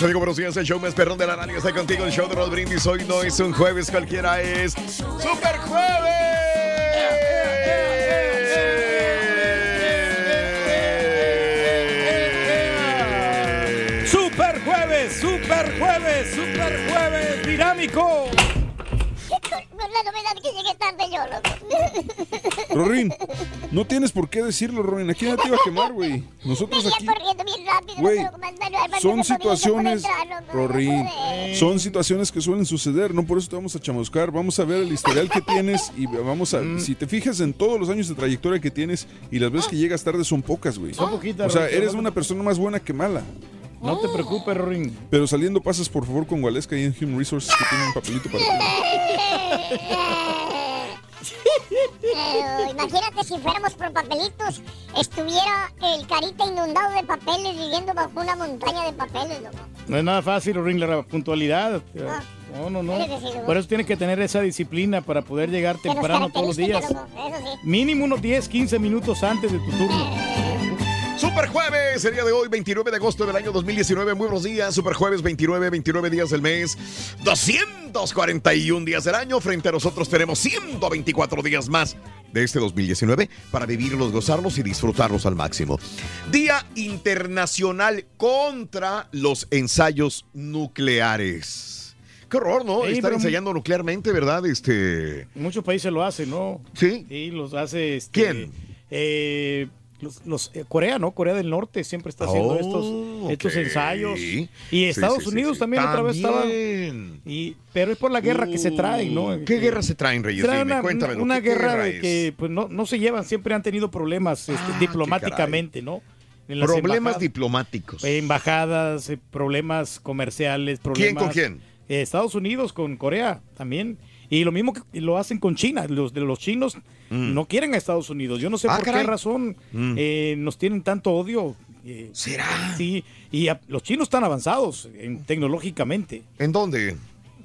Mis amigos, buenos días. El show más perrón de la radio está contigo. El show de Rod Brindis. Hoy no es un jueves cualquiera, es Super Jueves. Super jueves, super jueves, super jueves dinámico. Novedad que llegué tarde yo, loco. Rorín, no tienes por qué decirlo, Rorín. Aquí nadie te iba a quemar, güey. Nosotros aquí. corriendo bien rápido, Güey, no Son no situaciones, entrar, loco, no Rorín, pude. son situaciones que suelen suceder, no por eso te vamos a chamuscar, vamos a ver el historial que tienes y vamos a, Mm. si te fijas en todos los años de trayectoria que tienes y las veces que llegas tarde son pocas, güey. Son poquitas, O sea, eres no una persona más buena que mala. No te preocupes, Rorín. Pero saliendo pasas por favor con Gualesca y en Human Resources que tiene un papelito para ti. Pero imagínate si fuéramos por papelitos, estuviera el carita inundado de papeles viviendo bajo una montaña de papeles, loco. No es nada fácil, Rorín, la puntualidad. No, no, no. Decidido. Por eso tienes que tener esa disciplina para poder llegar temprano todos los días. Mínimo unos 10, 15 minutos antes de tu turno. Super Jueves, el día de hoy, 29 de agosto del año 2019. Muy buenos días. Super Jueves, 29, 29 días del mes, 241 días del año. Frente a nosotros tenemos 124 días más de este 2019 para vivirlos, gozarlos y disfrutarlos al máximo. Día Internacional contra los ensayos nucleares. Qué horror, ¿no? Sí, Estar ensayando nuclearmente, ¿verdad? Este. Muchos países lo hacen, ¿no? Sí. Sí, los hace. Este, ¿Quién? eh, los, los- eh, Corea, ¿no? Corea del Norte siempre está haciendo Oh, estos, estos ensayos. Y Estados sí, sí, Unidos sí. también otra vez estaba. Y, pero es por la guerra que se traen, ¿no? ¿Qué Que- guerra se traen, Reyes? Trae Dime, una, cuéntamelo. una ¿Qué- qué guerra de que pues, no, no se llevan, siempre han tenido problemas este, Ah, diplomáticamente, ¿no? Problemas embajadas- diplomáticos. Embajadas, eh, problemas comerciales, problemas. con quién? Eh, Estados Unidos con Corea también. Y lo mismo que lo hacen con China. Los de los chinos no quieren a Estados Unidos. Yo no sé Mm. Ah, por caray. qué razón Mm. eh, nos tienen tanto odio. eh, ¿Será? Sí, y a- los chinos están avanzados en- tecnológicamente. ¿En dónde?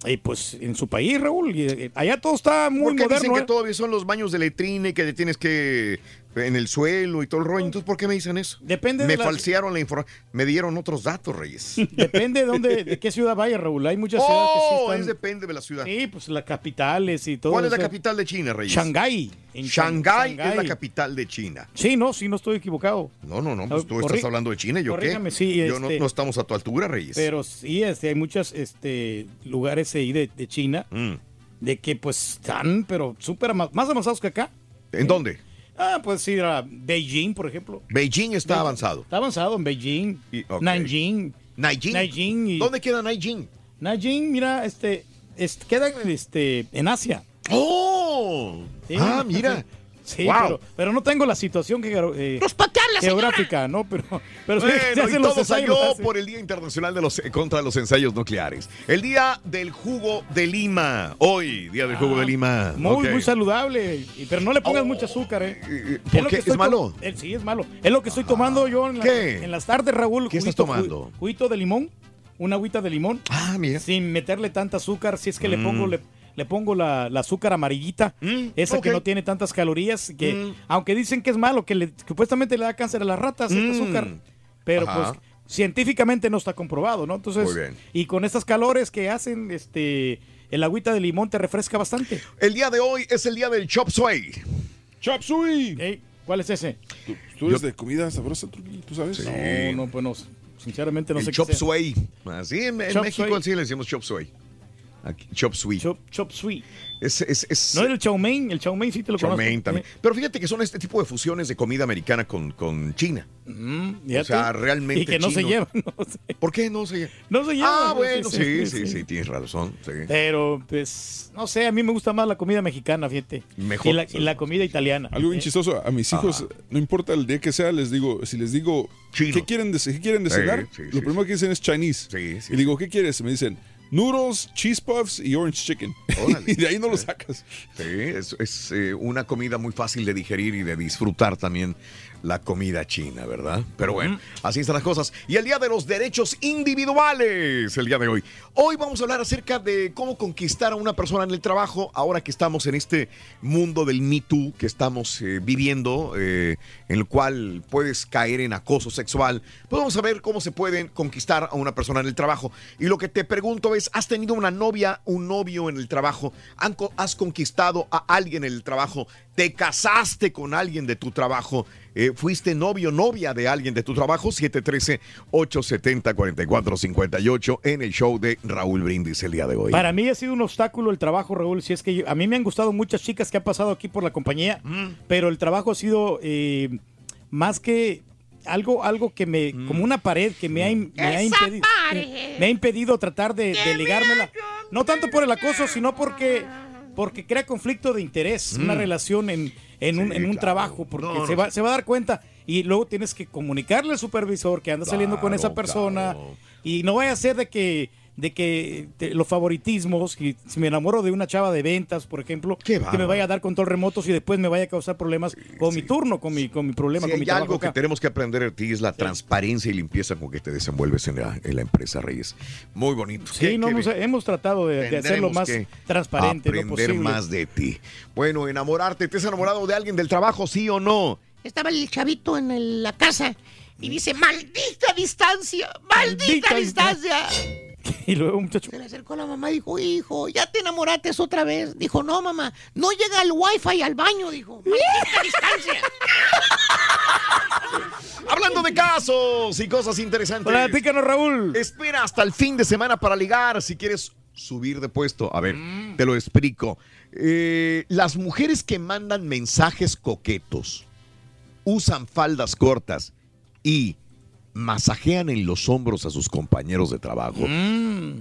Y pues en su país, Raúl. eh, allá todo está muy dicen moderno. que ¿eh? todavía son los baños de letrina y que tienes que en el suelo y todo el rollo. Entonces, ¿por qué me dicen eso? Depende Me de las- falsearon la información. Me dieron otros datos, Reyes. Depende de dónde, de qué ciudad vaya, Raúl. Hay muchas ciudades que sí Oh, están. es depende de la ciudad. Sí, pues las capitales y todo. ¿Cuál es la capital de China, Reyes? Shanghái. En Shanghái es la capital de China. Sí, no, sí, no estoy equivocado. No, no, no, pues tú Corrí- estás hablando de China, ¿yo qué? sí, Yo no, este- no estamos a tu altura, Reyes. Pero sí, este, hay muchos este, lugares ahí de, de China Mm. de que pues están, pero súper más avanzados que acá. ¿En dónde? Ah, pues ir a Beijing, por ejemplo. Beijing está Beijing. avanzado. Está avanzado en Beijing, Y-. Nanjing. Nanjing. Nanjing y- ¿Dónde queda Nanjing? Najin, mira, este, es- queda en, este, en Asia. ¡Oh! Sí, ah, mira. Sí, Wow. pero, pero no tengo la situación que, eh, Pues ¿para qué habla, señora? geográfica, ¿no? Pero, pero se Bueno, hacen y los ensayos, salió lo hacen. por el Día Internacional de los, contra los Ensayos Nucleares. El Día del Jugo de Lima. Hoy, Día del Jugo de Lima. Ah, Muy, Ok. muy saludable. Pero no le pongas Oh. mucho azúcar, ¿eh? Eh, Es ¿Por lo qué? que ¿Es malo? eh, sí, es malo. Es lo que estoy tomando yo en, la- ¿Qué? en las tardes, Raúl. ¿Qué estás tomando? ju- Juguito de limón. Una agüita de limón. Ah, mira. Sin meterle tanta azúcar. Si es que le pongo, le, le pongo la, la azúcar amarillita. Mm, esa que no tiene tantas calorías. Que, Mm. aunque dicen que es malo, que le- supuestamente le da cáncer a las ratas, este Mm. azúcar. Pero Ajá. pues científicamente no está comprobado, ¿no? Entonces, Muy bien. y con estas calores que hacen, este, el agüita de limón te refresca bastante. El día de hoy es el día del Chop Suey. Chop Suey. Ey, ¿Cuál es ese? Tú, tú eres de comida sabrosa, ¿tú sabes? Sí. No, no, pues no, sinceramente no el sé qué Chop. Suey. Así en, en Chop México suey. sí le decimos Chop Suey. Aquí, chop Suey. Chop, chop suey. Es, es, es, No era el chow mein, el chow mein sí te lo chow conozco. mein también. Pero fíjate que son este tipo de fusiones de comida americana con, con China. Mm, O sea, realmente Y que no se llevan, no sé. ¿Por qué no se No se llevan. Ah, ¿no? bueno, sí, sí, sí, tienes razón. sí. Pero, pues, no sé, a mí me gusta más la comida mexicana, fíjate. Mejor. Y la, y la comida italiana. Algo bien ¿eh? chistoso, a mis hijos, no importa el día que sea, les digo, si les digo, Chino. ¿qué quieren de, qué quieren de Sí, cenar? sí, lo sí, primero que dicen es Chinese. Sí, sí, y digo, ¿qué quieres? Me dicen, noodles, cheese puffs y orange chicken. Órale. y de ahí no lo sacas. Sí, es, es, eh, una comida muy fácil de digerir y de disfrutar también la comida china, ¿verdad? Pero bueno, así están las cosas. Y el Día de los Derechos Individuales, el día de hoy. Hoy vamos a hablar acerca de cómo conquistar a una persona en el trabajo, ahora que estamos en este mundo del Me Too que estamos eh, viviendo, eh, en el cual puedes caer en acoso sexual. Pues vamos a ver cómo se pueden conquistar a una persona en el trabajo. Y lo que te pregunto es, ¿has tenido una novia, un novio en el trabajo? ¿Han co- ¿Has conquistado a alguien en el trabajo? ¿Te casaste con alguien de tu trabajo? Eh, ¿Fuiste novio, novia de alguien de tu trabajo? 713-870-4458 en el show de Raúl Brindis el día de hoy. Para mí ha sido un obstáculo el trabajo, Raúl. Si es que yo- a mí me han gustado muchas chicas que han pasado aquí por la compañía, Mm. pero el trabajo ha sido eh, más que algo, algo que me, Mm. como una pared que me ha, im- me ha impedido, me, me ha impedido tratar de, de ligármela. No tanto por el acoso, sino porque, porque crea conflicto de interés, una relación en, en un, Mm. En un trabajo, porque No, no, se, va, se va a dar cuenta y luego tienes que comunicarle al supervisor que anda saliendo con esa persona claro. y no vaya a ser de que de que te- los favoritismos, que si me enamoro de una chava de ventas, por ejemplo, que me vaya a dar control remotos y después me vaya a causar problemas con mi turno, con mi, con mi problema, con mi trabajo algo que tenemos que aprender de ti es la transparencia y limpieza con que te desenvuelves en la, en la empresa, Reyes. Muy bonito. Sí, no, hemos, hemos tratado de, de hacerlo más que transparente, lo Aprender posible. más de ti. Bueno, enamorarte, ¿te has enamorado de alguien del trabajo, sí o no? Estaba el chavito en el- la casa y dice, maldita distancia, maldita, Maldita distancia. Y luego, muchacho, Se le acercó a la mamá y dijo, hijo, ¿ya te enamoraste otra vez? Dijo, no, mamá, no llega el wifi al baño, dijo. Maldita distancia. Hablando de casos y cosas interesantes. platícanos, Raúl. Espera hasta el fin de semana para ligar si quieres subir de puesto. A ver, te lo explico. Eh, las mujeres que mandan mensajes coquetos, usan faldas cortas y masajean en los hombros a sus compañeros de trabajo,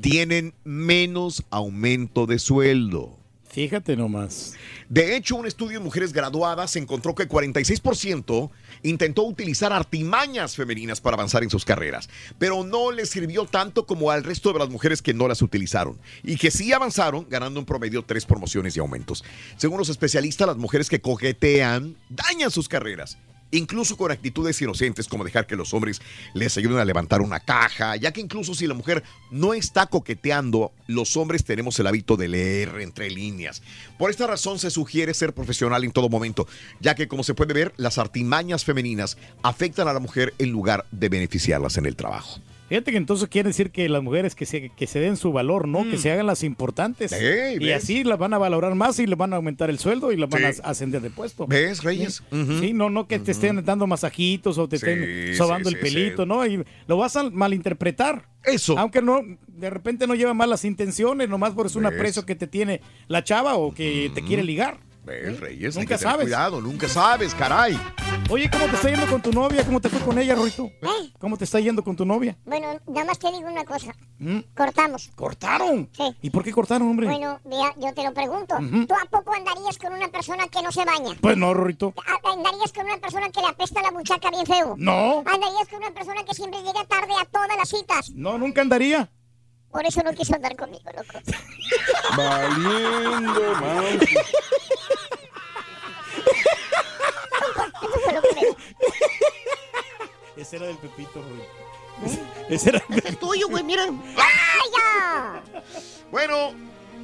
tienen menos aumento de sueldo. Fíjate nomás. De hecho, un estudio en mujeres graduadas encontró que 46% intentó utilizar artimañas femeninas para avanzar en sus carreras, pero no les sirvió tanto como al resto de las mujeres que no las utilizaron y que sí avanzaron ganando en promedio tres promociones y aumentos. Según los especialistas, las mujeres que coquetean dañan sus carreras. Incluso con actitudes inocentes como dejar que los hombres les ayuden a levantar una caja, ya que incluso si la mujer no está coqueteando, los hombres tenemos el hábito de leer entre líneas. Por esta razón se sugiere ser profesional en todo momento, ya que como se puede ver, las artimañas femeninas afectan a la mujer en lugar de beneficiarlas en el trabajo. Fíjate que entonces quiere decir que las mujeres que se, que se den su valor, ¿no? Que se hagan las importantes. Mm. Ey, y así las van a valorar más y les van a aumentar el sueldo y las van a ascender de puesto. ¿Ves, Reyes? Sí, no, no que te estén dando masajitos o te Sí, estén sobando el pelito. ¿no? Y lo vas a malinterpretar. Eso. Aunque no, de repente no lleva malas intenciones, nomás por es un aprecio que te tiene la chava o que te quiere ligar. Ves, Reyes, hay Nunca que tener sabes. Cuidado, nunca sabes, caray. Oye, ¿cómo te está yendo con tu novia? ¿Cómo te fue con ella, Rorito? ¿Eh? ¿Cómo te está yendo con tu novia? Bueno, nada más te digo una cosa. ¿Mm? Cortamos. ¿Cortaron? Sí. ¿Y por qué cortaron, hombre? Bueno, vea, yo te lo pregunto. ¿Tú a poco andarías con una persona que no se baña? Pues no, Rorito. ¿A- ¿Andarías con una persona que le apesta la muchacha bien feo? No. ¿Andarías con una persona que siempre llega tarde a todas las citas? No, nunca andaría. Por eso no quiso andar conmigo, loco. Valiendo, mouse. Eso fue lo que me dijo. Ese era del Pepito, Rorito. Ese era del Pepito. Tuyo, güey, mira. ¡Vaya! Bueno,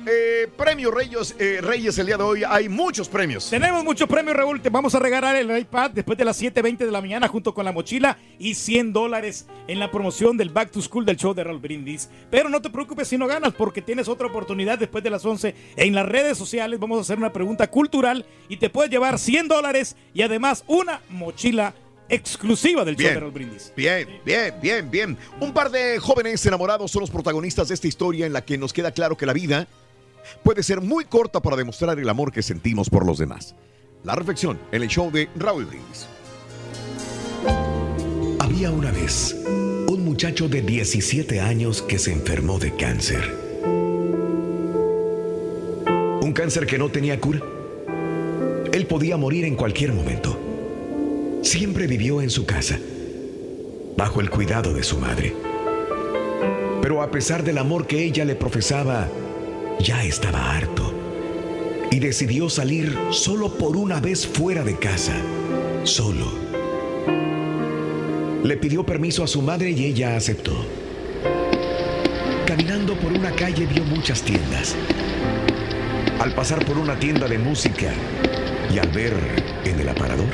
eh, premio Reyes, eh, Reyes el día de hoy. Hay muchos premios. Tenemos muchos premios, Raúl. Te vamos a regalar el iPad después de las 7.20 de la mañana junto con la mochila y 100 dólares en la promoción del Back to School del show de Raúl Brindis. Pero no te preocupes si no ganas porque tienes otra oportunidad después de las 11 en las redes sociales. Vamos a hacer una pregunta cultural y te puedes llevar 100 dólares y además una mochila exclusiva del show de Raúl Brindis. Bien, bien, bien, bien. Un par de jóvenes enamorados son los protagonistas de esta historia en la que nos queda claro que la vida puede ser muy corta para demostrar el amor que sentimos por los demás. La reflexión en el show de Raúl Brindis. Había una vez un muchacho de 17 años que se enfermó de cáncer. Un cáncer que no tenía cura. Él podía morir en cualquier momento. Siempre vivió en su casa, bajo el cuidado de su madre. Pero a pesar del amor que ella le profesaba, ya estaba harto y decidió salir solo por una vez fuera de casa, solo. Le pidió permiso a su madre y ella aceptó. Caminando por una calle vio muchas tiendas. Al pasar por una tienda de música y al ver en el aparador,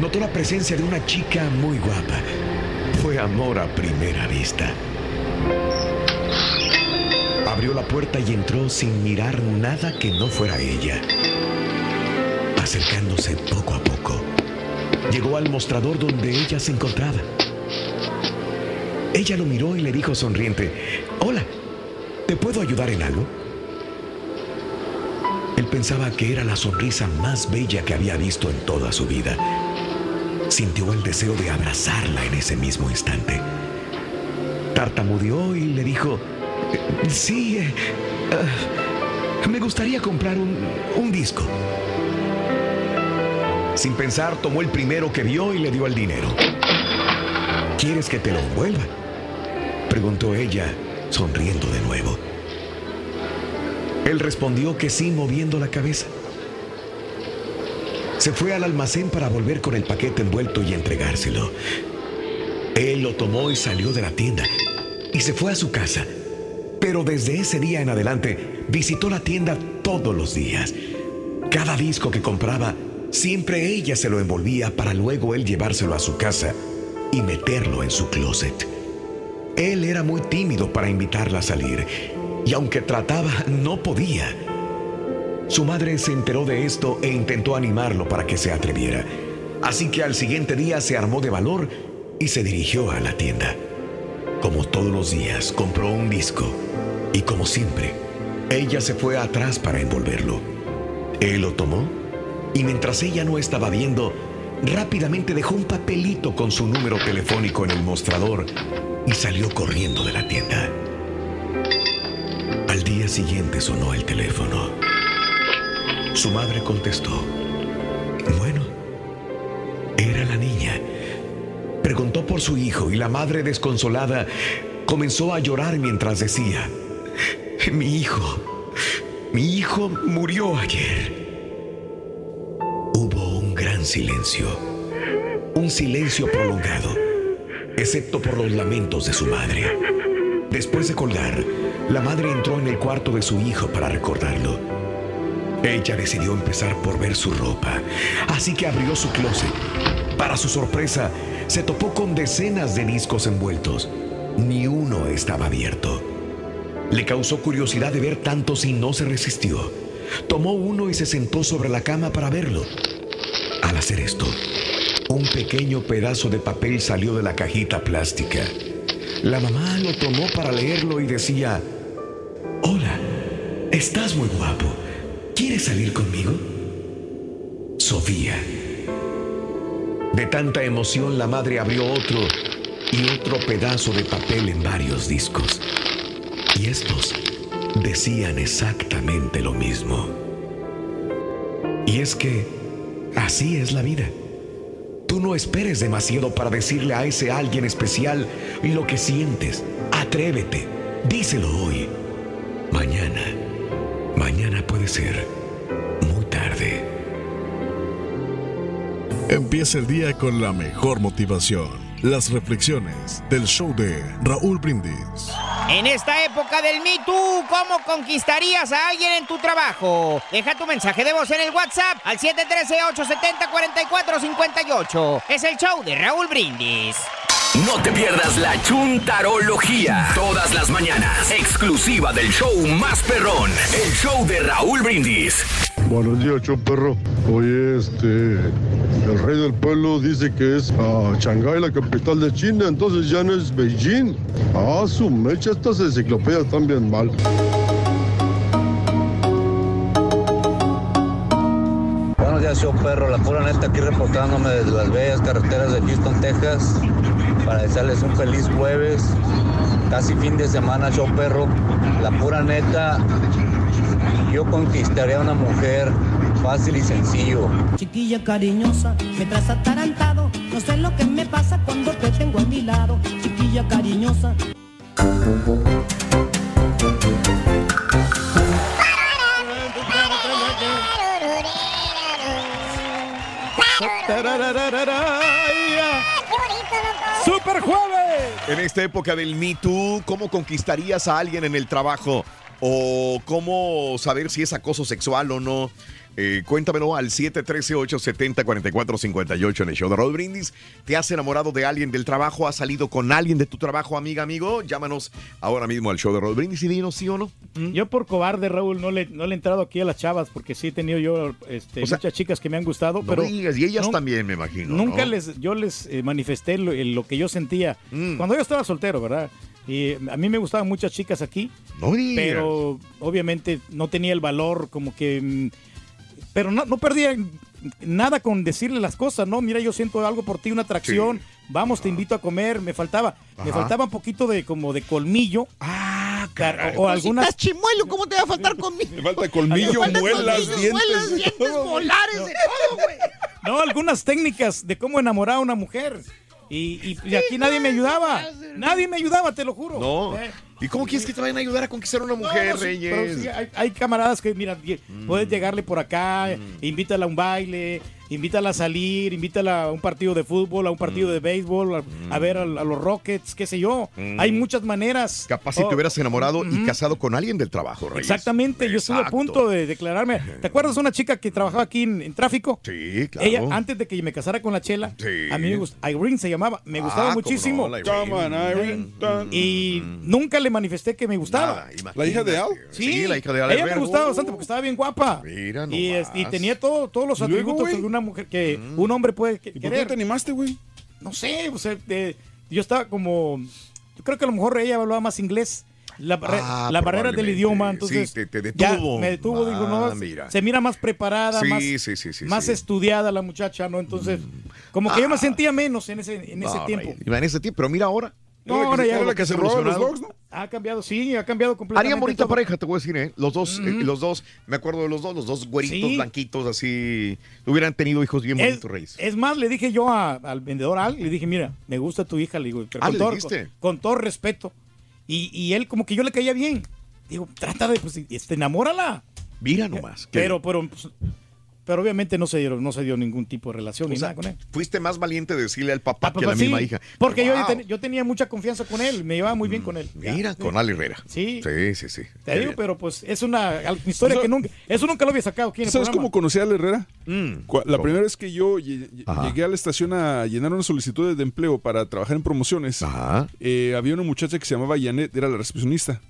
notó la presencia de una chica muy guapa. Fue amor a primera vista. Abrió la puerta y entró sin mirar nada que no fuera ella. Acercándose poco a poco, llegó al mostrador donde ella se encontraba. Ella lo miró y le dijo sonriente, Hola, ¿te puedo ayudar en algo? Él pensaba que era la sonrisa más bella que había visto en toda su vida. Sintió el deseo de abrazarla en ese mismo instante. Tartamudeó y le dijo, "Eh, sí, eh, me gustaría comprar un, un disco. Sin pensar, tomó el primero que vio y le dio el dinero. ¿Quieres que te lo envuelva? Preguntó ella, sonriendo de nuevo. Él respondió que sí, moviendo la cabeza. Se fue al almacén para volver con el paquete envuelto y entregárselo. Él lo tomó y salió de la tienda y se fue a su casa. Pero desde ese día en adelante visitó la tienda todos los días. Cada disco que compraba, siempre ella se lo envolvía para luego él llevárselo a su casa y meterlo en su closet. Él era muy tímido para invitarla a salir y aunque trataba, no podía. Su madre se enteró de esto e intentó animarlo para que se atreviera. Así que al siguiente día se armó de valor y se dirigió a la tienda. Como todos los días, compró un disco y como siempre, ella se fue atrás para envolverlo. Él lo tomó y mientras ella no estaba viendo, rápidamente dejó un papelito con su número telefónico en el mostrador y salió corriendo de la tienda. Al día siguiente sonó el teléfono. Su madre contestó. Bueno, era la niña. Preguntó por su hijo y la madre desconsolada comenzó a llorar mientras decía, mi hijo, mi hijo murió ayer. Hubo un gran silencio, un silencio prolongado, excepto por los lamentos de su madre. Después de colgar, la madre entró en el cuarto de su hijo para recordarlo. Ella decidió empezar por ver su ropa, así que abrió su closet. Para su sorpresa, se topó con decenas de discos envueltos. Ni uno estaba abierto. Le causó curiosidad de ver tantos y no se resistió. Tomó uno y se sentó sobre la cama para verlo. Al hacer esto, un pequeño pedazo de papel salió de la cajita plástica. La mamá lo tomó para leerlo y decía, Hola, estás muy guapo. ¿quieres salir conmigo? Sofía. De tanta emoción, la madre abrió otro y otro pedazo de papel en varios discos. Y estos decían exactamente lo mismo. Y es que así es la vida. Tú no esperes demasiado para decirle a ese alguien especial lo que sientes. Atrévete, díselo hoy. Mañana, mañana puede ser muy tarde. Empieza el día con la mejor motivación. Las reflexiones del show de Raúl Brindis. En esta época del Me Too, ¿cómo conquistarías a alguien en tu trabajo? Deja tu mensaje de voz en el WhatsApp al 713-870-4458. Es el show de Raúl Brindis. No te pierdas la chuntarología. Todas las mañanas. Exclusiva del show más perrón. El show de Raúl Brindis. Buenos días, show perro. Oye, este. El rey del pueblo dice que es ah, Shanghái, la capital de China, entonces ya no es Beijing. Ah, su mecha, estas enciclopedias están bien mal. Buenos días, show perro. La pura neta aquí reportándome desde las bellas carreteras de Houston, Texas. Para desearles un feliz jueves. Casi fin de semana, show perro. La pura neta, yo conquistaría a una mujer fácil y sencillo. Chiquilla cariñosa, me traes atarantado. No sé lo que me pasa cuando te tengo a mi lado. Chiquilla cariñosa. ¡Super jueves! En esta época del Me Too, ¿cómo conquistarías a alguien en el trabajo? ¿O cómo saber si es acoso sexual o no? Eh, cuéntamelo al 713-870-4458 en el show de Raúl Brindis. ¿Te has enamorado de alguien del trabajo? ¿Has salido con alguien de tu trabajo, amiga, amigo? Llámanos ahora mismo al show de Raúl Brindis y dinos sí o no. Yo por cobarde, Raúl, no le, no le he entrado aquí a las chavas porque sí he tenido yo este, O sea, muchas chicas que me han gustado, No pero digas, y ellas no- también, me imagino. Nunca ¿no? les, yo les eh, manifesté lo, lo que yo sentía Mm. cuando yo estaba soltero, ¿verdad? Y a mí me gustaban muchas chicas aquí, No digas. pero obviamente no tenía el valor como que... mm, Pero no, no perdía nada con decirle las cosas, ¿no? Mira, yo siento algo por ti, una atracción, vamos, te invito a comer, me faltaba, me faltaba un poquito de como de colmillo. Ah, o, o algunas... Pues chimuelo, ¿cómo te va a faltar conmigo? Le falta colmillo, muelas, dientes. Muelas, dientes, molares, de todo, güey. No, algunas técnicas de cómo enamorar a una mujer. Y, y- y aquí nadie me ayudaba. Nadie me ayudaba, te lo juro. No. Eh, ¿Y cómo quieres que te vayan a ayudar a conquistar a una mujer, no, no, sí, Reyes? pero sí, hay, hay camaradas que, mira, lle- Mm. puedes llegarle por acá, invítala a un baile, invítala a salir, invítala a un partido de fútbol, a un partido Mm. de béisbol, a, a ver a, a los Rockets, qué sé yo. Hay muchas maneras. Capaz si Oh, te hubieras enamorado y casado con alguien del trabajo, Reyes. Exactamente, yo estuve a punto de declararme. ¿Te acuerdas de una chica que trabajaba aquí en, en tráfico? Sí, claro. Ella, antes de que me casara con la chela, Sí. a mí me gustaba, Irene se llamaba, me gustaba Ah, cómo muchísimo. no, la Irene. Come on, Irene. Dun. Y nunca le manifesté que me gustaba. Nada, ¿La hija de Al? Sí, la hija de Al Ella me gustaba bastante porque estaba bien guapa. Mira y, es- y nomás. tenía todo, todos los ¿Y luego, atributos de una mujer que un hombre puede que- ¿Y por qué te animaste, güey? No sé, o sea, yo estaba como. Yo creo que a lo mejor ella hablaba más inglés. La, barre- Ah, la barrera del idioma, entonces. Sí, te- te ya detuvo. me detuvo, digo, no. Ah, mira. Se mira más preparada, Sí, más, sí, más. Mm. estudiada la muchacha, ¿no? Entonces, como que yo me sentía menos en ese, en ese tiempo. Reyes, En ese tiempo, pero mira ahora. No, ahora ya la que se se los dogs, ¿no? Ha cambiado, sí, ha cambiado completamente. Harían bonita todo. pareja, te voy a decir, ¿eh? Los dos, eh, los dos, me acuerdo de los dos, los dos güeritos, Sí. blanquitos, así. Hubieran tenido hijos bien Es, bonitos, Reyes. es más, le dije yo a- al vendedor Al, le dije, mira, me gusta tu hija, le digo, pero Ah, con, ¿le todo, con, con todo respeto. Y, y él como que yo le caía bien. Digo, trata de, pues, este, enamórala. Mira nomás. que- Pero, pero, pues, pero obviamente no se dio, no se dio ningún tipo de relación o ni sea, nada con él. fuiste más valiente de decirle al papá Ah, que a la sí, misma hija. Porque yo, ten- yo tenía mucha confianza con él, me llevaba muy bien con él. Mira, Sí. con Al Herrera. Sí. Sí, sí, sí. Te digo, bien. pero pues es una historia O sea, que nunca, eso nunca lo había sacado aquí en el ¿Sabes programa. cómo conocí a Al Herrera? Mm, La ¿cómo? primera vez que yo Ajá. llegué a la estación a llenar unas solicitudes de empleo para trabajar en promociones, Ajá. eh, había una muchacha que se llamaba Janet, era la recepcionista.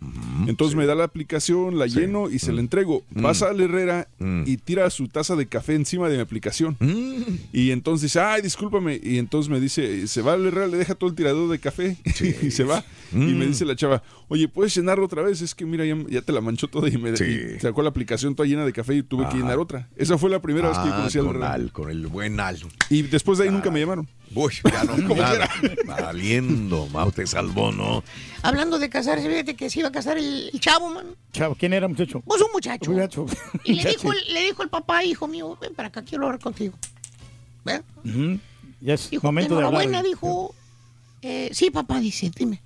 Entonces me da la aplicación, la lleno y se la entrego. Mm. Pasa al Herrera Mm. y tira su taza de café encima de mi aplicación. Mm. Y entonces dice, ay, discúlpame. Y entonces me dice, se va, le le deja todo el tirador de café y se va. Y me dice la chava, oye, ¿puedes llenarlo otra vez? Es que mira, ya, ya te la manchó toda y me y sacó la aplicación toda llena de café y tuve que llenar otra. Esa fue la primera vez que Ah, conocí al con Herrera. Al, con el buen Al. Y después de ahí nunca me llamaron. Uy, ya no, Como. Valiendo, Mau te salvó, ¿no? Hablando de casarse, fíjate que se iba a casar el, el chavo, man. Chavo, ¿quién era, muchacho? Pues un muchacho. Muchacho. Y le dijo, el- le dijo el papá, hijo mío, ven para acá, quiero hablar contigo. ¿Ven? Ujú. Ya es Dijo, momento de hablar. enhorabuena, dijo. Eh, sí, papá, dice, dime.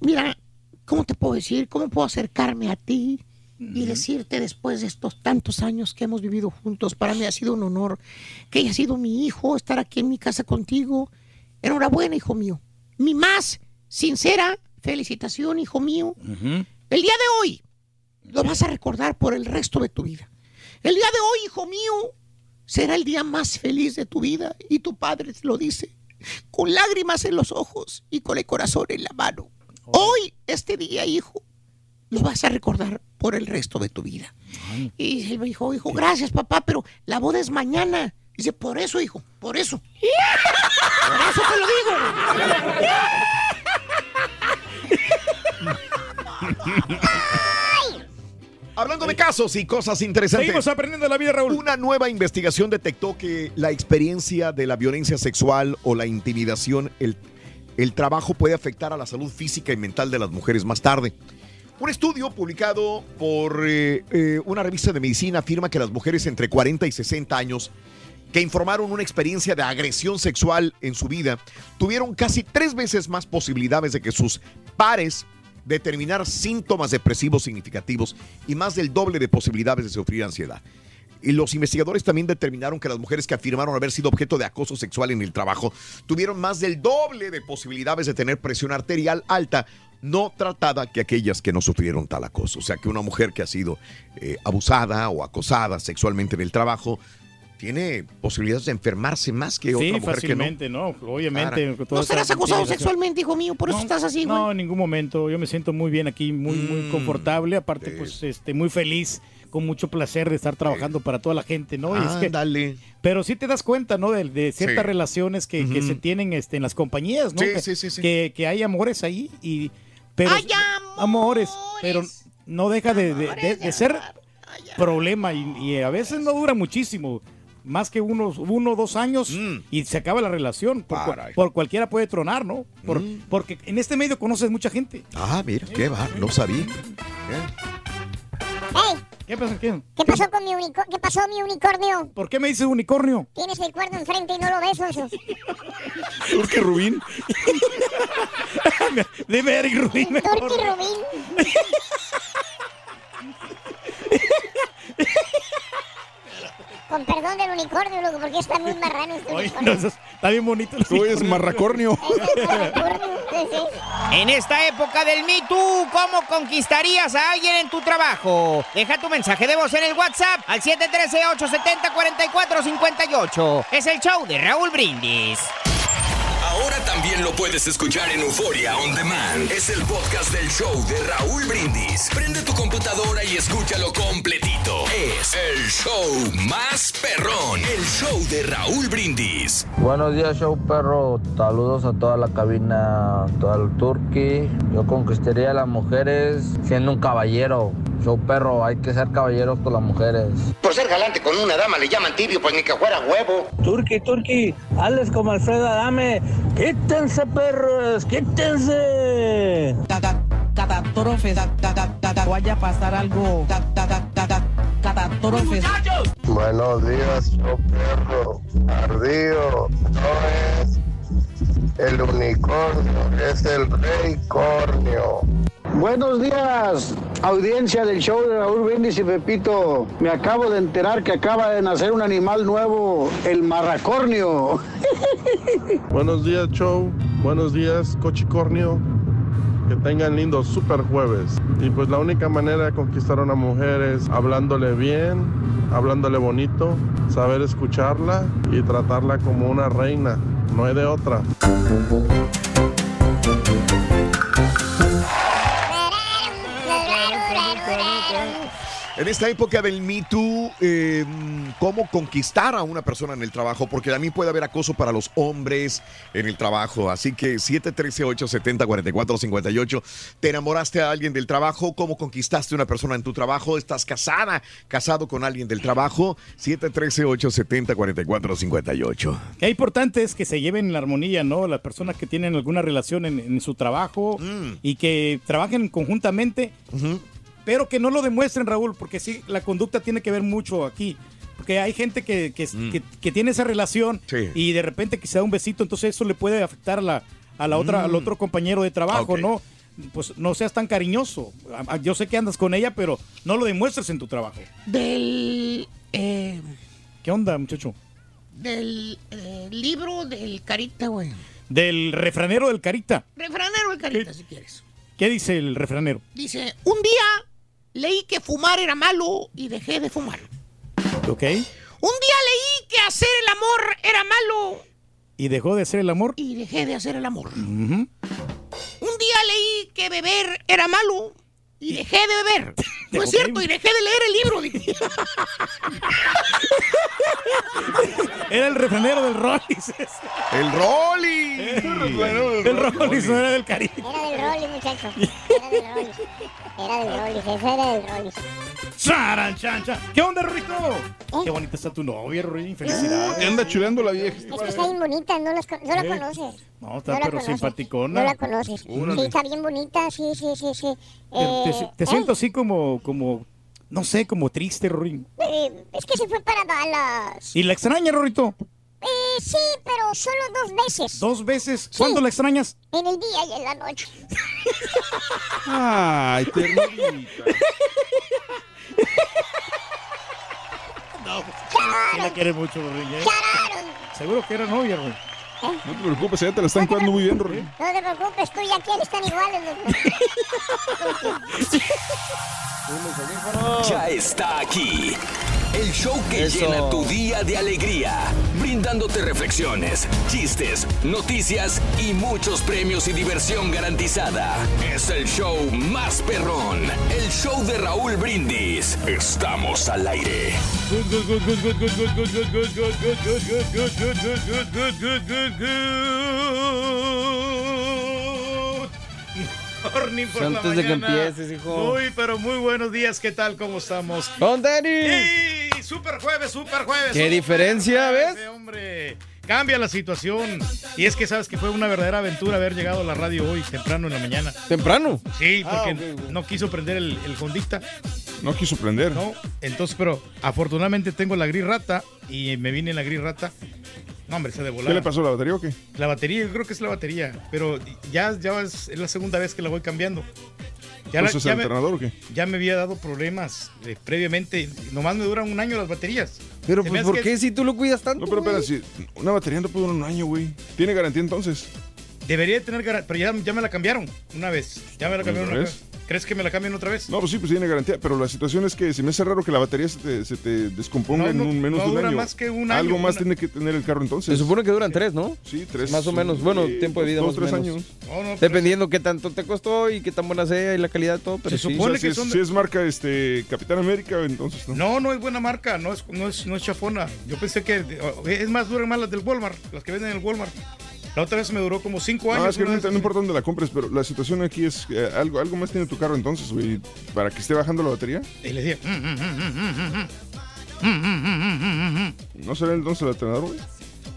Mira, ¿cómo te puedo decir? ¿Cómo puedo acercarme a ti y decirte después de estos tantos años que hemos vivido juntos? Para mí ha sido un honor que haya sido mi hijo, estar aquí en mi casa contigo. Enhorabuena, hijo mío. Mi más sincera felicitación, hijo mío. El día de hoy lo vas a recordar por el resto de tu vida. El día de hoy, hijo mío, será el día más feliz de tu vida y tu padre te lo dice, con lágrimas en los ojos y con el corazón en la mano. Hoy, este día, hijo, lo vas a recordar por el resto de tu vida. Y él me dijo, hijo, gracias papá, pero la boda es mañana. Dice, por eso, hijo, por eso. Por eso te lo digo. Hablando de casos y cosas interesantes. Seguimos aprendiendo la vida, Raúl. Una nueva investigación detectó que la experiencia de la violencia sexual o la intimidación, el, el trabajo puede afectar a la salud física y mental de las mujeres más tarde. Un estudio publicado por eh, eh, una revista de medicina afirma que las mujeres entre 40 y 60 años que informaron una experiencia de agresión sexual en su vida tuvieron casi tres veces más posibilidades de que sus pares determinar síntomas depresivos significativos y más del doble de posibilidades de sufrir ansiedad. Y los investigadores también determinaron que las mujeres que afirmaron haber sido objeto de acoso sexual en el trabajo tuvieron más del doble de posibilidades de tener presión arterial alta no tratada que aquellas que no sufrieron tal acoso. O sea que una mujer que ha sido eh, abusada o acosada sexualmente en el trabajo tiene posibilidades de enfermarse más que Sí, otra mujer fácilmente, ¿no? Obviamente. Cara. con toda No serás acosado intimidación. sexualmente, hijo mío, por eso estás así, güey. No, en ningún momento. Yo me siento muy bien aquí, muy, muy Mm. confortable. Aparte, pues, este, muy feliz, con mucho placer de estar trabajando para toda la gente, ¿no? Y es que- Ándale. pero sí te das cuenta, ¿no? De, de ciertas Sí. relaciones que, se tienen este, en las compañías, ¿no? Sí, que, sí, sí, sí. Que, que hay amores ahí y... Pero, ¡Hay amores! Pero no deja de, de- de- de ser problema y, y a veces no dura muchísimo. Más que unos uno o dos años Mm. y se acaba la relación. Por, por cualquiera puede tronar, ¿no? Por- Mm. Porque en este medio conoces mucha gente. Ah, mira, qué va, no sabía. ¿Qué pasa? ¿Qué? ¿Qué pasó con mi unicornio? ¿Qué pasó mi unicornio? ¿Por qué me dices unicornio? Tienes el cuerno enfrente y no lo ves, oso. Turque Rubín. Dime Eric Rubín. Turqui Rubín. Con perdón del unicornio, loco, porque está muy marrano este Oye, unicornio. no, eso está bien bonito. el Tú eres unicornio. marracornio. Sí, sí. En esta época del Me Too, ¿cómo conquistarías a alguien en tu trabajo? Deja tu mensaje de voz en el WhatsApp al 713-870-4458. Es el show de Raúl Brindis. Ahora también lo puedes escuchar en Euforia On Demand. Es el podcast del show de Raúl Brindis. Prende tu computadora y escúchalo completito. Es el show más perrón. El show de Raúl Brindis. Buenos días, show perro. Saludos a toda la cabina, todo el turqui. Yo conquistaría a las mujeres siendo un caballero. Show perro, hay que ser caballeros con las mujeres. Por ser galante con una dama le llaman tibio, pues ni que fuera huevo. Turqui, Turqui, hazles como Alfredo Adame. Quítense, perros, quítense. Catástrofes, vaya a pasar algo. Catástrofes. Buenos días, show perro. Ardido. No es el unicornio, es el rey cornio. Buenos días, audiencia del show de Raúl Brindis y Pepito. Me acabo de enterar que acaba de nacer un animal nuevo, el marracornio. Buenos días, show. Buenos días, cochicornio. Que tengan lindo super jueves. Y pues la única manera de conquistar a una mujer es hablándole bien, hablándole bonito, saber escucharla y tratarla como una reina. No hay de otra. En esta época del Me Too, eh, ¿cómo conquistar a una persona en el trabajo? Porque también puede haber acoso para los hombres en el trabajo. Así que 713-870-4458. ¿Te enamoraste a alguien del trabajo? ¿Cómo conquistaste a una persona en tu trabajo? ¿Estás casada? ¿Casado con alguien del trabajo? 713-870-4458. Qué importante es que se lleven la armonía, ¿no? Las personas que tienen alguna relación en, en su trabajo Mm. y que trabajen conjuntamente, pero que no lo demuestren, Raúl, porque sí, la conducta tiene que ver mucho aquí. Porque hay gente que, que, que- que tiene esa relación Mm. Sí. y de repente que se da un besito, entonces eso le puede afectar a la, a la otra, al Mm. otro compañero de trabajo. ¿no? Pues no seas tan cariñoso. Yo sé que andas con ella, pero no lo demuestres en tu trabajo. Del, eh, ¿Qué onda, muchacho? del eh, libro del Carita, güey. Del refranero del Carita. Refranero del Carita, si quieres. ¿Qué dice el refranero? Dice, un día leí que fumar era malo y dejé de fumar. ¿Ok? Un día leí que hacer el amor era malo ¿Y dejó de hacer el amor? y dejé de hacer el amor. Un día leí que beber era malo y dejé de beber. No es cierto, y dejé de leer el libro. Era el refranero del Rollis. ¡El Rolly! El Rollis no era del Caribe. Era del Rolly, muchacho. Era del Rolly. Era del Rolly, ese era del Rolly. Charan, chan, chan. ¿Qué onda, Rorito? ¿Eh? Qué bonita está tu novia, Rorín. Felicidades. Te anda chuleando la vieja. Es que está bien bonita, no, las con- no la conoces. No, está No pero conoces. simpaticona. No la conoces. Órale. Sí, está bien bonita, sí, sí, sí, sí. Te, Eh, te- te ¿eh? siento así como, como, no sé, como triste, Rorín. Eh, es que se fue para Dallas. ¿Y la extraña, Rorito? Eh, sí, pero solo dos veces. ¿Dos veces? ¿Cuándo la extrañas? En el día y en la noche. Ay, ternurita. No, sí la quiere mucho, Rorín. ¿eh? Seguro que era novia, Rorín. No te preocupes, ya te la están cuidando muy bien, Rory. No te preocupes, tú y aquel están iguales. los- Ya está aquí. El show que Eso. llena tu día de alegría, brindándote reflexiones, chistes, noticias y muchos premios y diversión garantizada. Es el show más perrón, el show de Raúl Brindis. Estamos al aire. Morning por la Antes de que mañana. empieces, hijo. Muy, pero muy buenos días. ¿Qué tal? ¿Cómo estamos? ¡Con tenis! ¡Sí! ¡Super jueves, super jueves! ¿Qué super diferencia, jueves, ves? hombre! Cambia la situación. Y es que sabes que fue una verdadera aventura haber llegado a la radio hoy, temprano en la mañana. ¿Temprano? Sí, Ah, porque no quiso prender el, el Hondita. No quiso prender. No, entonces, pero afortunadamente tengo la gris rata y me vine en la gris rata. No, hombre, se de volar. ¿Qué le pasó a la batería o qué? La batería, yo creo que es la batería, pero ya, ya es, es la segunda vez que la voy cambiando. Ya, la- ¿Entonces ya el me, alternador o qué? ya me había dado problemas eh, previamente. Nomás me duran un año las baterías. Pero pues, ¿por qué si tú lo cuidas tanto? No, pero espera, si una batería no puede durar un año, güey. ¿Tiene garantía entonces? Debería de tener garantía, pero ya, ya me la cambiaron una vez. Ya me la cambiaron ¿Otra una vez? ¿Crees que me la cambien otra vez? No, pues sí, pues tiene garantía, pero la situación es que se me hace raro que la batería se te, se te descomponga No, en no, un menos no de un dura año. más que un año, Algo más una- tiene que tener el carro entonces. Se supone que duran tres, ¿no? Sí, tres. Más o menos. Bueno, eh, tiempo de vida dos, más o menos. años. No, no, pero- Dependiendo qué tanto te costó y qué tan buena sea y la calidad de todo, pero Se sí. supone O sea, que si, son es, de- si es marca este Capitán América, entonces no. No, no es buena marca, no es, no es, no es chafona. Yo pensé que es más, duran más las del Walmart, las que venden en el Walmart. La otra vez me duró como cinco años. No, es que no, importa dónde la compres, pero la situación aquí es eh, algo, algo más tiene tu carro entonces, güey, para que esté bajando la batería. Y le dije. ¿No será entonces el alternador, güey?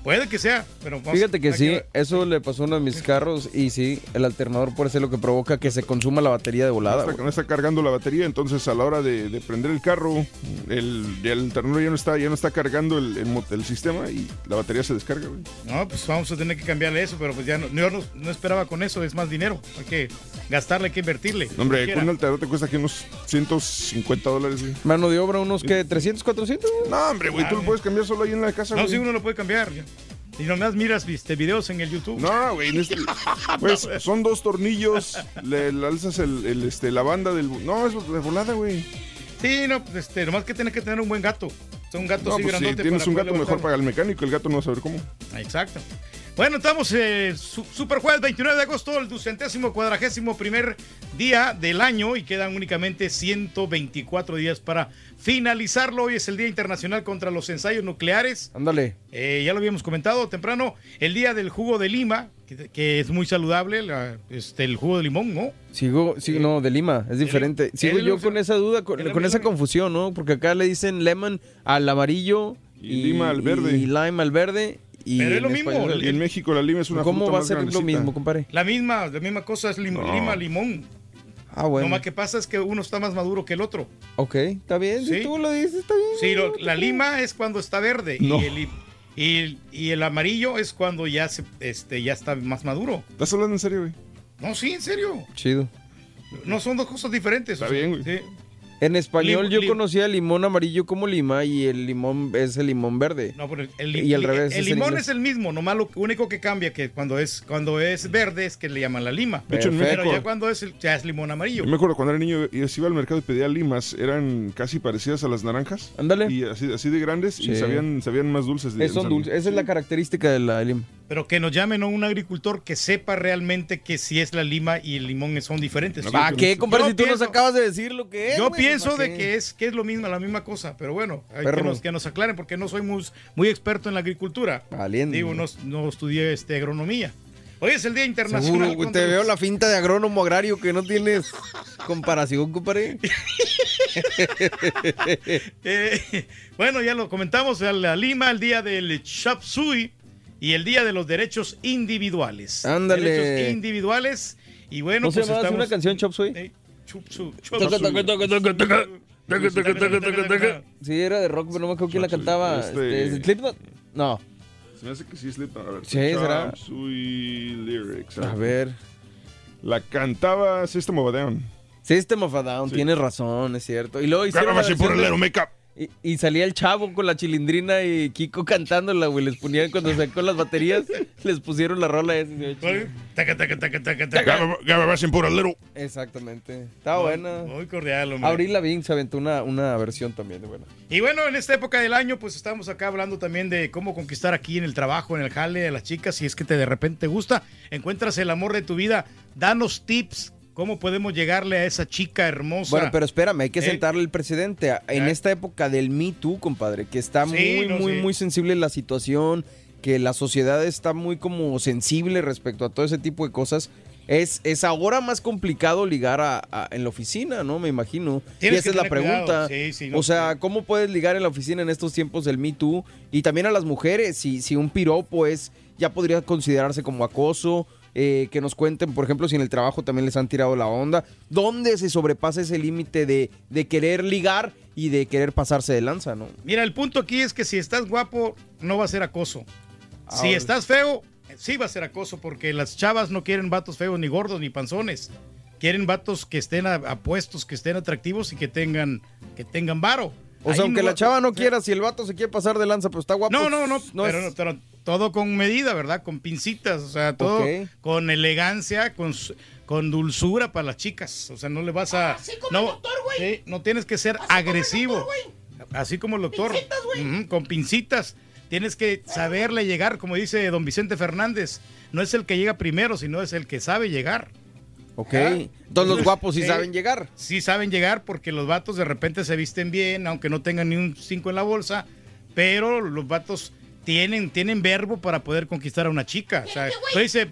Puede que sea, pero vamos- Fíjate que sí, eso le pasó a uno de mis carros y sí, el alternador puede ser lo que provoca que se consuma la batería de volada. no, está, no está cargando la batería, entonces a la hora de, de prender el carro, el, el alternador ya no está, ya no está cargando el, el mo- el sistema y la batería se descarga, güey. No, pues vamos a tener que cambiarle eso, pero pues ya no, yo no, no esperaba con eso, es más dinero. Hay que gastarle, hay que invertirle. No, hombre, con un alternador te cuesta aquí unos 150 dólares, güey. Mano de obra, unos que 300, 400. güey. No, hombre, güey, tú lo puedes cambiar solo ahí en la casa, No, güey. sí, uno lo puede cambiar. Y nomás miras viste, videos en el YouTube. No, güey, no es- pues, son dos tornillos, le, le alzas el, el, este, la banda del... No, es de volada, güey. Sí, no, pues, este, nomás que tienes que tener un buen gato. O sea, un gato No, así pues si tienes un gato mejor para el mecánico, el gato no va a saber cómo. Exacto. Bueno, estamos eh, su- Super Jueves 29 de agosto, el ducentésimo cuadragésimo primer día del año y quedan únicamente 124 días para finalizarlo. Hoy es el Día Internacional contra los Ensayos Nucleares. Ándale. Eh, ya lo habíamos comentado temprano, el Día del Jugo de Lima, que, que es muy saludable, la- este, el jugo de limón, ¿no? Sigo, sigo, no, de Lima, es diferente. Sigo el- yo con esa duda, con, esa confusión, ¿no? Porque acá le dicen lemon al amarillo Y lima al verde. Y lime al verde. Y Pero es en lo mismo, español- en México la lima es una ¿Cómo fruta va a ser lo mismo, compadre? La misma, la misma cosa es lim- No. lima, limón. Ah, bueno. Lo más que pasa es que uno está más maduro que el otro. Ok, está bien. Si Sí. tú lo dices, está bien. Sí, lo- la lima es cuando está verde No. y, el, y, el- y el amarillo es cuando ya se, este, ya está más maduro. ¿Estás hablando en serio, güey? No, sí, en serio. Chido. No son dos cosas diferentes. Está o sea, bien, güey. sí. En español Lim- yo lim- conocía el limón amarillo como lima y el limón es el limón verde. No, pero el, Y al el- revés, El limón es el mismo, nomás lo único que cambia que cuando es cuando es verde es que le llaman la lima. De hecho, pero ya cuando es el- ya es limón amarillo. Yo me acuerdo cuando era niño y iba al mercado y pedía limas, eran casi parecidas a las naranjas. Ándale. Y así, así de grandes y sabían, sabían más dulces. de- Es- son dulces. Esa es la característica de la lima. Pero que nos llamen a un agricultor que sepa realmente que si es la lima y el limón son diferentes. ¿Para qué, compadre? Si tú nos acabas de decir lo que es. Yo güey, pienso ¿para de que es, que es lo mismo, la misma cosa, pero bueno, hay que nos, que nos aclaren porque no soy muy, muy experto en la agricultura. Valiente. Digo, no, no estudié este, agronomía. Hoy es el Día Internacional. Seguro, güey, contra te veo la finta de agrónomo agrario que no tienes comparación, compadre. Eh, bueno, ya lo comentamos, la Lima, el Día del Chop Suey y el Día de los Derechos Individuales. Ándale. Derechos individuales. Y bueno, ¿No se pues así estamos... una canción, Chop Suey? Eh, Chup taca, taca. Sí, era de rock, pero no me acuerdo quién la cantaba. Este- Este, ¿Slipknot? No. Se me hace que sí es Slipknot. A ver, Sí, ¿será? Lyrics. A ver. La cantaba System of a Down. System of a Down, tienes razón, es cierto. Y luego hicieron la por el de-. Y, y salía el chavo con la chilindrina y Kiko cantándola, güey. Les ponían cuando sacó las baterías, les pusieron la rola esa. y se. Taca, taca, taca, taca, taca. El little. Exactamente. Está buena. Muy cordial, hombre. Abril Lavigne se aventó una, una versión también de buena. Y bueno, en esta época del año, pues estamos acá hablando también de cómo conquistar aquí en el trabajo, en el jale, a las chicas. Si es que te de repente te gusta, encuentras el amor de tu vida, danos tips. ¿Cómo podemos llegarle a esa chica hermosa? Bueno, pero espérame, hay que Eh, sentarle el precedente. En esta época del Me Too, compadre, que está Sí, muy, no, muy, sí. muy sensible la situación, que la sociedad está muy como sensible respecto a todo ese tipo de cosas. Es, es ahora más complicado ligar a, a- en la oficina, ¿no? Me imagino. y esa es la pregunta. Sí, sí, no, o sea, ¿cómo puedes ligar en la oficina en estos tiempos del Me Too? Y también a las mujeres, si, si un piropo es, ya podría considerarse como acoso. Eh, que nos cuenten, por ejemplo, si en el trabajo también les han tirado la onda. ¿Dónde se sobrepasa ese límite de, de querer ligar y de querer pasarse de lanza, no? Mira, el punto aquí es que si estás guapo, no va a ser acoso. Si Ahora. estás feo, sí va a ser acoso, porque las chavas no quieren vatos feos, ni gordos, ni panzones. Quieren vatos que estén apuestos, que estén atractivos y que tengan, que tengan varo. O sea, aunque no- la chava no quiera, si el vato se quiere pasar de lanza, pero está guapo. No, no, no, no pero, es- pero todo con medida, ¿verdad? Con pincitas, o sea, todo con elegancia, con, con dulzura para las chicas. O sea, no le vas a... no, sí, no tienes que ser agresivo. Así como el doctor. Ujú, con pincitas. Tienes que saberle llegar, como dice don Vicente Fernández. No es el que llega primero, sino es el que sabe llegar. Ok. Entonces los guapos sí Sí. saben llegar. Sí saben llegar porque los vatos de repente se visten bien, aunque no tengan ni un 5 en la bolsa, pero los vatos tienen, tienen verbo para poder conquistar a una chica. O sea, dice,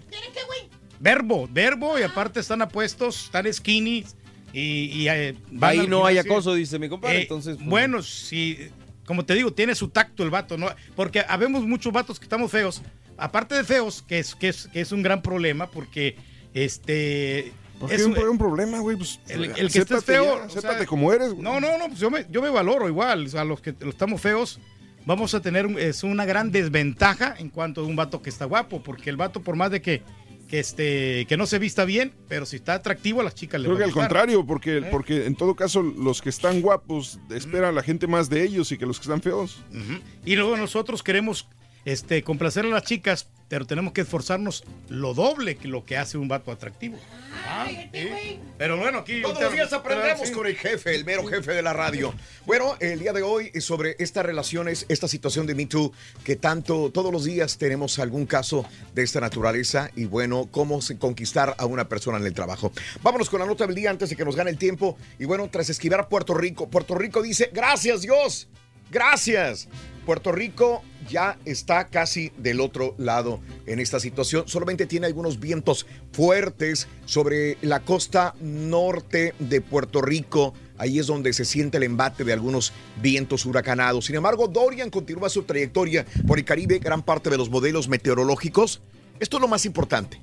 verbo, verbo y aparte están apuestos, están skinny y... y, eh, Ahí no hay acoso, dice mi compadre. Eh, entonces, pues, bueno, si, como te digo, tiene su tacto el vato, ¿no? Porque habemos muchos vatos que estamos feos. Aparte de feos, que es, que es, que es un gran problema, porque este. ¿Por qué es un, un- problema, güey? Pues, el, el que estés feo. ya, o sea, acéptate como eres, güey. No, no, no, pues yo me, yo me valoro igual. O sea, los que los estamos feos, vamos a tener es una gran desventaja en cuanto a un vato que está guapo, porque el vato, por más de que, que, este, que no se vista bien, pero si está atractivo, a las chicas le Creo que al contrario, porque, ¿Eh? porque en todo caso los que están guapos esperan a la gente más de ellos y que los que están feos. Y luego nosotros queremos este, complacer a las chicas, pero tenemos que esforzarnos lo doble que lo que hace un vato atractivo. Ah, sí. Pero bueno, aquí... Todos los días aprendemos con el jefe, el mero jefe de la radio. Bueno, el día de hoy es sobre estas relaciones, esta situación de Me Too, que tanto todos los días tenemos algún caso de esta naturaleza y bueno, cómo se- conquistar a una persona en el trabajo. Vámonos con la nota del día antes de que nos gane el tiempo. Y bueno, tras esquivar Puerto Rico, Puerto Rico dice, gracias Dios, gracias. Puerto Rico ya está casi del otro lado en esta situación. Solamente tiene algunos vientos fuertes sobre la costa norte de Puerto Rico. Ahí es donde se siente el embate de algunos vientos huracanados. Sin embargo, Dorian continúa su trayectoria por el Caribe. Gran parte de los modelos meteorológicos. Esto es lo más importante.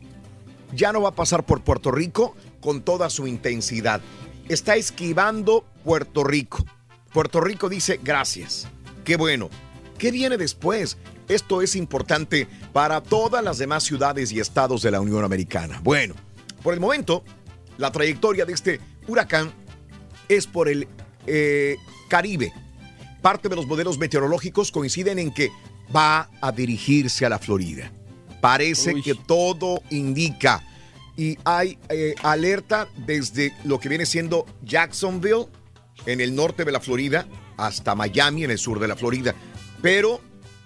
Ya no va a pasar por Puerto Rico con toda su intensidad. Está esquivando Puerto Rico. Puerto Rico dice gracias. Qué bueno. ¿Qué viene después? Esto es importante para todas las demás ciudades y estados de la Unión Americana. Bueno, por el momento, la trayectoria de este huracán es por el eh, Caribe. Parte de los modelos meteorológicos coinciden en que va a dirigirse a la Florida. Parece que todo indica. Y hay eh, alerta desde lo que viene siendo Jacksonville, en el norte de la Florida, hasta Miami, en el sur de la Florida. Pero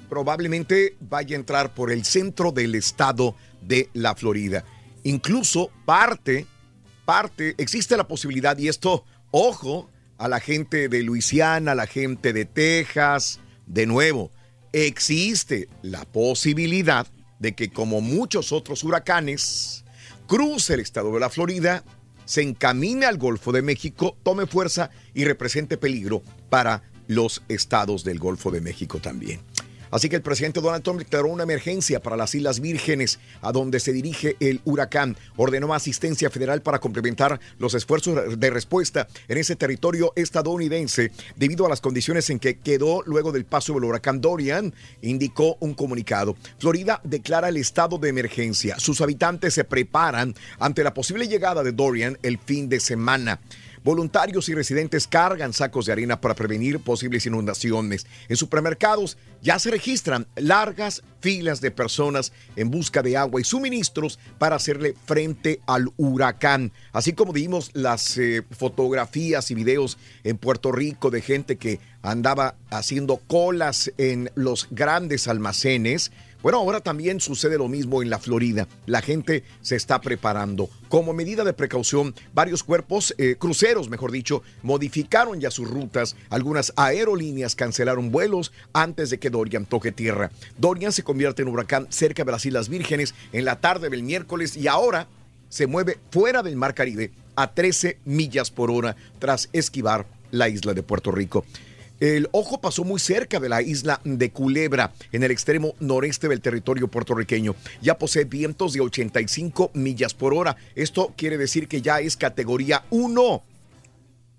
probablemente vaya a entrar por el centro del estado de la Florida. Incluso parte, parte, existe la posibilidad, y esto, ojo, a la gente de Luisiana, a la gente de Texas, de nuevo, existe la posibilidad de que como muchos otros huracanes, cruce el estado de la Florida, se encamine al Golfo de México, tome fuerza y represente peligro para los estados del Golfo de México también. Así que el presidente Donald Trump declaró una emergencia para las Islas Vírgenes, a donde se dirige el huracán. Ordenó asistencia federal para complementar los esfuerzos de respuesta en ese territorio estadounidense debido a las condiciones en que quedó luego del paso del huracán Dorian, indicó un comunicado. Florida declara el estado de emergencia. Sus habitantes se preparan ante la posible llegada de Dorian el fin de semana. Voluntarios y residentes cargan sacos de arena para prevenir posibles inundaciones. En supermercados ya se registran largas filas de personas en busca de agua y suministros para hacerle frente al huracán. Así como vimos las eh, fotografías y videos en Puerto Rico de gente que andaba haciendo colas en los grandes almacenes. Bueno, ahora también sucede lo mismo en la Florida. La gente se está preparando. Como medida de precaución, varios cuerpos, eh, cruceros mejor dicho, modificaron ya sus rutas. Algunas aerolíneas cancelaron vuelos antes de que Dorian toque tierra. Dorian se convierte en huracán cerca de las Islas Vírgenes en la tarde del miércoles y ahora se mueve fuera del Mar Caribe a 13 millas por hora tras esquivar la isla de Puerto Rico. El ojo pasó muy cerca de la isla de Culebra, en el extremo noreste del territorio puertorriqueño. Ya posee vientos de 85 millas por hora. Esto quiere decir que ya es categoría 1.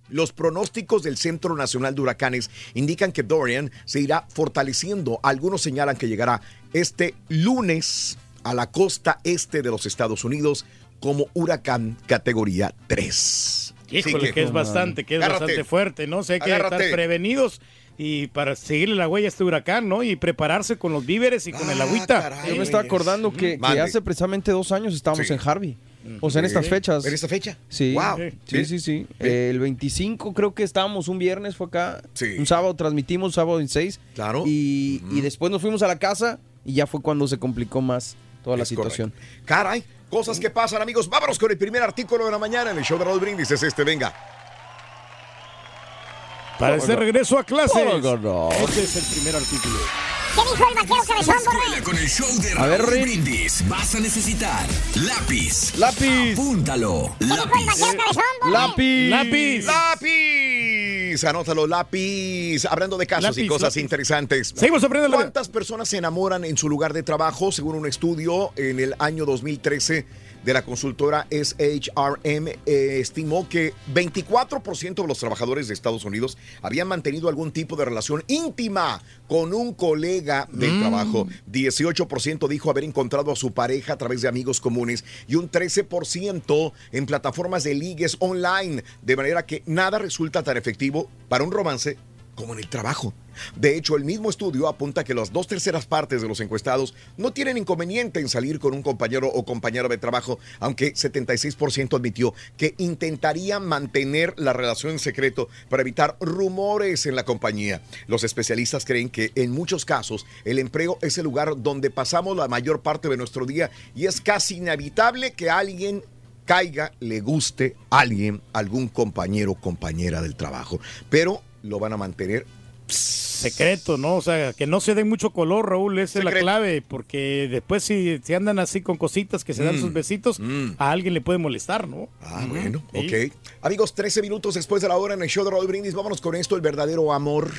Los pronósticos del Centro Nacional de Huracanes indican que Dorian se irá fortaleciendo. Algunos señalan que llegará este lunes a la costa este de los Estados Unidos como huracán categoría 3. Híjole, que, es bastante, que es Agárrate. bastante fuerte, ¿no? O sea, hay que Agárrate. estar prevenidos y para seguirle la huella a este huracán, ¿no? Y prepararse con los víveres y con Ah, el agüita. Yo me estaba acordando que, que hace precisamente dos años estábamos Sí. en Harvey. O sea, en estas fechas. ¿En esta fecha? Sí. Wow. Sí, sí, sí. El 25 creo que estábamos un viernes, fue acá. Sí. Un sábado transmitimos, sábado en 6. Claro. Y, y después nos fuimos a la casa y ya fue cuando se complicó más toda la Es situación. Caray, cosas que pasan, amigos. Vámonos con el primer artículo de la mañana en el show de Raúl Brindis. Es este, venga. Para este regreso a clases. Este es el primer artículo. ¿Qué dijo el vaquero cabezón, Escuela con el show de A ver. Brindis. Vas a necesitar lápiz. Lápiz. Apúntalo. ¿Qué dijo el vaquero cabezón, Borre? Lápiz. Lápiz. Lápiz. Anótalo, lápiz. Hablando de casos y cosas lápiz. interesantes. Seguimos aprendiendo. ¿Cuántas personas se enamoran en su lugar de trabajo? Según un estudio en el año 2013 de la consultora SHRM, eh, estimó que 24% de los trabajadores de Estados Unidos habían mantenido algún tipo de relación íntima con un colega del Mm. trabajo. 18% dijo haber encontrado a su pareja a través de amigos comunes y un 13% en plataformas de ligues online, de manera que nada resulta tan efectivo para un romance como en el trabajo. De hecho, el mismo estudio apunta que las dos terceras partes de los encuestados no tienen inconveniente en salir con un compañero o compañera de trabajo, aunque 76% admitió que intentaría mantener la relación en secreto para evitar rumores en la compañía. Los especialistas creen que en muchos casos el empleo es el lugar donde pasamos la mayor parte de nuestro día y es casi inevitable que alguien caiga, le guste a alguien, algún compañero o compañera del trabajo. Pero lo van a mantener Secreto, ¿no? O sea, que no se den mucho color, Raúl, esa es la clave, porque después si, si andan así con cositas que se dan Mm, sus besitos, a alguien le puede molestar, ¿no? Ah, bueno, ok. Amigos, 13 minutos después de la hora en el show de Raúl Brindis, vámonos con esto, el verdadero amor.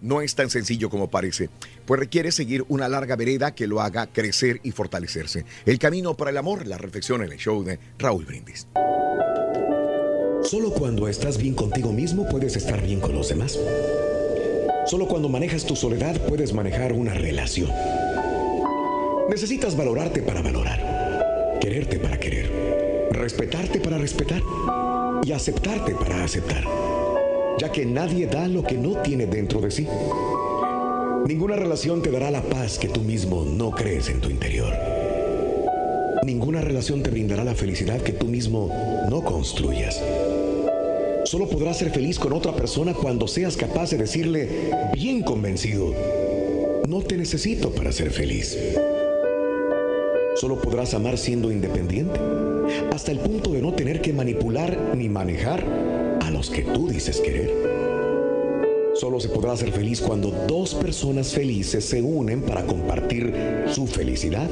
No es tan sencillo como parece, pues requiere seguir una larga vereda que lo haga crecer y fortalecerse. El camino para el amor, la reflexión en el show de Raúl Brindis. Solo cuando estás bien contigo mismo puedes estar bien con los demás. Solo cuando manejas tu soledad puedes manejar una relación. Necesitas valorarte para valorar, quererte para querer, respetarte para respetar y aceptarte para aceptar, ya que nadie da lo que no tiene dentro de sí. Ninguna relación te dará la paz que tú mismo no crees en tu interior. Ninguna relación te brindará la felicidad que tú mismo no construyas. Solo podrás ser feliz con otra persona cuando seas capaz de decirle, bien convencido, no te necesito para ser feliz. Solo podrás amar siendo independiente, hasta el punto de no tener que manipular ni manejar a los que tú dices querer. Solo se podrá ser feliz cuando dos personas felices se unen para compartir su felicidad,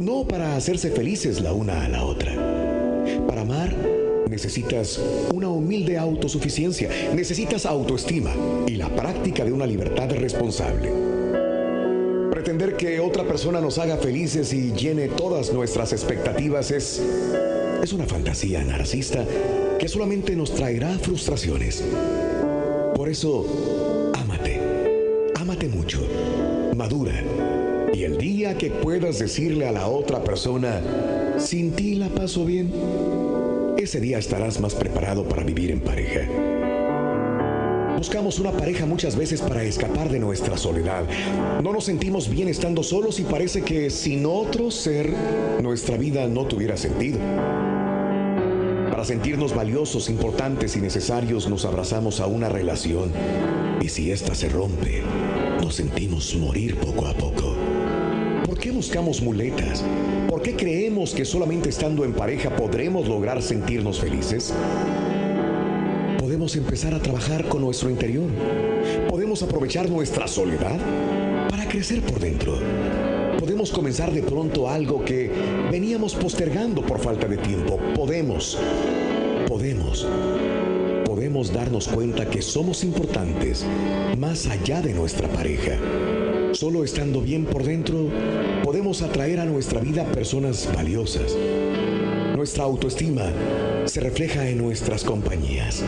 no para hacerse felices la una a la otra. Para amar necesitas una humilde autosuficiencia, necesitas autoestima y la práctica de una libertad responsable. Pretender que otra persona nos haga felices y llene todas nuestras expectativas es, es una fantasía narcisista que solamente nos traerá frustraciones. Por eso, ámate, ámate mucho, madura. Y el día que puedas decirle a la otra persona, sin ti la paso bien, ese día estarás más preparado para vivir en pareja. Buscamos una pareja muchas veces para escapar de nuestra soledad. No nos sentimos bien estando solos y parece que sin otro ser nuestra vida no tuviera sentido. Para sentirnos valiosos, importantes y necesarios nos abrazamos a una relación y si ésta se rompe, nos sentimos morir poco a poco. ¿Por qué buscamos muletas? ¿Por qué creemos que solamente estando en pareja podremos lograr sentirnos felices? Podemos empezar a trabajar con nuestro interior. Podemos aprovechar nuestra soledad para crecer por dentro. Podemos comenzar de pronto algo que veníamos postergando por falta de tiempo. Podemos, podemos, podemos darnos cuenta que somos importantes más allá de nuestra pareja. Solo estando bien por dentro, podemos atraer a nuestra vida personas valiosas. Nuestra autoestima se refleja en nuestras compañías.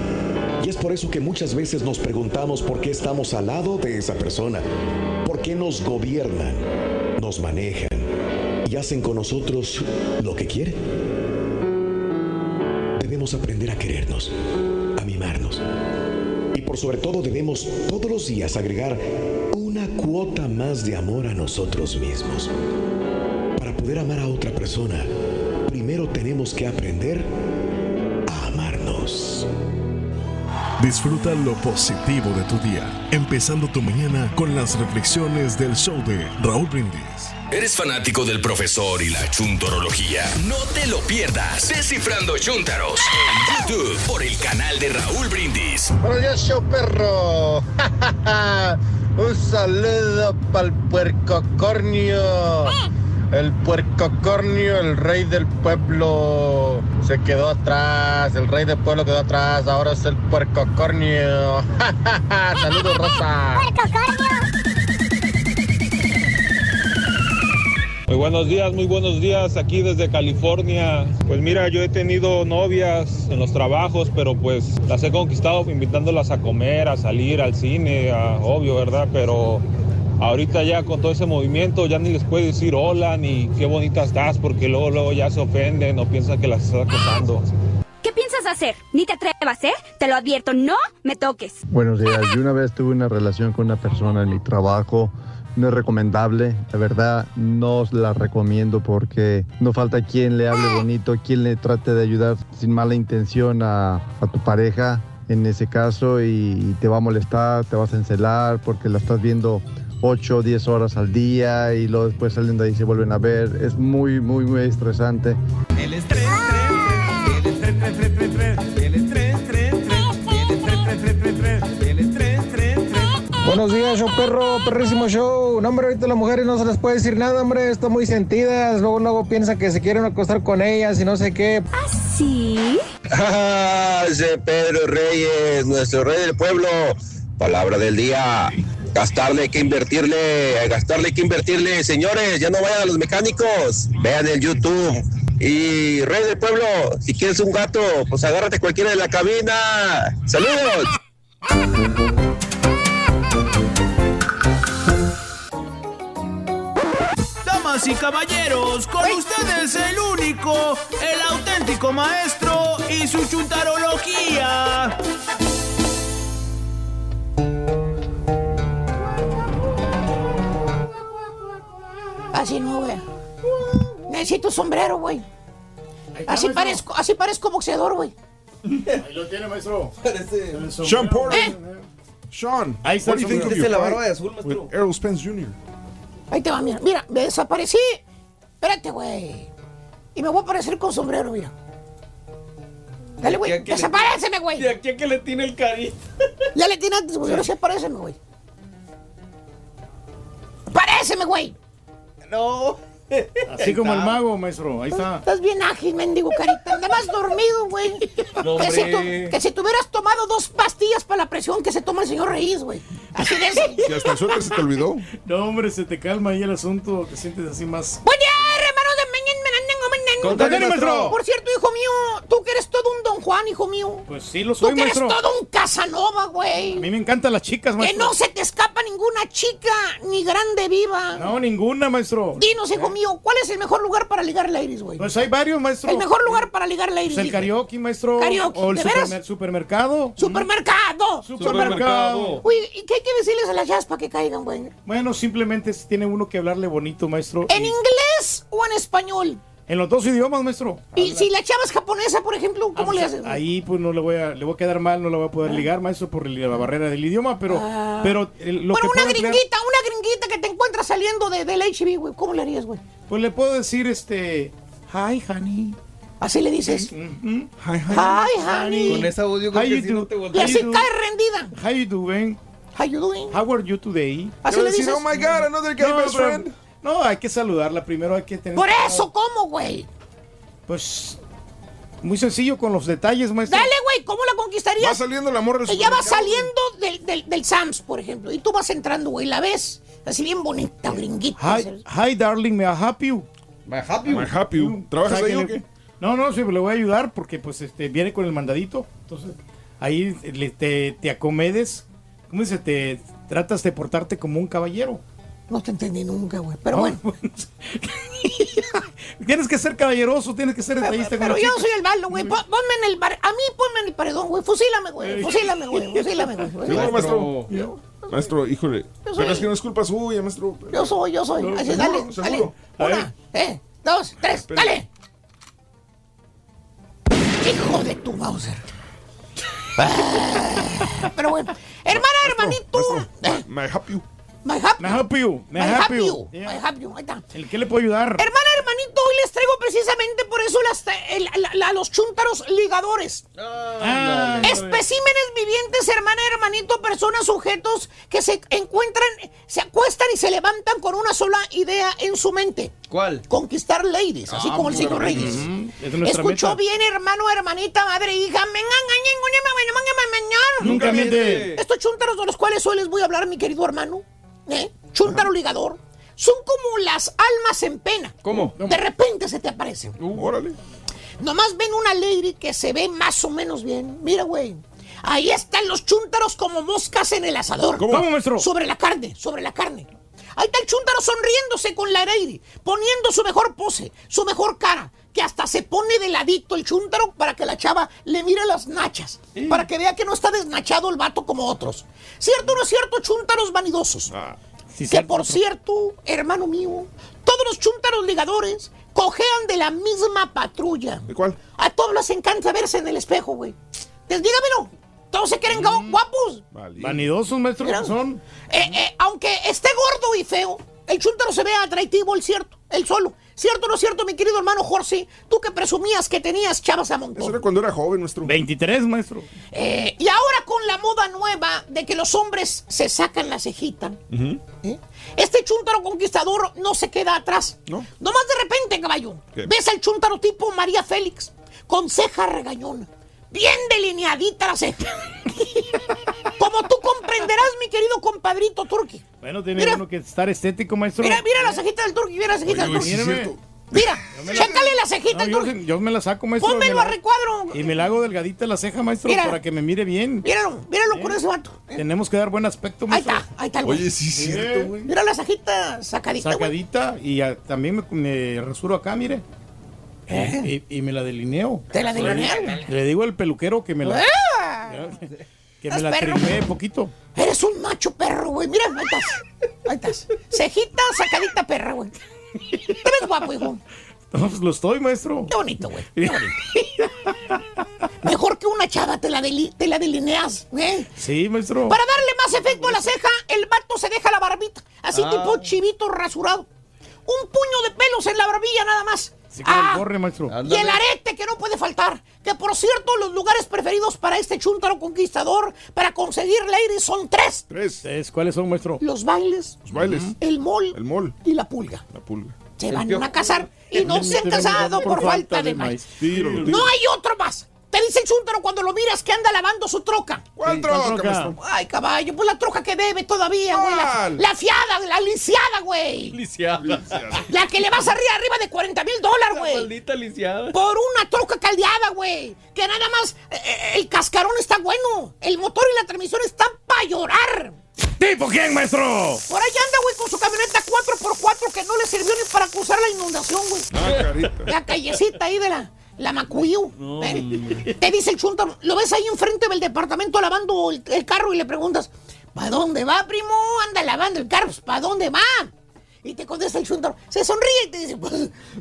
Y es por eso que muchas veces nos preguntamos por qué estamos al lado de esa persona, por qué nos gobiernan, nos manejan y hacen con nosotros lo que quieren. Debemos aprender a querernos, a mimarnos. Y por sobre todo debemos todos los días agregar una cuota más de amor a nosotros mismos. Para poder amar a otra persona, primero tenemos que aprender a amarnos. Disfruta lo positivo de tu día, empezando tu mañana con las reflexiones del show de Raúl Brindis. ¿Eres fanático del profesor y la chuntorología? No te lo pierdas. Descifrando Chuntaros en YouTube por el canal de Raúl Brindis. Buenos días, show perro. Un saludo para el puercocornio. El puercocornio, el rey del pueblo, se quedó atrás. El rey del pueblo quedó atrás. Ahora es el puercocornio. Saludos, Rosa. Muy buenos días, muy buenos días aquí desde California. Pues mira, yo he tenido novias en los trabajos, pero pues las he conquistado invitándolas a comer, a salir al cine, a- obvio, ¿verdad? Pero ahorita ya con todo ese movimiento ya ni les puedo decir hola ni qué bonita estás porque luego luego ya se ofenden o piensan que las estás acosando. ¿Qué piensas hacer? Ni te atrevas, ¿eh? Te lo advierto, no me toques. Buenos días. Yo una vez tuve una relación con una persona en mi trabajo. No es recomendable, la verdad no os la recomiendo porque no falta quien le hable bonito, quien le trate de ayudar sin mala intención a, tu pareja en ese caso y, y te va a molestar, te vas a encelar porque la estás viendo 8 o 10 horas al día y luego después salen de ahí y se vuelven a ver. Es muy, muy, muy estresante. El estrés, el estrés, el estrés, Buenos días, show perro, perrísimo show. No, hombre, ahorita las mujeres no se les puede decir nada, hombre, están muy sentidas. Luego, luego piensan que se quieren acostar con ellas y no sé qué. ¿Ah, sí? Ese Pedro Reyes, nuestro rey del pueblo. Palabra del día. Gastarle hay que invertirle, gastarle hay que invertirle. Señores, ya no vayan a los mecánicos. Vean el YouTube. Y rey del pueblo, si quieres un gato, pues agárrate cualquiera de la cabina. ¡Saludos! Damas y caballeros, con ustedes el único, el auténtico maestro y su chuntarología. Así no, güey. Necesito sombrero, güey. Así parezco, así parezco boxeador, güey. Ahí lo tiene, maestro. Sean Porter. ¿Eh? Sean, Ahí está what do you el think of sombrero. your la fight barba de azul, maestro. Errol Spence Jr.? Ahí te va, mira. Mira, me desaparecí. Espérate, güey. Y me voy a aparecer con sombrero, mira. Dale, güey. Desaparéceme, güey. De aquí a que le tiene el carito. Ya le tiene antes, güey. Aparéceme, güey. Aparéceme, güey. No. Así como el mago, maestro. Ahí está. Estás bien ágil, mendigo carita. Nada más dormido, güey. No, que, si tu- que si te hubieras tomado dos pastillas para la presión que se toma el señor Reyes, güey. Así de eso. Si hasta el suéter se te olvidó. No, hombre, se te calma ahí el asunto. Te sientes así más. Buen día, Menanengo, Menanengo. Con Dani, maestro. Por cierto, hijo mío, tú que eres todo un don Juan, hijo mío. Pues sí, lo Tú soy, que eres maestro. todo un Casanova, güey. A mí me encantan las chicas, Que maestro. no se te escapa ninguna chica, ni grande viva. No, ninguna, maestro. Dinos, hijo mío, ¿cuál es el mejor lugar para ligar ladies, güey? Pues hay varios, maestro. El mejor lugar para ligar ladies. Pues el karaoke, maestro. Karaoke, O el ¿de veras? supermer- supermercado. ¡Supermercado! Supermercado. Uy, ¿y qué hay que decirles a las jazz para que caigan, güey? Bueno, simplemente tiene uno que hablarle bonito, maestro. ¿En y- inglés o en español? En los dos idiomas, maestro. Y si la chava es japonesa, por ejemplo, ¿cómo le haces? Ahí pues no le voy a, le voy a quedar mal, no la voy a poder ligar, maestro, por la barrera del idioma, pero, Ah. pero eh, lo bueno, que una gringuita, una gringuita que te encuentras saliendo de, del HB, güey. ¿Cómo le harías, güey? pues le puedo decir, este, hi, honey. Así le dices. Hi, Hi, honey. Con esa audio que do? no te Y así cae rendida. How you doing? How you doing? How are you today? Así le dices. oh my God, another gay No, best friend. No, hay que saludarla primero, hay que tener... Por eso, ¿cómo, güey? Pues, muy sencillo con los detalles, maestro. Dale, güey, ¿cómo la conquistarías? Va saliendo el amor del Ella va saliendo del, del, del Sams, por ejemplo, y tú vas entrando, güey, la ves así bien bonita, gringuita. Hi, hi, darling, may I help you? My happy. My happy. ¿Trabajas O sea, ahí que o qué? No, no, sí, le voy a ayudar porque pues este viene con el mandadito. Entonces, ahí le- te, te acomedes. ¿Cómo dice? Te tratas de portarte como un caballero. No te entendí nunca, güey, pero No, bueno. tienes que ser caballeroso, tienes que ser detallista con Pero la yo chica. soy el malo, güey. Pon- Ponme en el bar. A mí ponme en el paredón, güey. Fusílame, güey. Fusílame, güey. Fusílame, güey. Seguro, fusílame. maestro. Maestro, híjole. Soy- Pero es que no es culpa suya, maestro. Yo soy, yo soy. No, Así, seguro, dale, seguro. dale. Una, eh, dos, tres, Espera. dale. Hijo de tu Mauser. Pero bueno, hermana, hermanito. Maestro, my happy. My happy. Me help you, me My help happy you. you. My happy you. Ahí está. ¿El qué le puedo ayudar? Hermana, hermanito, hoy les traigo precisamente por eso las, el- la- la- los chúntaros ligadores. Ah, Especímenes vivientes, hermana, hermanito, personas, sujetos que se encuentran, se acuestan y se levantan con una sola idea en su mente. ¿Cuál? Conquistar ladies, así Ah, como el señor bien. Reyes. Es Escuchó meta. bien, hermano, hermanita, madre, hija. Me engañen, Nunca miente. Estos chúntaros de los cuales hoy les voy a hablar, mi querido hermano, ¿eh? chúntaro ligador, son como las almas en pena. ¿Cómo? De repente se te aparecen. Órale. Nomás ven una lady que se ve más o menos bien. Mira, güey. Ahí están los chúntaros como moscas en el asador. ¿Cómo? ¿Cómo, maestro? Sobre la carne, sobre la carne. Ahí está el chúntaro sonriéndose con la lady, poniendo su mejor pose, su mejor cara. Que hasta se pone de ladito el chúntaro para que la chava le mire las nachas, para que vea que no está desnachado el vato como otros. ¿Cierto o no es cierto, chúntaros vanidosos? que por cierto, hermano mío, todos los chúntaros ligadores cojean de la misma patrulla. ¿De cuál? A todos les encanta verse en el espejo, güey. Dígamelo. Todos se quieren gu- guapos. Vanidosos, maestro, que son. Eh, eh, aunque esté gordo y feo, el chúntaro se ve atractivo, el cierto, el solo. ¿Cierto o no es cierto, mi querido hermano Jorge? Tú que presumías que tenías chavas a montón. Eso era cuando era joven, nuestro. 23, maestro. Eh, y ahora con la moda nueva de que los hombres se sacan la cejita, ¿eh? este chúntaro conquistador no se queda atrás. No. Nomás de repente, caballo, ¿Qué? ves al chúntaro tipo María Félix, con ceja regañona, bien delineadita la ceja. Comprenderás, mi querido compadrito Turki. Bueno, tiene Mira. uno que estar estético, maestro. Mira, mira la cejita del Turki, mira la cejita Oye, del cierto. Mira, la- chécale la cejita No, del yo, Turki. yo me la saco, maestro. Pónmelo me a la- recuadro. Y me la hago delgadita la ceja, maestro, Mira. para que me mire bien. Míralo, míralo con ese vato. Tenemos que dar buen aspecto, Ahí maestro. está, ahí está el güey. Oye, sí es cierto, güey. Mira la cejita sacadita. Sacadita y a- también me, me rasuro acá, mire. Y, y me la delineo. ¿Te la delinean? Le digo al peluquero que me la, ¡Ah! Que me la perro. trimee poquito. Eres un macho perro, güey. Mira, ahí estás. Ahí estás. Cejita sacadita perra, güey. Te ves guapo, hijo. No, pues lo estoy, maestro. Qué bonito, güey. Qué bonito. Mejor que una chava te la, deli- te la delineas, ¿eh? Sí, maestro. Para darle más efecto a la ceja, el vato se deja la barbita. Así Ah. tipo chivito rasurado. Un puño de pelos en la barbilla nada más. Sí, Ah, el gorre, maestro. Y el arete que no puede faltar. Que por cierto, los lugares preferidos para este chúntaro conquistador para conseguir ladies son tres: Tres. ¿Es- ¿Cuáles son, maestro? los bailes, Los bailes. el mall El mall. y la pulga. La pulga. Se El van piojo. a casar y no se han casado por falta de maíz. Tiro, lo tiro. No hay otro más. Te dice el chúntaro cuando lo miras que anda lavando su troca. ¿Cuál Sí, troca, ¿cuál troca? maestro? Ay, caballo, pues la troca que debe todavía, güey. La, fiada, la lisiada, güey. Lisiada. La que le vas arriba, arriba de 40 mil dólares, güey. Maldita lisiada. Por una troca caldeada, güey. Que nada más eh, eh, el cascarón está bueno. El motor y la transmisión están para llorar. ¿Tipo quién, maestro? Por ahí anda, güey, con su camioneta 4x4 que no le sirvió ni para cruzar la inundación, güey. Ah, carita. La callecita ahí de la, la Macuyu. Eh, Te dice el chúntaro, lo ves ahí enfrente del departamento lavando el, el carro y le preguntas, ¿para dónde va, primo? Anda lavando el carro, ¿para dónde va? Y te contesta el chúntaro, se sonríe y te dice, pues,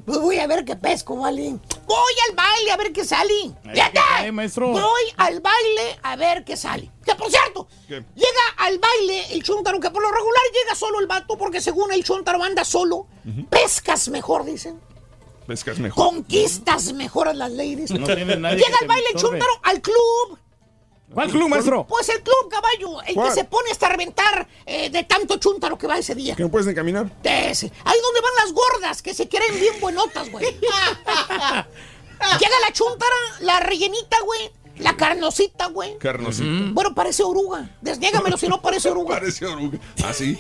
pues voy a ver qué pesco, vale. Voy al baile a ver qué sale. Cae, maestro. Voy al baile a ver qué sale. Que por cierto, ¿Qué? llega al baile el chúntaro, que por lo regular llega solo el vato, porque según el chúntaro anda solo. Pescas mejor, dicen. Pescas mejor. Conquistas mejor a las ladies. No tiene nadie Llega al baile chúntaro al club. ¿Cuál club, maestro? Pues el club, caballo. El ¿Cuál? que se pone hasta reventar eh, de tanto chúntaro que va ese día. ¿Que no puedes ni caminar? Ese. Ahí donde van las gordas que se quieren bien buenotas, güey. Llega la chúntara, la rellenita, güey. La carnosita, güey. Carnosita. Bueno, parece oruga. Desniégamelo si no parece oruga. Parece oruga. Ah, sí.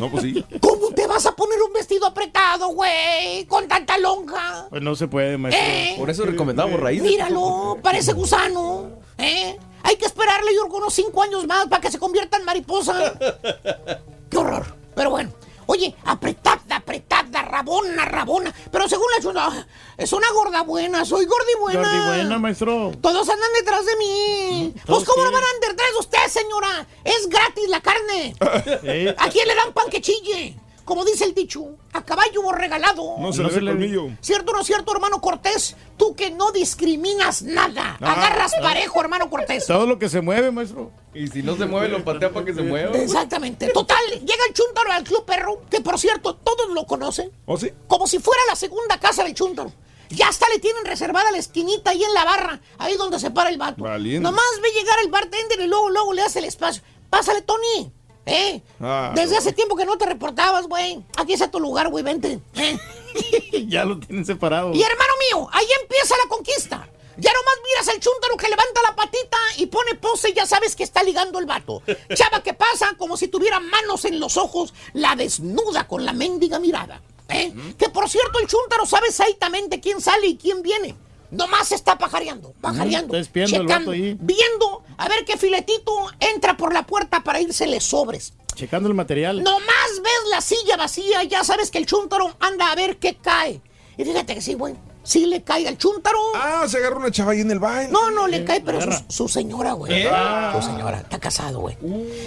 No, pues sí. ¿Cómo te vas a poner un vestido apretado, güey? Con tanta lonja. Pues no se puede, maestro. ¿Eh? Por eso recomendamos raíces. Míralo, parece gusano. ¿eh? Hay que esperarle, yo unos cinco años más para que se convierta en mariposa. Qué horror. Pero bueno. Oye, apretada, apretada, rabona, rabona. Pero según la chula, es una gorda buena, soy gordi buena. Gordi buena, maestro. Todos andan detrás de mí. Pues, ¿Todos ¿cómo no van a andar detrás de usted, señora? Es gratis la carne. Sí. ¿A quién le dan pan que chille? Como dice el dicho, a caballo regalado. No se No le ve el colmillo. ¿Cierto o no es cierto, hermano Cortés? Tú que no discriminas nada. Ah. Agarras parejo, hermano Cortés. Todo lo que se mueve, maestro. Y si no se mueve, lo patea para que se mueva. Exactamente. Total, llega el chúntaro al club perro, que por cierto, todos lo conocen, ¿Oh, sí? como si fuera la segunda casa del chúntaro. Ya hasta le tienen reservada la esquinita ahí en la barra, ahí donde se para el vato. Valiente. Nomás ve llegar el bartender y luego, luego le hace el espacio. Pásale, Tony. ¿Eh? Ah, Desde hace tiempo que no te reportabas, güey. Aquí está tu lugar, güey, vente. ¿Eh? ya lo tienen separado. Y hermano mío, ahí empieza la conquista. Ya nomás miras al chúntaro que levanta la patita y pone pose y ya sabes que está ligando el vato. Chava que pasa como si tuviera manos en los ojos, la desnuda con la mendiga mirada. ¿eh? Que por cierto el chúntaro sabe exactamente quién sale y quién viene. Nomás está pajareando, pajareando, está espiando el vato ahí. viendo a ver qué filetito entra por la puerta para írsele sobres. Checando el material. Nomás ves la silla vacía, ya sabes que el chúntaro anda a ver qué cae. Y fíjate que sí, güey. sí le cae al chúntaro. Ah, se agarra una chava ahí en el baile. No, no le cae, pero su, su señora, güey. ¿Eh? Su señora, está casado, güey.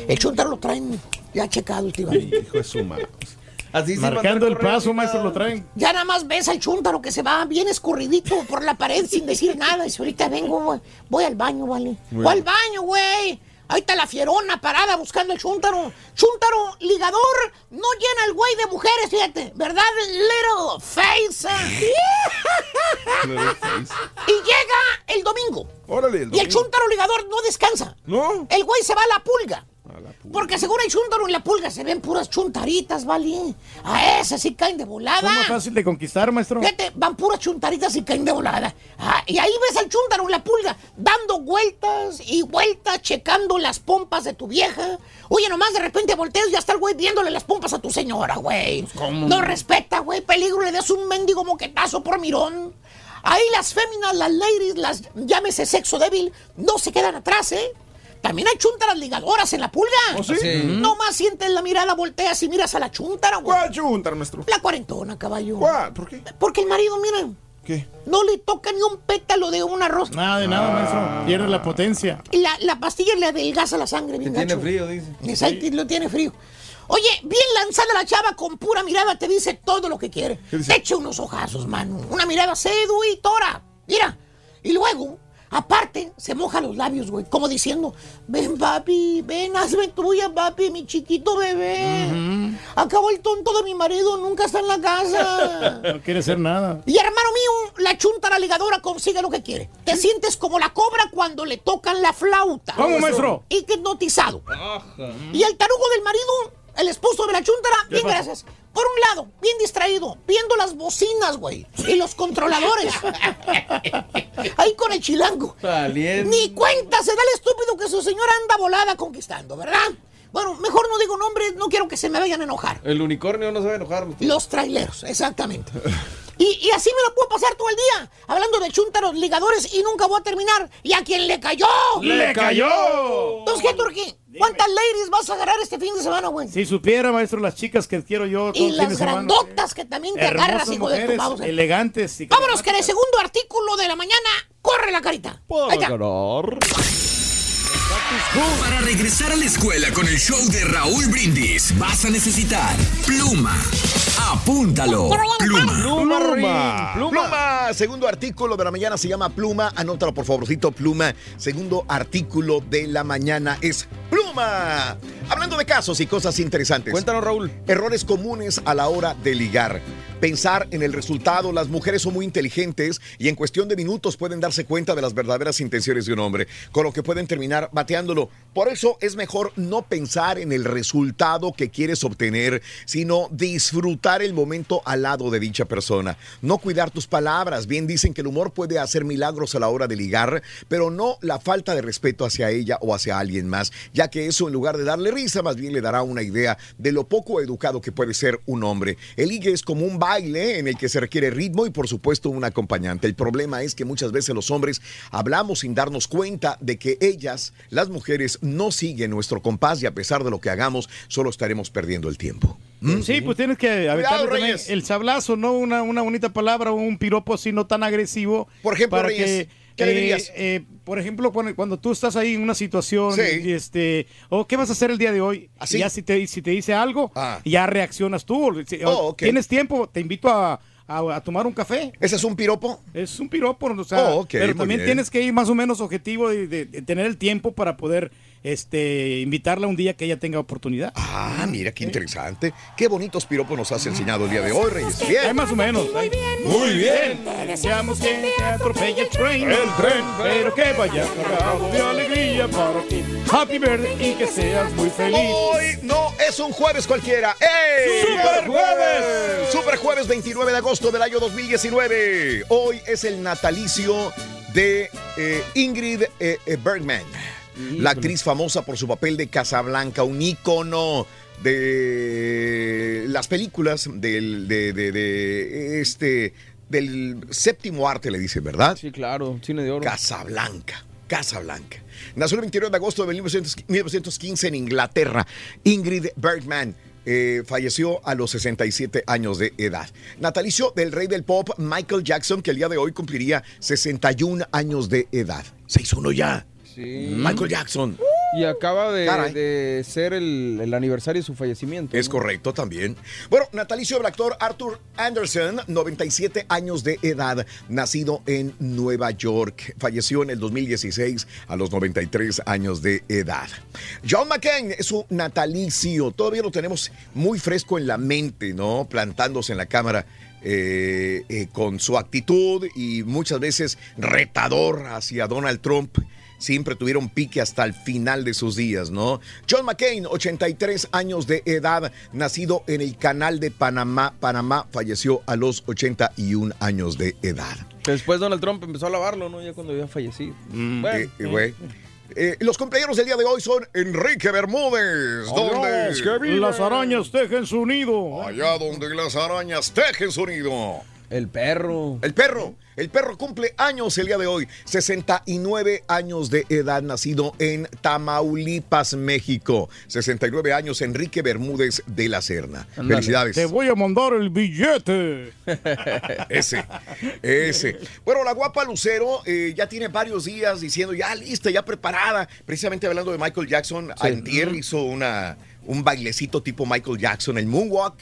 El chúntaro lo traen ya checado últimamente. Hijo de su madre. Así Marcando el paso, maestro, lo traen. Ya nada más ves al chúntaro que se va bien escurridito por la pared sin decir nada. Dice, ahorita vengo, güey. Voy al baño, vale. Muy Voy al baño, güey. Ahí está la fierona parada buscando el chúntaro. Chúntaro, ligador, no llena el güey de mujeres, fíjate. ¿Verdad, little face? y llega el domingo. Órale, el Y el chúntaro ligador no descansa. No. El güey se va a la pulga. Porque según el chúntaro en la pulga se ven puras chuntaritas, ¿vale? A esas sí caen de volada. Es más fácil de conquistar, maestro. Fíjate, van puras chuntaritas y caen de volada. Ah, y ahí ves al chúntaro en la pulga, dando vueltas y vueltas, checando las pompas de tu vieja. Oye, nomás de repente volteas y ya está el güey viéndole las pompas a tu señora, güey. ¿cómo? No respeta, güey. Peligro, le das un mendigo moquetazo por mirón. Ahí las féminas, las ladies, las llámese sexo débil, no se quedan atrás, ¿eh? También hay chúntaras ligadoras en la pulga. ¿Oh, sí? Sí. No más sientes la mirada, volteas y miras a la chúntara, güey. ¿Cuál chúntara, maestro? La cuarentona, caballo. ¿Cuál? ¿Por qué? Porque el marido, mira, ¿Qué? no le toca ni un pétalo de una rosa. Nada de nada, maestro. Pierde la potencia. Y La, la pastilla le adelgaza la sangre, bien Tiene gacho. frío, dice. Exacto, lo tiene frío. Oye, bien lanzada la chava con pura mirada te dice todo lo que quiere. ¿Qué dice? Te echa unos ojazos, mano. Una mirada seduitora. Mira. Y luego, aparte, se moja los labios, güey. Como diciendo, ven, papi, ven, hazme tuya, papi, mi chiquito bebé. Acabó el tonto de mi marido, nunca está en la casa. No quiere hacer nada. Y hermano mío, la chuntara ligadora consigue lo que quiere. Te sientes como la cobra cuando le tocan la flauta. ¿Cómo, maestro? Y hipnotizado. Y el tarugo del marido, el esposo de la chuntara, bien gracias. Por un lado, bien distraído, viendo las bocinas, güey. Y los controladores. Ahí con el chilango. Saliendo. Ni cuenta se da el estúpido que su señora anda volada conquistando, ¿verdad? Bueno, mejor no digo nombres, no quiero que se me vayan a enojar. El unicornio no se va a enojar. Los traileros, exactamente. Y, y así me lo puedo pasar todo el día, hablando de chuntaros ligadores y nunca voy a terminar. ¿Y a quién le cayó? ¡Le cayó! Entonces, ¿qué, Turquí? ¿Cuántas ladies vas a agarrar este fin de semana, güey? Si supiera, maestro, las chicas que quiero yo todo y el fin las semana. grandotas que también te agarras, hijo de tu mujeres, mouse. elegantes. y Vámonos, que en el segundo artículo de la mañana, corre la carita. Ahí está. Para regresar a la escuela con el show de Raúl Brindis, vas a necesitar pluma. Apúntalo. Pluma. Pluma. Pluma. Segundo artículo de la mañana se llama Pluma. Anótalo, por favorcito, Pluma. Segundo artículo de la mañana es Pluma. Hablando de casos y cosas interesantes. Cuéntanos, Raúl. Errores comunes a la hora de ligar. Pensar en el resultado. Las mujeres son muy inteligentes y en cuestión de minutos pueden darse cuenta de las verdaderas intenciones de un hombre, con lo que pueden terminar bateándolo. Por eso es mejor no pensar en el resultado que quieres obtener, sino disfrutar el momento al lado de dicha persona. No cuidar tus palabras. Bien dicen que el humor puede hacer milagros a la hora de ligar, pero no la falta de respeto hacia ella o hacia alguien más, ya que eso en lugar de darle risa, más bien le dará una idea de lo poco educado que puede ser un hombre. El ligue es como un baile en el que se requiere ritmo y por supuesto un acompañante. El problema es que muchas veces los hombres hablamos sin darnos cuenta de que ellas, las mujeres, no siguen nuestro compás y a pesar de lo que hagamos, solo estaremos perdiendo el tiempo. ¿Mm? Sí, pues tienes que Reyes. el sablazo, ¿no? Una, una bonita palabra o un piropo así no tan agresivo. Por ejemplo, para Reyes, que, ¿qué le eh, dirías? eh, por ejemplo, cuando, cuando tú estás ahí en una situación, Sí. y este, o ¿qué vas a hacer el día de hoy? ¿Así? Y ya si te, si te dice algo, Ah. ya reaccionas tú. Oh, ok. Tienes tiempo, te invito a, a- a tomar un café. ¿Ese es un piropo? Es un piropo, o sea, Oh, pero también bien. tienes que ir más o menos objetivo de, de- de tener el tiempo para poder este, invitarla un día que ella tenga oportunidad. Ah, mira qué interesante. Qué bonitos piropos nos has enseñado el día de hoy, Reyes. Bien. Hay más o menos. Muy bien. Muy bien. Te deseamos que te atropelle el tren. El tren. Pero que vaya cargado de alegría para ti. Happy birthday y que seas muy feliz. Hoy no es un jueves cualquiera. ¡Ey! ¡Super jueves! Super jueves 29 de agosto del año 2019. Hoy es el natalicio de eh, Ingrid eh, eh, Bergman, la actriz famosa por su papel de Casablanca, un ícono de las películas del, de, de- de este del séptimo arte, le dicen, ¿verdad? Sí, claro, cine de oro. Casablanca. Casablanca. Nació el 29 de agosto de 1900 1915 en Inglaterra. Ingrid Bergman. eh, falleció a los 67 años de edad. Natalicio del rey del pop Michael Jackson, que el día de hoy cumpliría 61 años de edad. Se hizo uno ya. Sí. Michael Jackson. Y acaba de, ser el, el aniversario de su fallecimiento. Es ¿no? correcto también. Bueno, natalicio del actor Arthur Anderson, 97 años de edad, nacido en Nueva York. Falleció en el 2016 a los 93 años de edad. John McCain es su natalicio. Todavía lo tenemos muy fresco en la mente, ¿no? Plantándose en la cámara. eh, eh, con su actitud y muchas veces retador hacia Donald Trump siempre tuvieron pique hasta el final de sus días, ¿no? John McCain, 83 años de edad, nacido en el canal de Panamá, Panamá, falleció a los 81 años de edad. Después Donald Trump empezó a lavarlo, ¿no? Ya cuando había fallecido. Bueno, Eh, eh. Eh, los compañeros del día de hoy son Enrique Bermúdez, Adiós, que donde Las arañas tejen su nido. allá donde las arañas tejen su nido. El perro. El perro. El perro cumple años el día de hoy. 69 años de edad, nacido en Tamaulipas, México. 69 años, Enrique Bermúdez de la Serna. Felicidades. Te voy a mandar el billete. Ese, ese. Bueno, la guapa Lucero eh, ya tiene varios días diciendo ya lista, ya preparada. Precisamente hablando de Michael Jackson, antier hizo una, un bailecito tipo Michael Jackson, el moonwalk.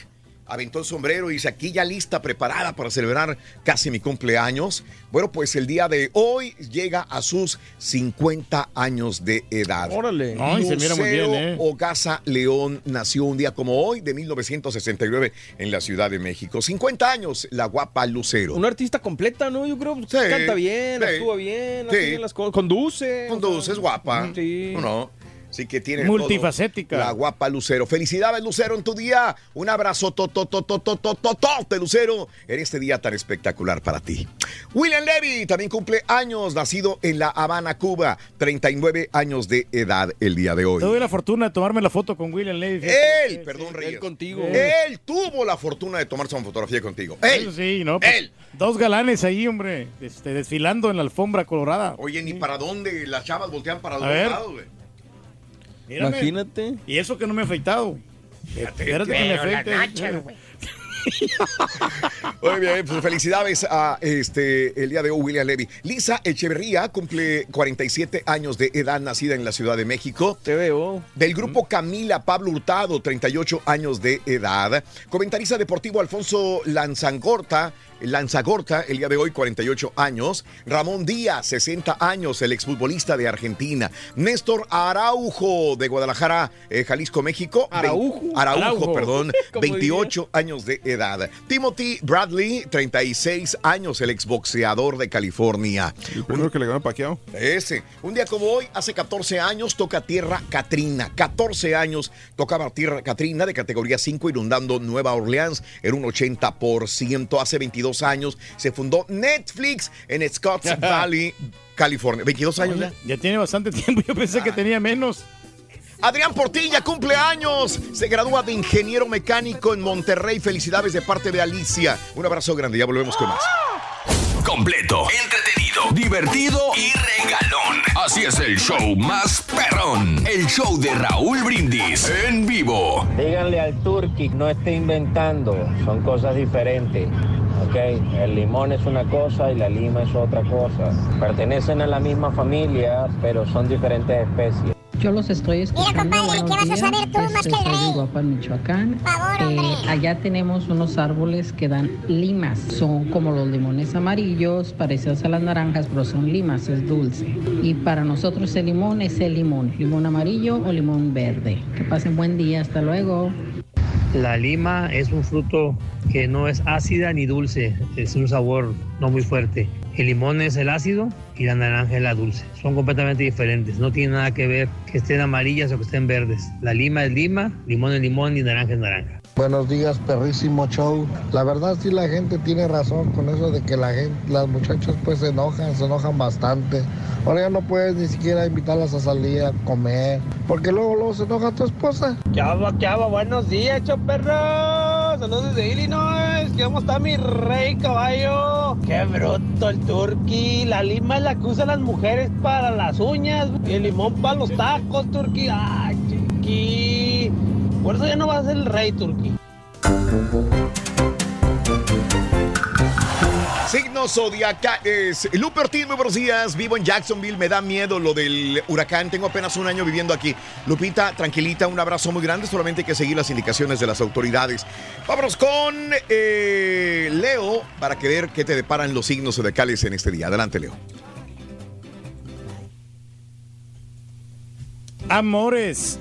Aventó el sombrero y dice aquí ya lista, preparada para celebrar casi mi cumpleaños. Bueno, pues el día de hoy llega a sus 50 años de edad. Órale. Ay, se mira muy bien, Lucero ¿eh? Ogasa León nació un día como hoy de 1969 en la Ciudad de México. 50 años, la guapa Lucero. Una artista completa, ¿no? Yo creo que Sí, canta bien, sí. actúa bien, Sí. hace bien las cosas, conduce. Conduce, es guapa. Sí. ¿O no? Sí que tiene Multifacética. todo. La guapa Lucero. Felicidades, Lucero, en tu día. Un abrazo tototototototote, Lucero, en este día tan espectacular para ti. William Levy también cumple años, nacido en La Habana, Cuba. 39 años de edad el día de hoy. Tuve la fortuna de tomarme la foto con William Levy. Él, perdón, Reyes. Él contigo. Él tuvo la fortuna de tomarse una fotografía contigo. Él. Sí, no, pues, Él. Dos galanes ahí, hombre, este, desfilando en la alfombra colorada. Oye, ni para dónde las chavas voltean para los lados, güey. Mírame. Imagínate. Y eso que no me he afeitado. Espérate que me afeite. Muy bien, pues felicidades a este el día de hoy, William Levy. Lisa Echeverría cumple 47 años de edad, nacida en la Ciudad de México. Te veo. Del grupo Camila Pablo Hurtado, 38 años de edad. Comentarista deportivo Alfonso Lanzangorta. Lanzagorta, el día de hoy, 48 años. Ramón Díaz, 60 años, el exfutbolista de Argentina. Néstor Araujo, de Guadalajara, eh, Jalisco, México. Araujo. Araujo, Araujo. perdón. Como 28 años de edad. Timothy Bradley, 36 años, el exboxeador de California. El primero que le ganó a Pacquiao. Ese. Un día como hoy, hace 14 años, toca Tierra Katrina. 14 años tocaba Tierra Katrina de categoría 5, inundando Nueva Orleans en un 80%. Hace 22 años se fundó Netflix en Scotts Valley, California. 22 años ya. Ya tiene bastante tiempo. Yo pensé que tenía menos. Adrián Portilla cumple años. Se gradúa de ingeniero mecánico en Monterrey. Felicidades de parte de Alicia. Un abrazo grande. Ya volvemos con más. Completo, entretenido, divertido y regalón. Así es el show más perrón. El show de Raúl Brindis en vivo. Díganle al turqui, no esté inventando, son cosas diferentes. ¿ok? El limón es una cosa y la lima es otra cosa. Pertenecen a la misma familia, pero son diferentes especies. Yo los estoy escuchando. compadre, ¿qué vas a saber tú días. más que el soy rey? Michoacán. favor, Eh, allá tenemos unos árboles que dan limas. Son como los limones amarillos, parecidos a las naranjas, pero son limas, es dulce. Y para nosotros el limón es el limón, limón amarillo o limón verde. Que pasen buen día, hasta luego. La lima es un fruto que no es ácida ni dulce, es un sabor no muy fuerte. El limón es el ácido y la naranja es la dulce. Son completamente diferentes, no tiene nada que ver que estén amarillas o que estén verdes. La lima es lima, limón es limón y naranja es naranja. Buenos días, perrísimo show. La verdad sí la gente tiene razón con eso de que la gente, las muchachas pues se enojan, se enojan bastante. Ahora ya no puedes ni siquiera invitarlas a salir a comer, porque luego luego se enoja tu esposa. ¿Qué hago, qué hago? Buenos días, choperro. Saludos desde Illinois. ¿Cómo está mi rey caballo? Qué bruto el turqui. La lima es la que usan las mujeres para las uñas. Y el limón para los tacos, turqui. Ay, chiqui. Por eso ya no vas a ser el rey, Turki. Signos zodiacales. Lupe Ortiz, muy buenos días. Vivo en Jacksonville. Me da miedo lo del huracán. Tengo apenas un año viviendo aquí. Lupita, tranquilita, un abrazo muy grande. Solamente hay que seguir las indicaciones de las autoridades. Vámonos con eh, Leo para que ver qué te deparan los signos zodiacales en este día. Adelante, Leo. Amores.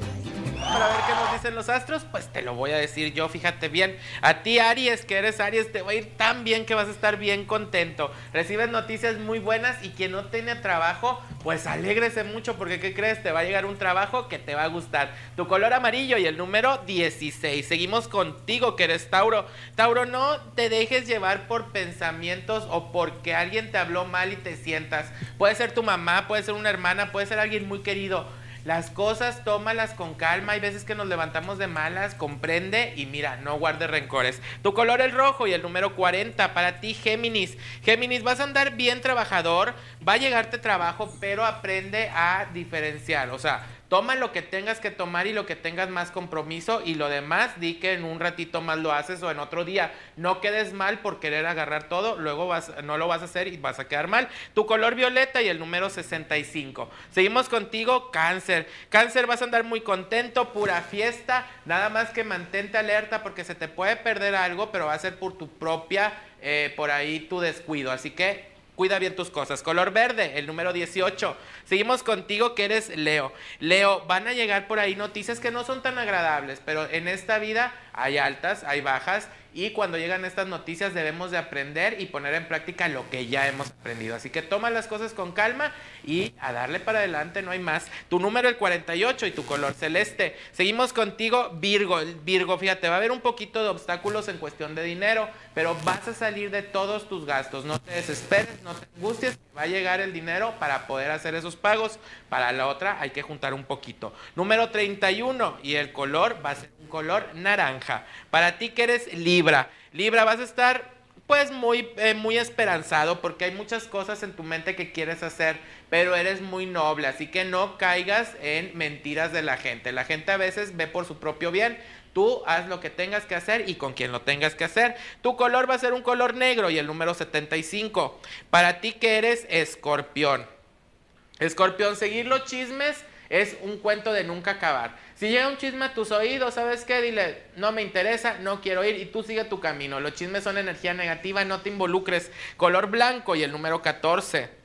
Para ver qué nos dicen los astros, pues te lo voy a decir yo, fíjate bien. A ti, Aries, que eres Aries, te va a ir tan bien que vas a estar bien contento. Recibes noticias muy buenas y quien no tiene trabajo, pues alégrese mucho porque ¿qué crees? Te va a llegar un trabajo que te va a gustar. Tu color amarillo y el número 16. Seguimos contigo, que eres Tauro. Tauro, no te dejes llevar por pensamientos o porque alguien te habló mal y te sientas. Puede ser tu mamá, puede ser una hermana, puede ser alguien muy querido. Las cosas tómalas con calma. Hay veces que nos levantamos de malas, comprende y mira, no guarde rencores. Tu color el rojo y el número 40 para ti, Géminis. Géminis, vas a andar bien trabajador, va a llegarte trabajo, pero aprende a diferenciar. O sea, toma lo que tengas que tomar y lo que tengas más compromiso y lo demás di que en un ratito más lo haces o en otro día. No quedes mal por querer agarrar todo, luego vas, no lo vas a hacer y vas a quedar mal. Tu color violeta y el número 65. Seguimos contigo, cáncer. Cáncer, vas a andar muy contento, pura fiesta, nada más que mantente alerta porque se te puede perder algo, pero va a ser por tu propia, eh, por ahí tu descuido. Así que Cuida bien tus cosas. Color verde, el número 18. Seguimos contigo que eres Leo. Leo, van a llegar por ahí noticias que no son tan agradables, pero en esta vida hay altas, hay bajas y cuando llegan estas noticias debemos de aprender y poner en práctica lo que ya hemos aprendido. Así que toma las cosas con calma y a darle para adelante, no hay más. Tu número el 48 y tu color celeste. Seguimos contigo, Virgo. Virgo, fíjate, va a haber un poquito de obstáculos en cuestión de dinero, pero vas a salir de todos tus gastos. No te desesperes, no te angusties, va a llegar el dinero para poder hacer esos pagos. Para la otra hay que juntar un poquito. Número 31 y el color va a ser un color naranja. Para ti que eres Libra. Libra, vas a estar pues muy, eh, muy esperanzado porque hay muchas cosas en tu mente que quieres hacer, pero eres muy noble, así que no caigas en mentiras de la gente. La gente a veces ve por su propio bien. Tú haz lo que tengas que hacer y con quien lo tengas que hacer. Tu color va a ser un color negro y el número 75. Para ti que eres escorpión. Escorpión, seguir los chismes es un cuento de nunca acabar. Si llega un chisme a tus oídos, ¿sabes qué? Dile, no me interesa, no quiero ir y tú sigue tu camino. Los chismes son energía negativa, no te involucres. Color blanco y el número 14.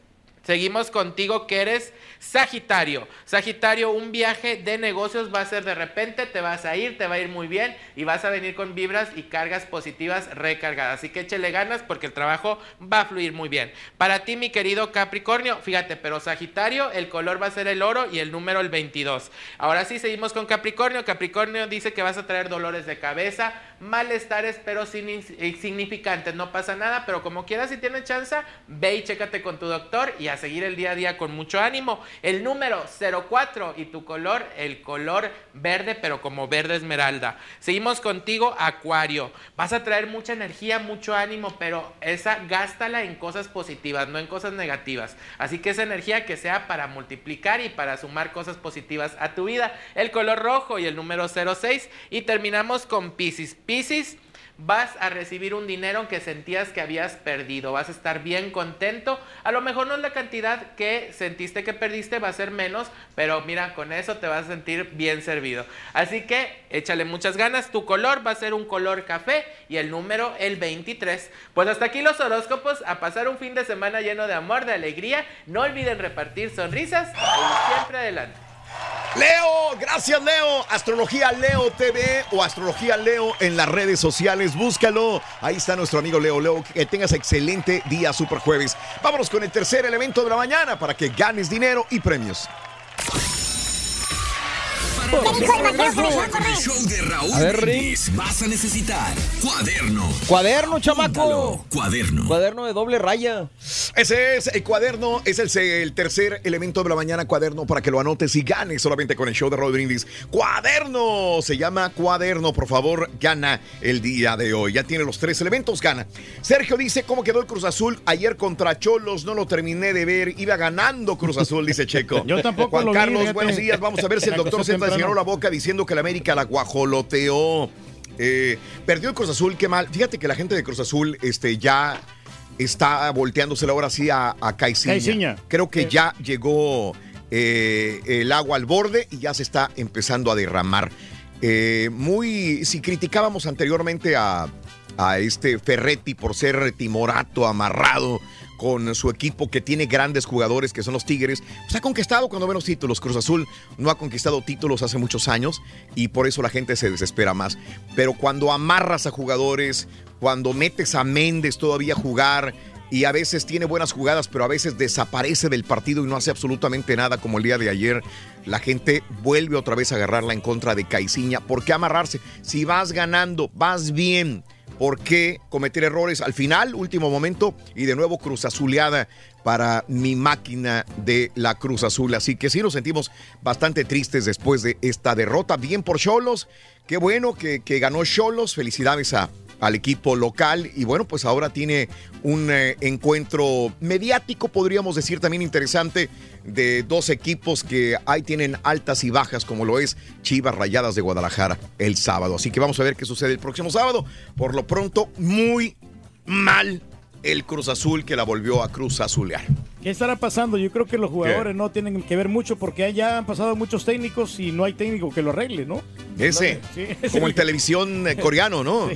Seguimos contigo que eres Sagitario. Sagitario, un viaje de negocios va a ser de repente, te vas a ir, te va a ir muy bien y vas a venir con vibras y cargas positivas recargadas. Así que échele ganas porque el trabajo va a fluir muy bien. Para ti, mi querido Capricornio, fíjate, pero Sagitario, el color va a ser el oro y el número el 22. Ahora sí, seguimos con Capricornio. Capricornio dice que vas a traer dolores de cabeza, malestares, pero sin insignificantes. No pasa nada, pero como quieras, si tienes chance, ve y chécate con tu doctor y a seguir el día a día con mucho ánimo. El número 04 y tu color, el color verde, pero como verde esmeralda. Seguimos contigo, Acuario. Vas a traer mucha energía, mucho ánimo, pero esa gástala en cosas positivas, no en cosas negativas. Así que esa energía que sea para multiplicar y para sumar cosas positivas a tu vida. El color rojo y el número 06. Y terminamos con Pisces. Pisces vas a recibir un dinero que sentías que habías perdido, vas a estar bien contento, a lo mejor no es la cantidad que sentiste que perdiste, va a ser menos, pero mira, con eso te vas a sentir bien servido. Así que échale muchas ganas, tu color va a ser un color café y el número el 23. Pues hasta aquí los horóscopos, a pasar un fin de semana lleno de amor, de alegría, no olviden repartir sonrisas y siempre adelante. Leo, gracias Leo. Astrología Leo TV o Astrología Leo en las redes sociales. Búscalo. Ahí está nuestro amigo Leo. Leo, que tengas excelente día super jueves. Vámonos con el tercer elemento de la mañana para que ganes dinero y premios. Show de Raúl A ver, Brindis vas a necesitar cuaderno. Cuaderno, chamaco. Cuaderno. Cuaderno de doble raya. Ese es el cuaderno, es el, el tercer elemento de la mañana, cuaderno, para que lo anotes y ganes solamente con el show de Raúl Brindis. Cuaderno, se llama cuaderno, por favor, gana el día de hoy. Ya tiene los tres elementos, gana. Sergio dice, ¿cómo quedó el Cruz Azul ayer contra Cholos? No lo terminé de ver, iba ganando Cruz Azul, dice Checo. Yo tampoco Juan lo Carlos, buenos días, vamos a ver si el doctor Z llenó la boca diciendo que la América la guajoloteó. Eh, perdió el Cruz Azul, qué mal. Fíjate que la gente de Cruz Azul este, ya está volteándosela ahora sí a, a Caiciña. Caiciña. Creo que ya llegó eh, el agua al borde y ya se está empezando a derramar. Eh, muy, si criticábamos anteriormente a, a este Ferretti por ser timorato, amarrado con su equipo que tiene grandes jugadores que son los Tigres, pues ha conquistado cuando menos títulos. Cruz Azul no ha conquistado títulos hace muchos años y por eso la gente se desespera más. Pero cuando amarras a jugadores, cuando metes a Méndez todavía a jugar y a veces tiene buenas jugadas, pero a veces desaparece del partido y no hace absolutamente nada como el día de ayer, la gente vuelve otra vez a agarrarla en contra de Caiciña. ¿Por qué amarrarse? Si vas ganando, vas bien. ¿Por qué cometer errores al final, último momento? Y de nuevo Cruz Azuleada para mi máquina de la Cruz Azul. Así que sí nos sentimos bastante tristes después de esta derrota. Bien por Cholos. Qué bueno que, que ganó Cholos. Felicidades a, al equipo local. Y bueno, pues ahora tiene un eh, encuentro mediático, podríamos decir también interesante, de dos equipos que ahí tienen altas y bajas, como lo es Chivas Rayadas de Guadalajara el sábado. Así que vamos a ver qué sucede el próximo sábado. Por lo pronto, muy mal el Cruz Azul que la volvió a Cruz Azulear. ¿Qué estará pasando? Yo creo que los jugadores no tienen que ver mucho porque ya han pasado muchos técnicos y no hay técnico que lo arregle, ¿no? Ese, Sí, como el televisión eh, coreano, ¿no?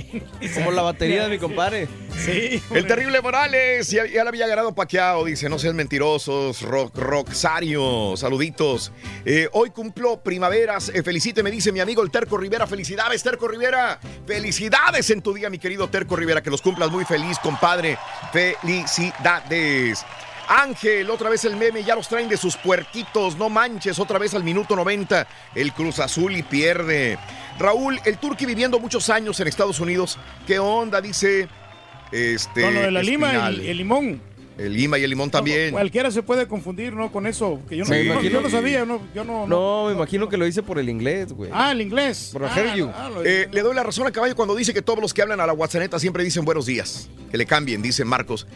Como la batería de mi compadre. Sí. El terrible Morales, ya, ya le había ganado Paquiao, dice, no sean mentirosos, Rock, Roxario, saluditos. Eh, hoy cumplo primaveras, eh, felicíteme, dice mi amigo el Terco Rivera, felicidades Terco Rivera, felicidades en tu día, mi querido Terco Rivera, que los cumplas muy feliz, compadre, felicidades. Ángel, otra vez el meme, ya los traen de sus puerquitos, no manches, otra vez al minuto 90, el Cruz Azul y pierde. Raúl, el Turqui viviendo muchos años en Estados Unidos, ¿qué onda? Dice, este... Con lo de la lima y el limón. El lima y el limón también. Cualquiera se puede confundir, ¿no? Con eso. Que yo no, Sí. yo no- yo no Imagino- sabía, no, yo no. No, me imagino que lo hice por el inglés, güey. Ah, el inglés. Por Ah, hear you. ah, Eh, le doy la razón a Caballo cuando dice que todos los que hablan a la WhatsApp siempre dicen buenos días. Que le cambien, dice Marcos.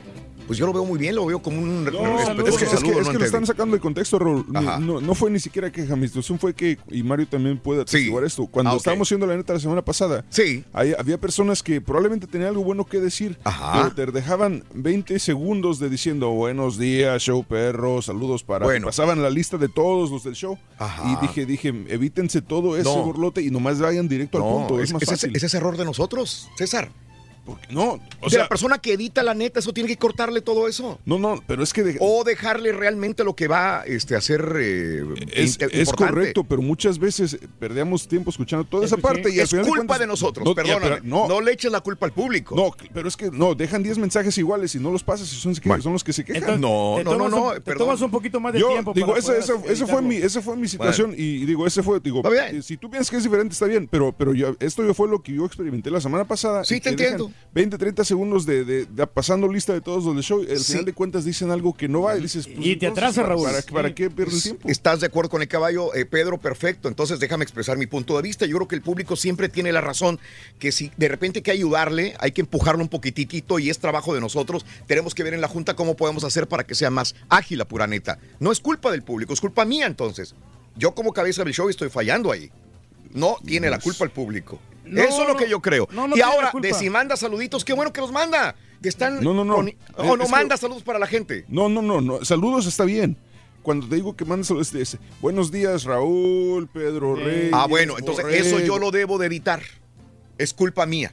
Pues yo lo veo muy bien, lo veo como un, un Es que, que- es que- saludo, es ¿no, que lo están sacando de contexto, Raúl. No, no fue ni siquiera queja. Mi situación fue que, y Mario también puede atestiguar esto. Cuando Ah, estábamos haciendo la neta la semana pasada, sí. había personas que probablemente tenían algo bueno que decir, Ajá. pero te dejaban 20 segundos de diciendo buenos días, show perro, saludos para. Bueno. Pasaban la lista de todos los del show. Ajá. Y dije, dije, evítense todo ese No. borlote y nomás vayan directo al No, punto. Es, es, más es ese, fácil. es ese error de nosotros, César. No, o de sea- la persona que edita la neta, eso tiene que cortarle todo eso. No, no, pero es que de- O dejarle realmente lo que va este, a ser eh, Es, correcto, pero muchas veces perdemos tiempo escuchando toda esa Sí. parte. y es culpa cuentas- de nosotros, No, ya, perdóname. pero no, no le eches la culpa al público. no, pero es que no, dejan 10 mensajes iguales y no los pasas y son, son los que se quejan. Entonces, No, no, no, no, un- te perdón. tomas un poquito más de Yo tiempo. digo, para esa, esa- esa fue mi, esa fue mi situación y, y digo, ese fue, digo, eh, si tú piensas que es diferente está bien, pero, pero yo, esto ya fue lo que yo experimenté la semana pasada. Sí, te dejan entiendo. 20, 30 segundos de, de- de pasando lista de todos los del show, y al Sí. final de cuentas dicen algo que no va y dices, pues, Y te atrasa, ¿para- Raúl. ¿Para, para Sí. qué pierdes el tiempo? ¿Estás de acuerdo con el caballo, eh, Pedro? Perfecto. Entonces déjame expresar mi punto de vista. Yo creo que el público siempre tiene la razón, que si de repente hay que ayudarle, hay que empujarlo un poquitito y es trabajo de nosotros. Tenemos que ver en la Junta cómo podemos hacer para que sea más ágil la pura neta. No es culpa del público, es culpa mía entonces. Yo como cabeza del show estoy fallando ahí. No tiene la culpa el público. No, Eso es lo que yo creo. no, no y ahora, culpa. de si manda saluditos, qué bueno que los manda. Que están No, no, no. con- o no es que- manda saludos para la gente. No, no, no, no. Saludos está bien. Cuando te digo que mandas saludos, es, es, buenos días, Raúl, Pedro Reyes. Ah, bueno, entonces eso yo Borrego". lo debo de evitar. Es culpa mía.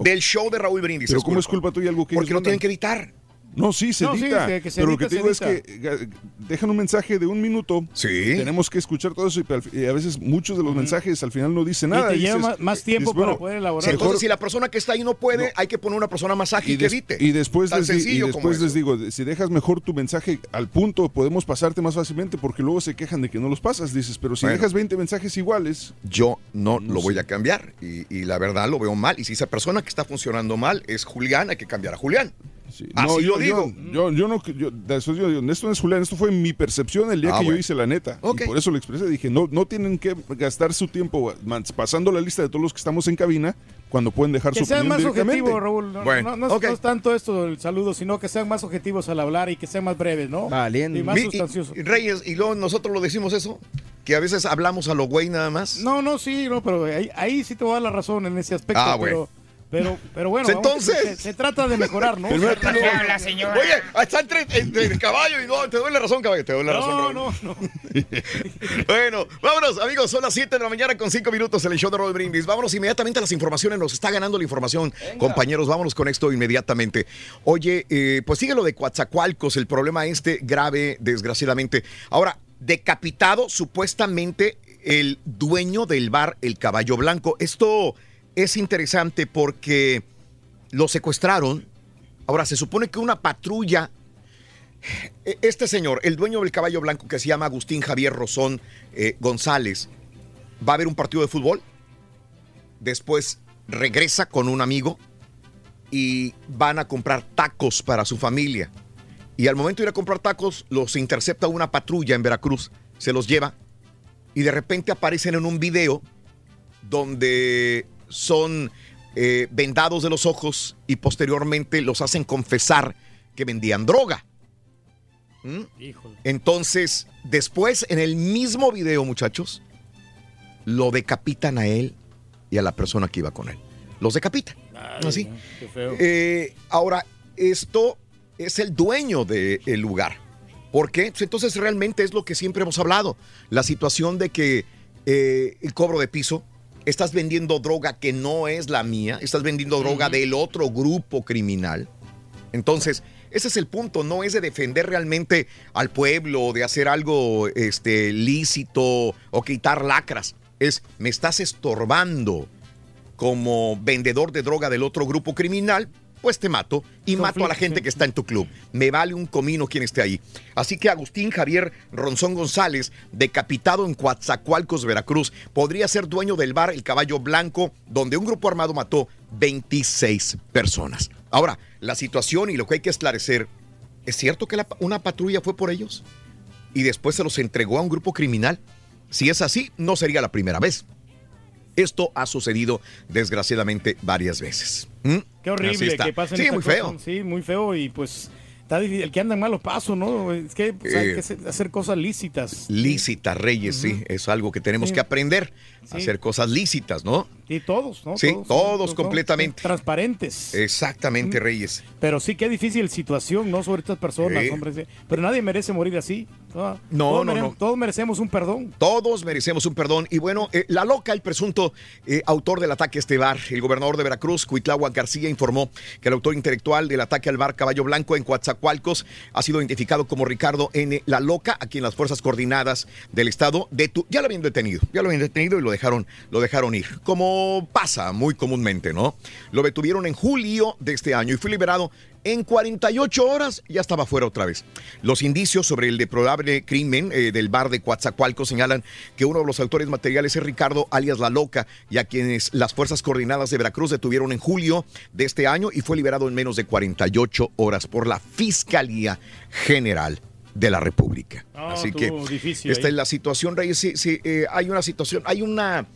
Del show de Raúl Brindis. Pero ¿cómo es culpa tuya algo que Porque lo tienen que editar. No, sí, se No, sí, edita. que- que se pero edita, lo que te digo es que eh, dejan un mensaje de un minuto. Sí. Tenemos que escuchar todo eso y, y a veces muchos de los mensajes al final no dicen Y nada. te lleva dices- más- más tiempo dices, bueno, para poder elaborar. Sí, entonces, mejor- si la persona que está ahí no puede, hay que poner una persona más ágil y, que edite. y después, Tan les, y sencillo como después les digo, si dejas mejor tu mensaje al punto, podemos pasarte más fácilmente porque luego se quejan de que no los pasas. Dices, pero si Bueno. dejas 20 mensajes iguales, Yo no, lo voy a cambiar. Y, y la verdad lo veo mal. Y si esa persona que está funcionando mal es Julián, hay que cambiar a Julián. No, Así yo, lo digo. Yo, yo, yo no, yo, de eso yo digo, esto no es Julián, esto fue mi percepción el día Ah, que bueno. yo hice la neta. Y por eso lo expresé. Dije, no, no tienen que gastar su tiempo pasando la lista de todos los que estamos en cabina cuando pueden dejar Que su sean opinión más directamente. objetivos, Raúl. No, Bueno, no- no es- ok. no es tanto esto el saludo, sino que sean más objetivos al hablar y que sean más breves, ¿no? Valiente. Y más y- sustanciosos. y Reyes, y luego nosotros lo decimos eso, que a veces hablamos a lo güey nada más. No, no, sí, no, pero ahí, ahí sí te voy a dar la razón en ese aspecto. Ah, pero, bueno. Pero, pero bueno, vamos, entonces- se, se trata de mejorar, ¿no? Primero Se trata- tú no- Oye, está entre, entre el caballo y no, te doy la razón, caballo, te doy la razón. No, no, no. Bueno, vámonos, amigos. Son las 7 de la mañana con 5 minutos en el show de Roll Brindis. Vámonos inmediatamente a las informaciones. Nos está ganando la información, compañeros. Vámonos con esto inmediatamente. Oye, eh, pues sigue lo de Coatzacoalcos, el problema este grave, desgraciadamente. Ahora, decapitado supuestamente el dueño del bar El Caballo Blanco. Esto es interesante porque lo secuestraron. Ahora, se supone que una patrulla e- este señor, el dueño del caballo blanco que se llama Agustín Javier Rosón eh, González, va a ver un partido de fútbol. Después regresa con un amigo y van a comprar tacos para su familia. Y al momento de ir a comprar tacos, los intercepta una patrulla en Veracruz, se los lleva y de repente aparecen en un video donde son eh, vendados de los ojos y posteriormente los hacen confesar que vendían droga. ¿Mm? Entonces, después, en el mismo video, muchachos, lo decapitan a él y a la persona que iba con él. Los decapitan. Así. Qué feo. Eh, ahora, esto es el dueño del lugar. ¿Por qué? Pues entonces realmente es lo que siempre hemos hablado. La situación de que eh, el cobro de piso, estás vendiendo droga que no es la mía, estás vendiendo droga del otro grupo criminal. Entonces, ese es el punto, no es de defender realmente al pueblo o de hacer algo este, lícito o quitar lacras. Es, me estás estorbando como vendedor de droga del otro grupo criminal, pues te mato y mato a la gente que está en tu club. Me vale un comino quien esté ahí. Así que Agustín Javier Ronzón González, decapitado en Coatzacoalcos, Veracruz, podría ser dueño del bar El Caballo Blanco, donde un grupo armado mató 26 personas. Ahora, la situación y lo que hay que esclarecer, ¿es cierto que la- una patrulla fue por ellos? Y después se los entregó a un grupo criminal. Si es así, no sería la primera vez. Esto ha sucedido desgraciadamente varias veces. ¿Mm? Qué horrible que pasen Sí, muy feo. cosas. Sí, muy feo y pues está difícil. El que anda en malos pasos, ¿no? Es que pues, hay Eh, que hacer- cosas lícitas. Lícita, Reyes, sí. Es algo que tenemos Sí. que aprender. Sí. Hacer cosas lícitas, ¿no? Y todos, ¿no? Sí, todos completamente. Transparentes. Exactamente, Reyes. Pero sí, qué difícil situación, ¿no? Sobre estas personas, Sí. hombre. Pero nadie merece morir así. No, no, mere- no. Todos merecemos un perdón. Todos merecemos un perdón. Y bueno, eh, la loca, el presunto eh, autor del ataque a este bar, el gobernador de Veracruz, Cuitlagua García, informó que el autor intelectual del ataque al bar Caballo Blanco en Coatzacoalcos ha sido identificado como Ricardo N. La Loca, a quien las fuerzas coordinadas del Estado detu ya lo habían detenido. Ya lo habían detenido y lo dejaron, lo dejaron ir. Como pasa muy comúnmente, ¿no? Lo detuvieron en julio de este año y fue liberado en 48 horas ya estaba fuera otra vez. Los indicios sobre el deplorable crimen eh, del bar de Coatzacoalcos señalan que uno de los autores materiales es Ricardo alias La Loca, y a quienes las fuerzas coordinadas de Veracruz detuvieron en julio de este año y fue liberado en menos de 48 horas por la Fiscalía General de la República. Ah, Así que difícil esta ahí. es la situación, Reyes. Sí, sí, eh, hay una situación, hay una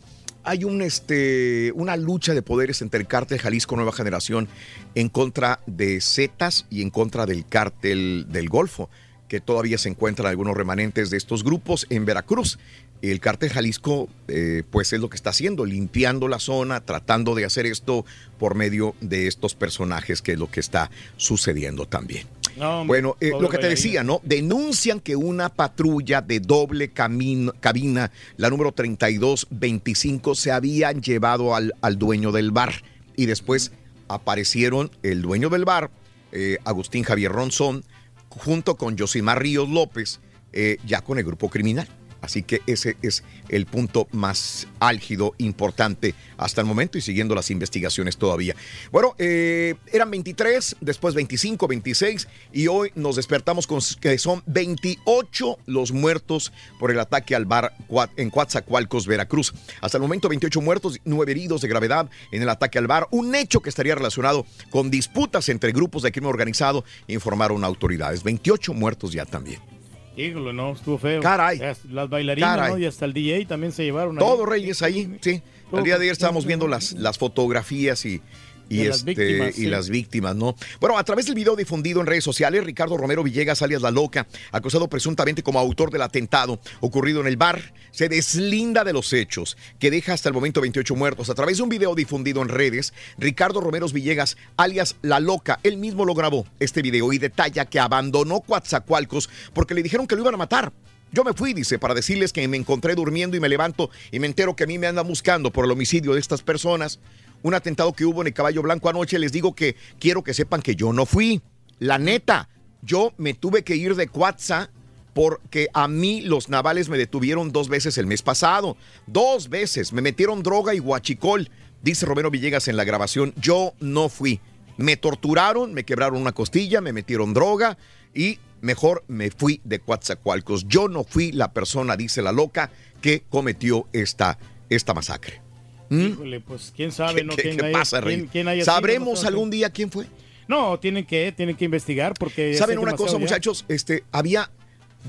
hay un, este, una lucha de poderes entre el cártel Jalisco Nueva Generación en contra de Zetas y en contra del cártel del Golfo, que todavía se encuentran algunos remanentes de estos grupos en Veracruz. El cártel Jalisco, eh, pues es lo que está haciendo, limpiando la zona, tratando de hacer esto por medio de estos personajes, que es lo que está sucediendo también. No, Bueno, eh, lo que te decía, ¿no? Denuncian que una patrulla de doble camino, cabina, la número 3225, se habían llevado al, al dueño del bar. Y después aparecieron el dueño del bar, eh, Agustín Javier Ronzón, junto con Josimar Ríos López, eh, ya con el grupo criminal. Así que ese es el punto más álgido, importante hasta el momento y siguiendo las investigaciones todavía. Bueno, eh, eran 23, después 25, 26 y hoy nos despertamos con que son 28 los muertos por el ataque al bar en Coatzacoalcos, Veracruz. Hasta el momento 28 muertos, 9 heridos de gravedad en el ataque al bar, un hecho que estaría relacionado con disputas entre grupos de crimen organizado, informaron autoridades. 28 muertos ya también. Híjole, no, estuvo feo. Caray. Las bailarinas, Caray. ¿no? Y hasta el DJ también se llevaron. ahí. Todo Reyes ahí, sí. Todo El día de ayer estábamos viendo las, las fotografías y, y, De las este, víctimas, y sí. las víctimas, ¿no? Bueno, a través del video difundido en redes sociales, Ricardo Romero Villegas, alias La Loca, acusado presuntamente como autor del atentado ocurrido en el bar, se deslinda de los hechos, que deja hasta el momento 28 muertos. A través de un video difundido en redes, Ricardo Romero Villegas, alias La Loca, él mismo lo grabó este video y detalla que abandonó Coatzacoalcos porque le dijeron que lo iban a matar. Yo me fui, dice, para decirles que me encontré durmiendo y me levanto y me entero que a mí me andan buscando por el homicidio de estas personas. Un atentado que hubo en el Caballo Blanco anoche. Les digo que quiero que sepan que yo no fui. La neta, yo me tuve que ir de Cuatza porque a mí los navales me detuvieron dos veces el mes pasado. Dos veces. Me metieron droga y guachicol. Dice Romero Villegas en la grabación. Yo no fui. Me torturaron, me quebraron una costilla, me metieron droga y mejor me fui de Coatzacoalcos. Yo no fui la persona, dice la loca, que cometió esta, esta masacre. ¿Mm? Híjole, pues quién sabe, ¿Qué, ¿no? qué- ¿Quién qué haya- pasa, quién- quién haya sido, ¿Sabremos no algún día quién fue? No, tienen que, tienen que investigar porque. ¿Saben una cosa, ya. muchachos? Este, había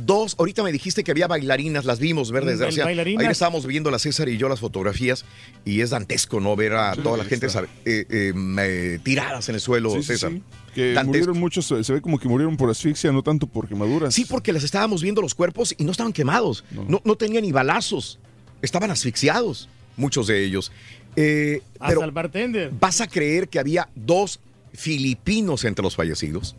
dos, ahorita me dijiste que había bailarinas, las vimos, ver desgracia. Ahí estábamos viendo la César y yo las fotografías y es dantesco, ¿no? Ver a Sí, toda la gente sabe, eh, eh, eh, tiradas en el suelo, Sí, César. sí. Que Dantesco. murieron muchos, se se ve como que murieron por asfixia, no tanto por quemaduras. Sí, porque las estábamos viendo los cuerpos y no estaban quemados. No, no tenían ni balazos. Estaban asfixiados, muchos de ellos. Eh, Hasta pero el bartender. ¿vas a creer que había dos filipinos entre los fallecidos?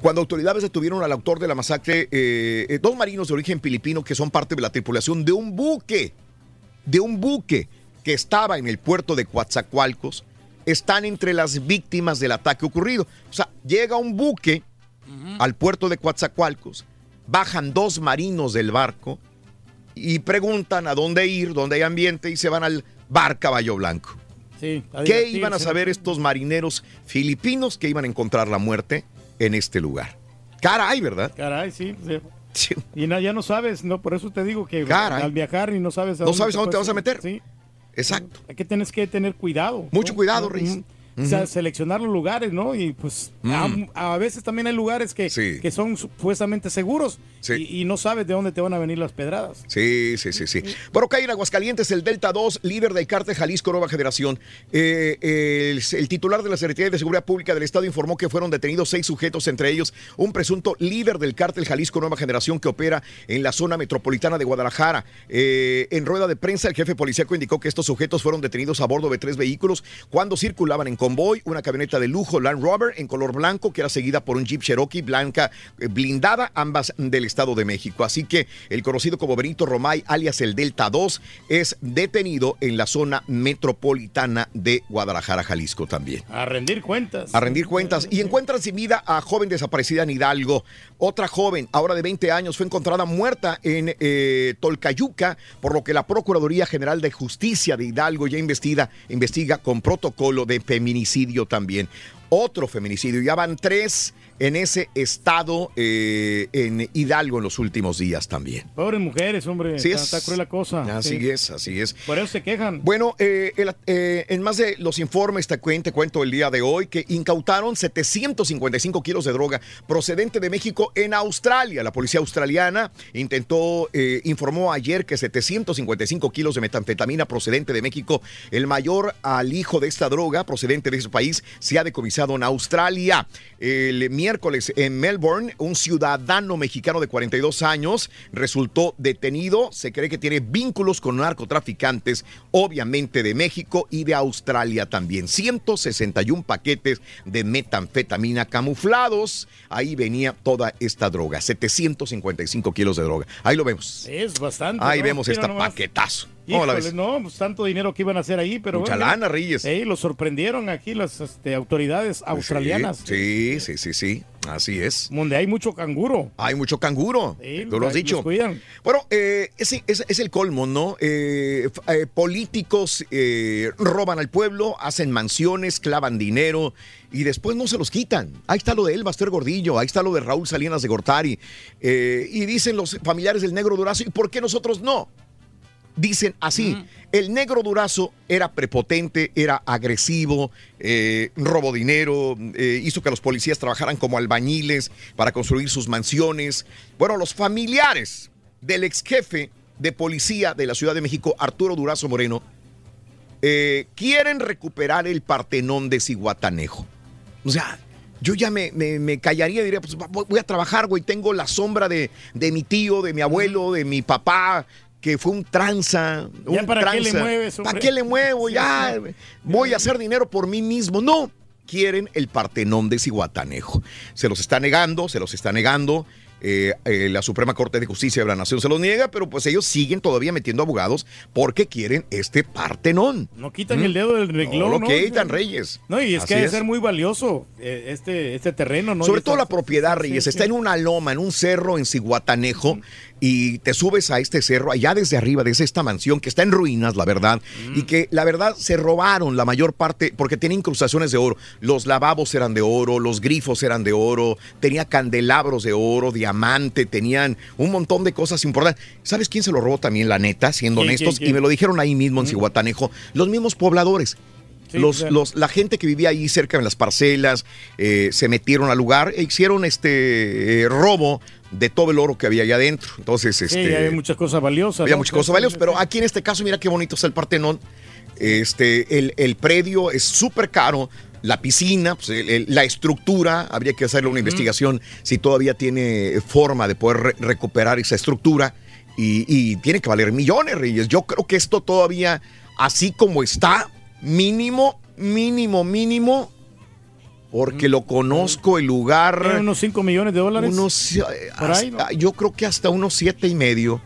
Cuando autoridades detuvieron al autor de la masacre, eh, eh, dos marinos de origen filipino que son parte de la tripulación de un buque, de un buque que estaba en el puerto de Coatzacoalcos, están entre las víctimas del ataque ocurrido. O sea, llega un buque al puerto de Coatzacoalcos, bajan dos marinos del barco y preguntan a dónde ir, dónde hay ambiente y se van al bar Caballo Blanco. Sí, a ¿Qué iban a saber ¿no? estos marineros filipinos que iban a encontrar la muerte en este lugar? Caray, ¿verdad? Caray, sí. sí. Y na- ya no sabes, no, por eso te digo que Caray. al viajar y no sabes No sabes a dónde te vas a meter. Sí. Exacto. Hay que tienes que tener cuidado. Mucho ¿no? cuidado, Mm, O sea, seleccionar los lugares, ¿no? Y pues Mm. a, a veces también hay lugares que, que son supuestamente seguros y, y no sabes de dónde te van a venir las pedradas. Sí, sí, sí, sí. Bueno, acá en Aguascalientes, el Delta 2, líder del cártel Jalisco Nueva Generación. eh, el, el titular de la Secretaría de Seguridad Pública del Estado informó que fueron detenidos seis sujetos, entre ellos un presunto líder del cártel Jalisco Nueva Generación que opera en la zona metropolitana de Guadalajara. Eh, en rueda de prensa, el jefe policíaco indicó que estos sujetos fueron detenidos a bordo de tres vehículos cuando circulaban en convoy, una camioneta de lujo Land Rover en color blanco que era seguida por un Jeep Cherokee blanca eh, blindada, ambas del Estado de México. Así que el conocido como Benito Romay, alias el Delta 2, es detenido en la zona metropolitana de Guadalajara, Jalisco también. A rendir cuentas. A rendir cuentas. Y encuentran sin vida a joven desaparecida en Hidalgo. Otra joven, ahora de 20 años, fue encontrada muerta en eh, Tolcayuca, por lo que la Procuraduría General de Justicia de Hidalgo ya investiga, investiga con protocolo de feminicidio también. Otro feminicidio. Ya van tres en ese estado eh, en Hidalgo en los últimos días también. Pobres mujeres, hombre. Sí está, es. está cruel la cosa. Así Sí. es, así es. Por eso se quejan. Bueno, eh, el- eh, en más de los informes te cuento, te cuento el día de hoy que incautaron 755 kilos de droga procedente de México en Australia. La policía australiana intentó, eh, informó ayer que 755 kilos de metanfetamina procedente de México, el mayor alijo de esta droga procedente de ese país, se ha decomisado en Australia. El miércoles en Melbourne, un ciudadano mexicano de 42 años resultó detenido. Se cree que tiene vínculos con narcotraficantes, obviamente de México y de Australia también. 161 paquetes de metanfetamina camuflados. Ahí venía toda esta droga, 755 kilos de droga. Ahí lo vemos. Es bastante. Ahí ¿no? vemos Mira este paquetazo. No, pues tanto dinero que iban a hacer ahí, pero Mucha bueno, lana, Reyes. eh, los sorprendieron aquí las este, autoridades australianas. Sí, sí, sí, sí. Así es. Donde hay mucho canguro. Hay mucho canguro. Sí, Tú lo has dicho. cuidan. Bueno, eh, es el colmo, ¿no? Eh, eh, políticos eh, roban al pueblo, hacen mansiones, clavan dinero y después no se los quitan. Ahí está lo de El Baster Gordillo, ahí está lo de Raúl Salinas de Gortari. Y dicen los familiares del negro Durazo, ¿y por qué nosotros no? Dicen así, el negro Durazo era prepotente, era agresivo, eh, robó dinero, eh, hizo que los policías trabajaran como albañiles para construir sus mansiones. Bueno, los familiares del ex jefe de policía de la Ciudad de México, Arturo Durazo Moreno, eh, quieren recuperar el Partenón de Cihuatanejo. O sea, yo ya me, me- me callaría y diría, pues voy voy a trabajar, güey, tengo la sombra de, de mi tío, de mi abuelo, de mi papá, que fue un tranza. Ya, un ¿para qué le tranza. mueves, hombre? ¿Para qué le muevo? Sí, ya, sí. voy a hacer dinero por mí mismo. No, quieren el Partenón de Cihuatanejo. Se los está negando, se los está negando. eh, eh, la Suprema Corte de Justicia de la Nación se los niega, pero pues ellos siguen todavía metiendo abogados porque quieren este Partenón. No quitan el dedo del renglón, No ¿no? lo quitan, Reyes. No, y es Así que debe es. ser muy valioso eh, este, este terreno, ¿no? Sobre todo la propiedad, Reyes. sí, Está sí. en una loma, en un cerro en Cihuatanejo. Y te subes a este cerro, allá desde arriba, desde esta mansión que está en ruinas, la verdad. Mm. Y que la verdad se robaron la mayor parte, porque tenía incrustaciones de oro. Los lavabos eran de oro, los grifos eran de oro, tenía candelabros de oro, diamante, tenían un montón de cosas importantes. ¿Sabes quién se lo robó también, la neta, siendo ¿Quién, honestos? quién, quién? Y me lo dijeron ahí mismo en Cihuatanejo, los mismos pobladores. Sí, los, claro. los- la gente que vivía ahí cerca en las parcelas eh, se metieron al lugar e hicieron este eh, robo de todo el oro que había allá adentro. Entonces, Sí, este, hay muchas cosas valiosas. había ¿no? muchas cosas valiosas, pero aquí en este caso, mira qué bonito está el Partenón. Este, el, el predio es súper caro. La piscina, pues, el- el- la estructura, habría que hacerle una investigación si todavía tiene forma de poder re- recuperar esa estructura. Y, y tiene que valer millones, Reyes. Yo creo que esto todavía, así como está, mínimo, mínimo, mínimo, porque lo conozco el lugar. Unos 5 millones de dólares. Unos, eh, Yo creo que hasta unos siete y medio.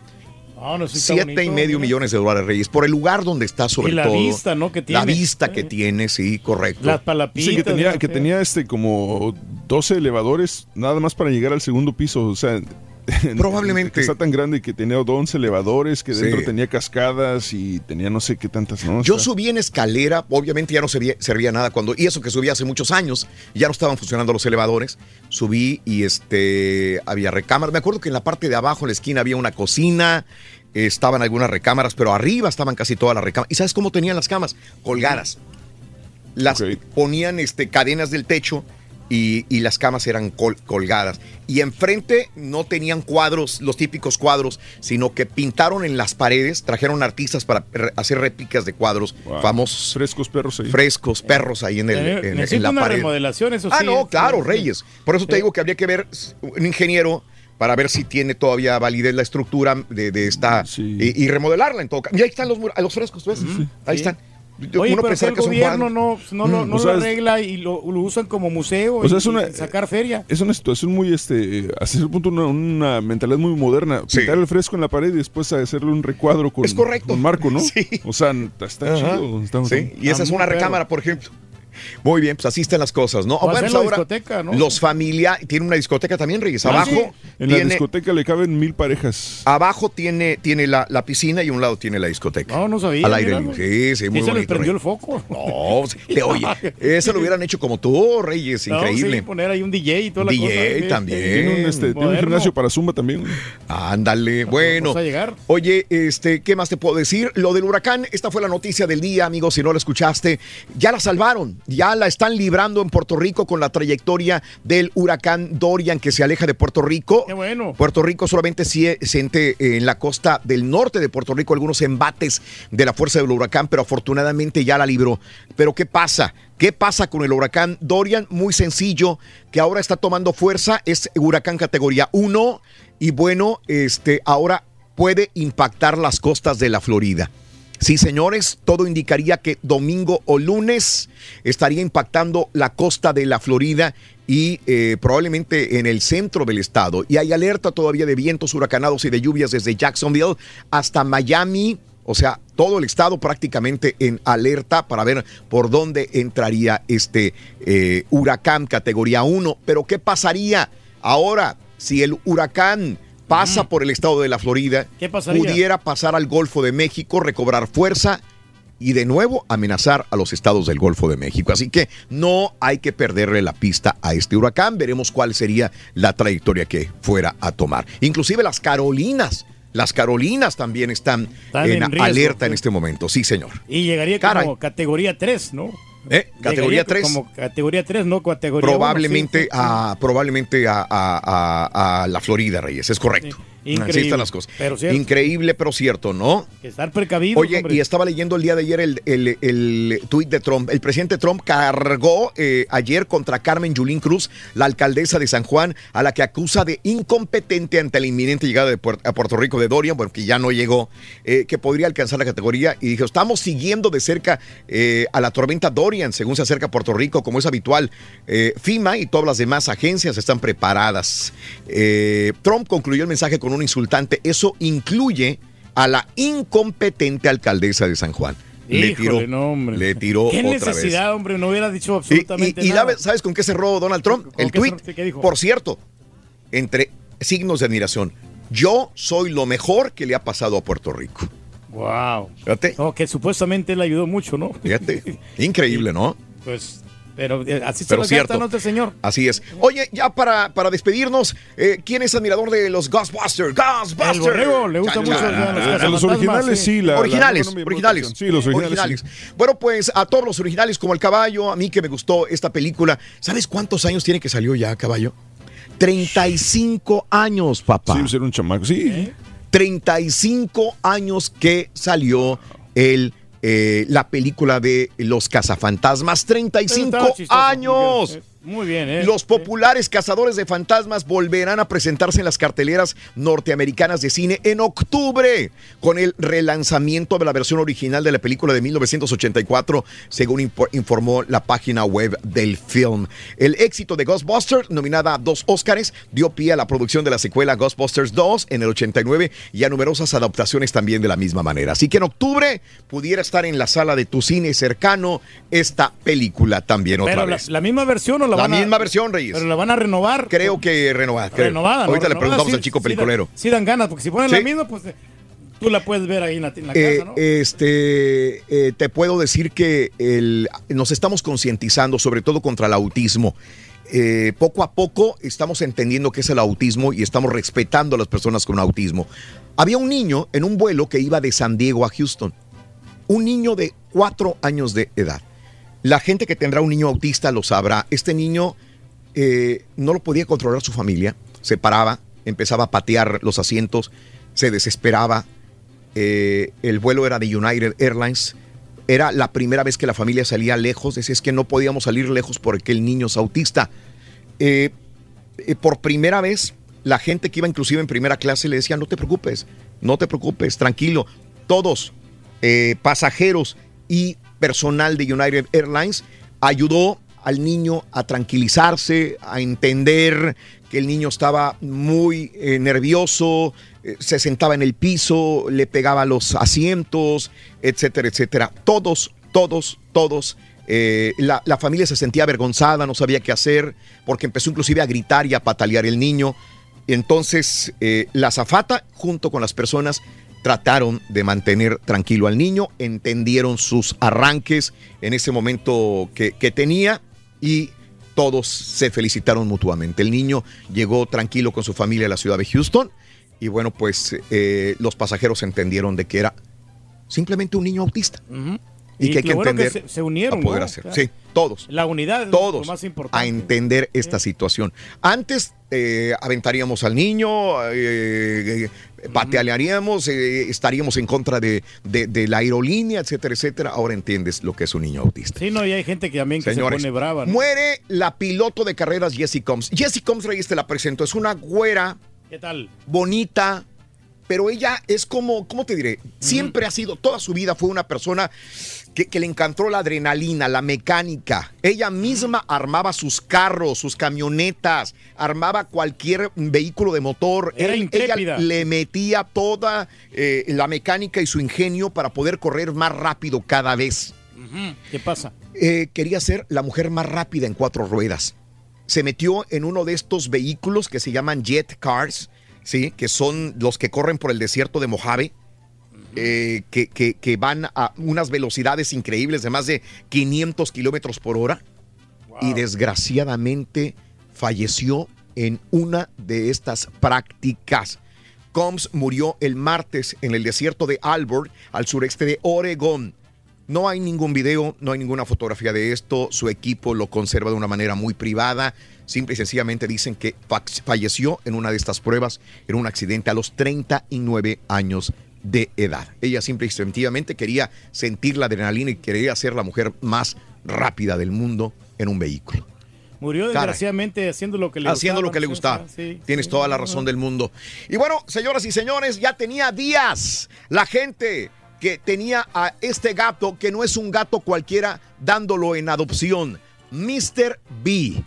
Ah, no, sí Siete y medio mira. millones de dólares, Reyes, por el lugar donde está sobre Y la todo. vista, ¿no? que tiene. La vista que tiene, sí, correcto. Las palapitas. Sí, que tenía, que tenía este como 12 elevadores nada más para llegar al segundo piso. O sea, Probablemente. que está tan grande que tenía 11 elevadores, que Sí. dentro tenía cascadas y tenía no sé qué tantas, ¿no? Yo subí en escalera, obviamente ya no servía, servía nada cuando, y eso que subí hace muchos años, ya no estaban funcionando los elevadores. Subí y este había recámaras. Me acuerdo que en la parte de abajo, en la esquina, había una cocina, estaban algunas recámaras, pero arriba estaban casi todas las recámaras. ¿Y sabes cómo tenían las camas? Colgadas. Las ponían este, cadenas del techo y, y las camas eran col- colgadas. Y enfrente no tenían cuadros, los típicos cuadros, sino que pintaron en las paredes, trajeron artistas para hacer réplicas de cuadros Wow. famosos. Frescos perros ahí. Frescos perros ahí en, el, Eh, en- en la una pared. remodelación, eso Ah, sí. no, claro, Sí. Reyes. Por eso te digo que habría que ver un ingeniero para ver si tiene todavía validez la estructura de, de esta y, y remodelarla en todo caso. Y ahí están los, los frescos, ¿ves? Ahí Sí. están. Oye, pero que el gobierno no, no, lo- Mm, no o sea, lo es- arregla y lo, lo usan como museo O sea, y, es una- y sacar feria. Es una situación muy, este, hasta cierto punto, una, una mentalidad muy moderna. Pintar el fresco en la pared y después hacerle un recuadro con, Es correcto. con marco, ¿no? O sea, está Ajá. chido. está- Sí, y esa es está una recámara, por ejemplo. Muy bien, pues así están las cosas, ¿no? Hacer pues la ahora discoteca, ¿no? Los familiares, tiene una discoteca también, Reyes. Ah, Abajo sí. En la discoteca le caben mil parejas. abajo tiene, tiene la, la piscina y a un lado tiene la discoteca. No, no sabía. Al aire libre. Sí, sí, muy se les bonito. prendió el foco. No, le- oye, eso lo hubieran hecho como tú, Reyes, No, increíble. sí, poner ahí un DJ y toda la DJ cosa. también. Tiene un, este, tiene un Moderno. gimnasio para Zumba también. Ándale, bueno. Vamos a llegar. Oye, este, ¿qué más te puedo decir? Lo del huracán, esta fue la noticia del día, amigos, si no la escuchaste. Ya la salvaron, ya la están librando en Puerto Rico con la trayectoria del huracán Dorian que se aleja de Puerto Rico. Qué bueno. Puerto Rico solamente sí siente eh, en la costa del norte de Puerto Rico algunos embates de la fuerza del huracán, pero afortunadamente ya la libró. Pero ¿qué pasa? ¿Qué pasa con el huracán Dorian? Muy sencillo, que ahora está tomando fuerza, es huracán categoría 1 y bueno, este ahora puede impactar las costas de la Florida. Sí, señores, todo indicaría que domingo o lunes estaría impactando la costa de la Florida y eh, probablemente en el centro del estado. Y hay alerta todavía de vientos huracanados y de lluvias desde Jacksonville hasta Miami, O sea, todo el estado prácticamente en alerta para ver por dónde entraría este eh, huracán categoría 1. Pero ¿qué pasaría ahora si el huracán pasa por el estado de la Florida? Pudiera pasar al Golfo de México, recobrar fuerza y de nuevo amenazar a los estados del Golfo de México. Así que no hay que perderle la pista a este huracán. Veremos cuál sería la trayectoria que fuera a tomar. Inclusive las Carolinas. Las Carolinas también están, Están en, en riesgo, alerta en este momento. Sí, señor. Y llegaría Caray. como categoría 3, ¿no? ¿Eh? Categoría Llegaría 3. Como categoría 3, no categoría uno, Probablemente, sí, sí. a, probablemente a, a- la Florida, Reyes. Es correcto. Increíble, están las cosas. pero cierto. Increíble, pero cierto, ¿no? Estar precavido. Oye, y estaba leyendo el día de ayer el, el, el tuit de Trump. El presidente Trump cargó eh, ayer contra Carmen Yulín Cruz, la alcaldesa de San Juan, a la que acusa de incompetente ante la inminente llegada de Puer- a Puerto Rico de Dorian, bueno, que ya no llegó, eh, que podría alcanzar la categoría. Y dijo, estamos siguiendo de cerca eh, a la tormenta Dorian, según se acerca a Puerto Rico, como es habitual. FIMA y todas las demás agencias están preparadas. Trump concluyó el mensaje con un insultante. Eso incluye a la incompetente alcaldesa de San Juan. le tiró, no, hombre. le tiró ¿Qué otra necesidad, hombre? No hubiera dicho vez. Y- absolutamente y, y nada. ¿sabes con qué cerró Donald Trump? El tweet. Por cierto, entre signos de admiración. Yo soy lo mejor que le ha pasado a Puerto Rico. Wow. Fíjate. No, que supuestamente le ayudó mucho, ¿no? Fíjate. Increíble, ¿no? Pues, pero eh, así se Pero lo cierto. ¿no, señor? Así es. Oye, ya para, para despedirnos, eh, ¿quién es admirador de los Ghostbusters? Ghostbusters. El borrego, le gusta mucho los A los originales sí, la- originales, originales. Sí, los originales, Bueno, pues a todos los originales, como el caballo, a mí que me gustó esta película. ¿Sabes cuántos años tiene que salió ya, caballo? 35 años, papá. Sí, ser un chamaco. Sí. 35 años que salió el, eh, la película de Los Cazafantasmas. 35 Estaba chistoso, años. Muy bien, ¿eh? Los populares cazadores de fantasmas volverán a presentarse en las carteleras norteamericanas de cine en octubre con el relanzamiento de la versión original de la película de 1984, según informó la página web del film. El éxito de Ghostbusters, nominada a dos Óscares, dio pie a la producción de la secuela Ghostbusters 2 en el 89 y a numerosas adaptaciones también de la misma manera. Así que en octubre pudiera estar en la sala de tu cine cercano esta película también otra Pero la, vez. la misma versión o la, La van a- misma versión, Reyes. Pero la van a renovar. Creo que renovada. creo. Renovada, ¿no? Ahorita le preguntamos sí, al chico sí peliculero. dan- Sí dan ganas, porque si ponen la misma, pues eh, tú la puedes ver ahí en la, en la Eh, casa, ¿no? Este, eh, te puedo decir que el- nos estamos concientizando, sobre todo contra el autismo. Eh, poco a poco estamos entendiendo qué es el autismo y estamos respetando a las personas con autismo. Había un niño en un vuelo que iba de San Diego a Houston. Un niño de cuatro años de edad. La gente que tendrá un niño autista lo sabrá. Este niño eh, no lo podía controlar su familia. Se paraba, empezaba a patear los asientos, se desesperaba. Eh, el vuelo era de United Airlines. Era la primera vez que la familia salía lejos. Decía, es que no podíamos salir lejos porque el niño es autista. Eh, por primera vez, la gente que iba inclusive en primera clase le decía, no te preocupes, no te preocupes, tranquilo. Todos, pasajeros y personal de United Airlines, ayudó al niño a tranquilizarse, a entender que el niño estaba muy eh, nervioso, eh, se sentaba en el piso, le pegaba los asientos, etcétera, etcétera. Todos, todos, todos. eh, la, familia se sentía avergonzada, no sabía qué hacer, porque empezó inclusive a gritar y a patalear el niño. Entonces, la zafata, junto con las personas, trataron de mantener tranquilo al niño, entendieron sus arranques en ese momento que, que tenía y todos se felicitaron mutuamente. El niño llegó tranquilo con su familia a la ciudad de Houston y bueno, pues eh, los pasajeros entendieron de que era simplemente un niño autista. Y, que hay que bueno entender se, se unieron, a poder ¿no? hacer. O sea, Sí, todos. La unidad es Todos lo más a importante. entender esta situación. Antes eh, aventaríamos al niño, eh, eh, patearíamos, eh, estaríamos en contra de, de- de la aerolínea, etcétera, etcétera. Ahora entiendes lo que es un niño autista. Sí, no, y hay gente que también que Señores, se pone brava. ¿no? muere la piloto de carreras Jessie Combs. Jessie Combs, Reyes, te la presento. Es una güera ¿Qué tal? bonita, pero ella es como, ¿cómo te diré? Siempre ha sido, toda su vida fue una persona que, que le encantó la adrenalina, la mecánica. Ella misma armaba sus carros, sus camionetas, armaba cualquier vehículo de motor. Era Él- ella le metía toda eh, la mecánica y su ingenio para poder correr más rápido cada vez. ¿Qué pasa? Eh, quería ser la mujer más rápida en cuatro ruedas. Se metió en uno de estos vehículos que se llaman jet cars, ¿sí? que son los que corren por el desierto de Mojave, eh, que, que- que van a unas velocidades increíbles de más de 500 kilómetros por hora. Y desgraciadamente falleció en una de estas prácticas. Combs murió el martes en el desierto de Albert, al sureste de Oregón. No hay ningún video, no hay ninguna fotografía de esto. Su equipo lo conserva de una manera muy privada. Simple y sencillamente dicen que fa- falleció en una de estas pruebas en un accidente a los 39 años de edad. Ella simple y sencillamente quería sentir la adrenalina y quería ser la mujer más rápida del mundo en un vehículo. Murió Caray. desgraciadamente haciendo lo que le haciendo gustaba, lo que le gustaba. Sí, Tienes sí. toda la razón del mundo. Y bueno, señoras y señores, ya tenía días la gente que tenía a este gato, que no es un gato cualquiera, dándolo en adopción. Mr. B.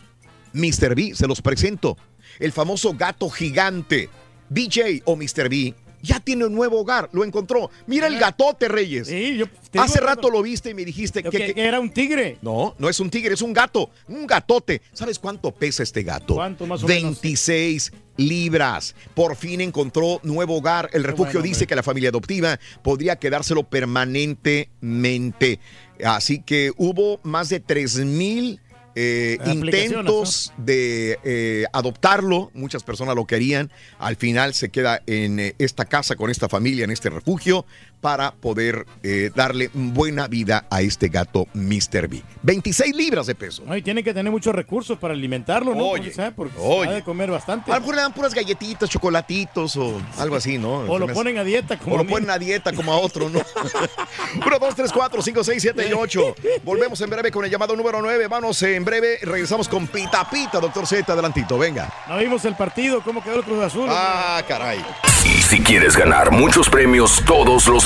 Mr. B, se los presento. El famoso gato gigante. BJ o Mr. B. Ya tiene un nuevo hogar, lo encontró. Mira el gatote, Reyes. digo, Hace rato lo viste y me dijiste que, que- que era un tigre. No, no es un tigre, es un gato, un gatote. ¿Sabes cuánto pesa este gato? ¿Cuánto más o menos? 26 libras. Por fin encontró nuevo hogar. El refugio bueno, dice que la familia adoptiva podría quedárselo permanentemente. Así que hubo más de 3 mil eh, intentos de eh, adoptarlo. Muchas personas lo querían. Al final se queda en eh, esta casa con esta familia, en este refugio, para poder eh, darle buena vida a este gato Mr. B. 26 libras de peso. No, y tiene que tener muchos recursos para alimentarlo, ¿no? Oye, Porque. Porque oye. ha de comer bastante. A lo mejor le dan puras galletitas, chocolatitos o algo así, ¿no? O lo ponen a dieta como O a lo ponen a dieta como a otro, ¿no? 1, 2, 3, 4, 5, 6, 7 y 8. Volvemos en breve con el llamado número 9. Vamos en breve. Regresamos con Pita Pita, doctor Z. Adelantito, venga. No vimos el partido, cómo quedó el Cruz Azul. Ah, caray. Y si quieres ganar muchos premios todos los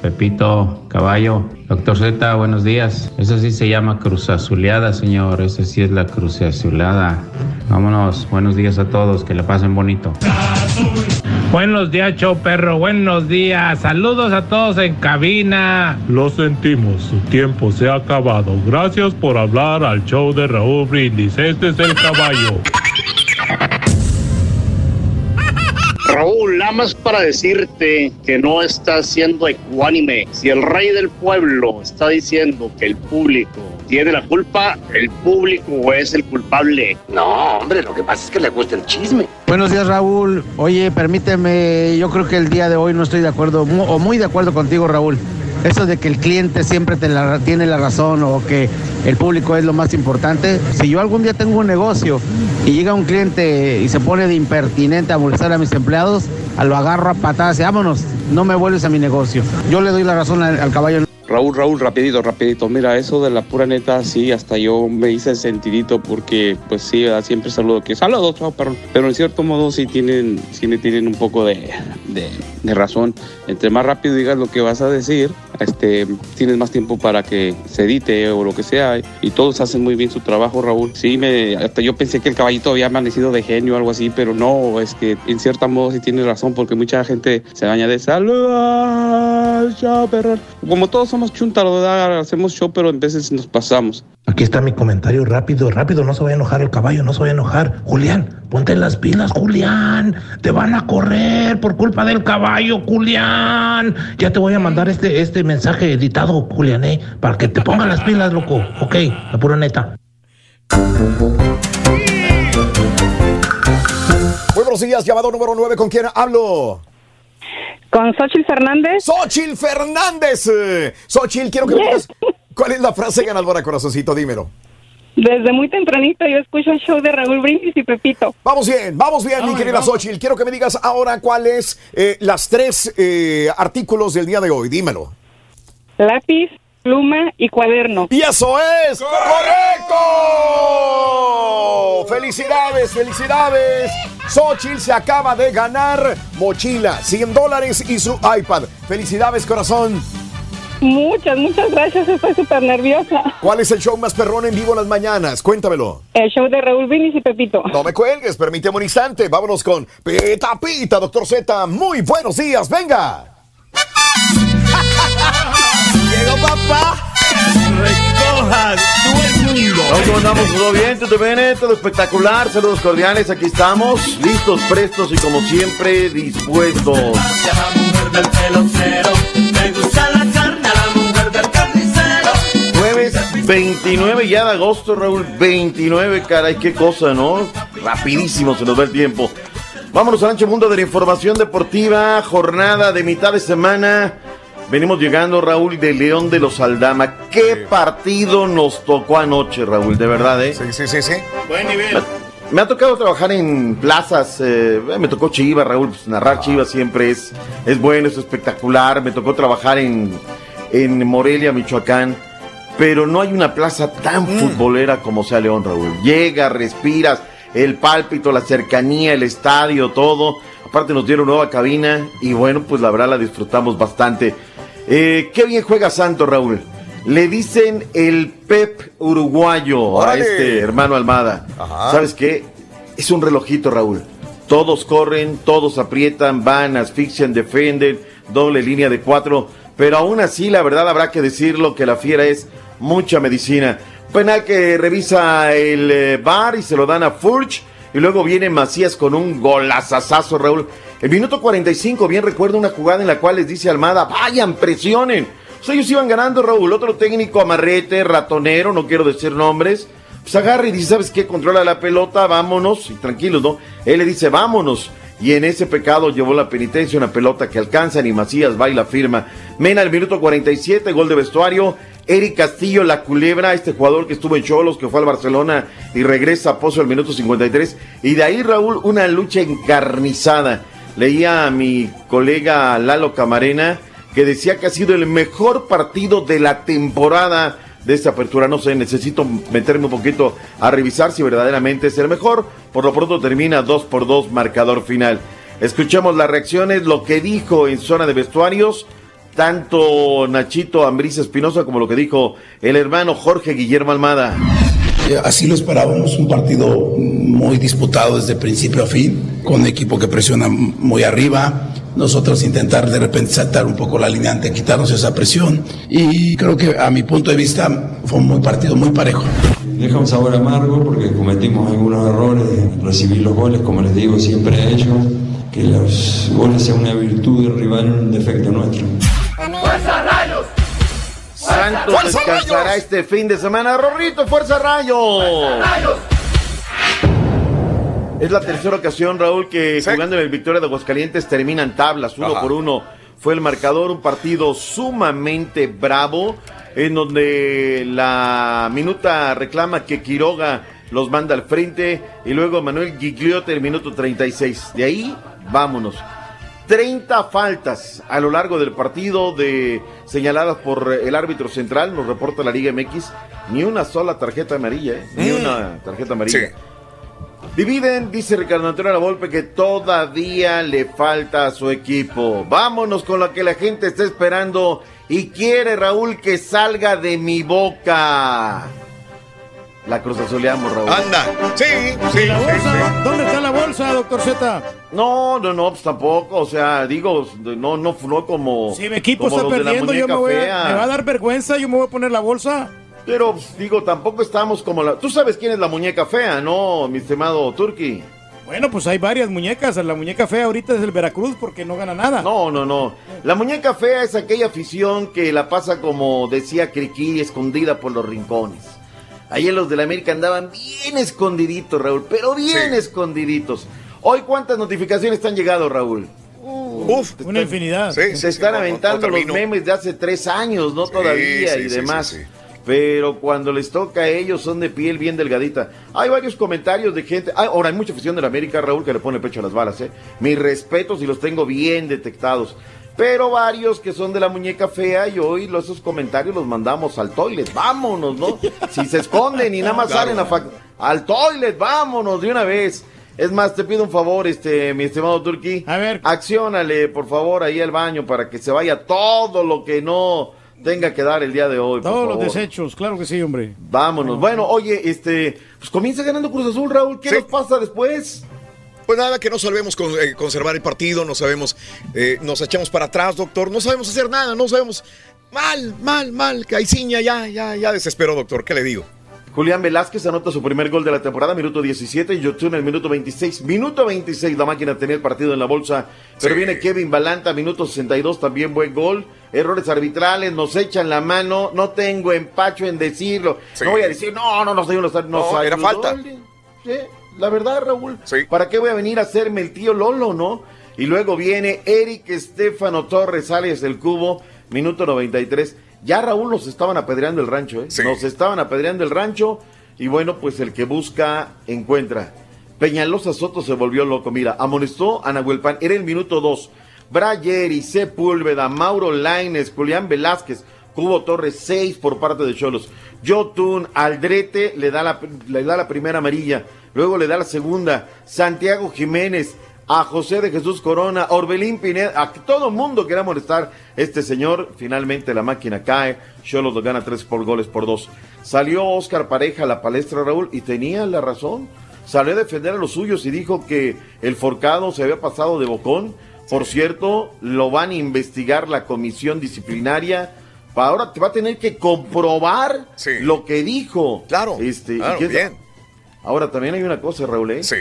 Pepito, Caballo. Doctor Z, buenos días. Eso sí se llama cruz azuleada, señor. Esa sí es la cruz azulada. Vámonos. Buenos días a todos. Que la pasen bonito. Buenos días, show perro. Buenos días. Saludos a todos en cabina. Lo sentimos, su tiempo se ha acabado. Gracias por hablar al show de Raúl Brindis. Este es el caballo. Raúl, nada más para decirte que no estás siendo ecuánime. Si el rey del pueblo está diciendo que el público tiene la culpa, el público es el culpable. No, hombre, lo que pasa es que le gusta el chisme. Buenos días, Raúl. Oye, permíteme, yo creo que el día de hoy no estoy de acuerdo, o muy de acuerdo contigo, Raúl. Eso de que el cliente siempre te tiene la razón o que el público es lo más importante. Si yo algún día tengo un negocio y llega un cliente y se pone de impertinente a molestar a mis empleados, lo agarro a patadas y vámonos, no me vuelves a mi negocio. Yo le doy la razón al, al caballo. Raúl, Raúl, rapidito, rapidito. Mira, eso de la pura neta, sí, hasta yo me hice sentidito porque, pues sí, ¿verdad? siempre saludo que saludos, chao, perro. Pero en cierto modo sí tienen, sí tienen un poco de, de, de razón. Entre más rápido digas lo que vas a decir, este, tienes más tiempo para que se edite o lo que sea. Y todos hacen muy bien su trabajo, Raúl. Sí, me, hasta yo pensé que el caballito había amanecido de genio o algo así, pero no, es que en cierto modo sí tiene razón porque mucha gente se baña de saludos, chao, perro. Como todos somos chuntaros, hacemos show, pero en veces nos pasamos. Aquí está mi comentario rápido, rápido, no se vaya a enojar el caballo, no se vaya a enojar. Julián, ponte las pilas, Julián. Te van a correr por culpa del caballo, Julián. Ya te voy a mandar este, este mensaje editado, Julián, ¿eh? Para que te pongan las pilas, loco. Ok, la pura neta. Muy buenos días, llamado número 9. ¿Con quién hablo? Con Xochitl Fernández. Xochitl Fernández. Xochitl, quiero que me digas cuál es la frase ganadora, corazoncito, dímelo. Desde muy tempranito yo escucho el show de Raúl Brindis y Pepito. Vamos bien, vamos bien, mi querida. Xochitl. Quiero que me digas ahora cuáles eh, las tres eh, artículos del día de hoy. Dímelo. Lápiz, pluma y cuaderno. ¡Y eso es correcto! ¡Felicidades, felicidades! Xochitl se acaba de ganar mochila, 100 dólares y su iPad. ¡Felicidades, corazón! Muchas, muchas gracias. Estoy súper nerviosa. ¿Cuál es el show más perrón en vivo en las mañanas? Cuéntamelo. El show de Raúl Brindis y Pepito. No me cuelgues, permíteme un instante. Vámonos con Pita Pita, doctor Z. Muy buenos días, venga. Llegó papá. Recojan todo el mundo. ¿Cómo andamos? ¿Todo bien? ¿Todo bien? Todo espectacular. Saludos cordiales. Aquí estamos. Listos, prestos y como siempre, dispuestos. del 29 ya de agosto, Raúl. 29, caray, qué cosa, ¿no? Rapidísimo se nos va el tiempo. Vámonos al ancho mundo de la información deportiva. Jornada de mitad de semana. Venimos llegando, Raúl, de León de los Aldama. ¿Qué partido nos tocó anoche, Raúl? De verdad, ¿eh? Sí, sí, sí, sí. Buen nivel. Me ha tocado trabajar en plazas, eh, me tocó Chivas, Raúl, pues narrar Chivas siempre es, es bueno, es espectacular, me tocó trabajar en, en Morelia, Michoacán, pero no hay una plaza tan futbolera como sea León, Raúl. Llega, respiras, el pálpito, la cercanía, el estadio, todo. Aparte nos dieron nueva cabina y bueno, pues la verdad la disfrutamos bastante. Eh, qué bien juega Santo, Raúl. Le dicen el Pep uruguayo a este hermano Almada. Ajá. ¿Sabes qué? Es un relojito, Raúl. Todos corren, todos aprietan, van, asfixian, defienden, doble línea de cuatro. Pero aún así, la verdad habrá que decirlo que la fiera es mucha medicina. Penal que revisa el eh, bar y se lo dan a Furch. Y luego viene Macías con un golazazazo, Raúl. El minuto 45, bien recuerdo una jugada en la cual les dice Almada, vayan, presionen. O sea, ellos iban ganando, Raúl. Otro técnico amarrete, ratonero, no quiero decir nombres. Pues agarra y dice, ¿sabes qué? Controla la pelota, vámonos. Y tranquilos, ¿no? Él le dice, vámonos. Y en ese pecado llevó la penitencia, una pelota que alcanzan y Macías va y la firma. Mena al minuto 47, gol de vestuario. Eric Castillo, la culebra, este jugador que estuvo en Cholos, que fue al Barcelona y regresa a Pozo al minuto 53. Y de ahí, Raúl, una lucha encarnizada. Leía a mi colega Lalo Camarena que decía que ha sido el mejor partido de la temporada de esta apertura. No sé, necesito meterme un poquito a revisar si verdaderamente es el mejor. Por lo pronto termina 2 por 2 marcador final. Escuchemos las reacciones, lo que dijo en zona de vestuarios tanto Nachito Ambrisa Espinosa como lo que dijo el hermano Jorge Guillermo Almada. Eh, Así lo esperábamos, un partido muy disputado desde principio a fin, con un equipo que presiona muy arriba, nosotros intentar de repente saltar un poco la línea ante quitarnos esa presión y creo que a mi punto de vista fue un muy partido muy parejo. Deja un sabor amargo porque cometimos algunos errores en recibir los goles, como les digo siempre a ellos, que los goles sean una virtud del rival, un defecto nuestro. ¡Fuerza Rayos! Santos ¡Fuerza descansará Rayos! este fin de semana. Rorrito, Fuerza Rayos. Es la tercera ocasión, Raúl, que jugando en el Victoria de Aguascalientes terminan tablas, uno Ajá. por uno. Fue el marcador, un partido sumamente bravo, en donde la minuta reclama que Quiroga los manda al frente y luego Manuel Gigliotti el minuto 36. De ahí, vámonos. 30 faltas a lo largo del partido de señaladas por el árbitro central, nos reporta la Liga MX, ni una sola tarjeta amarilla, ¿eh? ni Mm. una tarjeta amarilla. Dividen, dice Ricardo Antonio La Volpe, que todavía le falta a su equipo. Vámonos con lo que la gente está esperando y quiere, Raúl, que salga de mi boca. La cruz azuleamos, Raúl. Anda. Sí, sí, ¿La sí, bolsa? sí. ¿Dónde está la bolsa, doctor Z? No, no, no, pues tampoco, o sea, digo, no, no, no como. Si mi equipo está perdiendo, yo me, voy a, me va a dar vergüenza, yo me voy a poner la bolsa. Pero, pues, digo, tampoco estamos como la. Tú sabes quién es la muñeca fea, ¿no, mi estimado Turki? Bueno, pues hay varias muñecas. La muñeca fea ahorita es el Veracruz porque no gana nada. No, no, no. La muñeca fea es aquella afición que la pasa como decía Criqui, escondida por los rincones. Ayer los de la América andaban bien escondiditos, Raúl, pero bien escondiditos. Hoy, ¿cuántas notificaciones te han llegado, Raúl? Uf, Una infinidad. Se están aventando los memes de hace tres años, ¿no? Sí, Todavía sí, y sí, demás. sí, sí. pero cuando les toca a ellos son de piel bien delgadita. Hay varios comentarios de gente. ah, ahora hay mucha afición de la América, Raúl, que le pone pecho a las balas, ¿eh? Mis respetos y los tengo bien detectados. Pero varios que son de la muñeca fea y hoy los- esos comentarios los mandamos al toilet. Vámonos, ¿no? Si se esconden y nada más Claro. salen a fac- al toilet, vámonos de una vez. Es más, te pido un favor, este, mi estimado Turki. A ver. Acciónale, por favor, ahí al baño para que se vaya todo lo que no tenga que dar el día de hoy. Todos los desechos, claro que sí, hombre. Vámonos. Bueno, oye, este, pues comienza ganando Cruz Azul, Raúl. ¿Qué nos pasa después? Pues nada, que no sabemos con- eh, conservar el partido, no sabemos, eh, nos echamos para atrás, doctor, no sabemos hacer nada, no sabemos. Mal, mal, mal, Caiciña, ya, ya, ya desesperó, doctor, ¿qué le digo? Julián Velázquez anota su primer gol de la temporada, minuto 17, y Yotun en el minuto 26. Minuto 26, la máquina tenía el partido en la bolsa, pero viene Kevin Balanta, minuto 62, también buen gol. Errores arbitrales, nos echan la mano, no tengo empacho en decirlo. No voy a decir, no, no, nos ayudó, nos No, era ayudó. falta. Sí, la verdad, Raúl. ¿Para qué voy a venir a hacerme el tío Lolo, no? Y luego viene Eric Estefano Torres, Alex del Cubo, minuto 93. Ya Raúl nos estaban apedreando el rancho, ¿eh? Nos estaban apedreando el rancho y bueno, pues el que busca, encuentra. Peñalosa Soto se volvió loco. Mira, amonestó a Nahuel Pan. Era el minuto 2. Brayeri, Sepúlveda, Mauro Laines, Julián Velázquez, Cubo Torres, 6 por parte de Cholos. Jotun, Aldrete le da, la, le da la primera amarilla. Luego le da la segunda. Santiago Jiménez, a José de Jesús Corona, Orbelín Pineda, a todo mundo quería molestar este señor. Finalmente la máquina cae, Cholos lo gana tres por goles por dos. Salió Oscar Pareja a la palestra, Raúl, y tenía la razón. Salió a defender a los suyos y dijo que el forcado se había pasado de bocón. Por cierto, lo van a investigar la comisión disciplinaria. Ahora te va a tener que comprobar lo que dijo. Claro. Este, claro, que bien. Ahora también hay una cosa, Raúl. ¿eh? Sí.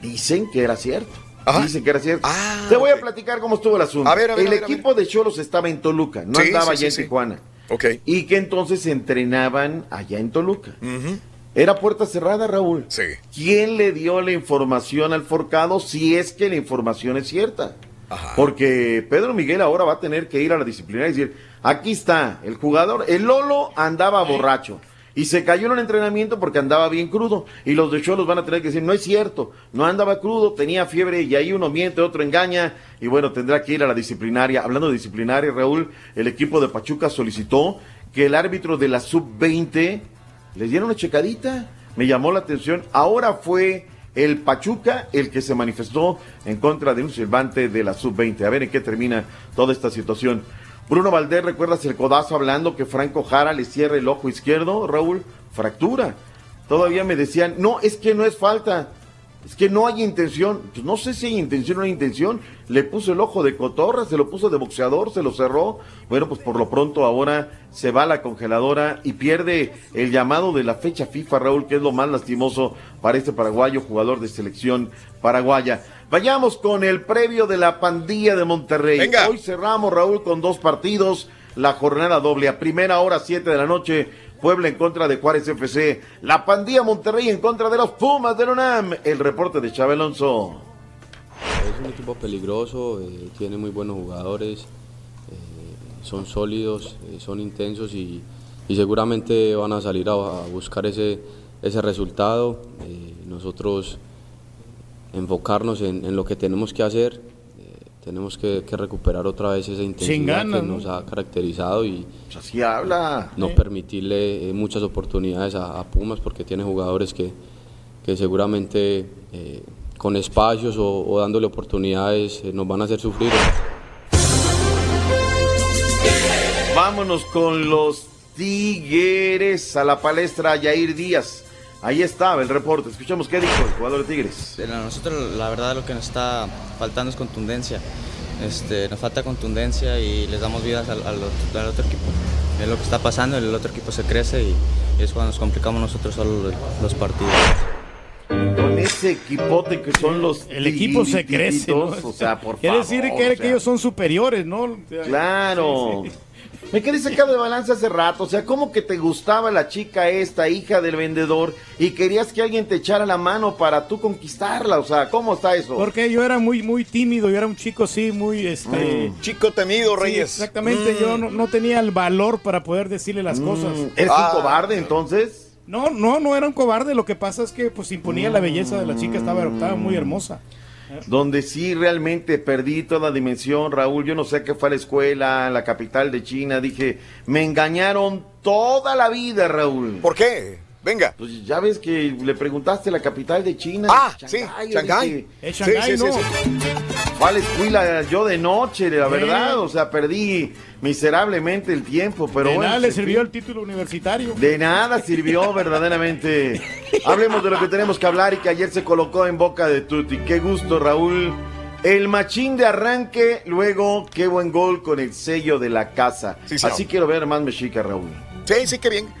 Dicen que era cierto. Dicen que era cierto. Te voy a platicar cómo estuvo el asunto. A ver, a ver, el a ver, a equipo de Cholos estaba en Toluca, no Sí, andaba sí, allá sí, en. Tijuana. Ok. Y que entonces entrenaban allá en Toluca. Era puerta cerrada, Raúl. Sí. ¿Quién le dio la información al forcado si es que la información es cierta? Porque Pedro Miguel ahora va a tener que ir a la disciplina y decir, aquí está, el jugador, el Lolo andaba borracho y se cayó en un entrenamiento porque andaba bien crudo y los de Cholos van a tener que decir, no es cierto, no andaba crudo, tenía fiebre y ahí uno miente, otro engaña y bueno, tendrá que ir a la disciplinaria. Hablando de disciplinaria, Raúl, el equipo de Pachuca solicitó que el árbitro de la sub-20 les diera una checadita. Me llamó la atención. Ahora fue el Pachuca el que se manifestó en contra de un silbante de la sub-20. A ver en qué termina toda esta situación. Bruno Valdés, ¿recuerdas el codazo hablando que Franco Jara le cierra el ojo izquierdo? Raúl, fractura. Todavía me decían, no, es que no es falta. Es que no hay intención. Pues no sé si hay intención o no hay intención. Le puso el ojo de cotorra, se lo puso de boxeador, se lo cerró. Bueno, pues por lo pronto ahora se va a la congeladora y pierde el llamado de la fecha FIFA, Raúl, que es lo más lastimoso para este paraguayo, jugador de selección paraguaya. Vayamos con el previo de la pandilla de Monterrey. Venga. Hoy cerramos, Raúl, con dos partidos. La jornada doble. A primera hora, 7 de la noche, Puebla en contra de Juárez FC. La pandilla Monterrey en contra de los Pumas del UNAM. El reporte de Chávez Alonso. Es un equipo peligroso, eh, tiene muy buenos jugadores, eh, son sólidos, eh, son intensos y, y seguramente van a salir a, a buscar ese, ese resultado. Eh, nosotros enfocarnos en, en lo que tenemos que hacer, eh, tenemos que, que recuperar otra vez esa intensidad ganas, que ¿no? nos ha caracterizado y así habla. no permitirle eh, muchas oportunidades a, a Pumas porque tiene jugadores que, que seguramente eh, con espacios o, o dándole oportunidades eh, nos van a hacer sufrir. Vámonos con los Tigres a la palestra Yair Díaz. Ahí estaba el reporte. Escuchamos qué dijo el jugador de Tigres. A nosotros la verdad lo que nos está faltando es contundencia. Este, nos falta contundencia y les damos vidas al, al otro, al otro equipo. Es lo que está pasando, el otro equipo se crece y, y es cuando nos complicamos nosotros solo los, partidos. Con ese equipote que son los El equipo se crece, ¿no? O sea, por Quiere favor, decir que, o que sea, ellos son superiores, ¿no? Claro. Sí, sí. Me quedé sacado de balance hace rato. O sea, ¿cómo que te gustaba la chica esta, hija del vendedor, y querías que alguien te echara la mano para tú conquistarla? O sea, ¿cómo está eso? Porque yo era muy, muy tímido, yo era un chico así, muy, este... Mm. Chico temido, Sí, Reyes. exactamente, yo no, no tenía el valor para poder decirle las cosas. Mm, ¿Eres un cobarde entonces? No, no, no era un cobarde, lo que pasa es que pues imponía la belleza de la chica, estaba, estaba muy hermosa. Donde sí realmente perdí toda dimensión, Raúl. Yo no sé qué fue a la escuela, la capital de China. Dije, me engañaron toda la vida, Raúl. ¿Por qué? Venga. Pues ya ves que le preguntaste la capital de China. Ah, sí, yo Shanghái. Es Shanghái, sí, sí, ¿no? la escuela yo de noche, la verdad. O sea, perdí miserablemente el tiempo, pero de bueno. nada le sirvió el título universitario. De nada sirvió verdaderamente. Hablemos de lo que tenemos que hablar y que ayer se colocó en boca de Tuti. Qué gusto, Raúl. El machín de arranque, luego qué buen gol con el sello de la casa. Sí. Así quiero ver más mexica, Raúl. Sí, sí, qué bien.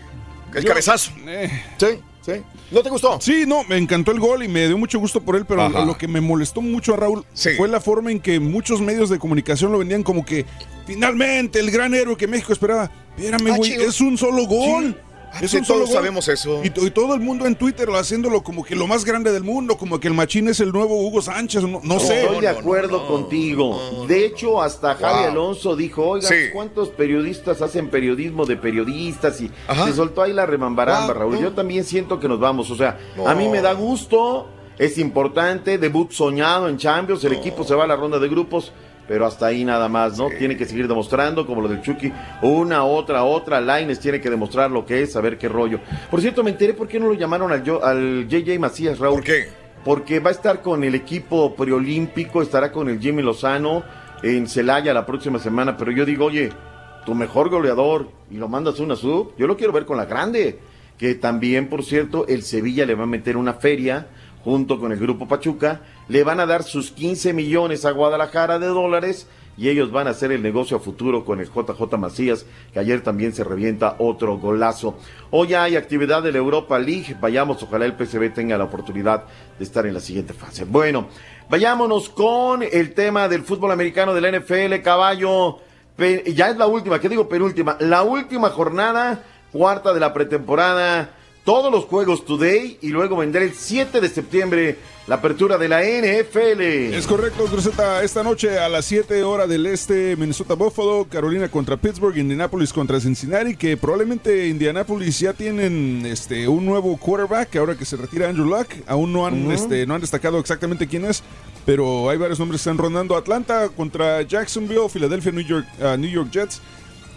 El Yo- cabezazo. Eh. Sí, sí. ¿No te gustó? Sí, no, me encantó el gol y me dio mucho gusto por él, pero Ajá. lo que me molestó mucho a Raúl Sí. fue la forma en que muchos medios de comunicación lo vendían como que finalmente el gran héroe que México esperaba. Espérame, Ah, güey, es un solo gol. Es sí, un solo todos sabemos eso. Y, to- y todo el mundo en Twitter lo haciéndolo como que lo más grande del mundo, como que el machín es el nuevo Hugo Sánchez, no, no sé. Estoy de acuerdo contigo. De hecho, hasta Javi Wow. Alonso dijo, oiga, Sí. ¿cuántos periodistas hacen periodismo de periodistas? Y Ajá. se soltó ahí la remambaramba, Wow, Raúl. Yo también siento que nos vamos. O sea, No. a mí me da gusto, es importante, debut soñado en Champions, el equipo se va a la ronda de grupos. Pero hasta ahí nada más, ¿no? Tiene que seguir demostrando, como lo del Chucky, una, otra, otra. Lines tiene que demostrar lo que es, saber qué rollo. Por cierto, me enteré por qué no lo llamaron al, yo- al JJ Macías, Raúl. ¿Por qué? Porque va a estar con el equipo preolímpico, estará con el Jimmy Lozano en Celaya la próxima semana. Pero yo digo, oye, tu mejor goleador y lo mandas una sub, yo lo quiero ver con la grande. Que también, por cierto, el Sevilla le va a meter una feria junto con el grupo Pachuca. Le van a dar sus 15 millones a Guadalajara de dólares y ellos van a hacer el negocio a futuro con el JJ Macías, que ayer también se revienta otro golazo. Hoy hay actividad de la Europa League, vayamos, ojalá el PSV tenga la oportunidad de estar en la siguiente fase. Bueno, vayámonos con el tema del fútbol americano de la NFL, caballo. Ya es la última, ¿qué digo penúltima? La última jornada, cuarta de la pretemporada, todos los juegos today y luego vendrá el 7 de septiembre la apertura de la NFL. Es correcto, Cruzeta. Esta noche a las 7 horas del este, Minnesota Buffalo, Carolina contra Pittsburgh, Indianapolis contra Cincinnati, que probablemente Indianapolis ya tienen este un nuevo quarterback, ahora que se retira Andrew Luck. Aún no han, este, no han destacado exactamente quién es, pero hay varios nombres que están rondando. Atlanta contra Jacksonville, Filadelfia, New York, ah, New York Jets,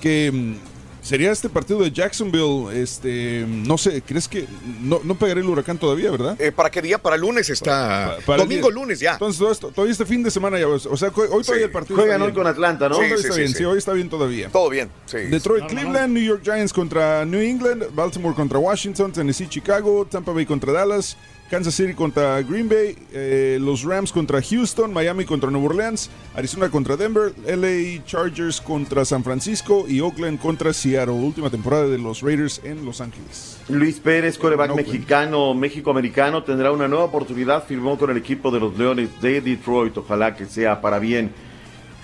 que mm, sería este partido de Jacksonville, este, no sé, ¿crees que no, no pegaré el huracán todavía, verdad? Eh, ¿Para qué día? Para lunes está. Para Domingo, lunes ya. Entonces, todo esto- todavía este fin de semana ya, o sea, hoy todavía el partido. Juegan hoy con Atlanta, ¿no? Sí, Sí, está sí, bien, sí, hoy está bien todavía. Todo bien, sí. Detroit, No, no, no. Cleveland, New York Giants contra New England, Baltimore contra Washington, Tennessee, Chicago, Tampa Bay contra Dallas, Kansas City contra Green Bay, eh, los Rams contra Houston, Miami contra Nueva Orleans, Arizona contra Denver, LA Chargers contra San Francisco y Oakland contra Seattle. Última temporada de los Raiders en Los Ángeles. Luis Pérez, coreback pues. mexicano, México-americano, tendrá una nueva oportunidad. Firmó con el equipo de los Leones de Detroit. Ojalá que sea para bien.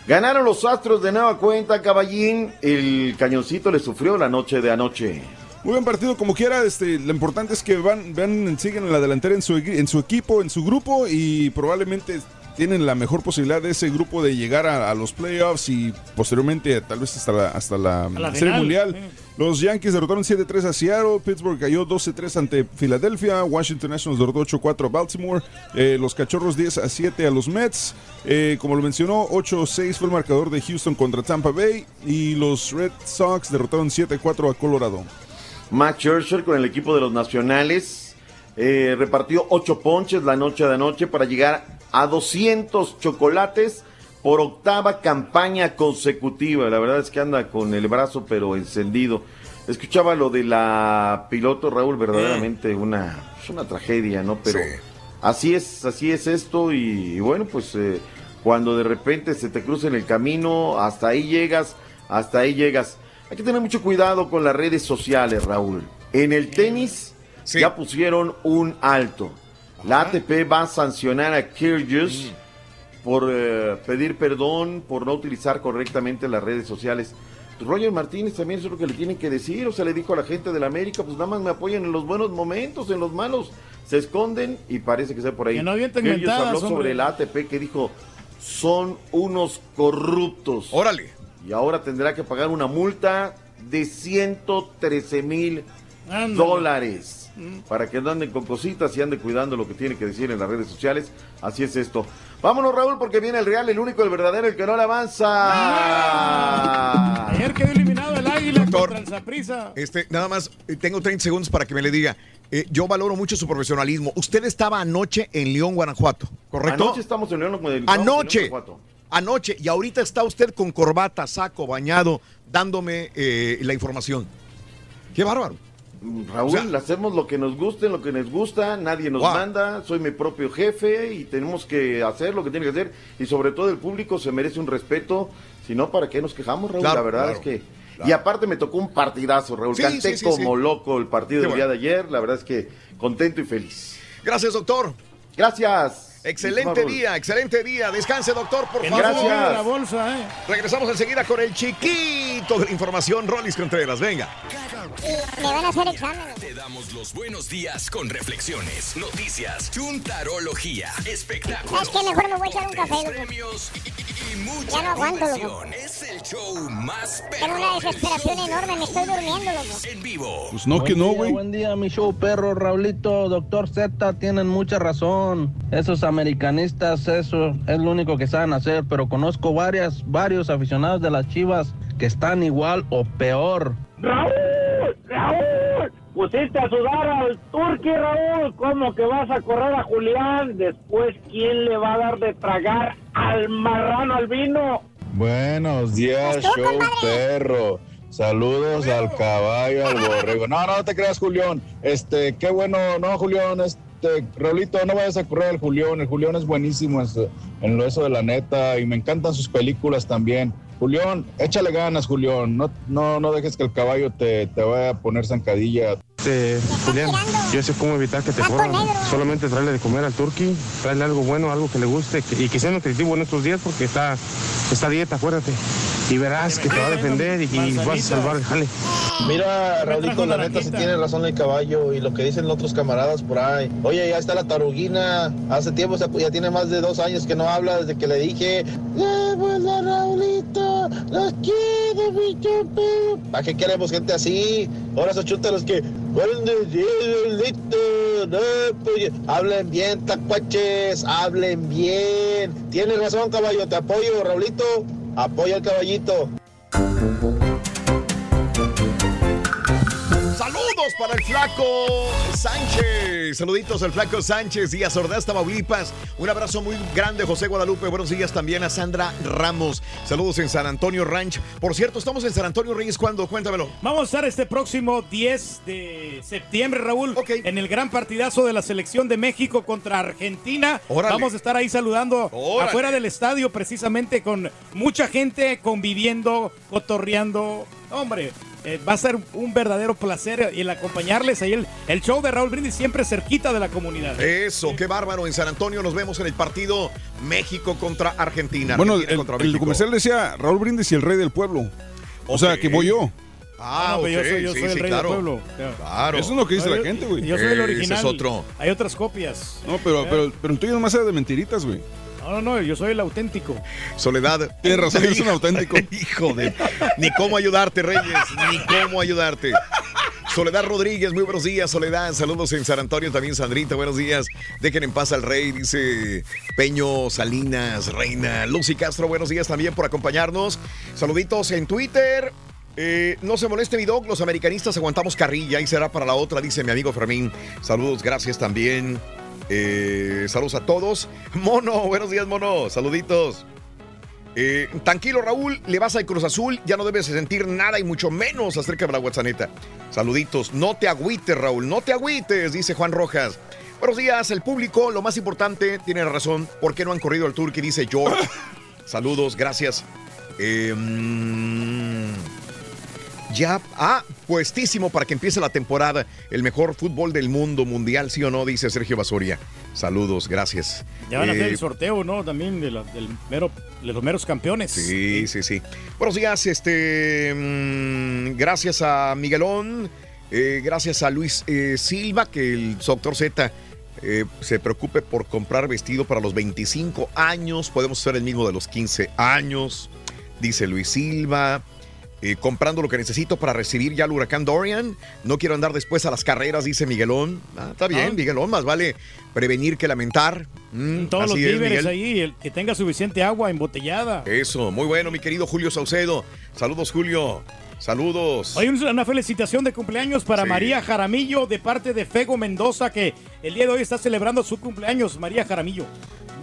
Ganaron los Astros de nueva cuenta, caballín. El cañoncito le sufrió la noche de anoche. Muy buen partido como quiera, este, lo importante es que van, van siguen en la delantera en su, en su equipo, en su grupo y probablemente tienen la mejor posibilidad de ese grupo de llegar a, a los playoffs y posteriormente tal vez hasta la, hasta la, la Serie final, Mundial. Los Yankees derrotaron 7-3 a Seattle, Pittsburgh cayó 12-3 ante Filadelfia, Washington Nationals derrotó 8-4 a Baltimore, eh, los Cachorros 10-7 a los Mets, eh, como lo mencionó, 8-6 fue el marcador de Houston contra Tampa Bay y los Red Sox derrotaron 7-4 a Colorado. Max Scherzer con el equipo de los Nacionales eh, repartió ocho ponches la noche de anoche para llegar a 200 chocolates por octava campaña consecutiva. La verdad es que anda con el brazo pero encendido. Escuchaba lo de la piloto Raúl, verdaderamente una, es una tragedia, ¿no? Pero así es, así es esto y, y bueno, pues eh, cuando de repente se te cruza en el camino, hasta ahí llegas, hasta ahí llegas. Hay que tener mucho cuidado con las redes sociales, Raúl. En el tenis ya pusieron un alto. La ATP va a sancionar a Kyrgios por eh, pedir perdón por no utilizar correctamente las redes sociales. Roger Martínez también eso es lo que le tienen que decir, o sea, le dijo a la gente de la América, pues nada más me apoyen en los buenos momentos, en los malos se esconden y parece que sea por ahí. Que no mentadas, habló hombre. sobre el ATP que dijo, son unos corruptos. Órale. Y ahora tendrá que pagar una multa de 113 mil Ándale. dólares. Mm. Para que no anden con cositas y ande cuidando lo que tiene que decir en las redes sociales. Así es esto. Vámonos, Raúl, porque viene el real, el único, el verdadero, el que no le avanza. Ayer quedó eliminado el Águila contra el. Este, nada más, eh, tengo 30 segundos para que me le diga. Eh, yo valoro mucho su profesionalismo. Usted estaba anoche en León, Guanajuato, ¿correcto? Anoche estamos en León el- estamos en Anoche. León, Guanajuato. Anoche. Y ahorita está usted con corbata, saco, bañado, dándome eh, la información. Qué bárbaro. Raúl, hacemos lo que nos guste, lo que nos gusta, nadie nos Wow. manda, soy mi propio jefe y tenemos que hacer lo que tiene que hacer y sobre todo el público se merece un respeto, si no, ¿para qué nos quejamos, Raúl? Claro, la verdad claro, es que... claro. Y aparte me tocó un partidazo, Raúl, Sí, canté sí, sí, como loco el partido del bueno. día de ayer, la verdad es que contento y feliz. Gracias, doctor. Gracias. Excelente día, excelente día. Descanse, doctor, por Que no favor. olvide la bolsa, ¿eh? Regresamos enseguida con el chiquito de la información, Rolis Contreras. Venga. Me van a hacer exámenes. Te damos los buenos días con reflexiones, noticias, chuntarología, espectáculos. ¿Sabes qué? Mejor me voy a echar un café, loco. premios y, y mucha Ya no aguanto, loco. Es el show más Tengo una desesperación enorme, me estoy durmiendo, loco. en vivo. Pues no, que no, güey. Buen día, mi show perro, Raulito, doctor Z, tienen mucha razón. Esos americanistas, eso es lo único que saben hacer, pero conozco varias, varios aficionados de las Chivas que están igual o peor. Raúl, Raúl, pusiste a sudar al Turqui, Raúl. ¿Cómo que vas a correr a Julián? Después, ¿quién le va a dar de tragar al marrano al vino? Buenos días, show perro. Saludos al caballo, al borrego. No, no te creas, Julián. Este, qué bueno, no, Julián, este, Raulito, no vayas a correr al Julián. El Julián es buenísimo en, lo eso de la neta y me encantan sus películas también. Julián, échale ganas, Julián. No, no, no dejes que el caballo te, te vaya a poner zancadilla. Este, Julián, yo sé cómo evitar que te corran. Solamente traerle de comer al turqui, traerle algo bueno, algo que le guste que- y que sea nutritivo en estos días porque está, está dieta, acuérdate. Y verás que te va a defender y, vas a salvar jale. Mira, Raulito, la neta sí tiene razón el caballo y lo que dicen otros camaradas por ahí. Oye, ya está la taruguina. Hace tiempo, se- ya tiene más de dos años que no habla desde que le dije. ¡Llévala, Raulito! ¡Los quiero, mi chupe! ¿Para qué queremos gente así? Ahora esos chúntalos que. "Buenos días, Raulito". No, pues, hablen bien, tacuaches, hablen bien. Tienes razón, caballo, te apoyo, Raulito. Apoya al caballito. Saludos para el flaco Sánchez. Saluditos al flaco Sánchez y a Ordaz, Tamaulipas. Un abrazo muy grande, José Guadalupe. Buenos días también a Sandra Ramos. Saludos en San Antonio Ranch. Por cierto, estamos en San Antonio Reyes. ¿Cuándo? Cuéntamelo. Vamos a estar este próximo 10 de septiembre, Raúl, en el gran partidazo de la selección de México contra Argentina. Órale. Vamos a estar ahí saludando Órale. afuera del estadio, precisamente con mucha gente conviviendo, cotorreando. Hombre, eh, va a ser un verdadero placer el acompañarles ahí. El, el show de Raúl Brindis siempre cerquita de la comunidad. Eso, qué bárbaro. En San Antonio nos vemos en el partido México contra Argentina. Bueno, Argentina el, contra el comercial decía Raúl Brindis y el rey del pueblo. O sea, que voy yo. Ah, No, pero ok, yo soy, yo sí, soy el sí, rey claro. del pueblo. Claro. Eso es lo que dice No, la yo- gente, güey. Yo soy el Ese original. es otro. Hay otras copias. No, pero, pero, pero el tuyo nomás era de mentiritas, güey. No, no, no, yo soy el auténtico. Soledad. Tienes razón, eres un auténtico. Hijo de. Ni cómo ayudarte, Reyes. Ni cómo ayudarte. Soledad Rodríguez, muy buenos días, Soledad. Saludos en San Antonio, también Sandrita, buenos días. Dejen en paz al rey, dice Peño Salinas, Reina. Lucy Castro, buenos días también por acompañarnos. Saluditos en Twitter. Eh, no se moleste mi dog, los americanistas aguantamos carrilla y será para la otra, dice mi amigo Fermín. Saludos, gracias también. Eh, saludos a todos. Mono, buenos días, Mono. Saluditos. Eh, tranquilo, Raúl, le vas al Cruz Azul, ya no debes de sentir nada y mucho menos acerca de la WhatsApp. Saluditos, no te agüites, Raúl, no te agüites, dice Juan Rojas. Buenos días, el público, lo más importante, tiene razón, ¿por qué no han corrido al Turqui? Dice George. Saludos, gracias. Eh, Ya, ah, puestísimo para que empiece la temporada. El mejor fútbol del mundo mundial, sí o no, dice Sergio Basoria. Saludos, gracias. Ya van a hacer Eh, el sorteo, ¿no? También de, la- del mero- de los meros campeones. Sí, sí, sí. Buenos días, este. mm, gracias a Miguelón, eh, gracias a Luis eh, Silva, que el doctor Z eh, se preocupe por comprar vestido para los 25 años. Podemos ser el mismo de los 15 años, dice Luis Silva. Eh, comprando lo que necesito para recibir ya el huracán Dorian. No quiero andar después a las carreras, dice Miguelón. Ah, está bien, Ah. Miguelón, más vale prevenir que lamentar. Mm, Todos los víveres ahí, el que tenga suficiente agua embotellada. Eso, muy bueno, mi querido Julio Saucedo. Saludos, Julio. Saludos. Hay una felicitación de cumpleaños para Sí. María Jaramillo de parte de Fego Mendoza, que el día de hoy está celebrando su cumpleaños. María Jaramillo.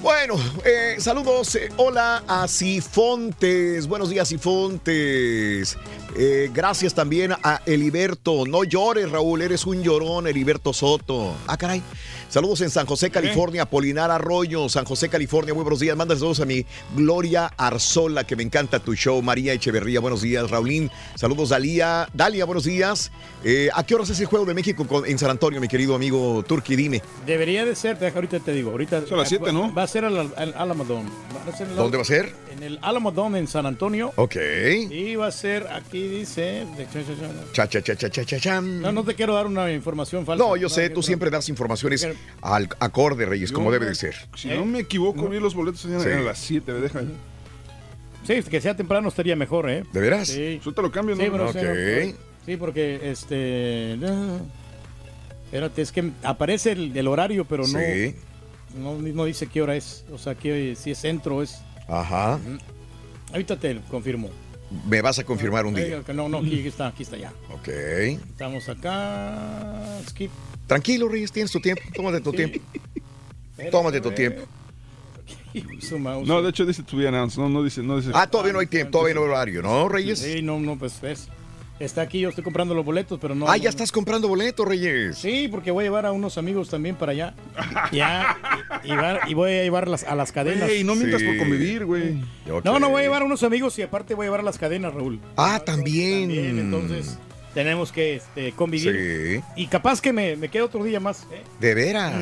Bueno, eh, saludos. eh, hola a Sifontes. Buenos días, Sifontes. Eh, gracias también a Eliberto. No llores, Raúl. Eres un llorón, Eliberto Soto. Ah, caray. Saludos en San José, California. Polinar Arroyo, San José, California. Muy buenos días. Manda saludos a mi Gloria Arzola, que me encanta tu show. María Echeverría, buenos días. Raulín, saludos. Dalia, Dalia, buenos días. Eh, ¿A qué horas es el juego de México con- en San Antonio, mi querido amigo Turki? Dime. Debería de ser, deja, ahorita te digo. Ahorita, a las siete, ¿no? Va a ser al, al Alamodón. Va a ser en la- ¿Dónde va a ser? En el Alamodón en San Antonio. Ok. Y va a ser, aquí dice... de- cha, cha, cha. Cha, cha, cha, cha, cha, cha, chan. No, no te quiero dar una información falsa. No, yo sé, tú siempre das informaciones al acorde, Reyes, como debe de ser. Si no me equivoco, vi los boletos eran Sí. a las 7, me dejan. Sí, que sea temprano estaría mejor, ¿eh? ¿De veras? Sí. Yo te lo cambio, ¿no? Sí, pero sí, no, porque este. no, Espérate, es que aparece el, el horario, pero no, Sí. no. No dice qué hora es. O sea, que si es centro o es. Ajá. Ahorita te confirmo. Me vas a confirmar un día. No, no, aquí está, aquí está ya. Ok. Estamos acá. Skip. Tranquilo, Reyes, tienes tu tiempo. Tómate tu tiempo. Tómate tu tiempo. Su mouse. No, de hecho dice to be announced. No, no dice, no dice. Ah, todavía no hay tiempo, todavía no hay horario, ¿no, Reyes? Sí, no, no, pues ves. Está aquí, yo estoy comprando los boletos, pero no. Ah, ya no. estás comprando boletos, Reyes. Sí, porque voy a llevar a unos amigos también para allá. Ya, y, y voy a llevar las- a las cadenas. Ey, no mientas Sí. por convivir, güey. No, no voy a llevar a unos amigos y aparte voy a llevar a las cadenas, Raúl. Ah, también. Bien, entonces tenemos que este, convivir. Sí. Y capaz que me, me quede otro día más. ¿eh? ¿De veras?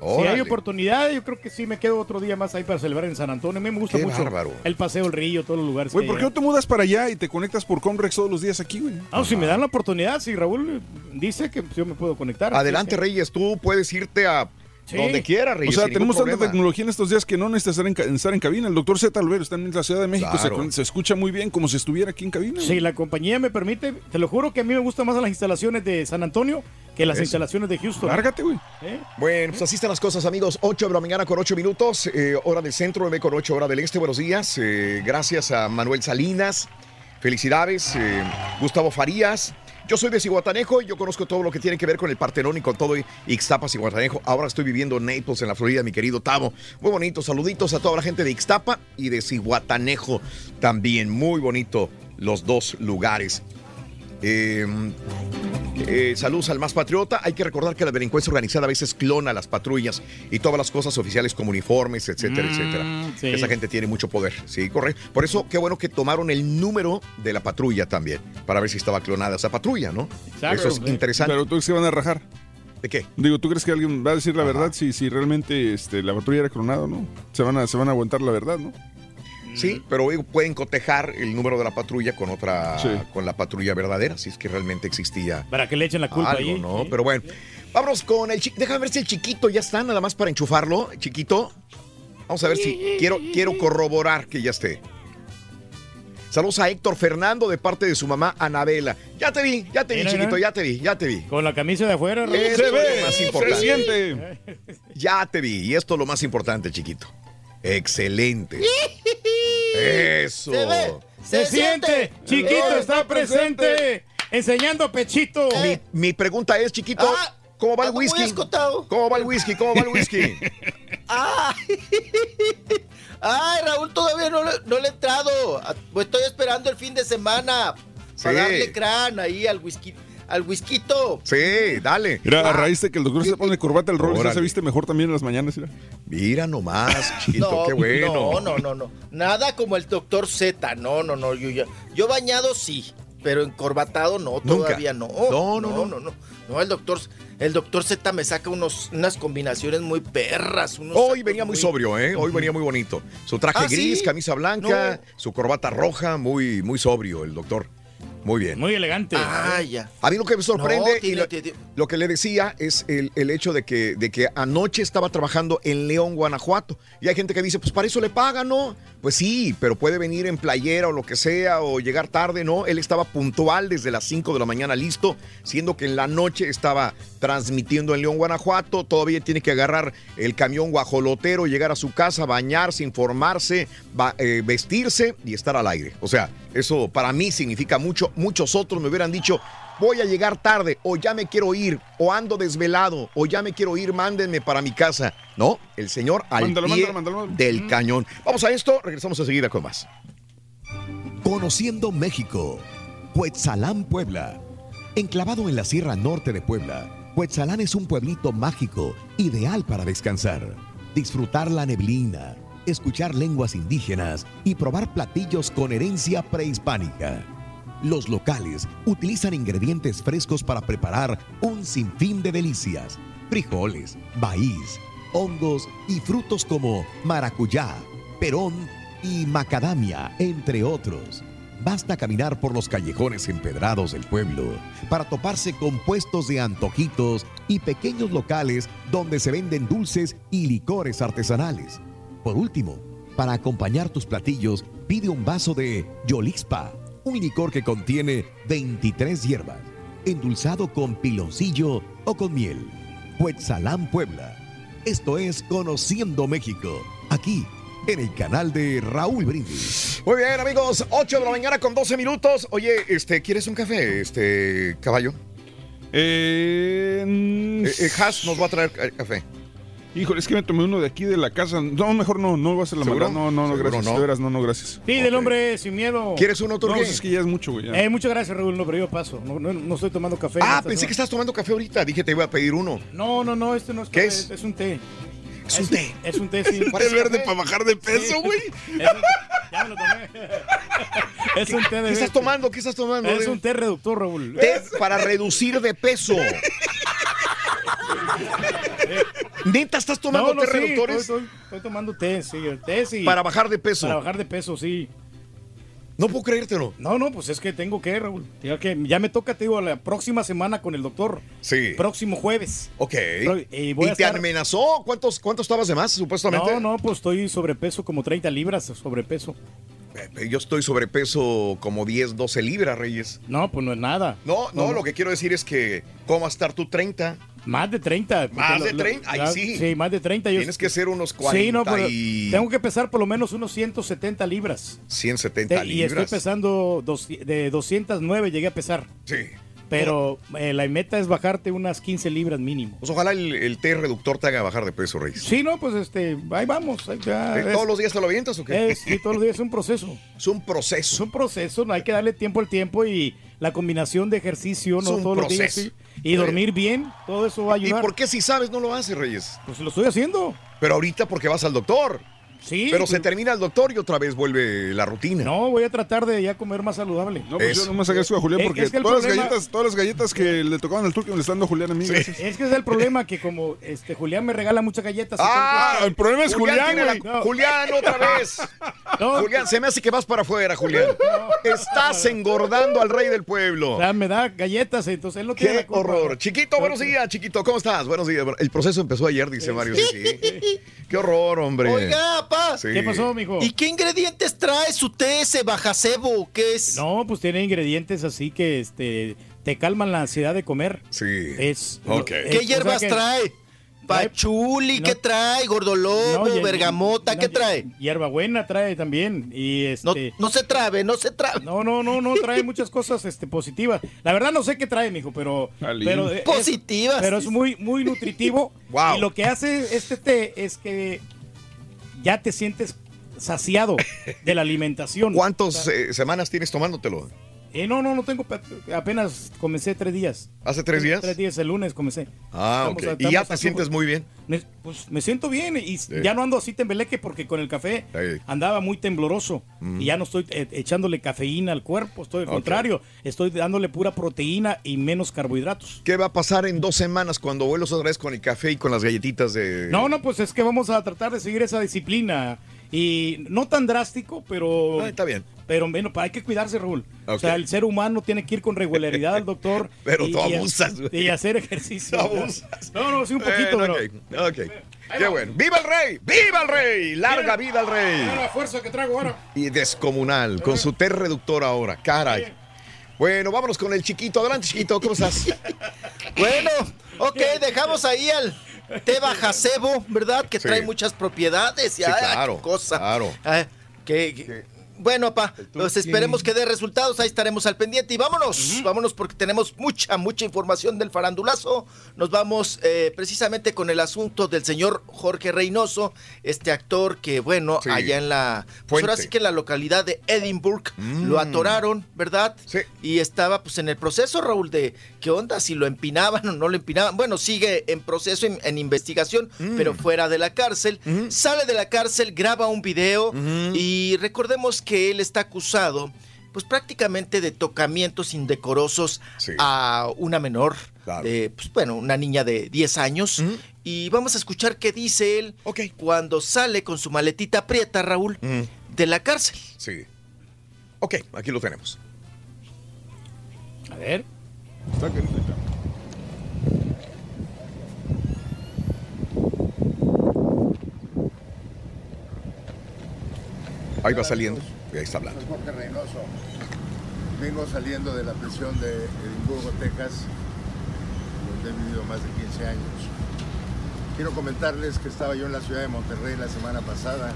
Si hay oportunidad, yo creo que sí me quedo otro día más ahí para celebrar en San Antonio. A mí me gusta Qué mucho bárbaro. el paseo, el río, todos los lugares. Güey, ¿por qué no te mudas para allá y te conectas por Comrex todos los días aquí, güey? Ah, si me dan la oportunidad, si Raúl dice que yo me puedo conectar. Adelante, Reyes, tú puedes irte a Sí. donde quieras, O Reyes. sea, sin ningún tenemos tanta tecnología en estos días que no necesitas estar en, ca- estar en cabina. El doctor Z Alvero está en la Ciudad de México, se Claro. se, escucha muy bien como si estuviera aquí en cabina. Si la compañía me permite, te lo juro que a mí me gustan más las instalaciones de San Antonio que las Eso. instalaciones de Houston. Lárgate, güey. ¿Eh? Bueno, pues así están las cosas, amigos. 8 de la mañana con 8 minutos, eh, hora del centro, 9 con 8, hora del este. Buenos días. eh, gracias a Manuel Salinas. Felicidades. eh, Gustavo Farías. Yo soy de Cihuatanejo y yo conozco todo lo que tiene que ver con el Partenón y con todo Ixtapa, Cihuatanejo. Ahora estoy viviendo en Naples, en la Florida, mi querido Tavo. Muy bonito. Saluditos a toda la gente de Ixtapa y de Cihuatanejo también. Muy bonito los dos lugares. Eh, eh, saludos al más patriota. Hay que recordar que la delincuencia organizada a veces clona las patrullas y todas las cosas oficiales como uniformes, etcétera, Mm, etcétera. sí. Esa gente tiene mucho poder. Sí, correcto. Por eso, qué bueno que tomaron el número de la patrulla también, para ver si estaba clonada esa patrulla, ¿no? Exacto. Eso es interesante. Pero tú crees que van a rajar. ¿De qué? Digo, ¿tú crees que alguien va a decir la verdad si, si realmente este, la patrulla era clonada o no? Se van, a, se van a aguantar la verdad, ¿no? Sí, pero pueden cotejar el número de la patrulla con otra, Sí. con la patrulla verdadera, si es que realmente existía Para que le echen la culpa algo, ahí. ¿no? Pero bueno, vámonos con el chiquito. Déjame ver si el chiquito ya está, nada más para enchufarlo. Chiquito, vamos a ver si quiero, quiero corroborar que ya esté. Saludos a Héctor Fernando de parte de su mamá Anabela. Ya te vi, ya te vi, Mira, chiquito, mira. ya te vi, ya te vi. Con la camisa de afuera. Esto Se es lo ve, más se importante. siente. Ya te vi, y esto es lo más importante, chiquito. Excelente. Eso. Se ve. Se, siente, chiquito está presente, enseñando pechito. Mi, mi pregunta es, chiquito, Ah, ¿cómo va el whisky? ¿Cómo va el whisky? ¿Cómo va el whisky? ¡Ay! ¡Ay, Raúl, todavía no, le- no le he entrado! A- pues Estoy esperando el fin de semana Sí. para darle crán ahí al whisky, al whiskito. Sí, dale. Mira, a Ah. raíz de que el doctor se pone corbata, el rol ya se viste mejor también en las mañanas. mira. Mira nomás, chiquito, No, qué bueno. no, no, no, no. Nada como el doctor Z. No, no, no. Yo, yo, yo bañado sí. pero encorbatado no, Nunca. todavía no. No, no, no, no, no. No, el doctor, el doctor Z me saca unos, unas combinaciones muy perras. unos Hoy venía muy sobrio, ¿eh? Hoy venía muy bonito. Su traje ¿Ah, sí? gris, camisa blanca, su corbata roja, muy, muy sobrio el doctor. Muy bien. Muy elegante. Ah, ya. A mí lo que me sorprende No, y tiene- lo, tiene- lo que le decía es el, el hecho de que, de que anoche estaba trabajando en León, Guanajuato. Y hay gente que dice, pues para eso le pagan, ¿no? Pues sí, pero puede venir en playera o lo que sea o llegar tarde, ¿no? Él estaba puntual desde las 5 de la mañana listo, siendo que en la noche estaba transmitiendo en León, Guanajuato. Todavía tiene que agarrar el camión guajolotero, llegar a su casa, bañarse, informarse, va- eh, vestirse y estar al aire. O sea, eso para mí significa mucho. Muchos otros me hubieran dicho, voy a llegar tarde, o ya me quiero ir, o ando desvelado, o ya me quiero ir, mándenme para mi casa. No, el señor al Mándalo, pie mándalo, mándalo. del cañón. Vamos a esto, regresamos enseguida con más. Conociendo México. Cuetzalán, Puebla. Enclavado en la Sierra Norte de Puebla, Cuetzalán es un pueblito mágico, ideal para descansar, disfrutar la neblina, escuchar lenguas indígenas y probar platillos con herencia prehispánica. Los locales utilizan ingredientes frescos para preparar un sinfín de delicias, frijoles, maíz, hongos y frutos como maracuyá, perón y macadamia, entre otros. Basta caminar por los callejones empedrados del pueblo para toparse con puestos de antojitos y pequeños locales donde se venden dulces y licores artesanales. Por último, para acompañar tus platillos, pide un vaso de Yolixpa, un licor que contiene 23 hierbas, endulzado con piloncillo o con miel. Cuetzalán, Puebla. Esto es Conociendo México, aquí en el canal de Raúl Brindis. Muy bien, amigos, 8 de la mañana con 12 minutos. Oye, este, ¿quieres un café, este caballo? Eh, Eh, eh, Haas nos va a traer eh, café. Híjole, es que me tomé uno de aquí de la casa. No, mejor no, no voy a hacer la ¿Seguro? maldad. No, no, no, ¿Seguro gracias. no? De veras, no, no, gracias. Sí, del hombre sin miedo. ¿Quieres uno, No, Turquía? pues es que ya es mucho, güey. Eh, muchas gracias, Raúl. No, pero yo paso. No, no, no estoy tomando café. Ah, pensé que estás tomando café ahorita. Dije te iba a pedir uno. No, no, no, este no es ¿Qué café, es? Es un té. Es un té. Es un té, sí. Parece verde café. para bajar de peso, güey. Un- ya me lo tomé. es un té de ¿Qué estás tomando? ¿Qué estás tomando? Es un té reductor, Raúl. Té para reducir de peso. ¿Neta estás tomando No, no, té sí, reductores? Estoy, estoy- estoy tomando té, sí, el té, sí. Para bajar de peso. Para bajar de peso, sí. No puedo creértelo. No, no, pues es que tengo que, Raúl. Ya, que, ya me toca, te digo, la próxima semana con el doctor. Sí. Próximo jueves. Ok. Pro- y voy a te estar- amenazó? ¿Cuántos, ¿Cuántos estabas de más, supuestamente? No, no, pues estoy sobrepeso, como 30 libras sobrepeso. Eh, Yo estoy sobrepeso como 10, 12 libras, Reyes. No, pues no es nada. No, no, lo que quiero decir es que, ¿cómo vas a estar tú 30? Más de 30. porque Más de lo- 30, ay, ya- sí. Sí, más de 30. Yo- Tienes que ser unos 40 Sí, no, pero y tengo que pesar por lo menos unos 170 libras. 170 Te- y estoy libras. pesando dos- de 209, llegué a pesar. Sí. Pero eh, la meta es bajarte unas 15 libras mínimo. Pues ojalá el, el té reductor te haga bajar de peso, Reyes. Sí, no, pues este, ahí vamos. ahí ya, Eh, es- ¿Todos los días te lo avientas o qué? es- sí, todos los días es un proceso. Es un proceso. Es un proceso, no hay que darle tiempo al tiempo y la combinación de ejercicio, Es no un todos los días. proceso. sí, Y dormir bien, todo eso va a ¿Y ayudar. por qué si sabes no lo haces, Reyes? Pues lo estoy haciendo. Pero ahorita porque vas al doctor. Sí. Pero se pues- termina el doctor y otra vez vuelve la rutina. No, voy a tratar de ya comer más saludable. No, pues Eso. yo nomás agradezco a Julián porque es que todas, las galletas, todas las galletas que le tocaban al turco me le están dando Julián a mí. Es que es el problema que como este Julián me regala muchas galletas. Ah, entonces- el problema es Julián, la-. No. Julián, otra vez. No. Julián, se me hace que vas para afuera, Julián. Estás engordando al rey del pueblo. O sea, me da galletas, entonces él no tiene Qué la culpa. horror. Chiquito, buenos días, chiquito. ¿Cómo estás? Buenos días. El proceso empezó ayer, dice Mario. Sí, sí. Qué horror, hombre. Oiga, Sí. ¿Qué pasó, mijo? ¿Y qué ingredientes trae su té ese bajacebo? ¿Qué es? No, pues tiene ingredientes así que este te calman la ansiedad de comer. Sí. Es ¿Qué o sea hierbas que- trae? Pachuli, No. ¿qué trae? Gordolobo, No, bergamota, no, ¿qué trae? Hierbabuena trae también y No, este no se trabe, no se trabe. No, no, no, no trae muchas cosas este positivas. La verdad no sé qué trae, mijo, pero Alín. pero es- Positivas. pero es muy muy nutritivo Wow. y lo que hace este té es que ya te sientes saciado de la alimentación. ¿Cuántas eh, semanas tienes tomándotelo? Eh, no, no, no tengo. pe- Apenas comencé tres días. ¿Hace tres días? Tres días, el lunes comencé. Ah, Estamos ok. ¿Y ya te sientes muy bien? Me- pues me siento bien y ya no ando así tembeleque porque con el café andaba muy tembloroso Mm. y ya no estoy eh, echándole cafeína al cuerpo, estoy al contrario, estoy dándole pura proteína y menos carbohidratos. ¿Qué va a pasar en dos semanas cuando vuelos otra vez con el café y con las galletitas de... No, no, pues es que vamos a tratar de seguir esa disciplina y no tan drástico, pero está bien. Pero bueno, hay que cuidarse, Raúl. O sea, el ser humano tiene que ir con regularidad al doctor. Pero y- tú y- abusas, güey. Y hacer ejercicio. Tú abusas. No, no, sí, un poquito, Bueno, pero. ok, ok. Qué bueno. ¡Viva el rey! ¡Viva el rey! ¡Larga vida al rey! La fuerza que traigo ahora. Y descomunal, con su T reductor ahora. Caray. Bueno, vámonos con el chiquito. Adelante, chiquito, ¿cómo estás? Bueno, ok, dejamos ahí al té bajacebo, ¿verdad? Que Sí. trae muchas propiedades y Sí, ay, claro, qué cosa. claro. Ah, que- que- bueno, pa, pues esperemos que dé resultados, ahí estaremos al pendiente y vámonos, vámonos porque tenemos mucha, mucha información del farandulazo. Nos vamos eh, precisamente con el asunto del señor Jorge Reynoso, este actor que, bueno, Sí. allá en la, pues ahora sí que en la localidad de Edinburgh Mm. lo atoraron, ¿verdad? Sí. Y estaba pues en el proceso, Raúl, de qué onda, si lo empinaban o no lo empinaban. Bueno, sigue en proceso, en, en investigación, Mm. pero fuera de la cárcel. Sale de la cárcel, graba un video y recordemos que él está acusado pues prácticamente de tocamientos indecorosos a una menor, de, pues, bueno, una niña de 10 años. Y vamos a escuchar qué dice él cuando sale con su maletita prieta, Raúl, de la cárcel. Sí. Ok, aquí lo tenemos. A ver. Ahí va saliendo ahí está hablando. Jorge Reynoso. Vengo saliendo de la prisión de Edimburgo, Texas, donde he vivido más de 15 años. Quiero comentarles que estaba yo en la ciudad de Monterrey la semana pasada.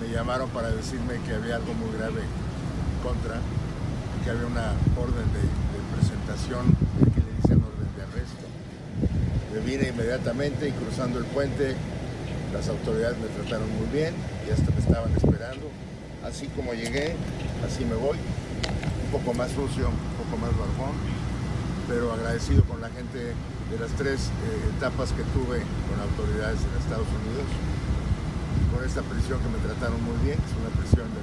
Me llamaron para decirme que había algo muy grave en contra, que había una orden de, de presentación que le dicen orden de arresto. Me vine inmediatamente y cruzando el puente, las autoridades me trataron muy bien y hasta me estaban esperando. Así como llegué, así me voy. Un poco más sucio, un poco más barbón, pero agradecido con la gente de las tres eh, etapas que tuve con autoridades en Estados Unidos. Con esta prisión que me trataron muy bien, es una prisión de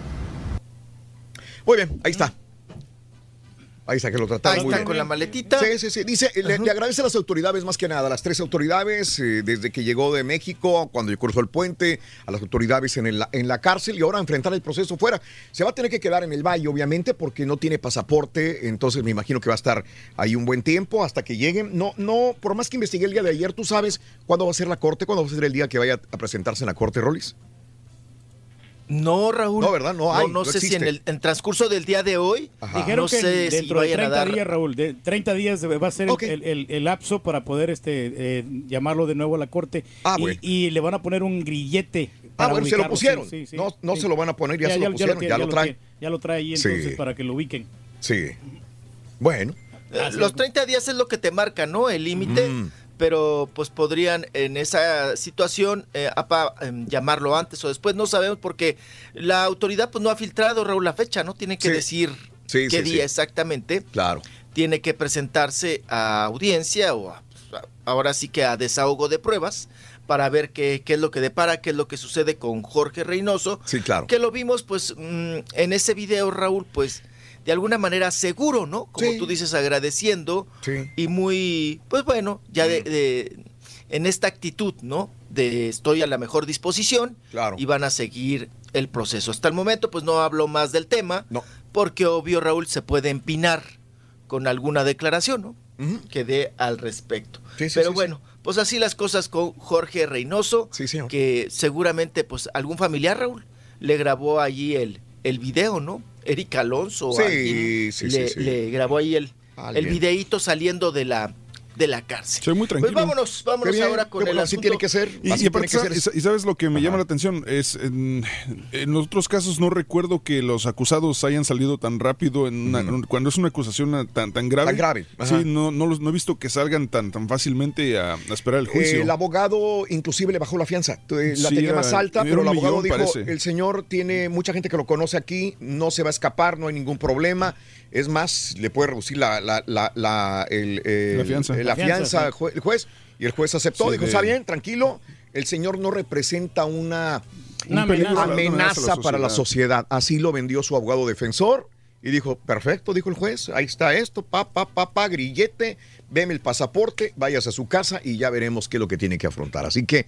Muy bien, ahí está. Ahí está, que lo trataron Ahí muy está bien. con la maletita. Sí, sí, sí. Dice, le, le agradece a las autoridades más que nada, a las tres autoridades, eh, desde que llegó de México, cuando cruzó el puente, a las autoridades en, el- en la cárcel y ahora a enfrentar el proceso fuera. Se va a tener que quedar en el valle, obviamente, porque no tiene pasaporte, entonces me imagino que va a estar ahí un buen tiempo hasta que lleguen. No, no, por más que investigué el día de ayer, ¿tú sabes cuándo va a ser la corte? ¿Cuándo va a ser el día que vaya a presentarse en la corte, Rolis? No, Raúl. No, ¿verdad? No hay, No, no sé si en el en transcurso del día de hoy, Dijeron no que sé si dentro de vayan a 30 dar... días, Raúl, de 30 días va a ser el- el, el- el lapso para poder este eh, llamarlo de nuevo a la corte. y, bueno. y le van a poner un grillete. Ah, para bueno, se lo pusieron. Sí, sí, sí, No- no sí. se lo van a poner, ya se lo pusieron, tiene, ya lo trae. tiene, Ya lo trae ahí Sí. entonces para que lo ubiquen. Sí. Bueno. Los 30 días es lo que te marca, ¿no? El límite. Mm. Pero pues podrían en esa situación eh, apa, em, llamarlo antes o después, no sabemos porque la autoridad pues no ha filtrado, Raúl, la fecha, ¿no? Tiene que Sí. decir Sí, qué sí, día exactamente. Claro. Tiene que presentarse a audiencia o a- ahora sí que a desahogo de pruebas para ver qué, qué es lo que depara, qué es lo que sucede con Jorge Reynoso. Sí, claro. Que lo vimos pues mm, en ese video, Raúl, pues de alguna manera seguro, ¿no? Como tú dices, agradeciendo y muy, pues bueno, ya de, de- en esta actitud, ¿no? De estoy a la mejor disposición Claro. y van a seguir el proceso. Hasta el momento, pues no hablo más del tema, porque obvio, Raúl, se puede empinar con alguna declaración, ¿no? Que dé al respecto. Sí, sí, Pero sí, bueno, pues así las cosas con Jorge Reynoso, que seguramente, pues algún familiar, Raúl, le grabó allí el, el video, ¿no? Eric Alonso, Sí, le, sí, sí. le grabó ahí el, el Alguien. videíto saliendo de la de la cárcel. Soy muy tranquilo. Pues vámonos, vámonos bien, ahora con el bueno, asunto. así tiene que ser. Y, así y aparte, tiene que ser. ¿sabes- y sabes lo que me llama la atención? Es en, en los otros casos no recuerdo que los acusados hayan salido tan rápido en una- cuando es una acusación tan, tan grave. Tan grave, ajá. Sí, no, no, los, no he visto que salgan tan, tan fácilmente a, a esperar el juicio. Eh, el abogado inclusive le bajó la fianza. Eh, La Sí, tenía era- más alta, pero el abogado millón, dijo, parece. el señor tiene mucha gente que lo conoce aquí, no se va a escapar, no hay ningún problema. Es más, le puede reducir la, la, la, la- el, eh, La fianza. la fianza, fianza jue- el juez. Y el juez aceptó, Sí, dijo, de- está bien, tranquilo. El señor no representa una, Una amenaza. para la sociedad. Así lo vendió su abogado defensor. Y dijo, perfecto, dijo el juez, ahí está esto, pa, pa, pa, pa, grillete, veme el pasaporte, vayas a su casa y ya veremos qué es lo que tiene que afrontar. Así que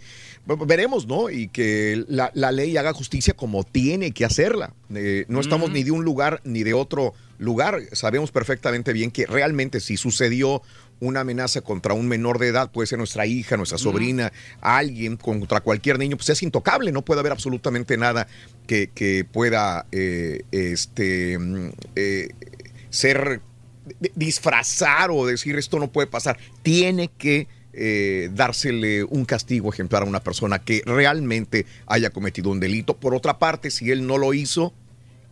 veremos, ¿no? Y que la, la ley haga justicia como tiene que hacerla. Eh, no estamos ni de un lugar ni de otro lugar. Sabemos perfectamente bien que realmente si sucedió una amenaza contra un menor de edad, puede ser nuestra hija, nuestra sobrina, alguien, contra cualquier niño, pues es intocable, no puede haber absolutamente nada que, que pueda eh, este, mm, eh, ser di- disfrazar o decir esto no puede pasar. Tiene que eh, dársele un castigo ejemplar a una persona que realmente haya cometido un delito. Por otra parte, si él no lo hizo,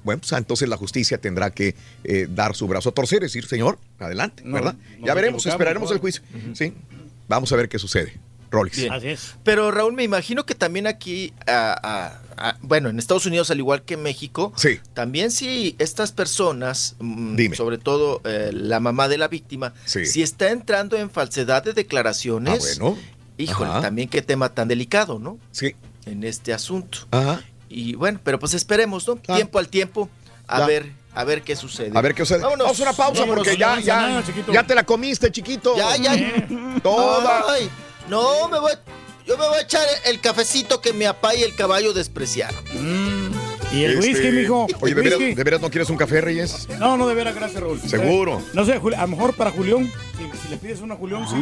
bueno, pues entonces la justicia tendrá que eh, dar su brazo a torcer, decir, señor, adelante, No, ¿verdad? ya veremos, esperaremos el juicio. Sí, vamos a ver qué sucede. Rolex. Bien. Pero Raúl, me imagino que también aquí, bueno, en Estados Unidos, al igual que en México, también si estas personas, mm, sobre todo eh, la mamá de la víctima, Sí. si está entrando en falsedad de declaraciones, Ah, bueno. híjole, Ajá. también qué tema tan delicado, ¿no? Sí. En este asunto. Ajá. Y bueno, pero pues esperemos, ¿no? Tiempo al tiempo, a Ya. ver, a ver qué sucede. A ver qué sucede. Vámonos. Vamos a una pausa Vámonos. porque ya, ya, ya te la comiste, chiquito. Ya, ya. Toda. Ay, no, me voy, yo me voy a echar el cafecito que mi papá y el caballo despreciaron. ¿Y el Este, whisky, mijo? Oye, ¿El ¿de veras, whisky? de veras no quieres un café, Reyes? No, no, de veras, gracias, Raúl. ¿Seguro? Eh, no sé, a lo mejor para Julián, si, si le pides una a Julián, sí.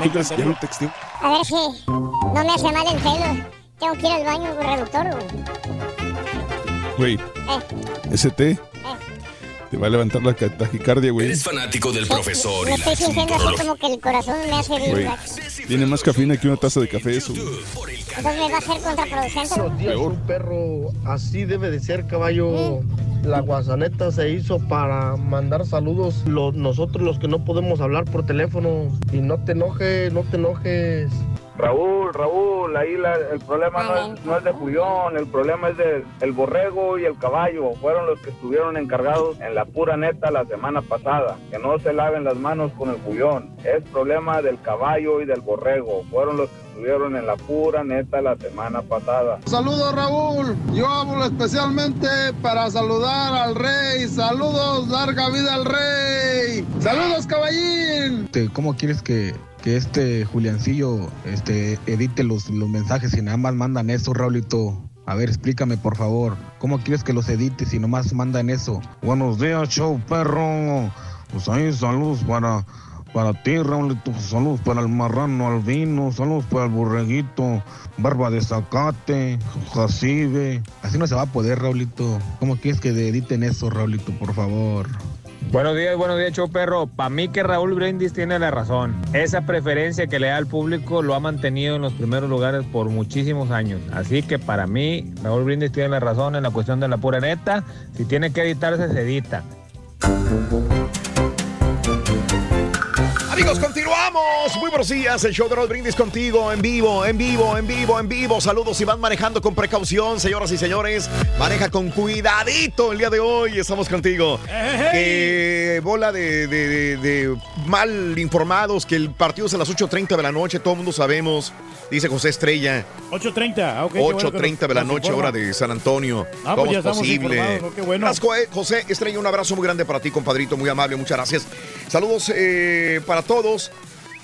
Me encantaría. A ver si no me hace mal el pelo. Tengo que ir al baño reductor, güey. Güey, ese té te va a levantar la ca- taquicardia, güey. ¿Eres fanático del profesor Me estoy sintiendo así como que el corazón me hace Güey, vibrar. tiene más cafeína que una taza de café eso. güey. Entonces me va a ser contraproducente. Buenos días, un perro así debe de ser, caballo. La guasaneta se hizo para mandar saludos. Los, nosotros los que no podemos hablar por teléfono. Y no te enojes, no te enojes. Raúl, Raúl, ahí la- el problema no es, no es de Julián, el problema es de el borrego y el caballo. Fueron los que estuvieron encargados en la pura neta la semana pasada. Que no se laven las manos con el Julián. Es problema del caballo y del borrego. Fueron los que estuvieron en la pura neta la semana pasada. Saludos Raúl, yo hablo especialmente para saludar al rey. Saludos, larga vida al rey. Saludos caballín. ¿Cómo quieres que, que este Juliancillo este, edite los, los mensajes y nada más mandan eso, Raulito? A ver, explícame por favor. ¿Cómo quieres que los edite si nomás mandan eso? Buenos días, show perro. Pues ahí saludos para, para ti, Raulito. Saludos para el marrano albino. Saludos para el borreguito. Barba de zacate. Jacibe. Así no se va a poder, Raulito. ¿Cómo quieres que editen eso, Raulito, por favor? Buenos días, buenos días, show perro. Para mí que Raúl Brindis tiene la razón. Esa preferencia que le da al público lo ha mantenido en los primeros lugares por muchísimos años. Así que para mí, Raúl Brindis tiene la razón en la cuestión de la pura neta. Si tiene que editarse, se edita. Amigos, continuamos. Muy buenos días. El show de Roll Brindis contigo en vivo, en vivo, en vivo, en vivo. Saludos si van manejando con precaución, señoras y señores. Maneja con cuidadito el día de hoy. Estamos contigo. Que bola de, de- de- de mal informados que el partido es a las 8.30 de la noche. Todo el mundo sabemos. Dice José Estrella. 8.30, ah, ok. qué bueno que 8.30 de la noche, hora de San Antonio. Ah, pues ¿Cómo es posible? ¿no? Qué bueno. Gracias, José- José Estrella, un abrazo muy grande para ti, compadrito, muy amable, muchas gracias. Saludos eh, para todos.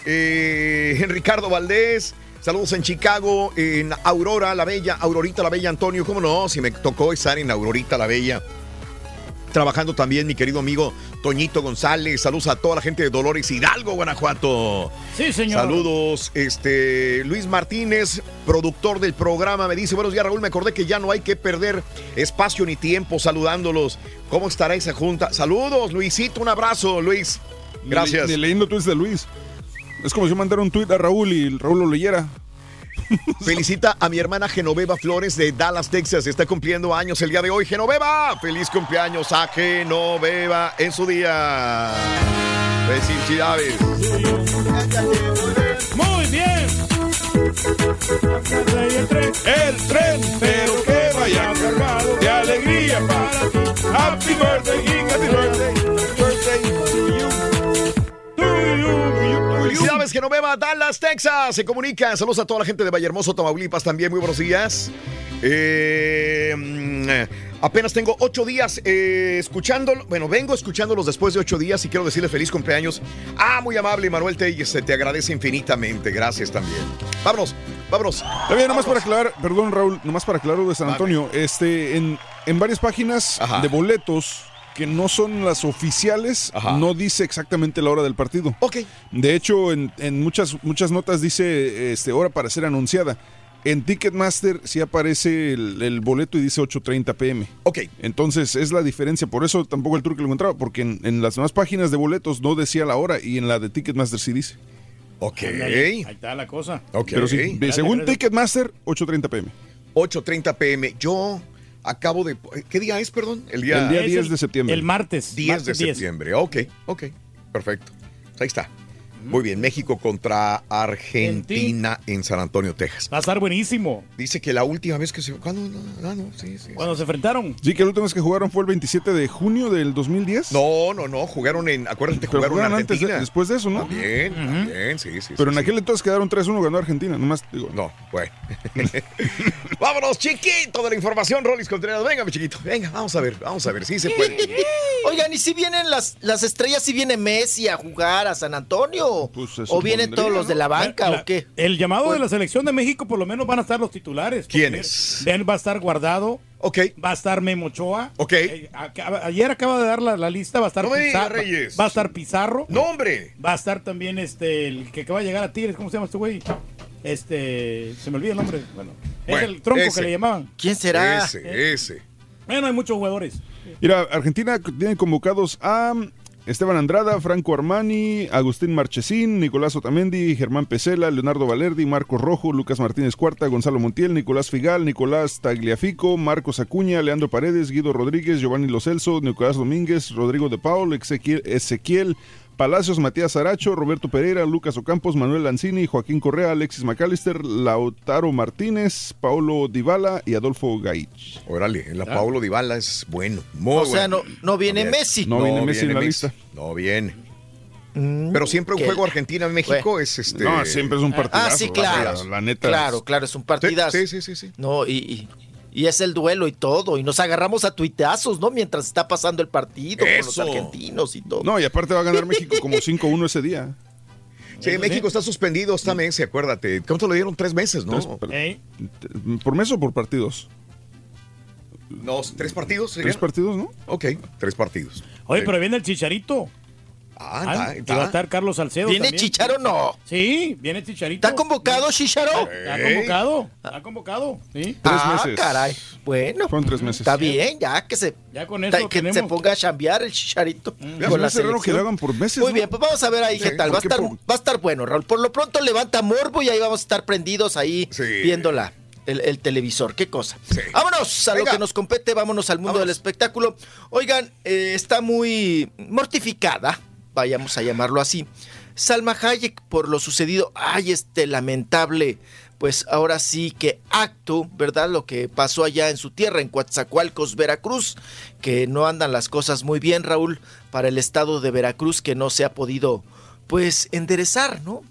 Eh, Ricardo Valdés. Saludos en Chicago, en Aurora la Bella, Aurorita la Bella, Antonio. ¿Cómo no? Si me tocó estar en Aurorita la Bella. Trabajando también mi querido amigo Toñito González. Saludos a toda la gente de Dolores Hidalgo, Guanajuato. Sí, señor. Saludos, este Luis Martínez, productor del programa, me dice, buenos días Raúl, me acordé que ya no hay que perder espacio ni tiempo saludándolos. ¿Cómo estará esa junta? Saludos, Luisito, un abrazo, Luis. Gracias. Leyendo tweets de Luis. Es como si yo mandara un tweet a Raúl y Raúl lo leyera. Felicita a mi hermana Genoveva Flores de Dallas, Texas. Está cumpliendo años el día de hoy. Genoveva, feliz cumpleaños a Genoveva en su día. Felicidades. Muy bien. El 3. Texas. Se comunica. Saludos a toda la gente de Vallehermoso, Tamaulipas también. Muy buenos días. Eh, mm, apenas tengo ocho días eh, escuchándolo. Bueno, vengo escuchándolos después de ocho días y quiero decirle feliz cumpleaños. Ah, muy amable, Manuel Telles. Se te agradece infinitamente. Gracias también. Vámonos, vámonos. Está bien, nomás para aclarar, perdón Raúl, nomás para aclarar de San Antonio, este, en, en varias páginas Ajá. de boletos que no son las oficiales, no dice exactamente la hora del partido. Ok. De hecho, en, en muchas, muchas notas dice este, hora para ser anunciada. En Ticketmaster sí aparece el, el boleto y dice 8.30 pm. Ok. Entonces es la diferencia. Por eso tampoco el turco lo encontraba, porque en, en las demás páginas de boletos no decía la hora y en la de Ticketmaster sí dice. Ok. Ahí está la cosa. Ok. Pero sí, según Ticketmaster, 8.30 pm. 8.30 pm. Yo acabo de... ¿Qué día es, perdón? El día, El día 10 de septiembre. El martes. 10 de martes 10. septiembre. Ok, ok. Perfecto. Ahí está. Muy bien, México contra Argentina en San Antonio, Texas. Va a estar buenísimo. Dice que la última vez que se... ¿Cuándo? No, no, sí, sí. Cuando se enfrentaron. Sí, que la última vez que jugaron fue el 27 de junio del 2010. No, no, no. Jugaron en... Acuérdate, jugaron en antes de- después de eso, ¿no? También, también, sí, sí. Pero sí, en sí. aquel entonces quedaron 3-1, ganó Argentina. Nomás digo. No, bueno. Vámonos, chiquito de la información, Rolis Contreras. Venga, mi chiquito. Venga, vamos a ver, vamos a ver. Sí se puede. Oigan, ¿y si vienen las, las estrellas, si viene Messi a jugar a San Antonio? ¿O vienen todos los de la banca La- o qué? El llamado de la selección de México, por lo menos van a estar los titulares. ¿Quiénes? Vean, va a estar Guardado. Ok. Va a estar Memo Ochoa. Ok. Eh, ayer acaba de dar la, la lista. Va a estar No Pizarro. Reyes. Va a estar Pizarro. No, hombre. Va a estar también este, el que acaba de llegar a Tigres. ¿Cómo se llama este güey? Este. Se me olvida el nombre. Bueno, es el tronco ese. que le llamaban. ¿Quién será? Ese, ese. Bueno, hay muchos jugadores. Mira, Argentina tiene convocados a Esteban Andrada, Franco Armani, Agustín Marchesín, Nicolás Otamendi, Germán Pesela, Leonardo Valerdi, Marcos Rojo, Lucas Martínez Cuarta, Gonzalo Montiel, Nicolás Figal, Nicolás Tagliafico, Marcos Acuña, Leandro Paredes, Guido Rodríguez, Giovanni Lo Celso, Nicolás Domínguez, Rodrigo de Paul, Ezequiel Palacios, Matías Aracho, Roberto Pereira, Lucas Ocampos, Manuel Lanzini, Joaquín Correa, Alexis McAllister, Lautaro Martínez, Paulo Dybala y Adolfo Gaich. Órale, el Paulo Dybala es bueno. Muy O sea, bueno. no, no viene Messi. No viene Messi en la lista. No viene. Pero siempre un que- juego Argentina-México es este. No, siempre es un partidazo. Ah, sí, claro. La, la neta. Claro, claro, es un partidazo. Sí, sí, sí, sí. No, y, y, y es el duelo y todo. Y nos agarramos a tuiteazos, ¿no? Mientras está pasando el partido con los argentinos y todo. No, y aparte va a ganar México como 5-1 ese día. Sí, México está suspendido esta mes, acuérdate. ¿Cuánto le dieron? Tres meses, ¿no? Tres, ¿Por mes o por partidos? No, tres partidos. Tres serían? partidos, ¿no? Ok, tres partidos. Oye, pero viene el Chicharito. Ah, Ah, está, va a estar Carlos Salcedo. ¿Viene también. Chicharo no? Sí, viene Chicharito. ¿Está convocado, Chicharo? Está convocado. Está convocado. Sí. ah, caray. Bueno. Fueron tres meses. Está bien, ya que se, Ya con eso que tenemos. se ponga a chambear el chicharito. Ya con la raro que lo hagan por meses. Muy ¿no? bien, pues vamos a ver ahí qué Sí, tal. Va a, ¿por qué estar, por- va a estar bueno, Raúl. Por lo pronto levanta morbo y ahí vamos a estar prendidos ahí viéndola. El, el televisor, qué cosa. Vámonos a lo que nos compete, vámonos al mundo del espectáculo. Oigan, eh, está muy mortificada, vayamos a llamarlo así. Salma Hayek por lo sucedido. Ay, este lamentable, pues ahora sí que acto, ¿verdad? Lo que pasó allá en su tierra, en Coatzacoalcos, Veracruz, que no andan las cosas muy bien, Raúl, para el estado de Veracruz, que no se ha podido, pues, enderezar, ¿no?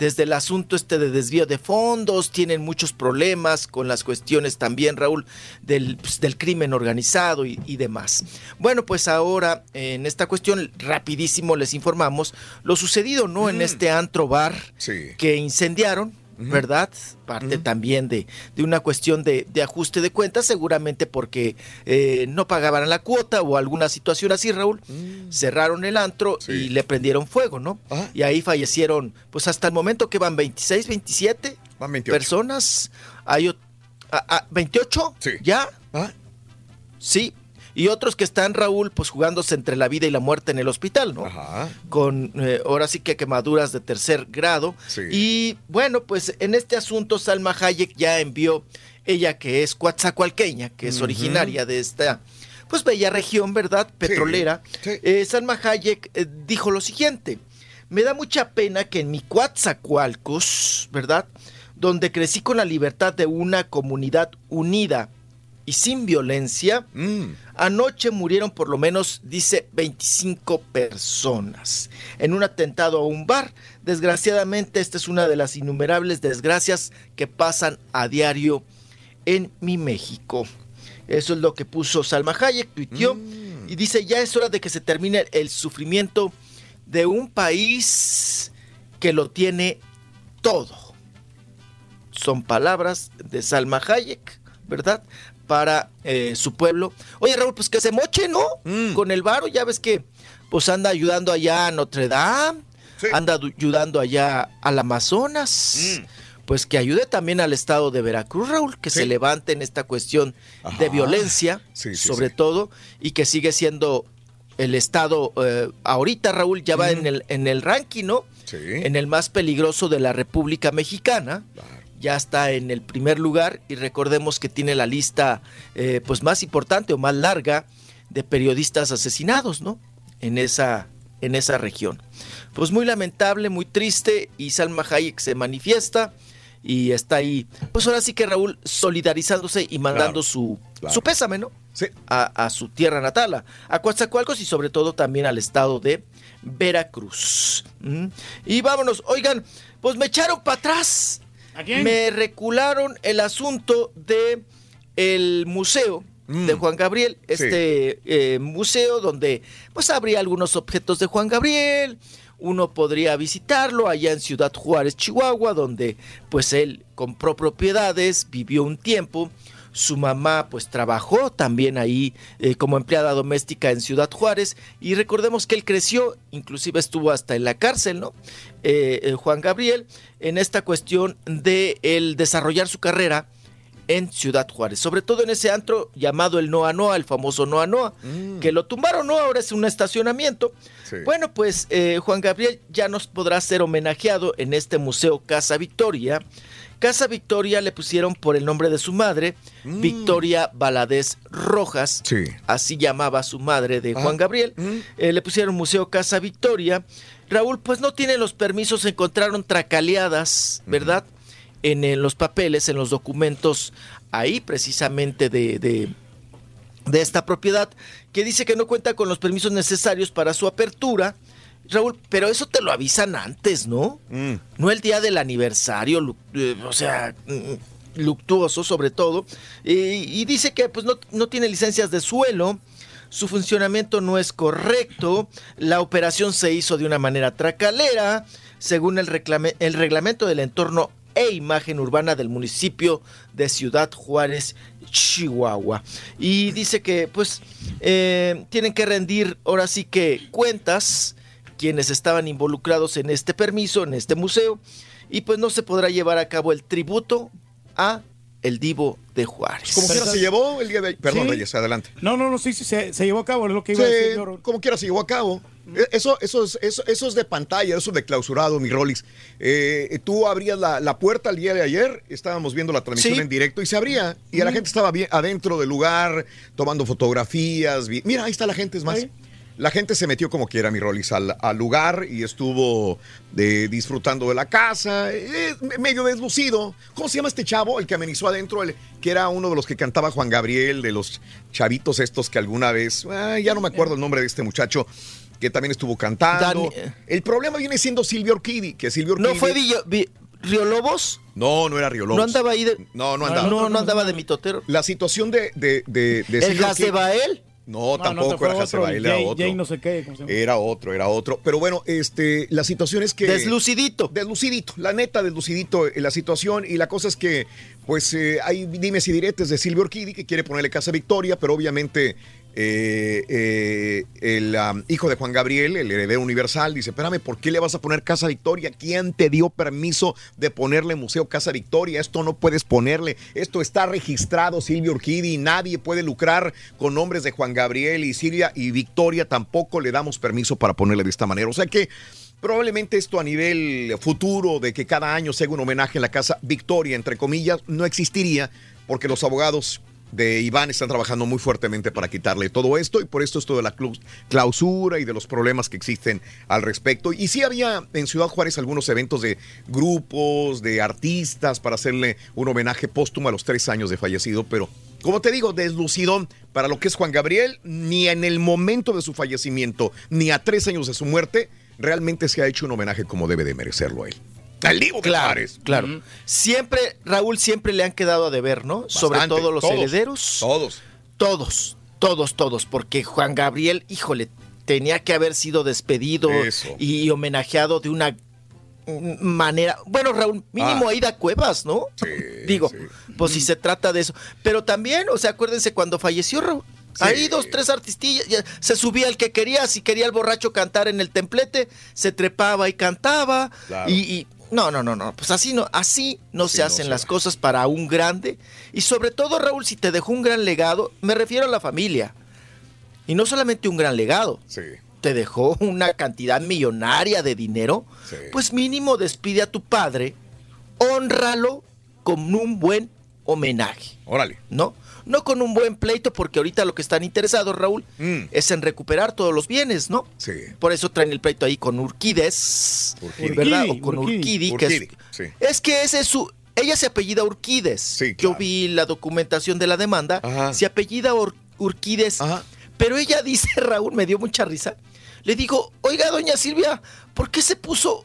Desde el asunto este de desvío de fondos, tienen muchos problemas con las cuestiones también, Raúl, del, pues, del crimen organizado y, y demás. Bueno, pues ahora en esta cuestión, rapidísimo les informamos lo sucedido, ¿no? En este antro bar Sí. que incendiaron. ¿Verdad? Parte también de, de una cuestión de, de ajuste de cuentas, seguramente porque eh, no pagaban la cuota o alguna situación así, Raúl. Cerraron el antro y le prendieron fuego, ¿no? Y ahí fallecieron, pues hasta el momento que van 26, 27 Van 28. personas. Hay a- a- 28 ya. Sí. Y otros que están, Raúl, pues jugándose entre la vida y la muerte en el hospital, ¿no? Con eh, ahora sí que quemaduras de tercer grado. Y bueno, pues en este asunto Salma Hayek ya envió, ella que es coatzacoalqueña, que es originaria de esta pues bella región, ¿verdad? Petrolera. Eh, Salma Hayek eh, dijo lo siguiente, me da mucha pena que en mi Coatzacoalcos, ¿verdad? Donde crecí con la libertad de una comunidad unida y sin violencia, anoche murieron por lo menos, dice, 25 personas en un atentado a un bar. Desgraciadamente, esta es una de las innumerables desgracias que pasan a diario en mi México. Eso es lo que puso Salma Hayek, tuiteó, y dice, ya es hora de que se termine el sufrimiento de un país que lo tiene todo. Son palabras de Salma Hayek, ¿verdad? Para eh, su pueblo. Oye, Raúl, pues que se moche, ¿no? Con el varo, ya ves que pues anda ayudando allá a Notre Dame, anda ayudando allá al Amazonas. Pues que ayude también al estado de Veracruz, Raúl, que se levante en esta cuestión de Ajá. violencia, Sí, sobre todo, y que sigue siendo el estado, eh, ahorita Raúl ya va en, el, en el ranking, ¿no? En el más peligroso de la República Mexicana. Ya está en el primer lugar y recordemos que tiene la lista eh, pues más importante o más larga de periodistas asesinados, ¿no? En esa, en esa región. Pues muy lamentable, muy triste y Salma Hayek se manifiesta y está ahí, pues ahora sí que Raúl solidarizándose y mandando Claro, su, claro. su pésame, ¿no? A, a su tierra natal, a- a Coatzacoalcos y sobre todo también al estado de Veracruz. ¿Mm? Y vámonos, oigan, pues me echaron para atrás. Quién? Me recularon el asunto de el museo de Juan Gabriel, este eh, museo donde pues habría algunos objetos de Juan Gabriel, uno podría visitarlo allá en Ciudad Juárez, Chihuahua, donde pues él compró propiedades, vivió un tiempo, su mamá pues trabajó también ahí eh, como empleada doméstica en Ciudad Juárez y recordemos que él creció, inclusive estuvo hasta en la cárcel, ¿no? Eh, eh, Juan Gabriel, en esta cuestión de el desarrollar su carrera en Ciudad Juárez, sobre todo en ese antro llamado el Noa Noa, el famoso Noa Noa, que lo tumbaron, ¿no? Ahora es un estacionamiento. Bueno, pues eh, Juan Gabriel ya nos podrá ser homenajeado en este museo Casa Victoria. Casa Victoria le pusieron por el nombre de su madre, Victoria Valadez Rojas, así llamaba su madre de Juan Gabriel. Eh, le pusieron Museo Casa Victoria. Raúl, pues no tiene los permisos, se encontraron tracaleadas, ¿verdad? En, en los papeles, en los documentos, ahí precisamente de, de, de esta propiedad, que dice que no cuenta con los permisos necesarios para su apertura. Raúl, pero eso te lo avisan antes, ¿no? No el día del aniversario, eh, o sea, mm, luctuoso sobre todo. Eh, y dice que pues no, no tiene licencias de suelo, su funcionamiento no es correcto, la operación se hizo de una manera tracalera, según el, reclame- el reglamento del entorno e imagen urbana del municipio de Ciudad Juárez, Chihuahua. Y dice que pues eh, tienen que rendir ahora sí que cuentas quienes estaban involucrados en este permiso, en este museo, y pues no se podrá llevar a cabo el tributo a el divo de Juárez. Como quiera se llevó el día de ayer. Perdón, Sí. Reyes, adelante. No, no, no, sí, sí, se, se llevó a cabo, es lo que iba a Sí, decir yo. como quiera se llevó a cabo. Eh, Eso, eso, es, eso, eso es de pantalla, eso es de clausurado, mi Rolis. Eh, tú abrías la, la puerta el día de ayer, estábamos viendo la transmisión Sí. en directo y se abría. Y la Mm. gente estaba bien adentro del lugar, tomando fotografías. Mira, ahí está la gente, es más. La gente se metió como quiera, mi Rolis, al, al lugar y estuvo de, disfrutando de la casa, eh, medio deslucido. ¿Cómo se llama este chavo? El que amenizó adentro, el, que era uno de los que cantaba Juan Gabriel, de los chavitos estos que alguna vez, ah, ya no me acuerdo el nombre de este muchacho, que también estuvo cantando. Dani- el problema viene siendo Silvio Orquidi, que Silvio ¿No Orquidi... fue Villo- Vi- Río Lobos? No, no era Río Lobos. ¿No andaba ahí de.? No, no andaba. No, no andaba de mitotero. La situación de, de, de, de ¿El Silvio gas de Orquidi- Bael? No, No, tampoco no, era Jay- era otro. Jay no sé qué, ¿cómo se llama? Era otro, era otro. Pero bueno, este, la situación es que. Deslucidito. Deslucidito, la neta, deslucidito eh, la situación. Y la cosa es que, pues, eh, hay dimes y diretes de Silvio Orquidi que quiere ponerle Casa Victoria, pero obviamente eh, eh, el hijo de Juan Gabriel, el heredero universal, dice, espérame, ¿por qué le vas a poner Casa Victoria? ¿Quién te dio permiso de ponerle Museo Casa Victoria? Esto no puedes ponerle. Esto está registrado, Silvia Urquidi. Nadie puede lucrar con nombres de Juan Gabriel y Silvia y Victoria. Tampoco le damos permiso para ponerle de esta manera. O sea que Probablemente esto a nivel futuro de que cada año se haga un homenaje en la casa Victoria, entre comillas, no existiría porque los abogados de Iván están trabajando muy fuertemente para quitarle todo esto y por esto esto de la clau- clausura y de los problemas que existen al respecto. Y sí había en Ciudad Juárez algunos eventos de grupos, de artistas para hacerle un homenaje póstumo a los tres años de fallecido, pero como te digo, deslucido para lo que es Juan Gabriel, ni en el momento de su fallecimiento, ni a tres años de su muerte, realmente se ha hecho un homenaje como debe de merecerlo él. Claro, claro. Siempre, Raúl, siempre le han quedado a deber, ¿no? Sobre todo los todos, herederos. Todos. Todos, todos, todos. Porque Juan Gabriel, híjole, tenía que haber sido despedido Eso. y homenajeado de una manera. Bueno, Raúl, mínimo Ah. Aida Cuevas, ¿no? Digo, pues si se trata de eso. Pero también, o sea, acuérdense cuando falleció Raúl. Ahí dos, tres artistillas, se subía el que quería, si quería el borracho cantar en el templete, se trepaba y cantaba. Claro. Y, y- no, no, no, no, pues así no, así no Sí, se hacen las cosas para un grande. Y sobre todo, Raúl, si te dejó un gran legado, me refiero a la familia. Y no solamente un gran legado, Sí. te dejó una cantidad millonaria de dinero, Sí. pues mínimo despide a tu padre, honralo con un buen homenaje. Órale. ¿No? No con un buen pleito, porque ahorita lo que están interesados, Raúl, Mm. es en recuperar todos los bienes, ¿no? Sí. Por eso traen el pleito ahí con Urquides, Urquidi. ¿verdad? Urquidi, O con Urquidi. Urquidi, que es, Urquidi, sí. es que ese es su... Ella se apellida Urquides. Sí, Yo vi la documentación de la demanda. Ajá. Se apellida Ur- Urquides. Ajá. Pero ella dice, Raúl, me dio mucha risa. Le digo, oiga, doña Silvia, ¿por qué se puso...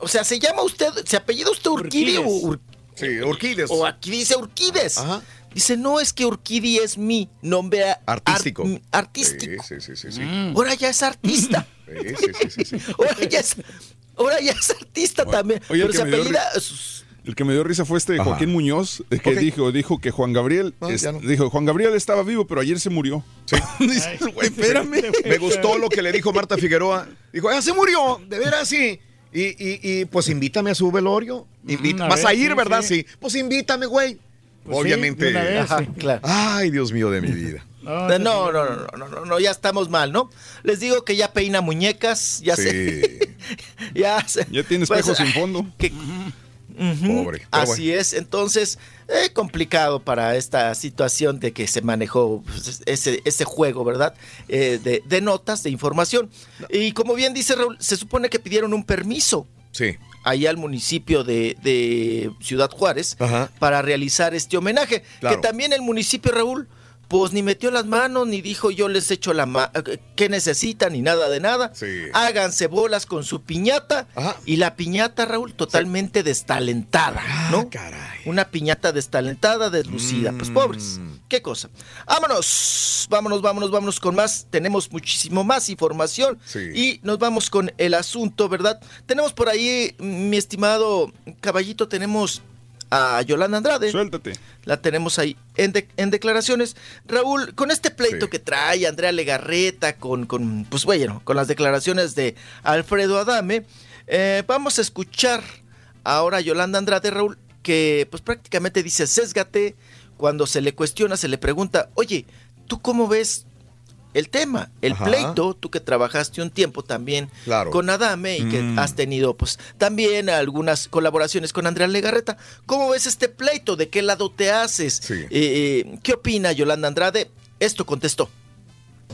O sea, ¿se llama usted, se apellida usted Urquidi o, Urquides. Ur- Sí, Urquides. o aquí dice Urquides? Ajá. Dice, no, es que Urquidi es mi nombre Artístico. ar- artístico. Sí, sí, sí, sí. sí. Ahora ya es artista. Sí, sí, sí, sí, sí. Ahora ya es, ahora ya es artista también. oye, el pero que se me dio apellida. El que me dio risa fue este Ajá. Joaquín Muñoz, que dijo, dijo que Juan Gabriel, Ah, es- no. dijo, Juan Gabriel estaba vivo, pero ayer se murió. Sí. Dice, güey, espérame. Me gustó lo que le dijo Marta Figueroa. Dijo, ya se murió, de veras sí. Y, y, y, pues invítame a su velorio. Mm, a Vas ver, a ir, sí, ¿verdad? sí. Sí. Pues invítame, güey. Pues sí, Obviamente. vez, Ajá, sí. claro. Ay, Dios mío de mi vida. No, No, no, sí. no, no, no, no, no, ya estamos mal, ¿no? Les digo que ya peina muñecas, ya sé. Sí. ya sé. Ya tiene Pues, espejos sin fondo. que- Pobre, Así es, entonces, eh, complicado para esta situación de que se manejó pues, ese, ese juego, ¿verdad? Eh, de, de notas, de información. Y como bien dice Raúl, se supone que pidieron un permiso Sí. Ahí al municipio de, de Ciudad Juárez Ajá. para realizar este homenaje. Claro. Que también el municipio, Raúl, pues ni metió las manos, ni dijo yo les echo la mano, qué necesitan, ni nada de nada. Sí. Háganse bolas con su piñata. Ajá. Y la piñata, Raúl, totalmente destalentada, ¿no? Ah, caray. Una piñata destalentada, deslucida. Pues Mm. pobres. Qué cosa. Vámonos, vámonos, vámonos, vámonos con más. Tenemos muchísimo más información. Sí. Y nos vamos con el asunto, ¿verdad? Tenemos por ahí, mi estimado caballito, tenemos a Yolanda Andrade. Suéltate. La tenemos ahí en, de- en declaraciones. Raúl, con este pleito Sí. que trae Andrea Legarreta, con, con, pues bueno, con las declaraciones de Alfredo Adame, eh, vamos a escuchar ahora a Yolanda Andrade, Raúl, que pues prácticamente dice, sésgate, cuando se le cuestiona, se le pregunta, oye, ¿tú cómo ves el tema, el Ajá. pleito, tú que trabajaste un tiempo también Claro. con Adame y que Mm. has tenido pues también algunas colaboraciones con Andrea Legarreta. ¿Cómo ves este pleito? ¿De qué lado te haces? Sí. Eh, eh, ¿Qué opina Yolanda Andrade? Esto contestó.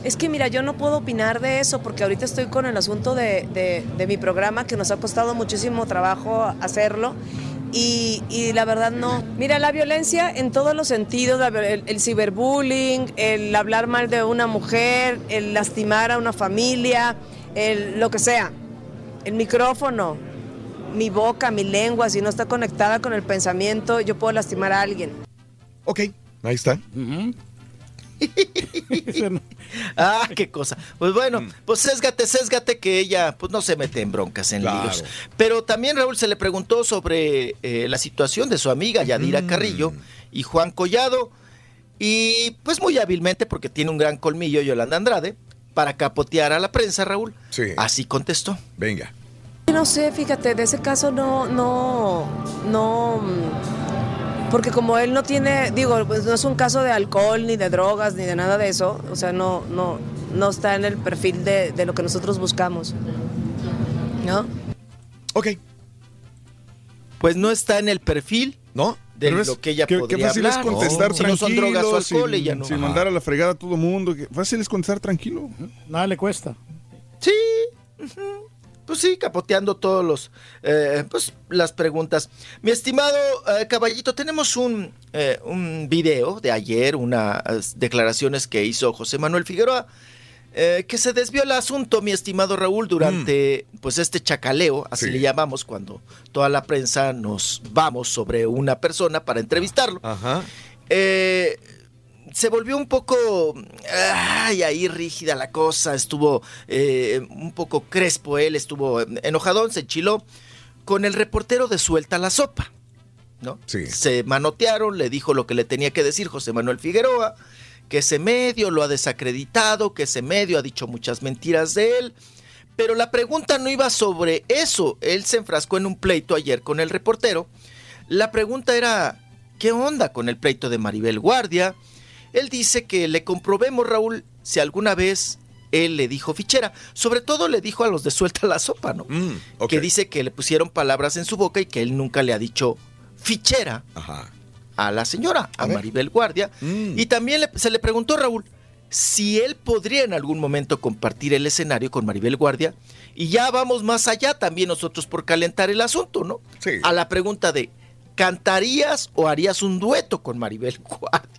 Es que mira, yo no puedo opinar de eso porque ahorita estoy con el asunto de, de- de mi programa que nos ha costado muchísimo trabajo hacerlo y, y la verdad no. Mira, la violencia en todos los sentidos, el, el ciberbullying, el hablar mal de una mujer, el lastimar a una familia, el, lo que sea, el micrófono, mi boca, mi lengua, si no está conectada con el pensamiento, yo puedo lastimar a alguien. Ok, ahí está. Ah, qué cosa. Pues bueno, pues sésgate, sésgate que ella pues no se mete en broncas, en Claro. líos. Pero también Raúl se le preguntó sobre eh, la situación de su amiga Yadira Carrillo y Juan Collado. Y pues muy hábilmente, porque tiene un gran colmillo Yolanda Andrade, para capotear a la prensa, Raúl. Sí. Así contestó. Venga. No sé, fíjate, de ese caso no, no, no, mm, porque como él no tiene, digo, pues no es un caso de alcohol, ni de drogas, ni de nada de eso, o sea, no, no, no está en el perfil de, de lo que nosotros buscamos. ¿No? Ok. Pues no está en el perfil ¿No? de Pero es- lo que ella qué, podría qué fácil hablar. es contestar Si no son tranquilo, drogas o alcohol, sin, no. sin Ajá. mandar a la fregada a todo mundo. que- Fácil es contestar tranquilo. Nada le cuesta. Sí, ujú. Pues sí, capoteando todos los, eh, pues las preguntas. Mi estimado eh, caballito, tenemos un, eh, un video de ayer, unas declaraciones que hizo José Manuel Figueroa, eh, que se desvió el asunto, mi estimado Raúl, durante pues este chacaleo, así Sí. le llamamos cuando toda la prensa nos vamos sobre una persona para entrevistarlo. Ajá. Se volvió un poco, ay, ahí rígida la cosa, estuvo eh, un poco crespo él, estuvo enojadón, se enchiló con el reportero de Suelta la Sopa, ¿no? Sí. Se manotearon, le dijo lo que le tenía que decir José Manuel Figueroa, que ese medio lo ha desacreditado, que ese medio ha dicho muchas mentiras de él. Pero la pregunta no iba sobre eso. Él se enfrascó en un pleito ayer con el reportero. La pregunta era, ¿qué onda con el pleito de Maribel Guardia? Él dice que le comprobemos, Raúl, si alguna vez él le dijo fichera. Sobre todo le dijo a los de suelta la sopa, ¿no? Mm. Que dice que le pusieron palabras en su boca y que él nunca le ha dicho fichera Ajá. a la señora, a. Maribel Guardia. Mm. Y también le- se le preguntó, Raúl, si él podría en algún momento compartir el escenario con Maribel Guardia. Y ya vamos más allá también nosotros por calentar el asunto, ¿no? Sí. A la pregunta de, ¿cantarías o harías un dueto con Maribel Guardia?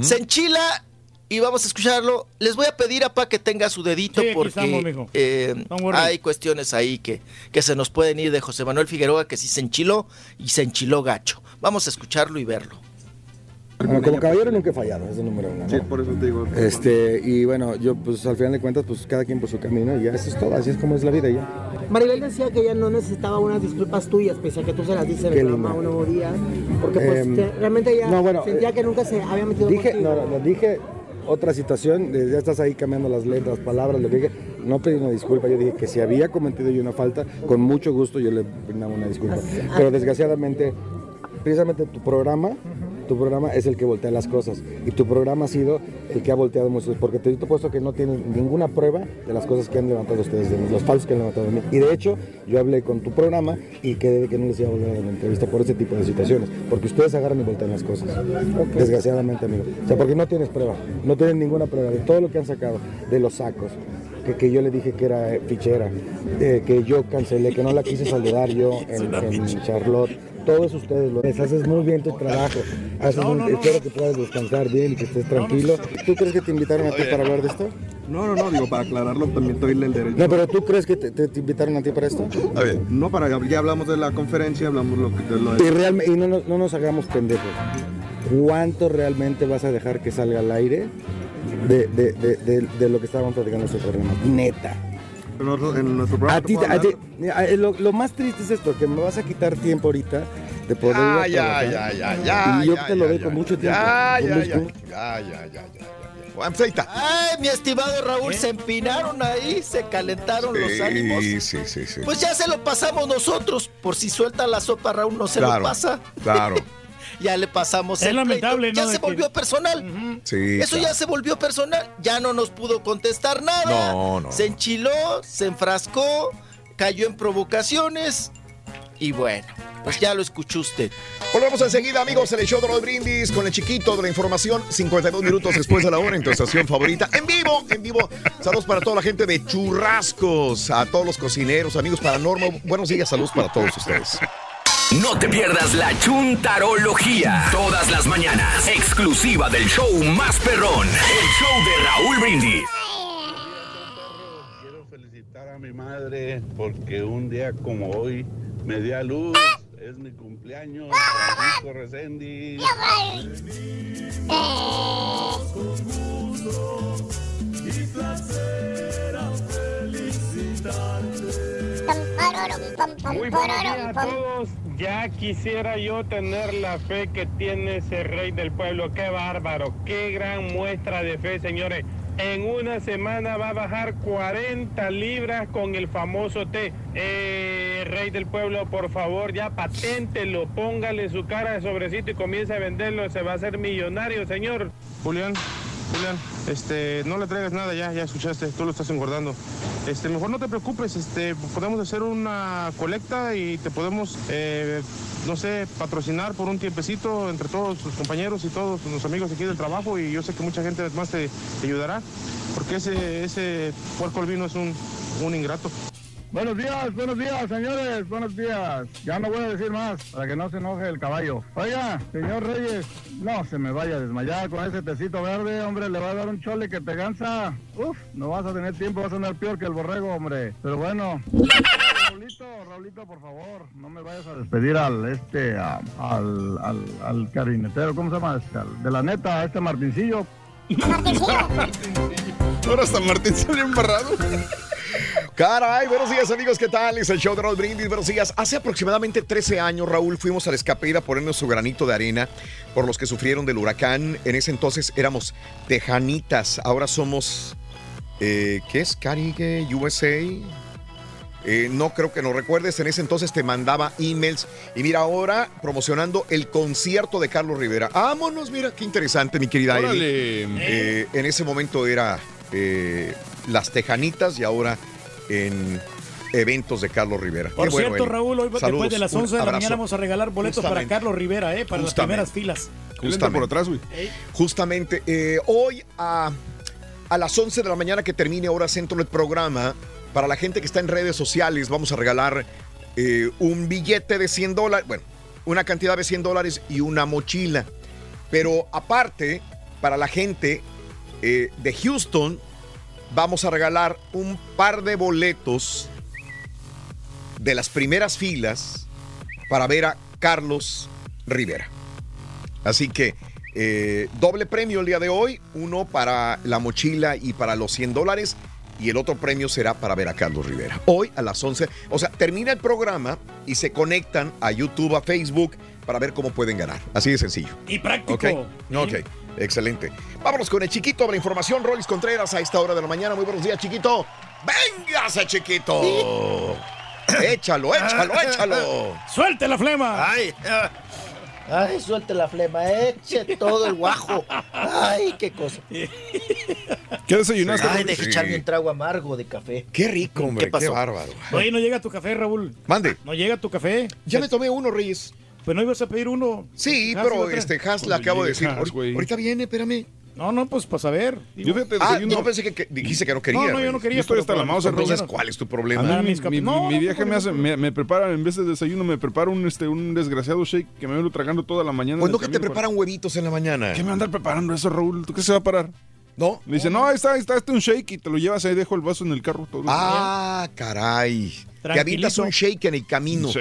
Se enchila y vamos a escucharlo. Les voy a pedir a Pa que tenga su dedito Sí, porque estamos, eh, hay cuestiones ahí que, que se nos pueden ir de José Manuel Figueroa que sí se enchiló y se enchiló gacho. Vamos a escucharlo y verlo. Bueno, como caballero nunca he fallado, es el número uno. ¿no? Sí, por eso te digo. Este, y bueno, yo pues al final de cuentas, pues cada quien por su camino y ya eso es todo, así es como es la vida ya. Maribel decía que ella no necesitaba unas disculpas tuyas, pese a que tú se las dices en. Un Nuevo Día, porque pues Em, realmente ella no, bueno, sentía eh, que nunca se había metido Dije, contigo. no, no, no, dije otra situación, ya estás ahí cambiando las letras, palabras, lo que dije, no pedí una disculpa, yo dije que si había cometido yo una falta, con mucho gusto yo le brindaba una disculpa. Pero desgraciadamente, precisamente tu programa, tu programa es el que voltea las cosas y tu programa ha sido el que ha volteado muchos, porque te he puesto que no tienes ninguna prueba de las cosas que han levantado ustedes de mí, los falsos que han levantado de mí. Y de hecho, yo hablé con tu programa y quedé de que no les iba a volver a una entrevista por ese tipo de situaciones, porque ustedes agarran y voltean las cosas. Desgraciadamente, amigo. O sea, porque no tienes prueba, no tienes ninguna prueba de todo lo que han sacado, de los sacos. Que, que yo le dije que era fichera, eh, que yo cancelé, que no la quise saludar yo en, en Charlotte. Todos ustedes lo haces muy bien tu trabajo. Haces un- espero que puedas descansar bien y que estés tranquilo. ¿Tú crees que te invitaron a ti para hablar de esto? No, no, no, digo, para aclararlo también doy el derecho. No, pero ¿tú crees que te, te- te invitaron a ti para esto? No, para, ya hablamos de la conferencia, hablamos lo que, de lo Y, de... realme- y no, nos- no nos hagamos pendejos. ¿Cuánto realmente vas a dejar que salga al aire de, de- de- de- lo que estábamos platicando en este programa? Neta. En nuestro, en nuestro programa. A ti, ¿te puedo a ti- eh, lo, lo más triste es esto, que me vas a quitar tiempo ahorita de poder Ah, ya, ya, ya, ya. Y yo ya, te lo doy con mucho tiempo. Ya, ya, ya, ya, ya, ya, ya, está. Ay, mi estimado Raúl, se empinaron ahí, se calentaron los ánimos. Sí, sí, sí, sí. Pues ya se lo pasamos nosotros. Por si suelta la sopa, Raúl no se Claro, lo pasa. Claro. ya le pasamos Es el lamentable, pleito. Ya ¿no? se que- volvió personal. Sí. Eso ya se volvió personal. Ya no nos pudo contestar nada. No, no. Se enchiló, se enfrascó, cayó en provocaciones. Y bueno, pues ya lo escuchó usted. Volvemos enseguida, amigos, en el show de los brindis con el chiquito de la información. 52 minutos después de la hora en tu estación favorita. En vivo, en vivo. Saludos para toda la gente de Churrascos, a todos los cocineros, amigos para Norma. Buenos días, saludos para todos ustedes. No te pierdas la chuntarología. Todas las mañanas. Exclusiva del show más perrón. El show de Raúl Brindis. felicitar a mi madre porque un día como hoy me dio a luz. Es mi cumpleaños, Francisco pam, Muy a todos. Ya quisiera yo tener la fe que tiene ese rey del pueblo. Qué bárbaro, qué gran muestra de fe, señores. En una semana va a bajar 40 libras con el famoso té. Eh, rey del pueblo, por favor, ya paténtelo, póngale su cara de sobrecito y comience a venderlo. Se va a hacer millonario, señor. Julián, Julián, este, no le traigas nada ya, ya escuchaste, tú lo estás engordando. Este, mejor no te preocupes, este, podemos hacer una colecta y te podemos, eh, no sé, patrocinar por un tiempecito entre todos tus compañeros y todos los amigos aquí del trabajo y yo sé que mucha gente más te, ayudará, porque ese, ese puerco albino es un, un ingrato. Buenos días, buenos días, señores, buenos días. Ya no voy a decir más para que no se enoje el caballo. Oiga, señor Reyes, no se me vaya a desmayar con ese tecito verde, hombre, le va a dar un chole que te gansa. Uf, no vas a tener tiempo, vas a andar peor que el borrego, hombre. Pero bueno. Raulito, Raulito, por favor, no me vayas a despedir al este, a- al, al, al carinetero, ¿cómo se llama? Este, de la neta, este Martincillo. Ahora hasta Martín salió embarrado. Caray, buenos días amigos, ¿qué tal? Es el show de Raúl Brindis, buenos días. Hace aproximadamente 13 años, Raúl, fuimos a la escapera a ponernos su granito de arena por los que sufrieron del huracán. En ese entonces éramos tejanitas, ahora somos, eh, ¿qué es? Caribe, USA. Eh, no creo que nos recuerdes, en ese entonces te mandaba emails. Y mira, ahora promocionando el concierto de Carlos Rivera. Vámonos, mira, qué interesante, mi querida Eli. Eh, en ese momento era eh, Las Tejanitas y ahora en eventos de Carlos Rivera. Por Qué bueno, cierto, Eli. Raúl, hoy después de las un 11 de la mañana vamos a regalar boletos para. Carlos Rivera, ¿eh? Para Justamente. las primeras filas. Justamente. por atrás, güey. Justamente, eh, hoy a, a las 11 de la mañana que termine Hora Centro el programa, para la gente que está en redes sociales, vamos a regalar eh, un billete de 100 dólares, bueno, una cantidad de 100 dólares y una mochila. Pero aparte, para la gente eh, de Houston, vamos a regalar un par de boletos de las primeras filas para ver a Carlos Rivera. Así que eh, doble premio el día de hoy, uno para la mochila y para los 100 dólares. Y el otro premio será para ver a Carlos Rivera. Hoy a las 11. O sea, termina el programa y se conectan a YouTube, a Facebook, para ver cómo pueden ganar. Así de sencillo. Y práctico. Ok, ok, excelente. Vámonos con el chiquito de la información, Rolis Contreras, a esta hora de la mañana. Muy buenos días, chiquito. ¡Véngase, chiquito! Échalo, échalo, échalo. ¡Suelte la flema! Ay, ah, ay, suelte la flema, eche todo el guajo. Ay, qué cosa. ¿Qué desayunaste? Ay, Raúl? deje echarme un trago amargo de café. Qué rico, hombre, ¿Qué pasó? qué bárbaro. Oye, no llega tu café, Raúl. Mande. No llega tu café. Ya me tomé uno, Reyes. Pues no ibas a pedir uno. Sí, pero este Has le acabo de decir. Has, "Ahorita- güey. ahorita viene, espérame. No, no, pues para saber. Yo fíjate, Ah, desayuno- no pensé que, que dijiste que no quería. No, no, yo no quería. Yo estoy pero hasta la mouse. Entonces. ¿cuál es tu A problema? mí Ah, mi, mi- no, mi no, me hace, no. me, me prepara, en vez de desayuno, me prepara un, este, un desgraciado shake que me vengo tragando toda la mañana. Pues no el que te preparan huevitos en la mañana. ¿Qué me andar preparando eso, Raúl? ¿Tú qué se va a parar? ¿No? Me dice, no, ahí está, ahí está, este un shake y te lo llevas ahí, dejo el vaso en el carro. Todo Ah, caray. Te avientas un shake en el camino. Sí.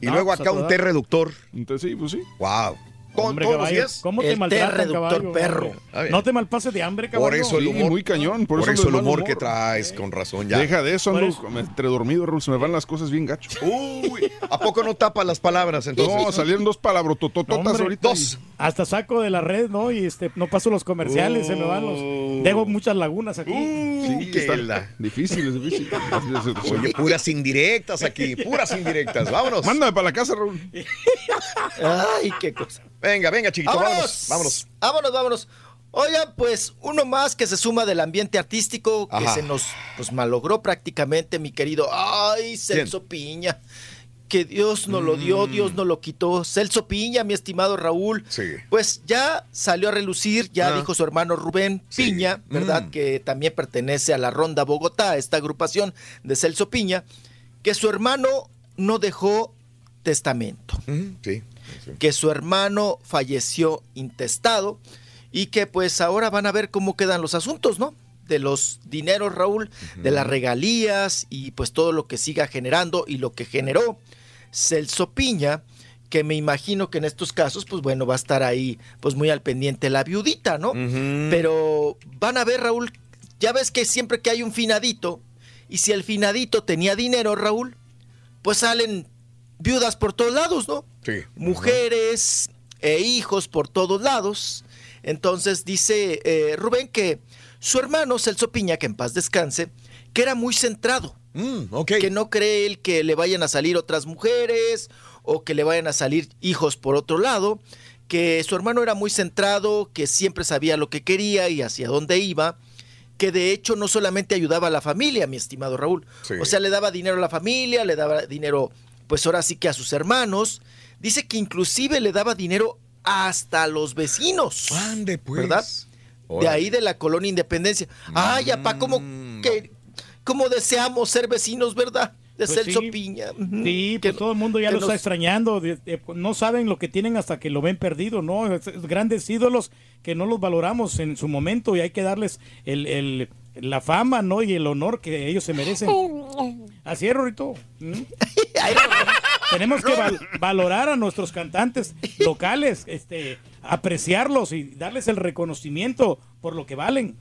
Y No, luego pues, a acá un té reductor. Entonces, sí, pues sí. Wow. Con Hombre, todos los caballo, días. ¿Cómo El te caballo? perro. No te malpases de hambre, caballo. Por eso el Sí, humor. muy cañón. Por, Por, eso, eso el humor que traes, con razón ya. Deja de eso, ando entre dormido, Raúl. Se me van las cosas bien gacho. Uy, ¿a poco no tapas las palabras entonces? No, salieron dos palabrototototas Hombre, ahorita. Dos. Hasta saco de la red, ¿no? Y este, no paso los comerciales, se me van los. Dejo muchas lagunas aquí. Sí, que está la- difícil, es difícil. Oye, puras indirectas aquí, puras indirectas. Vámonos. Mándame para la casa, Raúl. Ay, qué cosa. Venga, venga, chiquito, vámonos. ¡Vámonos! Vámonos. Vámonos, vámonos. Oigan, pues uno más que se suma del ambiente artístico que Ajá. se nos pues malogró prácticamente, mi querido. Ay, Celso Piña. Que Dios nos lo dio, Dios nos lo quitó. Celso Piña, mi estimado Raúl. Mm. Sí. Pues ya salió a relucir, ya Ah. dijo su hermano Rubén Sí. Piña, ¿verdad? Mm. Que también pertenece a la Ronda Bogotá, esta agrupación de Celso Piña, que su hermano no dejó testamento Mm, Sí. Sí. que su hermano falleció intestado y que pues ahora van a ver cómo quedan los asuntos, ¿no? De los dineros, Raúl, de las regalías y pues todo lo que siga generando y lo que generó Celso Piña, que me imagino que en estos casos, pues bueno, va a estar ahí pues muy al pendiente la viudita, ¿no? Pero van a ver, Raúl, ya ves que siempre que hay un finadito, y si el finadito tenía dinero, Raúl, pues salen viudas por todos lados, ¿no? Sí. Mujeres e hijos por todos lados. Entonces dice eh, Rubén que su hermano Celso Piña, que en paz descanse, que era muy centrado. Que no cree él que le vayan a salir otras mujeres o que le vayan a salir hijos por otro lado. Que su hermano era muy centrado, que siempre sabía lo que quería y hacia dónde iba. Que de hecho no solamente ayudaba a la familia, mi estimado Raúl. Sí. O sea, le daba dinero a la familia, le daba dinero, pues ahora sí que a sus hermanos. Dice que inclusive le daba dinero hasta a los vecinos. Ande, pues. ¿Verdad? De ahí de la colonia Independencia. Ay, apá, como que como deseamos ser vecinos, ¿verdad? De Pues Celso sí. Piña. Sí, pues todo el mundo ya lo está extrañando. no saben lo que tienen hasta que lo ven perdido, ¿no? Es- es grandes ídolos que no los valoramos en su momento y hay que darles el, el- la fama, ¿no? Y el honor que ellos se merecen. Así es, Rorito. ¿Mm? Tenemos que val- valorar a nuestros cantantes locales, este, apreciarlos y darles el reconocimiento por lo que valen.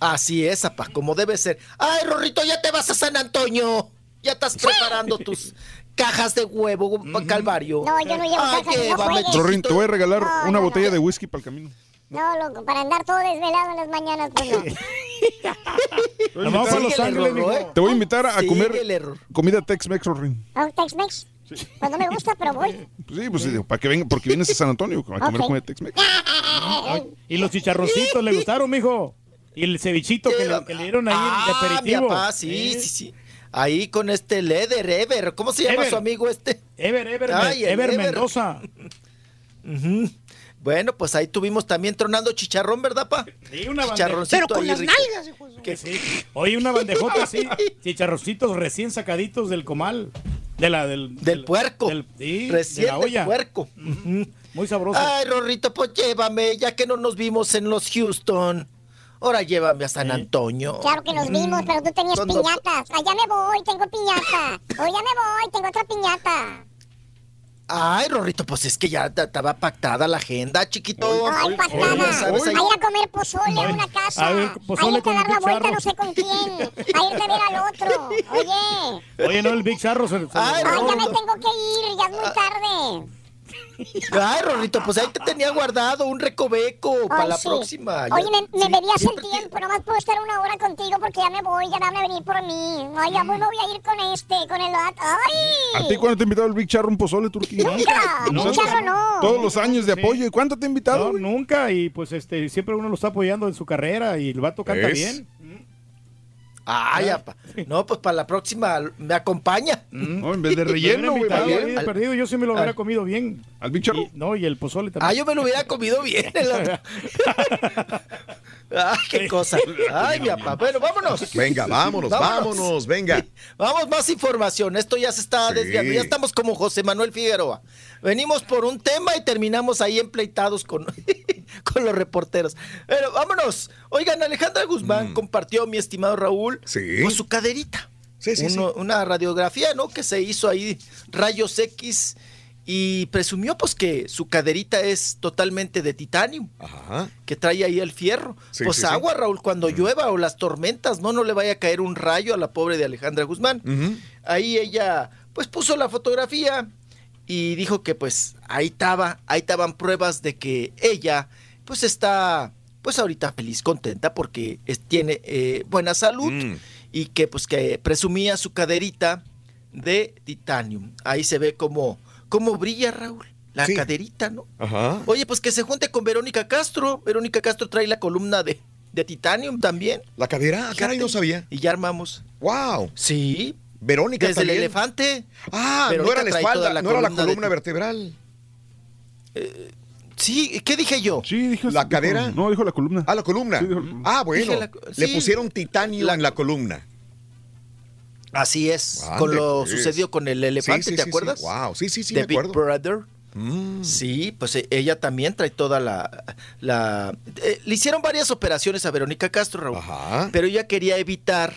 Así es, apá, como debe ser. Ay, Rorrito, ya te vas a San Antonio. Ya estás preparando tus cajas de huevo, Calvario. No, yo no llevo Ay, cajas, no. Rorín, te voy a regalar No, una no, botella no. de whisky para el camino. No, loco, para andar todo desvelado en las mañanas, pues no. Vamos a Los Ángeles, mijo. ¿eh? Te voy a invitar a comer el error. comida Tex-Mex, Rorín. ¿Oh, Tex-Mex? Pues no me gusta, pero voy. Sí, pues sí, para que venga, porque vienes a San Antonio a comer comida Tex-Mex. Y los chicharroncitos le gustaron, mijo. Y el cevichito que le, que le dieron ahí de Ah, mi aperitivo. papá, sí, ¿Eh? sí, sí. Ahí con este Leder, Ever. ¿Cómo se llama Ever. su amigo este? Ever, Ever, Ay, el Ever Mendoza. Ujú. Bueno, pues ahí tuvimos también tronando chicharrón, ¿verdad, pa? Sí, una Chicharroncito Pero con ahí las rico. Que sí. Oye, una bandejota así, chicharroncitos recién sacaditos del comal. De la, del, Del puerco. del- sí, Recién de la del olla. puerco. Muy sabroso. Ay, Rorrito, pues llévame, ya que no nos vimos en los Houston. Ahora llévame a San Antonio. Claro que nos vimos, pero tú tenías piñatas. Allá me voy, tengo piñata. Hoy ya me voy, tengo otra piñata. Ay, Rorrito, pues es que ya estaba pactada la agenda, chiquito. Ay, Ya pastada. sabes, A ir a comer pozole a una casa. A ver, pozole a irte a con dar la vuelta no sé con quién. A irte a ver al otro. Oye. Oye, no, el Big Charro se, Ay, Ay, ya me tengo que ir, ya es muy tarde. Ay, Rorrito, pues ahí te tenía guardado un recoveco para Ay, la sí. próxima. Oye, Ya- me, me sí, medías el tiempo, nomás puedo estar una hora contigo porque ya me voy, ya van a venir por mí. No, ya pues me voy a ir con este, con el otro. ¡Ay! ¿A ti cuándo te ha invitado el Big Charro un pozole, Turquía? Nunca, Big Nosotros- Charro no. Todos los años de Sí. apoyo. ¿Y cuánto te ha invitado? No, nunca, y pues este siempre uno lo está apoyando en su carrera y el vato canta ¿Ves? bien. Ay, apa. No, pues para la próxima me acompaña. No, en vez de relleno, güey. de Al- perdido, yo sí me lo hubiera al- comido bien. ¿Al? Y- no, y el pozole también. Ah, yo me lo hubiera comido bien. el- Ay, qué cosa. Ay, mi papá. Bueno, vámonos. Venga, vámonos, vámonos, venga. Vamos, más información. Esto ya se está Sí. desviando. Ya estamos como José Manuel Figueroa. Venimos por un tema y terminamos ahí empleitados con, con los reporteros. Pero vámonos. Oigan, Alejandra Guzmán compartió, mi estimado Raúl, Mm. Sí. pues su caderita. Sí, sí, Uno- Una radiografía, ¿no? Que se hizo ahí, rayos X, y presumió pues que su caderita es totalmente de titanio, Ajá. que trae ahí el fierro. Sí, pues sí, sí. agua, Raúl, cuando llueva o las tormentas, no, no le vaya a caer un rayo a la pobre de Alejandra Guzmán. Ahí ella, pues puso la fotografía y dijo que pues ahí estaba, ahí estaban pruebas de que ella, pues está, pues ahorita feliz, contenta porque es- tiene eh, buena salud Mm. y que pues que presumía su caderita de titanium. Ahí se ve como, como brilla Raúl, la Sí. caderita, ¿no? Ajá. Oye, pues que se junte con Verónica Castro. Verónica Castro trae la columna de, de titanium también. La cadera, ah, caray, no sabía. Y ya armamos. Wow. Sí. Verónica Desde el elefante. Ah, no era la espalda, la no era la columna de- vertebral. Sí, ¿qué dije yo? Sí, dijo ¿La dijo- cadera? No, dijo la columna. Ah, la columna. Sí, dijo. Ah, bueno. Dije Le pusieron titanio en la columna. Así es. Con lo pues. sucedido con el elefante, Sí, sí, ¿te sí, acuerdas? sí. Wow, sí, sí, sí, de me Big acuerdo. Brother. Mm. Sí, pues eh, ella también trae toda la... la eh, le hicieron varias operaciones a Verónica Castro, Raúl. Ajá. Pero ella quería evitar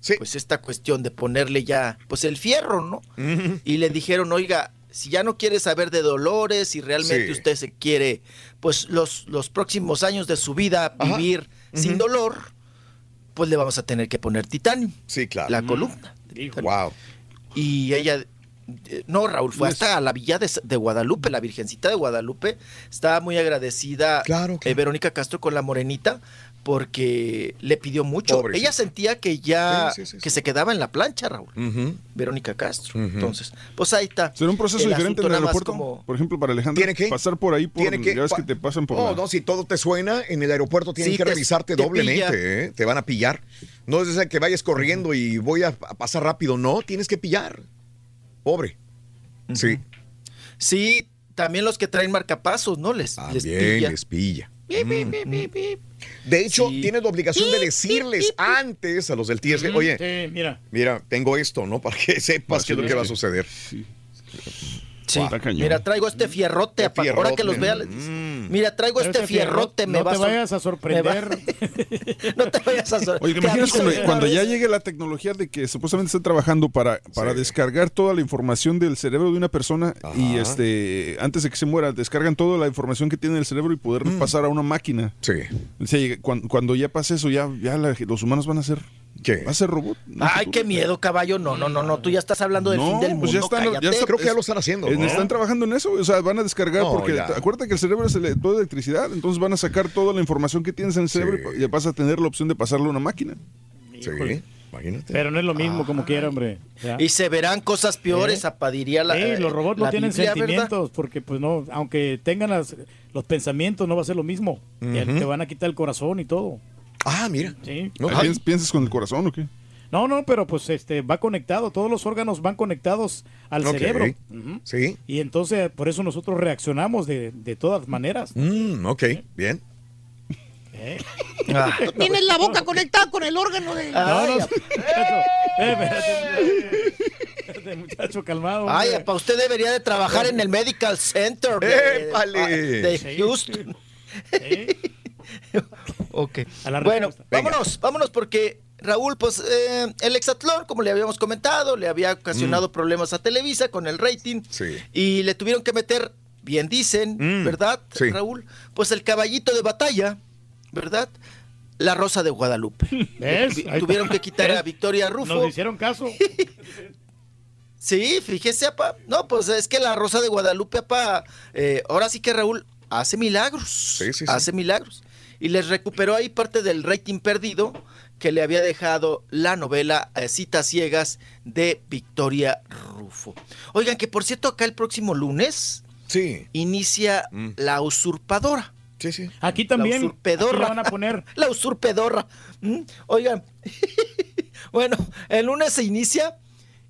Sí. pues esta cuestión de ponerle ya pues el fierro, ¿no? Y le dijeron, oiga, si ya no quiere saber de dolores, si realmente Sí. usted se quiere, pues los, los próximos años de su vida Ajá. vivir sin dolor, pues le vamos a tener que poner titanio, Sí, claro. la columna. Hijo. Wow. Y ella Eh, No, Raúl, fue hasta a la villa de, de Guadalupe, la Virgencita de Guadalupe. Estaba muy agradecida eh, Verónica Castro con la morenita porque le pidió mucho. Pobrecita. Ella sentía que ya Sí, sí, sí, que se quedaba en la plancha, Raúl. Verónica Castro. Entonces, pues ahí está. ¿Será un proceso El diferente en el aeropuerto? como- Por ejemplo, para Alejandro, ¿Tiene que? pasar por ahí, por, Tiene que- ya ves que te pasan por No, la- no, si todo te suena, en el aeropuerto tienen Sí, que te- revisarte te doblemente. ¿eh? Te van a pillar. No es que vayas corriendo y voy a, a pasar rápido, no, tienes que pillar. Pobre. Sí. Sí, también los que traen marcapasos, ¿no? Les, les Bien, pilla. les pilla. De hecho, tienes la obligación de decirles antes a los del TSG, oye, Sí, mira. mira, tengo esto, ¿no? Para que sepas qué es lo que va a suceder. Sí. Mira, traigo este fierrote. apa- Ahora que los vea, les dice, mira, traigo Pero este fierrote. me no va te vayas a sorprender. va- no te vayas a sorprender. Oye, ¿te imaginas cuando, cuando ya llegue la tecnología de que supuestamente están trabajando para, para descargar toda la información del cerebro de una persona y este antes de que se muera, descargan toda la información que tiene en el cerebro y poder Mm. pasar a una máquina? Sí. O sea, llega- cuando, cuando ya pase eso, ya, ya la- los humanos van a ser. ¿Qué? ¿Va a ser robot? Ay, qué miedo, caballo. No, no, no, no. Tú ya estás hablando del No, fin del mundo. pues ya están, cállate. ya está- Creo que ya lo están haciendo, ¿no? Están trabajando en eso, o sea, van a descargar No, porque ya. acuérdate que el cerebro es toda electricidad, entonces van a sacar toda la información que tienes en el cerebro y pa- y vas a tener la opción de pasarlo a una máquina. Sí, imagínate. Pero no es lo mismo como quiera, hombre. Ya. Y se verán cosas peores, ¿Eh? apa, diría la. Sí, eh, los robots no tienen Biblia, ¿verdad? sentimientos porque pues no, aunque tengan las- los pensamientos no va a ser lo mismo. Te van a quitar el corazón y todo. Ah, mira. Sí. ¿Piensas, piensas con el corazón o qué? No, no, pero pues este va conectado, todos los órganos van conectados al cerebro. Sí. Y entonces por eso nosotros reaccionamos de, de todas maneras. Mm, ok, bien. ¿Eh? Ah. Tienes la boca conectada con el órgano de... No, no, muchacho. Eh, espérate, muchacho, calmado. Ay, apa, usted debería de trabajar en el Medical Center de, ah, de Sí. Ok. A la Bueno, vámonos, vámonos porque Raúl, pues eh, el hexatlón, como le habíamos comentado, le había ocasionado problemas a Televisa con el rating Mm. Sí. y le tuvieron que meter, bien dicen, Mm, ¿verdad, sí. Raúl? Pues el caballito de batalla, ¿verdad? La Rosa de Guadalupe. ¿Ves? Tuvieron que quitar a ¿Ves? Victoria Rufo. Nos hicieron caso. Sí, fíjese, apa. No, pues es que la Rosa de Guadalupe, apa, eh, ahora sí que Raúl hace milagros. Sí, sí, sí. Hace milagros. Y les recuperó ahí parte del rating perdido que le había dejado la novela eh, Citas Ciegas de Victoria Rufo. Oigan, que por cierto, acá el próximo lunes Sí. inicia Mm. La Usurpadora. Sí, sí. Aquí también. La usurpedorra. aquí la van a poner. La usurpedorra. Mm, Oigan, bueno, el lunes se inicia.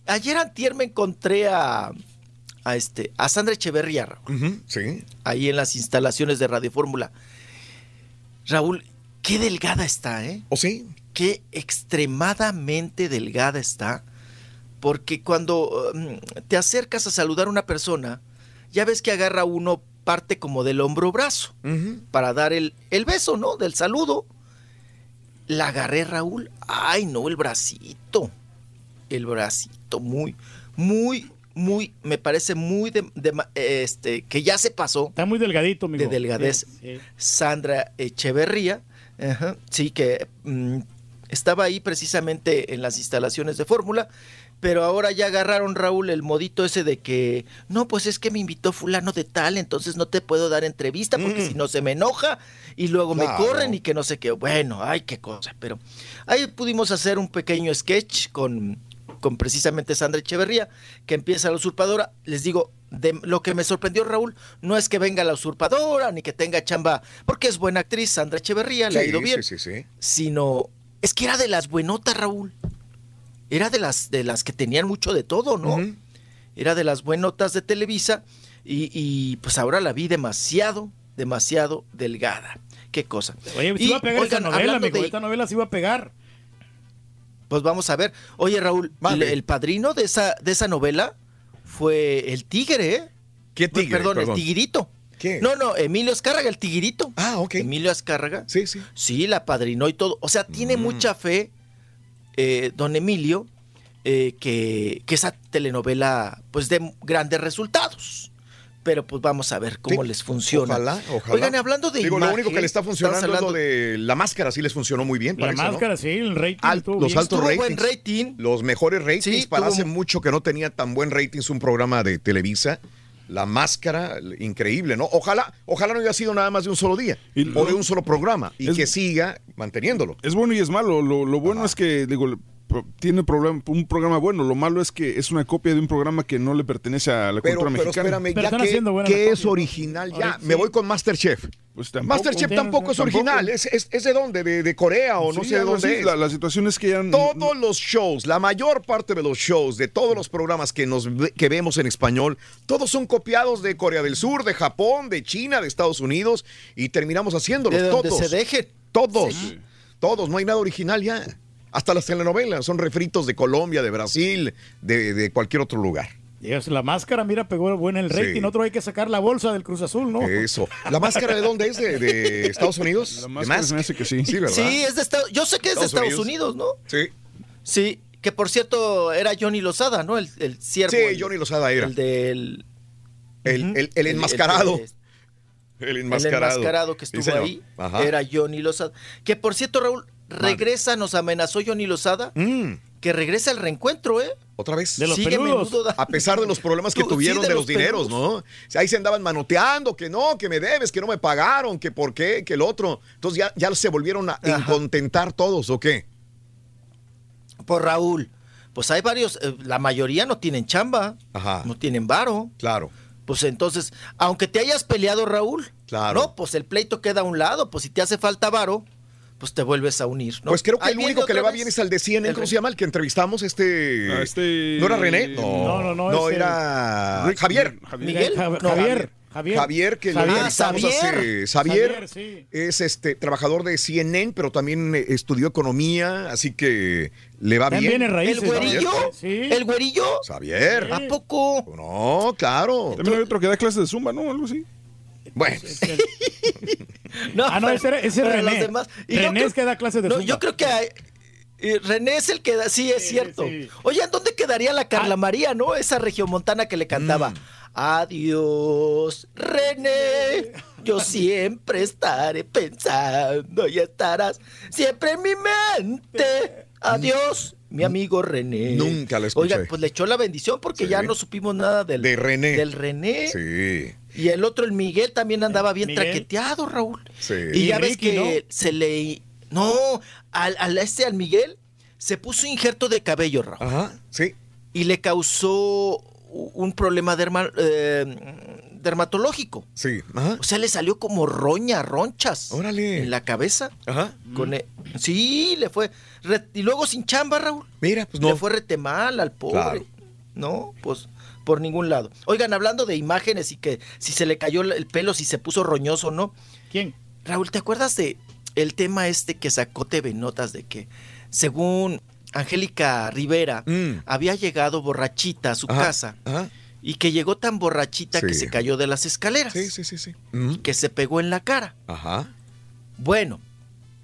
Ayer antier me encontré a, a este, a Sandra Echeverría, Sí. ahí en las instalaciones de Radio Fórmula. Raúl, qué delgada está, ¿eh? ¿O sí? Qué extremadamente delgada está. Porque cuando um, te acercas a saludar a una persona, ya ves que agarra uno parte como del hombro brazo Ujú. para dar el, el beso, ¿no? Del saludo. La agarré, Raúl. Ay, no, el bracito. El bracito, muy, muy, muy, me parece muy de, este, que ya se pasó Está muy delgadito, amigo. de delgadez. Sí, sí. Sandra Echeverría, ajá, sí, que mm, estaba ahí precisamente en las instalaciones de Fórmula, pero ahora ya agarraron, Raúl, el modito ese de que, no, pues es que me invitó fulano de tal, entonces no te puedo dar entrevista porque Mm. si no se me enoja y luego me corren y que no sé qué. Bueno, ay, qué cosa, pero ahí pudimos hacer un pequeño sketch con con precisamente Sandra Echeverría, que empieza la usurpadora. Les digo, de lo que me sorprendió Raúl, no es que venga la usurpadora ni que tenga chamba, porque es buena actriz Sandra Echeverría, le ha ido bien, Sí, sí, sí. sino es que era de las buenotas, Raúl. Era de las de las que tenían mucho de todo, ¿no? Era de las buenotas de Televisa y, y, pues ahora la vi demasiado, demasiado delgada. Qué cosa. Oye, se Y, iba a pegar oigan, esta novela, amigo. de- Esta novela se iba a pegar. Pues vamos a ver. Oye, Raúl, Mande. el, padrino de esa, de esa novela fue el tigre, ¿eh? ¿Qué tigre? Perdón, Perdón. el tiguirito. ¿Qué? No, no, Emilio Azcárraga, el tiguirito. Ah, ok. Emilio Azcárraga. Sí, sí. Sí, la padrinó y todo. O sea, tiene Mm. mucha fe, eh, don Emilio, eh, que, que esa telenovela, pues, dé grandes resultados. Pero pues vamos a ver cómo Sí, les funciona. Ojalá, ojalá. Oigan, hablando de Digo, imagen, lo único que le está funcionando estamos es lo hablando- de la máscara, sí les funcionó muy bien. La parece, ¿no? máscara, sí, el rating Al- estuvo los bien. altos ratings. buen rating. Los mejores ratings. Sí, para tuvo- hace mucho que no tenía tan buen ratings un programa de Televisa. La máscara, increíble, ¿no? Ojalá, ojalá no haya sido nada más de un solo día o de un solo programa y Es- que siga manteniéndolo. Es bueno y es malo. Lo, lo bueno es que, digo, tiene problema, un programa bueno. Lo malo es que es una copia de un programa que no le pertenece a la Pero, cultura pero mexicana. espérame, ya que, que es original ya. Me voy con Masterchef. Pues tampoco. Masterchef tampoco es Tampoco. original. ¿Es, es, es de dónde? ¿De, de Corea o no Sí, sé de dónde así. es? La, la situación es que ya... Todos los shows, la mayor parte de los shows, de todos los programas que, nos, que vemos en español, todos son copiados de Corea del Sur, de Japón, de China, de Estados Unidos y terminamos haciéndolos De donde todos. se dejen. Todos. Todos. No hay nada original ya. Hasta las telenovelas son refritos de Colombia, de Brasil, de, de cualquier otro lugar. Es la máscara, mira, pegó bueno el Sí. rating. Otro hay que sacar la bolsa del Cruz Azul, ¿no? Eso. ¿La máscara de dónde es? ¿De, de Estados Unidos? La ¿De máscara se me hace que sí. Sí, ¿verdad? Sí, es de Estados Yo sé que es de Estados Unidos, ¿no? Sí. Sí, que por cierto era Johnny Lozada, ¿no? El, el siervo. Sí, el- Johnny Lozada era. El del. El, el- el enmascarado. El, El el enmascarado. enmascarado que Sí, estuvo ahí Ajá. era Johnny Lozada. Que por cierto, Raúl, regresa, nos amenazó Johnny Lozada. Que regresa al reencuentro, ¿eh? Otra vez. Sigue menudo A pesar de los problemas que Tú, sí, tuvieron de de los los dineros, ¿no? Ahí se andaban manoteando, que no, que me debes, que no me pagaron, que por qué, que el otro. Entonces ya, ya se volvieron a contentar todos, ¿o qué? Por Raúl. Pues hay varios, eh, la mayoría no tienen chamba, Ajá. no tienen varo. Claro. Pues entonces, aunque te hayas peleado, Raúl, Claro. no, pues el pleito queda a un lado, pues si te hace falta varo, pues te vuelves a unir, ¿no? Pues creo que Ahí el viene único que le va vez. bien es al de CNN, El ¿cómo se llama? El que entrevistamos, este... Ah, este- ¿No era René? No, No, no, no, No, ese- era Javier. Javier. Miguel. No, Javier. Javier. Javier, que Javier. lo entrevistamos Ah. Xavier, Xavier, sí. es este trabajador de CNN, pero también eh, estudió economía, así que le va También bien. en raíces. ¿El güerillo? Sí. ¿El güerillo? Xavier. ¿A poco? No, claro. También hay otro que da clases de zumba, ¿no? Algo así. Bueno, No, Ah, no, ese era- ese pero René. los demás- y yo René creo- es que da clases de no, zumba. Yo creo que hay- René es el que da, sí, es cierto. sí. Oye, ¿en dónde quedaría la Ah. Carla María, no? Esa regiomontana que le cantaba. Mm. Adiós, René. Yo siempre estaré pensando y estarás siempre en mi mente. Adiós, mi amigo René. Nunca la escuché. Oiga, pues le echó la bendición porque Sí. ya no supimos nada del, de René. del René. Sí, Y el otro, el Miguel, también andaba bien Miguel. traqueteado, Raúl. sí. Y, Y ya ves que se le. No, al, al este, al Miguel, se puso injerto de cabello, Raúl. Ajá, sí. Y le causó un problema derma- eh, dermatológico. Sí, ajá. O sea, le salió como roña, ronchas. Órale. En la cabeza. Ajá. Con e- sí, le fue. re- y luego sin chamba, Raúl. Mira, pues Le no. fue rete mal al pobre. Claro. No, pues por ningún lado. Oigan, hablando de imágenes y que si se le cayó el pelo, si se puso roñoso o no. ¿Quién? Raúl, ¿te acuerdas de el tema este que sacó TV Notas de que según Angélica Rivera Mm. había llegado borrachita a su Ajá, casa Ajá. y que llegó tan borrachita que se cayó de las escaleras, Sí, sí, sí, sí. Mm. que se pegó en la cara? Ajá. Bueno,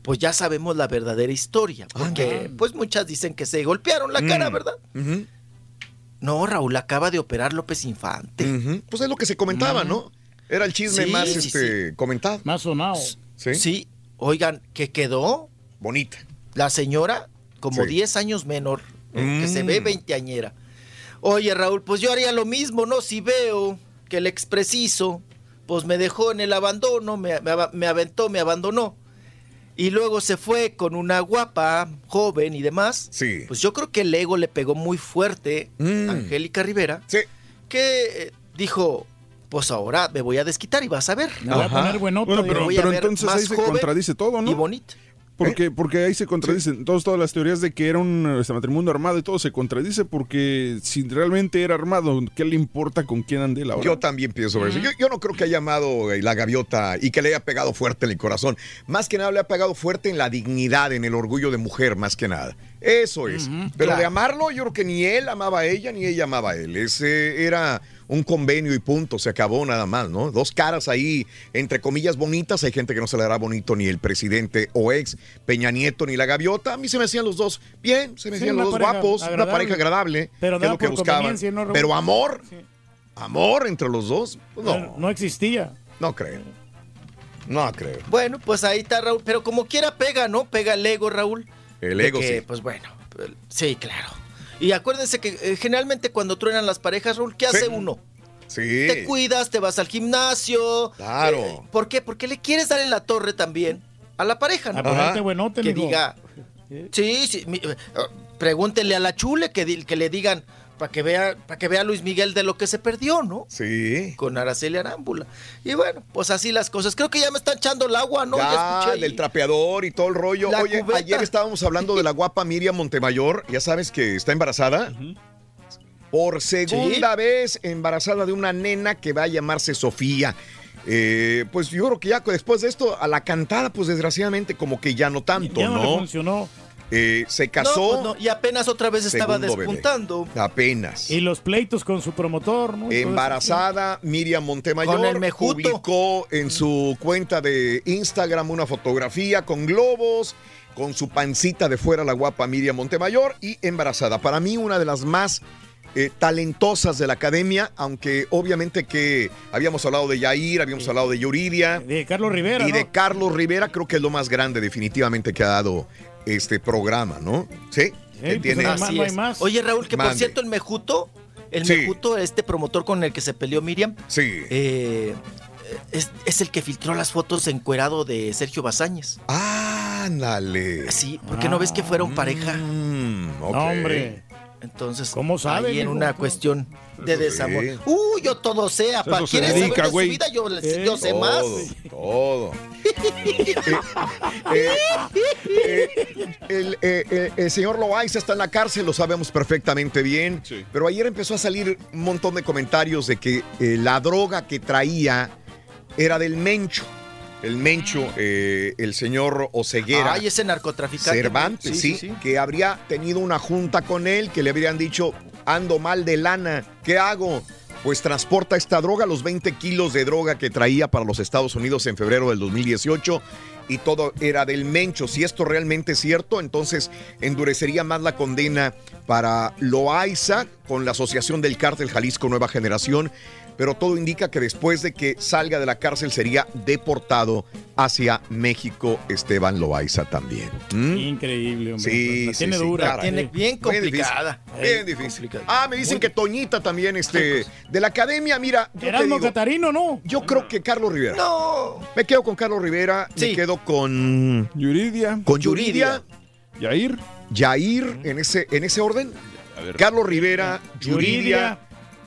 pues ya sabemos la verdadera historia, porque pues muchas dicen que se golpearon la cara, Mm. ¿verdad? Ujú, No, Raúl acaba de operar López Infante. Pues es lo que se comentaba, ¿no? Era el chisme Sí, más sí, este, comentado. Más sonado. Sí. Sí, oigan, que quedó Bonita. la señora como Sí. 10 años menor, eh, que se Mm. ve veinteañera. Oye, Raúl, pues yo haría lo mismo, ¿no? Si veo que el expreciso, pues me dejó en el abandono, me, me aventó, me abandonó. Y luego se fue con una guapa, joven y demás. Sí. Pues yo creo que el ego le pegó muy fuerte Mm. a Angélica Rivera, Sí. que eh, dijo, pues ahora me voy a desquitar y vas a ver. Me voy a poner buenoto. Bueno, pero, voy a pero ver entonces más ahí se joven contradice todo, Y ¿no? Porque, porque ahí se contradicen todos, todas las teorías de que era un este, matrimonio armado y todo se contradice porque si realmente era armado, ¿qué le importa con quién ande él ahora? Yo también pienso eso. Yo, yo no creo que haya llamado eh, la gaviota y que le haya pegado fuerte en el corazón. Más que nada le ha pegado fuerte en la dignidad, en el orgullo de mujer, más que nada. Eso es. Pero claro. de amarlo, yo creo que ni él amaba a ella, ni ella amaba a él. Ese era un convenio y punto. Se acabó nada más, ¿no? Dos caras ahí, entre comillas, bonitas. Hay gente que no se le hará bonito ni el presidente o ex Peña Nieto ni la gaviota. A mí se me hacían los dos bien, se me hacían los dos guapos, una pareja agradable. Pero que es lo que buscaban. Pero amor, Sí. ¿Amor entre los dos? Pues no. No existía. No creo. No creo. Bueno, pues ahí está Raúl. Pero como quiera pega, ¿no? Pega el ego, Raúl. El ego, que, sí. Pues bueno, sí, claro. Y acuérdense que eh, generalmente cuando truenan las parejas, Raúl, ¿qué hace uno? Sí. Te cuidas, te vas al gimnasio. Claro. Eh, ¿Por qué? Porque le quieres dar en la torre también a la pareja, ¿no? A ponerte buenote, Que diga. Sí, sí. mi- eh, pregúntenle a la chule que, di- que le digan para que vea para que vea Luis Miguel de lo que se perdió, ¿no? Sí. Con Araceli Arámbula. Y bueno, pues así las cosas. Creo que ya me están echando el agua, ¿no? Ya, Ya, escuché. del trapeador y todo el rollo. La Oye, cubeta. ayer estábamos hablando de la guapa Miriam Montemayor. Ya sabes que está embarazada. Por segunda vez embarazada de una nena que va a llamarse Sofía. Eh, pues yo creo que ya después de esto, a la cantada, pues desgraciadamente como que ya no tanto, Ya no, le ¿no? funcionó. Eh, se casó pues no, y apenas otra vez estaba bebé. despuntando. apenas. Y los pleitos con su promotor. Embarazada, Miriam Montemayor Con el mejuto. publicó en su cuenta de Instagram una fotografía con globos, con su pancita de fuera la guapa Miriam Montemayor y embarazada. Para mí una de las más eh, talentosas de la academia, aunque obviamente que habíamos hablado de Yair, habíamos hablado de Yuridia. De Carlos Rivera, Y ¿no? de Carlos Rivera creo que es lo más grande definitivamente que ha dado este programa, ¿no? Sí. que tiene- Así es. Oye, Raúl, que por cierto, el Mejuto, el Sí. Mejuto, este promotor con el que se peleó Miriam, Sí. eh, es, es el que filtró las fotos encuerado de Sergio Bazáñez. Ándale. Sí, ¿por qué no ves que fueron pareja? Mm. No, hombre. Entonces, ¿Cómo sabe, ahí en una cuestión de desamor. sí. Uh, yo todo sé, se ¿Quieres dedica, saber de su vida? Yo, Eh, yo sé más. Todo. Eh, eh, el, eh, eh, el señor Loaiza está en la cárcel, lo sabemos perfectamente bien. Pero ayer empezó a salir un montón de comentarios de que eh, la droga que traía era del Mencho. El Mencho, eh, el señor Oceguera. Ay, ese narcotraficante. Cervantes, sí, sí. que habría tenido una junta con él, que le habrían dicho, ando mal de lana, ¿qué hago? Pues transporta esta droga, los 20 kilos de droga que traía para los Estados Unidos en febrero del 2018 y todo era del Mencho. Si esto realmente es cierto, entonces endurecería más la condena para Loaiza con la Asociación del Cártel Jalisco Nueva Generación, pero todo indica que después de que salga de la cárcel sería deportado hacia México Esteban Loaiza también. ¿Mm? Increíble, hombre. Sí, La sí, tiene sí, dura. Tiene bien Muy difícil, complicada. Bien difícil. Ah, me dicen que Toñita también, este, de la academia, mira. Erasmo Catarino, ¿no? Yo creo que Carlos Rivera. No. Me quedo con Carlos Rivera, me Sí. quedo con. Yuridia. Con Yuridia, Yair. Yair, en ese, en ese orden. Carlos Rivera, Yuridia,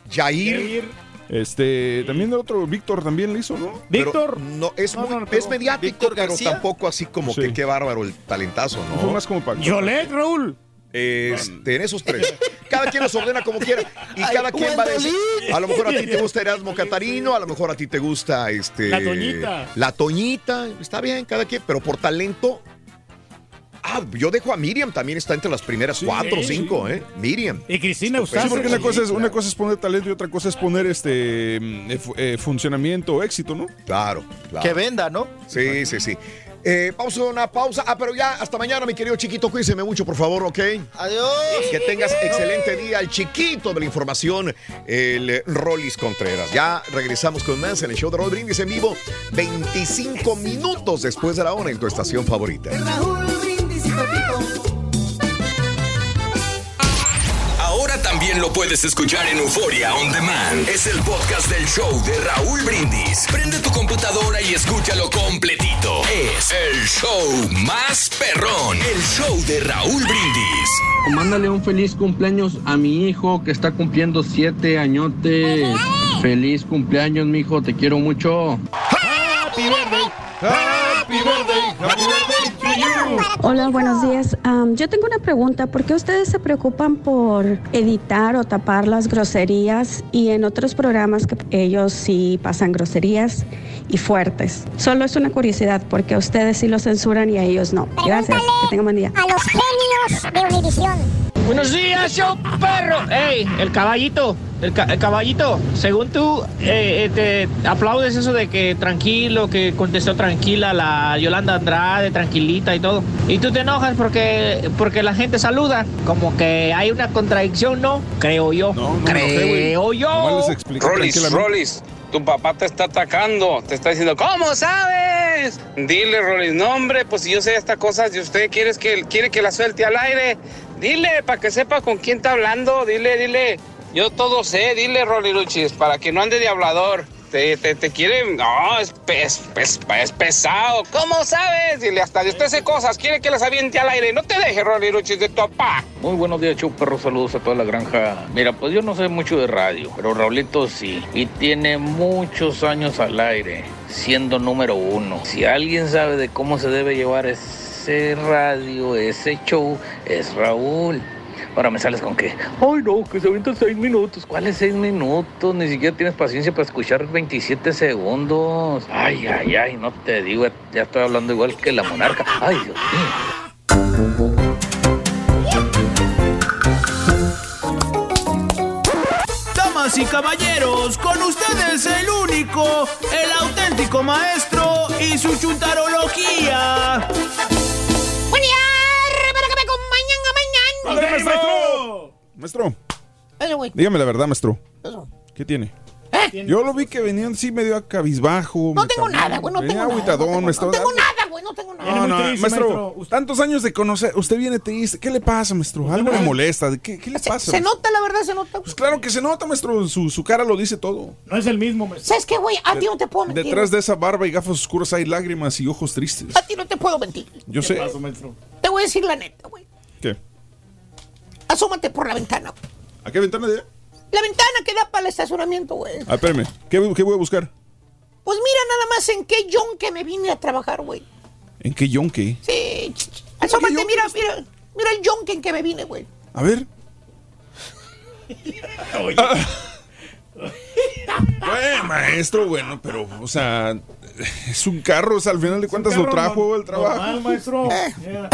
Yair. Este, también el otro, Víctor también le hizo, ¿no? pero No, es, No, muy- no, no, es mediático, ¿Víctor pero García? tampoco así como Sí. que qué bárbaro el talentazo, ¿no? Fue más como para. Yolet, Raúl. Este, en esos tres. Cada quien los ordena como quiera. Y Ay, cada quien va a decir. A lo mejor a ti te gusta Erasmo Catarino, a lo mejor a ti te gusta este. La Toñita. La Toñita. Está bien, cada quien, pero por talento. Ah, yo dejo a Miriam, también está entre las primeras cuatro o sí. cinco, ¿eh? Miriam. Y Cristina. Eustace. Sí, porque una cosa, es, claro. una cosa es poner talento y otra cosa es poner este mm, eh, eh, funcionamiento o éxito, ¿no? Claro, claro. Que venda, ¿no? Sí, sí, sí. Eh, vamos a una pausa. Ah, pero ya, hasta mañana, mi querido chiquito. Cuídese mucho, por favor, ¿ok? Adiós. Que tengas excelente día. El chiquito de la información, el Rollis Contreras. Ya regresamos con más en el show de Roll Brindis en vivo. 25 minutos después de la hora en tu estación favorita. Ahora también lo puedes escuchar en Euforia On Demand. Es el podcast del show de Raúl Brindis. Prende tu computadora y escúchalo completito. Es el show más perrón. El show de Raúl Brindis. Mándale un feliz cumpleaños a mi hijo que está cumpliendo siete añotes. Feliz cumpleaños, mi hijo, te quiero mucho. Happy birthday. Happy birthday. Happy birthday to you. Hola, buenos días. Am, yo tengo una pregunta. ¿Por qué ustedes se preocupan por editar o tapar las groserías y en otros programas que ellos sí pasan groserías y fuertes? Solo es una curiosidad porque ustedes sí lo censuran y a ellos no. Gracias. Que tengan buen día. A los genios de Univisión. Buenos días, show perro. Ey, el caballito, el, ca- el caballito, según tú, eh, eh, te aplaudes eso de que tranquilo, que contestó tranquila la Yolanda Andrade, tranquilita y todo. Y tú te enojas porque, porque la gente saluda. Como que hay una contradicción, ¿no? Creo yo. Creo yo. Rolis, Rolis, tu papá te está atacando, te está diciendo, ¿cómo sabes? Dile, Rolis, no hombre, pues si yo sé estas cosas y usted quiere que, quiere que la suelte al aire, dile, para que sepa con quién está hablando, dile, dile, yo todo sé, dile, Rolis Luchis, para que no ande de hablador. Te, te, te quiere, no, es, es, es- es pesado. ¿Cómo sabes? Dile, hasta de usted sé cosas, quiere que las aviente al aire. No te dejes, Rolis Luchis, de tu papá. Muy buenos días, Chup Perro. Saludos a toda la granja. Mira, pues yo no sé mucho de radio, pero Raulito sí. Y tiene muchos años al aire, siendo número uno. Si alguien sabe de cómo se debe llevar ese radio, ese show, es Raúl. Ahora me sales con que, ay no, que se avientan seis minutos. ¿Cuáles seis minutos? Ni siquiera tienes paciencia para escuchar 27 segundos. Ay, ay, ay, no te digo, ya estoy hablando igual que la monarca. Ay, Dios mío. Damas y caballeros, con ustedes el único, el auténtico maestro y su chuntarología. Maestro, güey. dígame la verdad, maestro. Eso. ¿Qué tiene? Yo lo vi que venían sí medio a cabizbajo. No tengo nada, güey, no tengo nada. No maestro. tengo nada, güey, no tengo nada. No, no, maestro, tantos años de conocer, usted viene triste. ¿Qué le pasa, maestro? Algo le molesta. ¿Qué, qué le pasa? Se maestro? nota, la verdad, se nota. Pues claro que se nota, maestro. Su, su cara lo dice todo. No es el mismo, maestro. ¿Sabes qué, güey? A ti no te puedo mentir. Detrás de esa barba y gafas oscuras hay lágrimas y ojos tristes. A ti no te puedo mentir. Yo sé. Te voy a decir la neta, güey. Asómate por la ventana. güey. ¿A qué ventana de? La ventana que da para el estacionamiento, güey. Ah, espérame. ¿Qué, qué voy a buscar? Pues mira nada más en qué John que me vine a trabajar, güey. ¿En qué yonke? Sí. Asómate, mira, mira. Mira el John en que me vine, güey. A ver. Ah. Bueno, maestro, bueno, pero, o sea, es un carro, o sea, al final de cuentas lo trajo el trabajo. normal, maestro. Eh. Yeah.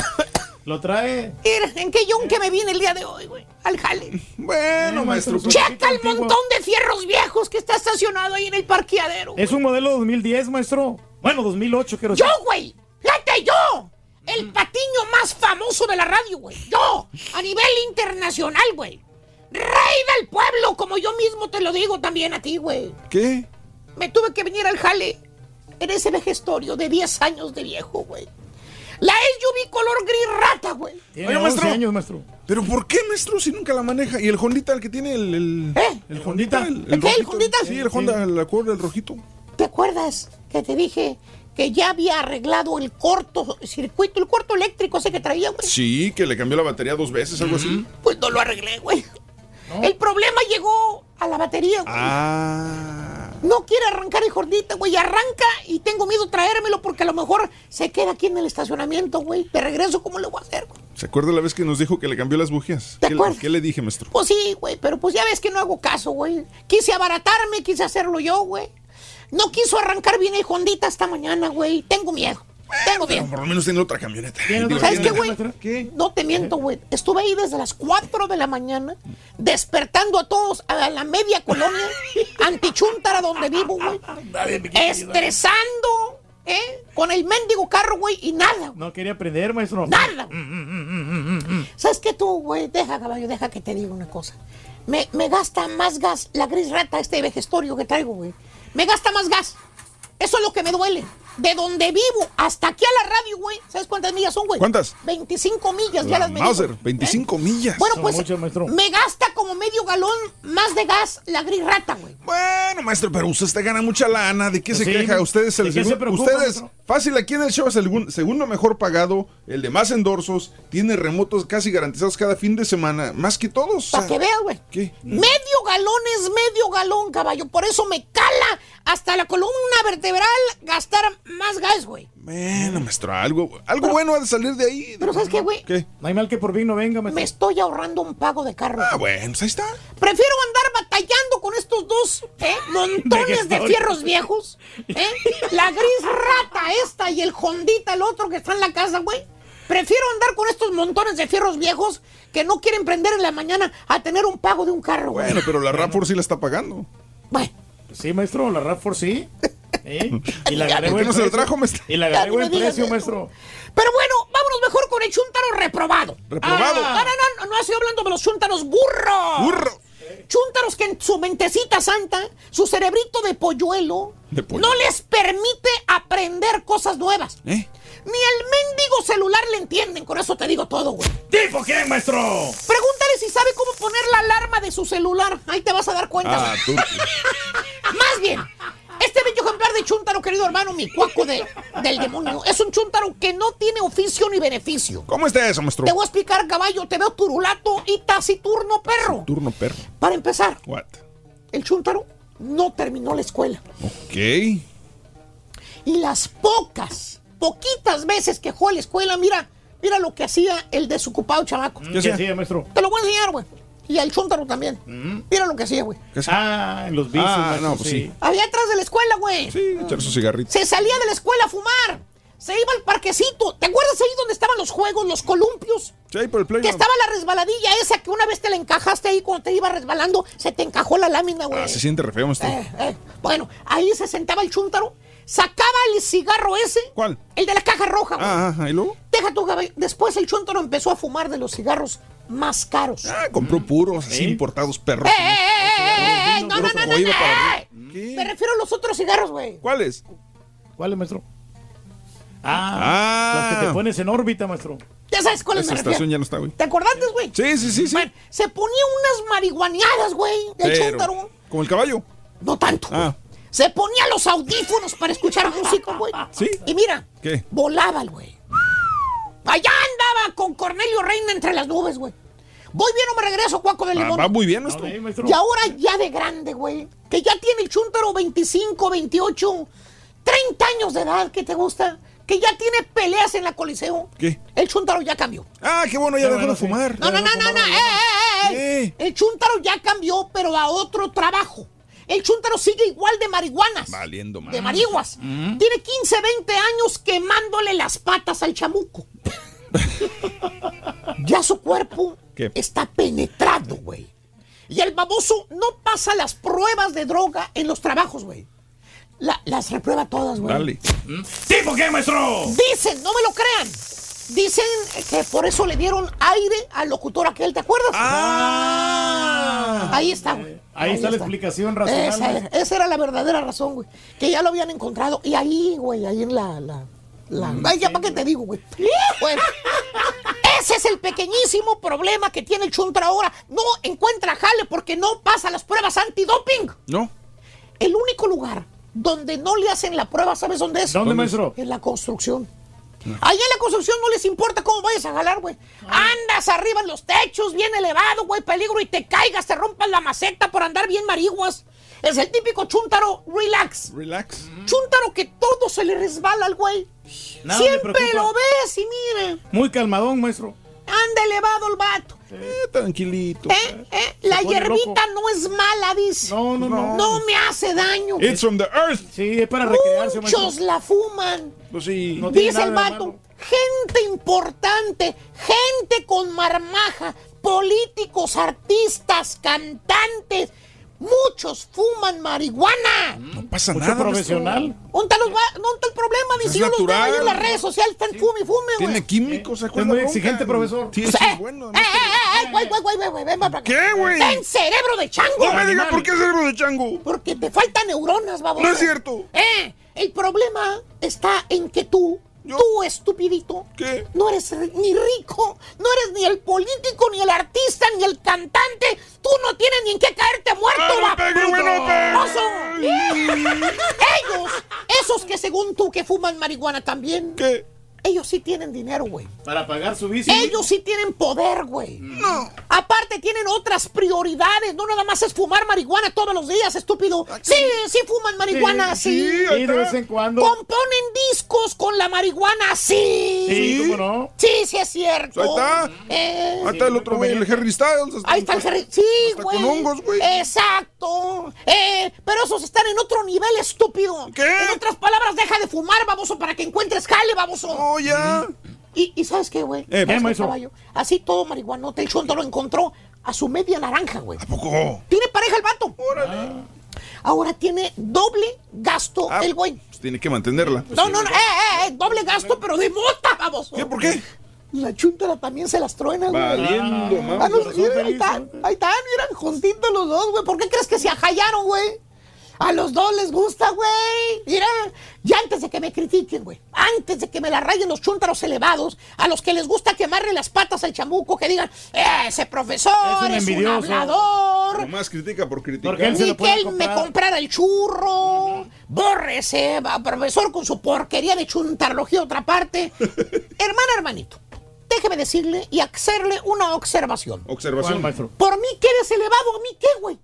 Lo trae. Mira, en qué John que me vine el día de hoy, güey. Al jale. Bueno, maestro. pues- Checa el montón de fierros viejos que está estacionado ahí en el parqueadero. Es un modelo 2010, maestro. Bueno, 2008, quiero Yo, decir. güey. Fíjate, yo. El patiño más famoso de la radio, güey. Yo. A nivel internacional, güey. Rey del pueblo, como yo mismo te lo digo también a ti, güey. ¿Qué? Me tuve que venir al jale en ese vejestorio de 10 años de viejo, güey. La SUV color gris rata, güey. Oiga, maestro. años, maestro. ¿Pero por qué, maestro, si nunca la maneja? ¿Y el Hondita, el que tiene el... ¿El, el Hondita? ¿El, ¿El qué, el? Hondita? Sí, el Honda, el acuerdo, el rojito. ¿Te acuerdas que te dije que ya había arreglado el corto circuito, el corto eléctrico ese que traía, güey? Sí, que le cambió la batería dos veces, algo así. Pues no lo arreglé, güey. El problema llegó a la batería, güey. Ah. No quiere arrancar el Hondita, güey. Arranca y tengo miedo traérmelo porque a lo mejor se queda aquí en el estacionamiento, güey. De regreso, ¿cómo le voy a hacer, güey? ¿Se acuerda la vez que nos dijo que le cambió las bujías? ¿Te ¿Qué, le- acuerdas? ¿Qué le dije, maestro? Pues sí, güey, pero pues ya ves que no hago caso, güey. Quise abaratarme, quise hacerlo yo, güey. No quiso arrancar bien el Hondita esta mañana, güey. Tengo miedo. Tengo miedo. Por lo menos tiene otra camioneta. ¿Sabes qué, güey? No te miento, güey. Estuve ahí desde las 4 de la mañana, despertando a todos, a la media colonia, antichuntara donde vivo, güey. Estresando, ¿eh? Con el mendigo carro, güey, y nada. No quería aprender, maestro. Nada. ¿Sabes qué tú, güey? Deja, caballo, deja que te diga una cosa. Me, me gasta más gas la gris rata, este vejestorio que traigo, güey. Me gasta más gas. Eso es lo que me duele. De donde vivo hasta aquí a la radio, güey. ¿Sabes cuántas millas son, güey? ¿Cuántas? 25 millas, ya La las medí. Mauser, 25 millas. Bueno, pues me gasta como medio galón más de gas la gris rata, güey. Bueno, maestro, pero usted te gana mucha lana. ¿De qué Pues se sí, queja? Usted es el ¿de qué se segundo. preocupa, Ustedes, maestro? fácil, aquí en el show es el gun- segundo mejor pagado, el de más endorsos, tiene remotos casi garantizados cada fin de semana, más que todos. Para que veas, güey. ¿Qué? Medio galón es medio galón, caballo. Por eso me cala hasta la columna vertebral gastar más gas, güey. Bueno, maestro, algo, algo bueno ha de salir de ahí. Pero ¿sabes qué, güey? ¿Qué? No hay mal que por bien no venga, maestro. Me estoy ahorrando un pago de carro. Ah, bueno, pues ahí está. Prefiero andar batallando con estos dos ¿eh? montones de fierros viejos. ¿eh? La gris rata esta y el Hondita, el otro que está en la casa, güey. Prefiero andar con estos montones de fierros viejos que no quieren prender en la mañana a tener un pago de un carro, güey. Bueno, pero la RAV4 sí la está pagando. Sí, maestro, la RAV4 sí. ¿Eh? Y la agarré ¿Por qué buen no se lo precio. trajo, maestro? Y la agarré buen precio, maestro. Pero bueno, vámonos mejor con el chúntaro reprobado. ¿Reprobado? Ah, no, no, no, no estoy hablando de los chúntaros burros. Burro. Chúntaros que en su mentecita santa, su cerebrito de polluelo, De pollo. no les permite aprender cosas nuevas. ¿Eh? Ni el mendigo celular le entienden, con eso te digo todo, güey. ¿Tipo quién, maestro? Pregúntale si sabe cómo poner la alarma de su celular. Ahí te vas a dar cuenta. Ah, tú. Más bien, este bello ejemplar de chúntaro, querido hermano, mi cuaco de, del demonio, es un chúntaro que no tiene oficio ni beneficio. ¿Cómo está eso, maestro? Te voy a explicar, caballo, te veo turulato y taciturno, perro. Turno perro. Para empezar, What? el chúntaro no terminó la escuela. Ok. Y las pocas, poquitas veces que fue a la escuela, mira, mira lo que hacía el desocupado chamaco. ¿Qué hacía, maestro? Te lo voy a enseñar, güey. Y el chúntaro también. Mira lo que hacía, güey. Ah, en los vicios, Ah, no, pues sí. Había atrás de la escuela, güey. Sí, echar su cigarrito. Se salía de la escuela a fumar. Se iba al parquecito. ¿Te acuerdas ahí donde estaban los juegos, los columpios? Sí, ahí por el Que playground. estaba la resbaladilla esa que una vez te la encajaste ahí cuando te iba resbalando, se te encajó la lámina, güey. Ah, se siente re feo. Eh, eh. Bueno, ahí se sentaba el chúntaro, sacaba el cigarro ese, ¿Cuál? el de la caja roja, güey. Ah, ajá, ¿y luego? Deja tu. Después el chúntaro empezó a fumar de los cigarros más caros. Ah, compró puros, así ¿Eh? importados perros. ¡Eh, eh, eh, eh, eh! No, no, no, no, no, eh. Me refiero a los otros cigarros, güey. ¿Cuáles? ¿Cuál es, maestro? Ah, Ah. las que te pones en órbita, maestro. Ya sabes cuáles Esa me estación ya no está, güey. ¿Te acordaste, güey? Sí, sí, sí, sí. Se ponía unas marihuaneadas, güey, el Pero, chúntaro. ¿Como el caballo? No tanto. Ah, Se ponía los audífonos para escuchar música, güey. ¿Sí? Y mira, ¿qué? volaba el güey. Allá andaba con Cornelio Reina entre las nubes, güey. Voy bien o me regreso, cuaco de Ah, limón. va muy bien, maestro. Ok, maestro. Y ahora ya de grande, güey. Que ya tiene el chúntaro 25, 28, 30 años de edad, ¿qué te gusta? Que ya tiene peleas en la coliseo. ¿Qué? El chúntaro ya cambió. Ah, qué bueno, ya dejó de fumar. No, no, no, no, no. Eh, eh, eh. El chúntaro ya cambió, pero a otro trabajo. El chúntaro sigue igual de marihuanas. Valiendo más. De marihuas. Tiene 15, 20 años quemándole las patas al chamuco. ya su cuerpo ¿Qué? está penetrado, güey. Y el baboso no pasa las pruebas de droga en los trabajos, güey. La- las reprueba todas, güey. Dale. ¿Tipo quién, maestro? Dicen, no me lo crean. Dicen que por eso le dieron aire al locutor aquel, ¿te acuerdas? Ah. Ahí está, güey. Ahí está la explicación racional. Esa, esa era la verdadera razón, güey. Que ya lo habían encontrado. Y ahí, güey, ahí en la. la, la- Ay, ya para qué te digo, güey. Bueno, ese es el pequeñísimo problema que tiene el Chuntra ahora. No encuentra jale porque no pasa las pruebas antidoping. No. El único lugar donde no le hacen la prueba, ¿sabes dónde es? ¿Dónde, maestro? En la construcción. Allá en la construcción no les importa cómo vayas a jalar, güey. Andas arriba en los techos, bien elevado, güey, peligro y te caigas, te rompas la maceta por andar bien marihuas. Es el típico chúntaro relax. Relax. Chúntaro que todo se le resbala al güey. Nada Siempre lo ves y mire, Muy calmadón, maestro. anda elevado el vato. Eh, tranquilito. ¿Eh? ¿Eh? La hierbita loco. no es mala, dice. No, no, no. No me hace daño. It's from the earth. Sí, es para recrearse. Muchos la fuman. Pues sí. No tiene Dice el vato, gente importante, gente con marmaja, políticos, artistas, cantantes, muchos fuman marihuana. No pasa Mucho nada. profesional. ¿Dónde está el problema? Dice, yo los veo ahí en las redes sociales, están fume y fume, güey. Tiene químicos, ¿se Es muy exigente, profesor. Sí, O sí, sea, es bueno. eh, eh, eh, eh, güey, güey, güey, güey, güey, ven para acá. ¿Qué, güey? Ten cerebro de chango. No me diga animal. por qué cerebro de chango. Porque te faltan neuronas, baboso. No es cierto. Eh, el problema está en que tú, Yo- tú estupidito, ¿Qué? no eres ni rico, no eres ni el político, ni el artista, ni el cantante. Tú no tienes ni en qué caerte muerto, ¡Ah, no va, no. Ellos, esos que según tú que fuman marihuana también, ¿Qué? ellos sí tienen dinero, güey. Para pagar su bici. Ellos sí tienen poder, güey. No. Aparte tienen otras prioridades. No nada más es fumar marihuana todos los días, estúpido. Sí, sí fuman marihuana, sí. sí, Sí, de vez en cuando. Componen discos con la marihuana, sí. Sí, ¿cómo no? Sí, sí es cierto. Ahí está. Eh, Ahí está el otro güey, el Harry Styles. hasta- Ahí está el Harry. Sí, güey. con hongos, güey. Exacto. Eh, pero esos están en otro nivel, estúpido. ¿Qué? En otras palabras, deja de fumar, baboso, para que encuentres jale, baboso. Oh, ya. Y, y ¿sabes qué, güey? Eh, ¿Sabes qué, maestro? caballo? Así todo marihuanote, el chuntaro encontró a su media naranja, güey. ¿A poco? Tiene pareja el vato. Ahora tiene doble gasto Ah, el güey. pues tiene que mantenerla. No, no, no, eh, eh, eh, doble gasto, pero de mota, vamos. ¿Qué? ¿Por qué? La chuntara también se las truena, güey. Valiendo, Ah, no, mira, ahí están, ahí están, miran, juntitos los dos, güey. ¿Por qué crees que se ajallaron, güey? A los dos les gusta, güey. Mira, ya antes de que me critiquen, güey. Antes de que me la rayen los chúntaros elevados, a los que les gusta quemarle las patas al chamuco, que digan, "Eh, ese profesor Es un es un, envidioso". hablador. Nomás critica por criticar. Porque él se Ni lo puede que él me comprar. comprara el churro. Borre ese va, profesor con su porquería de chuntarología a otra parte. Hermana, hermanito, déjeme decirle y hacerle una observación. ¿Cuál, Observación. maestro? Por mí que eres elevado, ¿a mí qué, güey?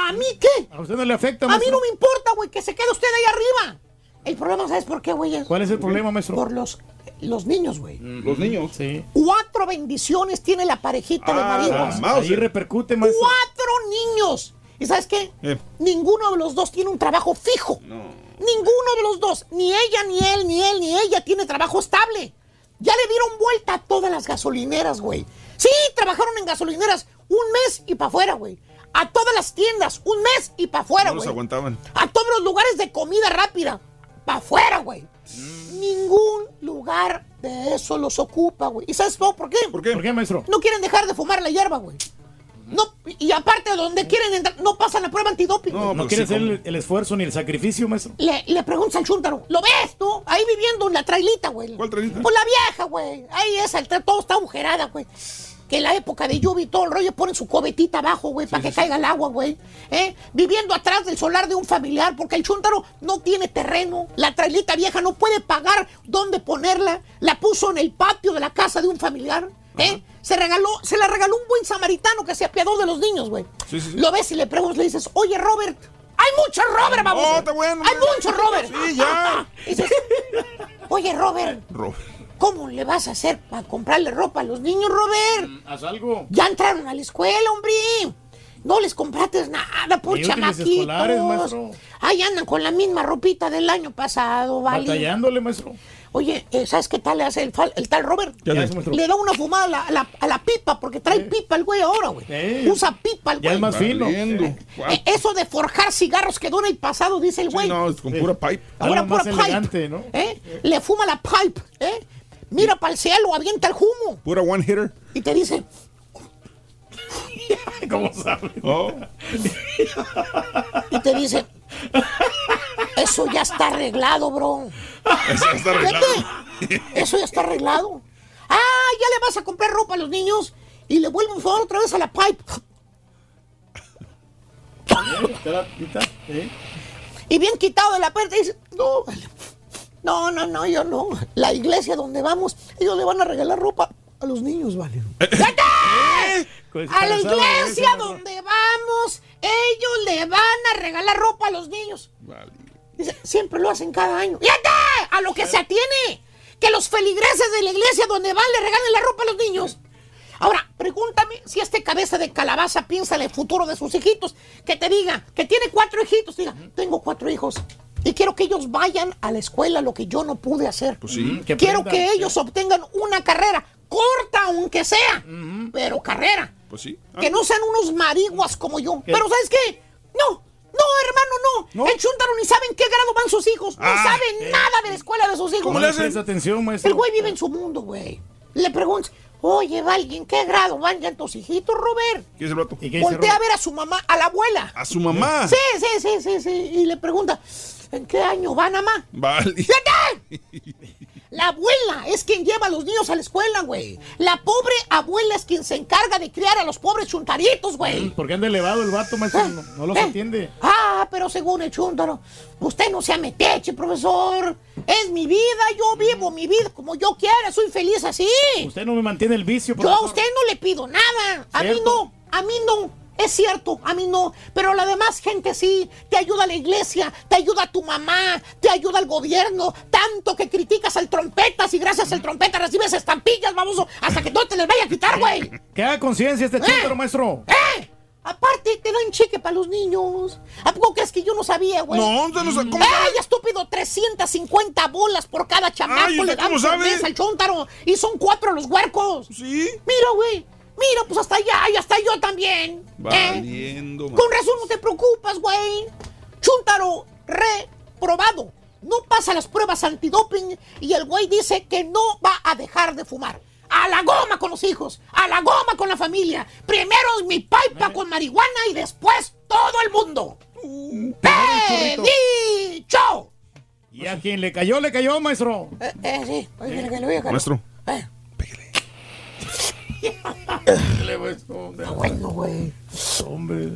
¿A mí qué? ¿A usted no le afecta, A mí maestro? no me importa, güey, que se quede usted ahí arriba. El problema, ¿sabes por qué, güey? ¿Cuál es el problema, maestro? Por los, los niños, güey. Los niños. Sí. Cuatro bendiciones tiene la parejita de Ah, maridos. Ahí repercute, maestro. ¡Cuatro niños! ¿Y sabes qué? Eh. Ninguno de los dos tiene un trabajo fijo. Ninguno de los dos, ni ella, ni él, ni él, ni ella tiene trabajo estable. Ya le dieron vuelta a todas las gasolineras, güey. Sí, trabajaron en gasolineras un mes y para afuera, güey. A todas las tiendas, un mes y para afuera, No los güey. aguantaban. A todos los lugares de comida rápida, para afuera, güey. Ningún lugar de eso los ocupa, güey. ¿Y sabes por qué? ¿Por qué? ¿Por qué, maestro? No quieren dejar de fumar la hierba, güey. No, y aparte, donde quieren entrar, no pasan la prueba antidoping. No. No pues quiere sí, hacer el, el esfuerzo ni el sacrificio, maestro. Le, le preguntas al chúntaro, ¿lo ves tú? Ahí viviendo en la trailita, güey. ¿Cuál trailita? Pues la vieja, güey. Ahí es, el todo está agujerada, güey. Que en la época de lluvia y todo el rollo ponen su cobetita abajo, güey, para que caiga el agua, güey. ¿Eh? Viviendo atrás del solar de un familiar, porque el chúntaro no tiene terreno. La trailita vieja no puede pagar dónde ponerla. La puso en el patio de la casa de un familiar. ¿Eh? Se regaló, se la regaló un buen samaritano que se apiadó de los niños, güey. Lo ves y le preguntas, le dices, oye, Robert, hay muchos Robert, vamos. Está bueno, Hay muchos Robert. Sí, ya. Dices, oye, Robert, Robert. ¿Cómo le vas a hacer para comprarle ropa a los niños, Robert? Haz algo. Ya entraron a la escuela, hombre. No les compraste nada, por chamaquitos. Ahí andan con la misma ropita del año pasado, ¿vale? Batallándole, maestro. Oye, eh, ¿sabes qué tal le hace el, el tal Robert? ¿Qué hace, maestro? Le da una fumada a la, a la- a la pipa, porque trae pipa el güey ahora, güey. Eh. Usa pipa el Ya güey. es más fino. Eh. Eh, eso de forjar cigarros quedó en el pasado, dice el Sí, güey. no, es con pura pipe. Ahora Algo más pura pipe. elegante, ¿no? ¿eh? Le fuma la pipe, ¿eh? Mira para el cielo, avienta el humo Pura one hitter. y te dice, ¿Cómo sabe? Oh. y te dice, eso ya está arreglado, bro. Eso ya está arreglado. Vete. Eso ya está arreglado. Ah, ya le vas a comprar ropa a los niños y le vuelven a fumar otra vez a la pipe. ¿Eh? Y bien quitado de la puerta dice, no, vale. No, no, no, yo no. La iglesia donde vamos, ellos le van a regalar ropa a los niños, vale. ¡Vete! Pues, A la iglesia donde vamos, ellos le van a regalar ropa a los niños. Dice, siempre lo hacen cada año. ¡Fíjate! A lo que se atiene. Que los feligreses de la iglesia donde van le regalen la ropa a los niños. Ahora, pregúntame si este cabeza de calabaza piensa en el futuro de sus hijitos. Que te diga que tiene cuatro hijitos. Diga, tengo cuatro hijos. Y quiero que ellos vayan a la escuela, lo que yo no pude hacer. Pues sí. Que quiero aprendan, que ellos obtengan una carrera, corta aunque sea, pero carrera. Pues sí. Ah, Que no sean unos mariguas como yo. ¿Qué? Pero ¿sabes qué? No, no, hermano, no. ¿No? El chúntaro ni sabe en qué grado van sus hijos. No Ah, sabe nada de la escuela de sus hijos. ¿Cómo le hacen? presta atención, maestro? El güey vive en su mundo, güey. Le preguntas, oye, Valgi, ¿en qué grado van ya tus hijitos, Robert? ¿Qué es el vato? ¿Y qué Voltea a ver a su mamá, a la abuela. A su mamá. Sí, sí, sí, sí, sí. Y le pregunta, ¿en qué año van, mamá? Vale. ¡Fíjate! La abuela es quien lleva a los niños a la escuela, güey. La pobre abuela es quien se encarga de criar a los pobres chuntaritos, güey. ¿Por qué anda elevado el vato, maestro? No, no los ¿Eh? entiende. Ah, pero según el chúntaro, usted no se ameteche, profesor. Es mi vida, yo vivo mi vida como yo quiera, soy feliz así. Usted no me mantiene el vicio, Yo a profesor. usted no le pido nada. A mí no, a mí no. Es cierto, a mí no, pero la demás gente sí. Te ayuda la iglesia, te ayuda tu mamá, te ayuda el gobierno. Tanto que criticas al trompetas y gracias al trompeta recibes estampillas, vamos, hasta que no te les vaya a quitar, güey. Que haga conciencia este chúntaro, maestro. ¡Eh! Aparte, te dan cheque para los niños. ¿A poco crees que yo no sabía, güey? No, usted no sabe- ¿cómo ¡Ay, estúpido! 350 bolas por cada chamaco Ay, ¿usted le dan cómo por sabe? mes al chontaro. Y son cuatro los huercos. Sí. Mira, güey. Mira, pues hasta allá y hasta yo también. ¿eh? Valiendo, man. Con razón no te preocupas, güey. Chuntaro reprobado. No pasa las pruebas antidoping y el güey dice que no va a dejar de fumar. A la goma con los hijos, a la goma con la familia. Primero mi pipa con marihuana y después todo el mundo. ¡Dicho! Y a quien le cayó, le cayó, maestro. Eh, eh, sí, oye, que le voy a Maestro. Está bueno, güey. Hombre.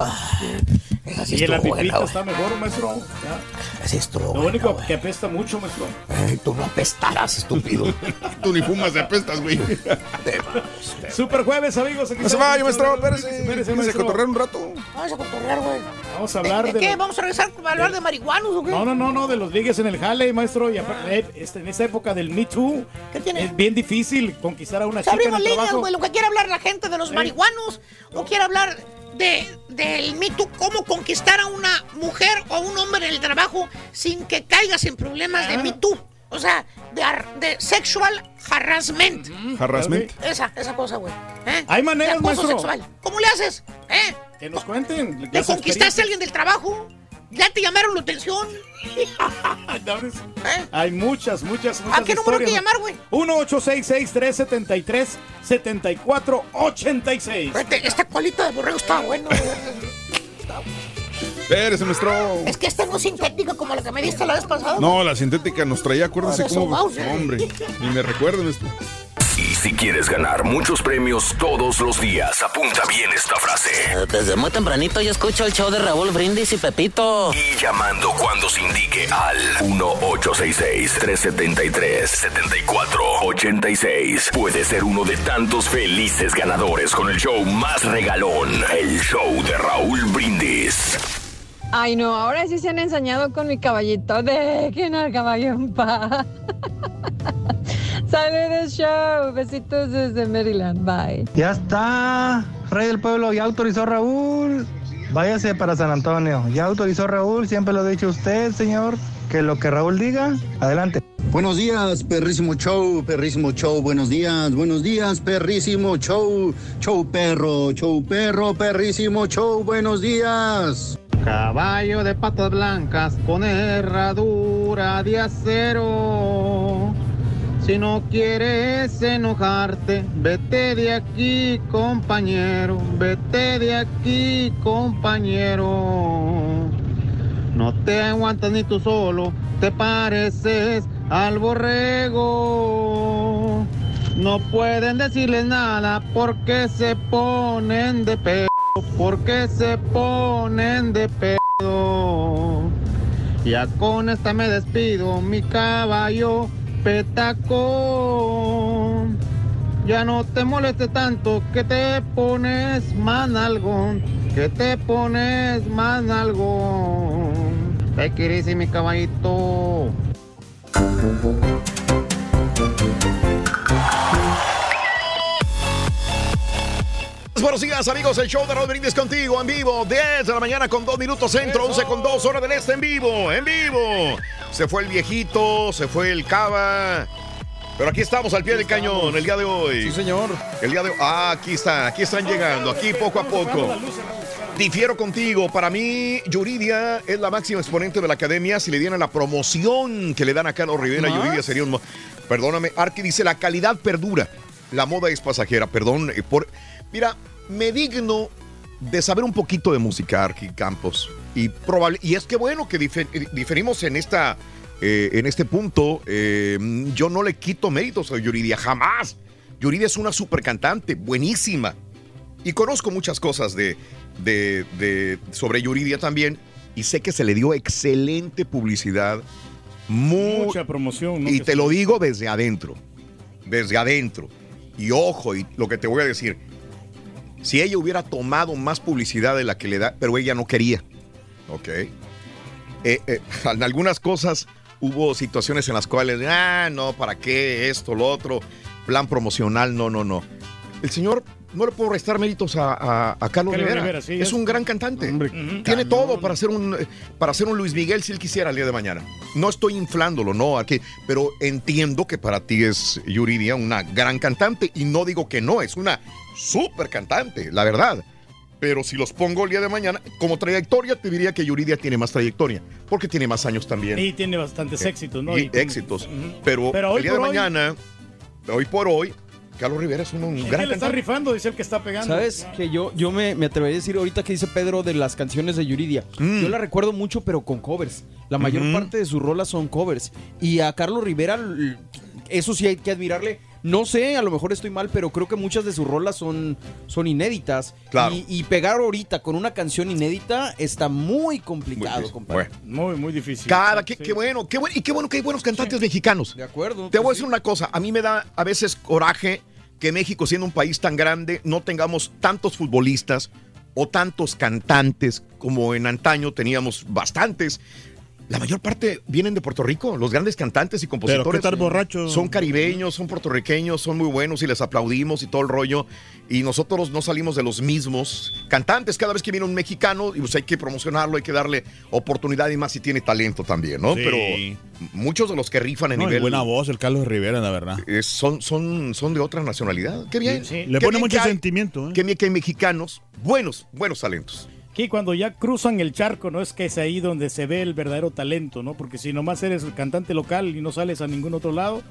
Esa sí y en la pipita buena, está mejor, maestro. Ya. Así estuvo Lo único que apesta mucho, maestro. Eh, tú no apestarás, estúpido. Tú ni fumas de apestas, güey. Super jueves, amigos. Aquí No se vaya, maestro. Espérese, a cotorrear un rato. Vamos a cotorrear, güey. Vamos a hablar ¿De, de. qué? lo- ¿Vamos a regresar a hablar de marihuanos o qué? No, no, no, no, de los ligues en el jale, maestro. Y aparte, eh, este, en esta época del Me Too, ¿Qué tiene? es bien difícil conquistar a una Se chica abrimos líneas, güey. Lo que quiere hablar la gente de los marihuanos o quiere hablar de, del Me Too, cómo conquistar a una mujer o un hombre en el trabajo sin que caigas en problemas de Me Too. O sea, de, ar- de sexual harassment. Harassment. Esa, esa cosa, güey. ¿eh? Hay maneras, De acoso maestro. sexual. ¿Cómo le haces? ¿Eh? Que nos cuenten. ¿Le conquistaste a alguien del trabajo? ¿Ya te llamaron la atención? experiencias. Hay muchas, muchas, muchas ¿A qué número hay que llamar, güey? 1-866-373-7486. Este, esta colita de borrego está bueno. Espérese, maestro. Es que esta no es sintética como la que me diste la vez pasada. No, la sintética nos traía, acuérdese de cómo. Eh. Hombre, ni me recuerden esto. Si quieres ganar muchos premios todos los días, apunta bien esta frase. Desde muy tempranito yo escucho el show de Raúl Brindis y Pepito. Y llamando cuando se indique al 1-866-373-7486. Puede ser uno de tantos felices ganadores con el show más regalón, el show de Raúl Brindis. Ay, no, ahora sí se han ensañado con mi caballito. Dejen al caballo en paz. Saludos, show. Besitos desde Maryland. Bye. Ya está, Rey del Pueblo, ya autorizó Raúl. Váyase para San Antonio. Ya autorizó Raúl, siempre lo ha dicho usted, señor. Que lo que Raúl diga, adelante. Buenos días, perrísimo show, perrísimo show, buenos días, buenos días, perrísimo show, show perro, show perro, perrísimo show, buenos días. Caballo de patas blancas con herradura de acero. Si no quieres enojarte, vete de aquí, compañero. Vete de aquí, compañero. No te aguantas ni tú solo, te pareces al borrego. No pueden decirles nada porque se ponen de pedo, porque se ponen de pedo. Ya con esta me despido, mi caballo petacón. Ya no te moleste tanto que te pones manalgón, que te pones manalgón. Te quieres mi caballito. Buenos días, amigos. El show de Raúl Brindis contigo en vivo. 10 de la mañana con 2 minutos centro, 11 con 2 horas del este en vivo. En vivo. Se fue el viejito, se fue el cava. Pero aquí estamos al pie del cañón el día de hoy. Sí, señor. El día de hoy. Ah, aquí están, aquí están llegando, aquí poco a poco. Difiero contigo. Para mí, Yuridia es la máxima exponente de la academia. Si le dieran la promoción que le dan a Carlos Rivera, ¿Más? Yuridia sería un. Perdóname, Arki dice: la calidad perdura. La moda es pasajera. Perdón. eh, por... Mira, me digno de saber un poquito de música, Arki Campos. Y, probable... y es que bueno que eh, diferimos en esta. eh, en este punto, eh, yo no le quito méritos a Yuridia, jamás. Yuridia es una super cantante, buenísima. Y conozco muchas cosas de, de- de- sobre Yuridia también. Y sé que se le dio excelente publicidad. mu- Mucha promoción. ¿no? y te lo digo desde adentro. Desde adentro. Y ojo, y lo que te voy a decir. Si ella hubiera tomado más publicidad de la que le da, pero ella no quería. ¿Ok? Eh, eh, en algunas cosas hubo situaciones en las cuales, ah, no, ¿para qué esto, lo otro? Plan promocional, no, no, no. el señor no le puedo restar méritos a, a- a Carlos, Rivera. Rivera, sí, es, es- un gran cantante. Tiene todo para ser un para ser un Luis Miguel si él quisiera el día de mañana. No estoy inflándolo, no, aquí, pero entiendo que para ti es Yuridia una gran cantante y no digo que no, es una súper cantante, la verdad. Pero si los pongo el día de mañana, como trayectoria, te diría que Yuridia tiene más trayectoria, porque tiene más años también. Y tiene bastantes Eh, éxitos, ¿no? y éxitos. Pero, Pero hoy el día de hoy- mañana, hoy por hoy, Carlos Rivera es un, un que gran le está cantante. rifando, dice el que está pegando. ¿Sabes? Que yo, yo me, me atrevería a decir ahorita que dice Pedro de las canciones de Yuridia. Yo la recuerdo mucho, pero con covers. La mayor parte de sus rolas son covers. Y a Carlos Rivera, eso sí hay que admirarle. No sé, a lo mejor estoy mal, pero creo que muchas de sus rolas son, son inéditas. Claro. Y, y pegar ahorita con una canción inédita está muy complicado, compadre. Muy, muy difícil. Cada, qué, qué bueno, qué bueno, y qué bueno que hay buenos cantantes mexicanos. De acuerdo. Te voy a decir una cosa, a mí me da a veces coraje que México, siendo un país tan grande, no tengamos tantos futbolistas o tantos cantantes como en antaño teníamos bastantes. La mayor parte vienen de Puerto Rico, los grandes cantantes y compositores. Pero qué tal borracho. Son caribeños, son puertorriqueños, son muy buenos y les aplaudimos y todo el rollo. Y nosotros no salimos de los mismos cantantes. Cada vez que viene un mexicano, y pues hay que promocionarlo, hay que darle oportunidad y más si tiene talento también, ¿no? Sí. Pero muchos de los que rifan No, y nivel buena voz, el Carlos Rivera, la verdad. eh, son, son, son de otra nacionalidad. Qué bien. Sí. Qué Le pone bien mucho que hay- sentimiento, ¿eh? Qué bien que hay mexicanos buenos, buenos talentos. Que cuando ya cruzan el charco, no es que es ahí donde se ve el verdadero talento, ¿no? Porque si nomás eres el cantante local y no sales a ningún otro lado,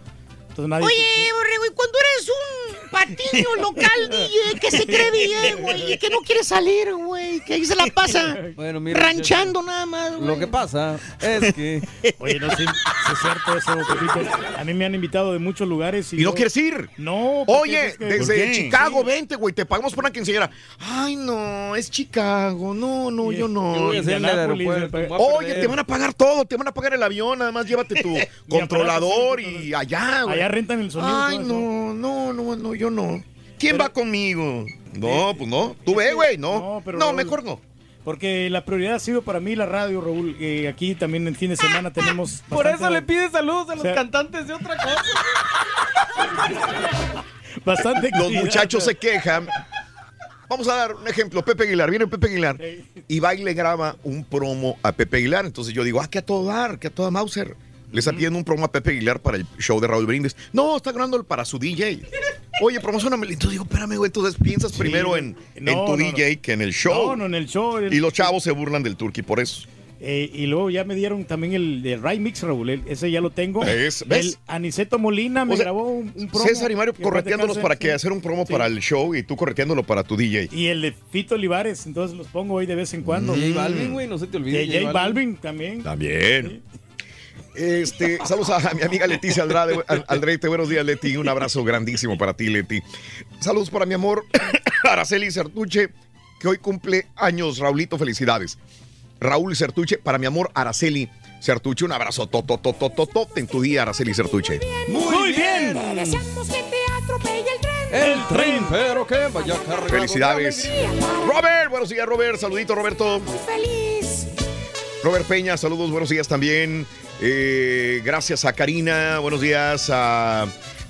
entonces nadie. te- Oye, Borrego, y cuando eres un patiño local, DJ, que se cree bien, güey, y que no quiere salir, güey, que ahí se la pasa Bueno, mira, ranchando nada más, güey. Lo que pasa es que. Oye, no, sí, sí es cierto eso, Pepito. A mí me han invitado de muchos lugares y. ¿Y no yo- quieres ir? No. Oye, es que- desde Chicago, vente, güey, te pagamos por una quinceañera. Ay, no, es Chicago. No, no, yo no. Yo voy a hacer en el Indianápolis, aeropuerto, me me voy a Oye, te van a pagar todo, te van a pagar el avión, nada más llévate tu controlador y allá, güey. Allá rentan el sonido. Ay, no, no, no, no, yo no. ¿Quién va conmigo? No, pues no. Tú ve, güey, no. No, pero Raúl- mejor no. Porque la prioridad ha sido para mí la radio, Raúl. aquí también en fin de semana tenemos. Por eso le pide saludos a los O sea- cantantes de otra cosa. Bastante Los muchachos se quejan. Vamos a dar un ejemplo. Pepe Aguilar, viene Pepe Aguilar y va y le graba un promo a Pepe Aguilar. Entonces yo digo, ah, que a todo dar, que a toda Mauser. Le está pidiendo un promo a Pepe Aguilar para el show de Raúl Brindis. No, está grabando para su DJ. Oye, promocioname. Entonces digo, espérame, güey. Entonces piensas primero en, en No, tu no, DJ que en el show. No, no, en el show. el- Y los chavos se burlan del turqui por eso. Eh, y luego ya me dieron también el de Ray Mix, Raúl. el- ese ya lo tengo. Es- ¿ves? El Aniceto Molina me O sea, grabó un, un promo. César y Mario correteándolos para que sí. hacer un promo Sí. para el show y tú correteándolo para tu DJ. Y el de Fito Olivares, entonces los pongo ahí de vez en cuando. J Balvin, güey, no se te olvide. De J Balvin también. También. Este, saludos a mi amiga Leticia Aldrete, buenos días Leti, un abrazo grandísimo para ti Leti. Saludos para mi amor Araceli Certuche, que hoy cumple años, Raulito, felicidades. Raúl Certuche, para mi amor Araceli Certuche, un abrazo en tu día Araceli Certuche. Muy bien. Deseamos que te atropelle el tren. El tren, pero que vaya cargado. de Felicidades. Robert, buenos días Robert, saludito Roberto. Feliz. Robert Peña, saludos, buenos días también. Eh, gracias a Karina, buenos días a,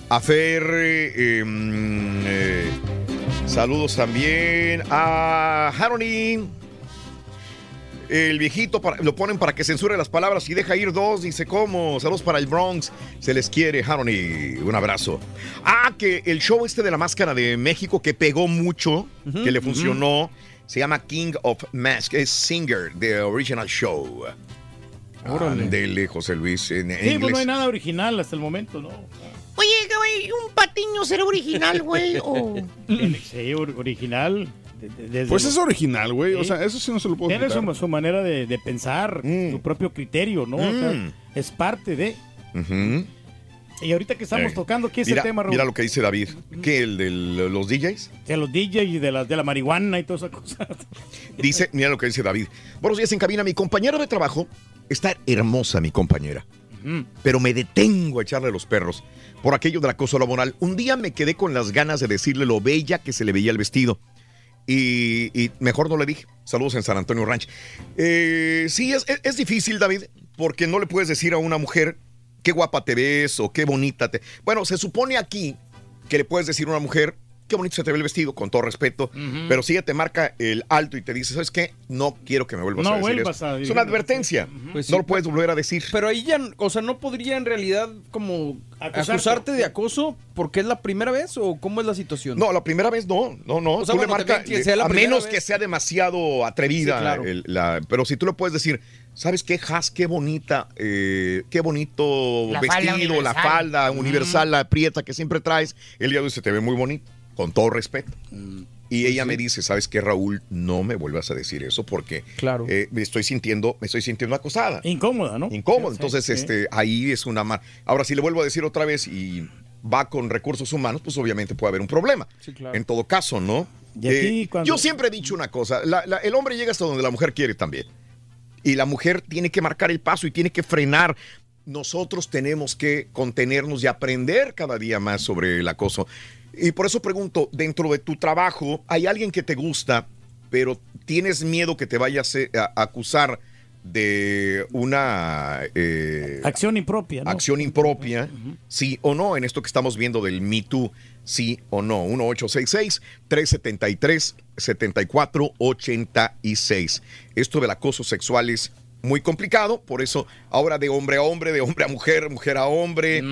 a Fer. eh, mm, eh, saludos también a Harony. El viejito para- lo ponen para que censure las palabras y deja ir dos, dice cómo. Saludos para el Bronx. Se les quiere, Harony. Un abrazo. Ah, que el show este de la máscara de México que pegó mucho, que le funcionó, se llama King of Mask. Es Singer, The Original Show. Órale. Ándele, José Luis, en, en Sí, pues no hay nada original hasta el momento, ¿no? Oye, güey, ¿un patiño será original, güey? O... Sí, or- original. desde Pues es original, güey. O sea, eso sí no se lo puedo Tiene quitar. su, su manera de, de pensar, su propio criterio, ¿no? O sea, Mm. es parte de. Y ahorita que estamos Eh, tocando aquí ese mira, tema, Raúl, mira lo que dice David. ¿Qué? ¿El de los DJs? de los DJs y de la, de la marihuana y todas esas cosas. Dice, mira lo que dice David. Buenos días en cabina. Mi compañera de trabajo está hermosa, mi compañera. Pero me detengo a echarle a los perros por aquello del acoso laboral. Un día me quedé con las ganas de decirle lo bella que se le veía el vestido. Y, y mejor no le dije. Saludos en San Antonio Ranch. Eh, sí, es, es- es difícil, David, porque no le puedes decir a una mujer qué guapa te ves o qué bonita te. Bueno, se supone aquí que le puedes decir a una mujer qué bonito se te ve el vestido, con todo respeto, pero si ella te marca el alto y te dice, ¿sabes qué? No quiero que me vuelvas No a decir vuelvas esto". a Es una eso. advertencia. Pues sí, no lo puedes volver a decir. Pero ahí ya, o sea, no podría en realidad como Acusarte. acusarte de acoso porque es la primera vez o cómo es la situación. No, la primera vez no, no, no. O sea, tú le bueno, marcas, también que sea la a menos vez. que sea demasiado atrevida. Sí, claro. el- la- pero si tú le puedes decir, ¿sabes qué, Has? Qué bonita, eh, qué bonito La falda vestido, la universal. falda Mm. universal, la prieta que siempre traes. El día de hoy se te ve muy bonito, con todo respeto. Mm. Y Pues ella me dice, ¿sabes qué, Raúl? No me vuelvas a decir eso porque Claro. eh, me estoy sintiendo, me estoy sintiendo acosada. Incómoda, ¿no? Incómodo. Sí, Entonces, sí. este, ahí es una mal. Ahora, si le vuelvo a decir otra vez y va con recursos humanos, pues obviamente puede haber un problema. Sí, claro. En todo caso, ¿no? Y aquí Eh, Yo siempre he dicho una cosa, la- la- el hombre llega hasta donde la mujer quiere también. Y la mujer tiene que marcar el paso y tiene que frenar. Nosotros tenemos que contenernos y aprender cada día más sobre el acoso. Y por eso pregunto, dentro de tu trabajo, ¿hay alguien que te gusta, pero tienes miedo que te vaya a, hacer- a- a acusar de una eh, Acción impropia, ¿no? acción impropia, sí o no, en esto que estamos viendo del Me Too, sí o no. 1866-373-7486. Esto del acoso sexual es muy complicado, por eso ahora de hombre a hombre, de hombre a mujer, mujer a hombre,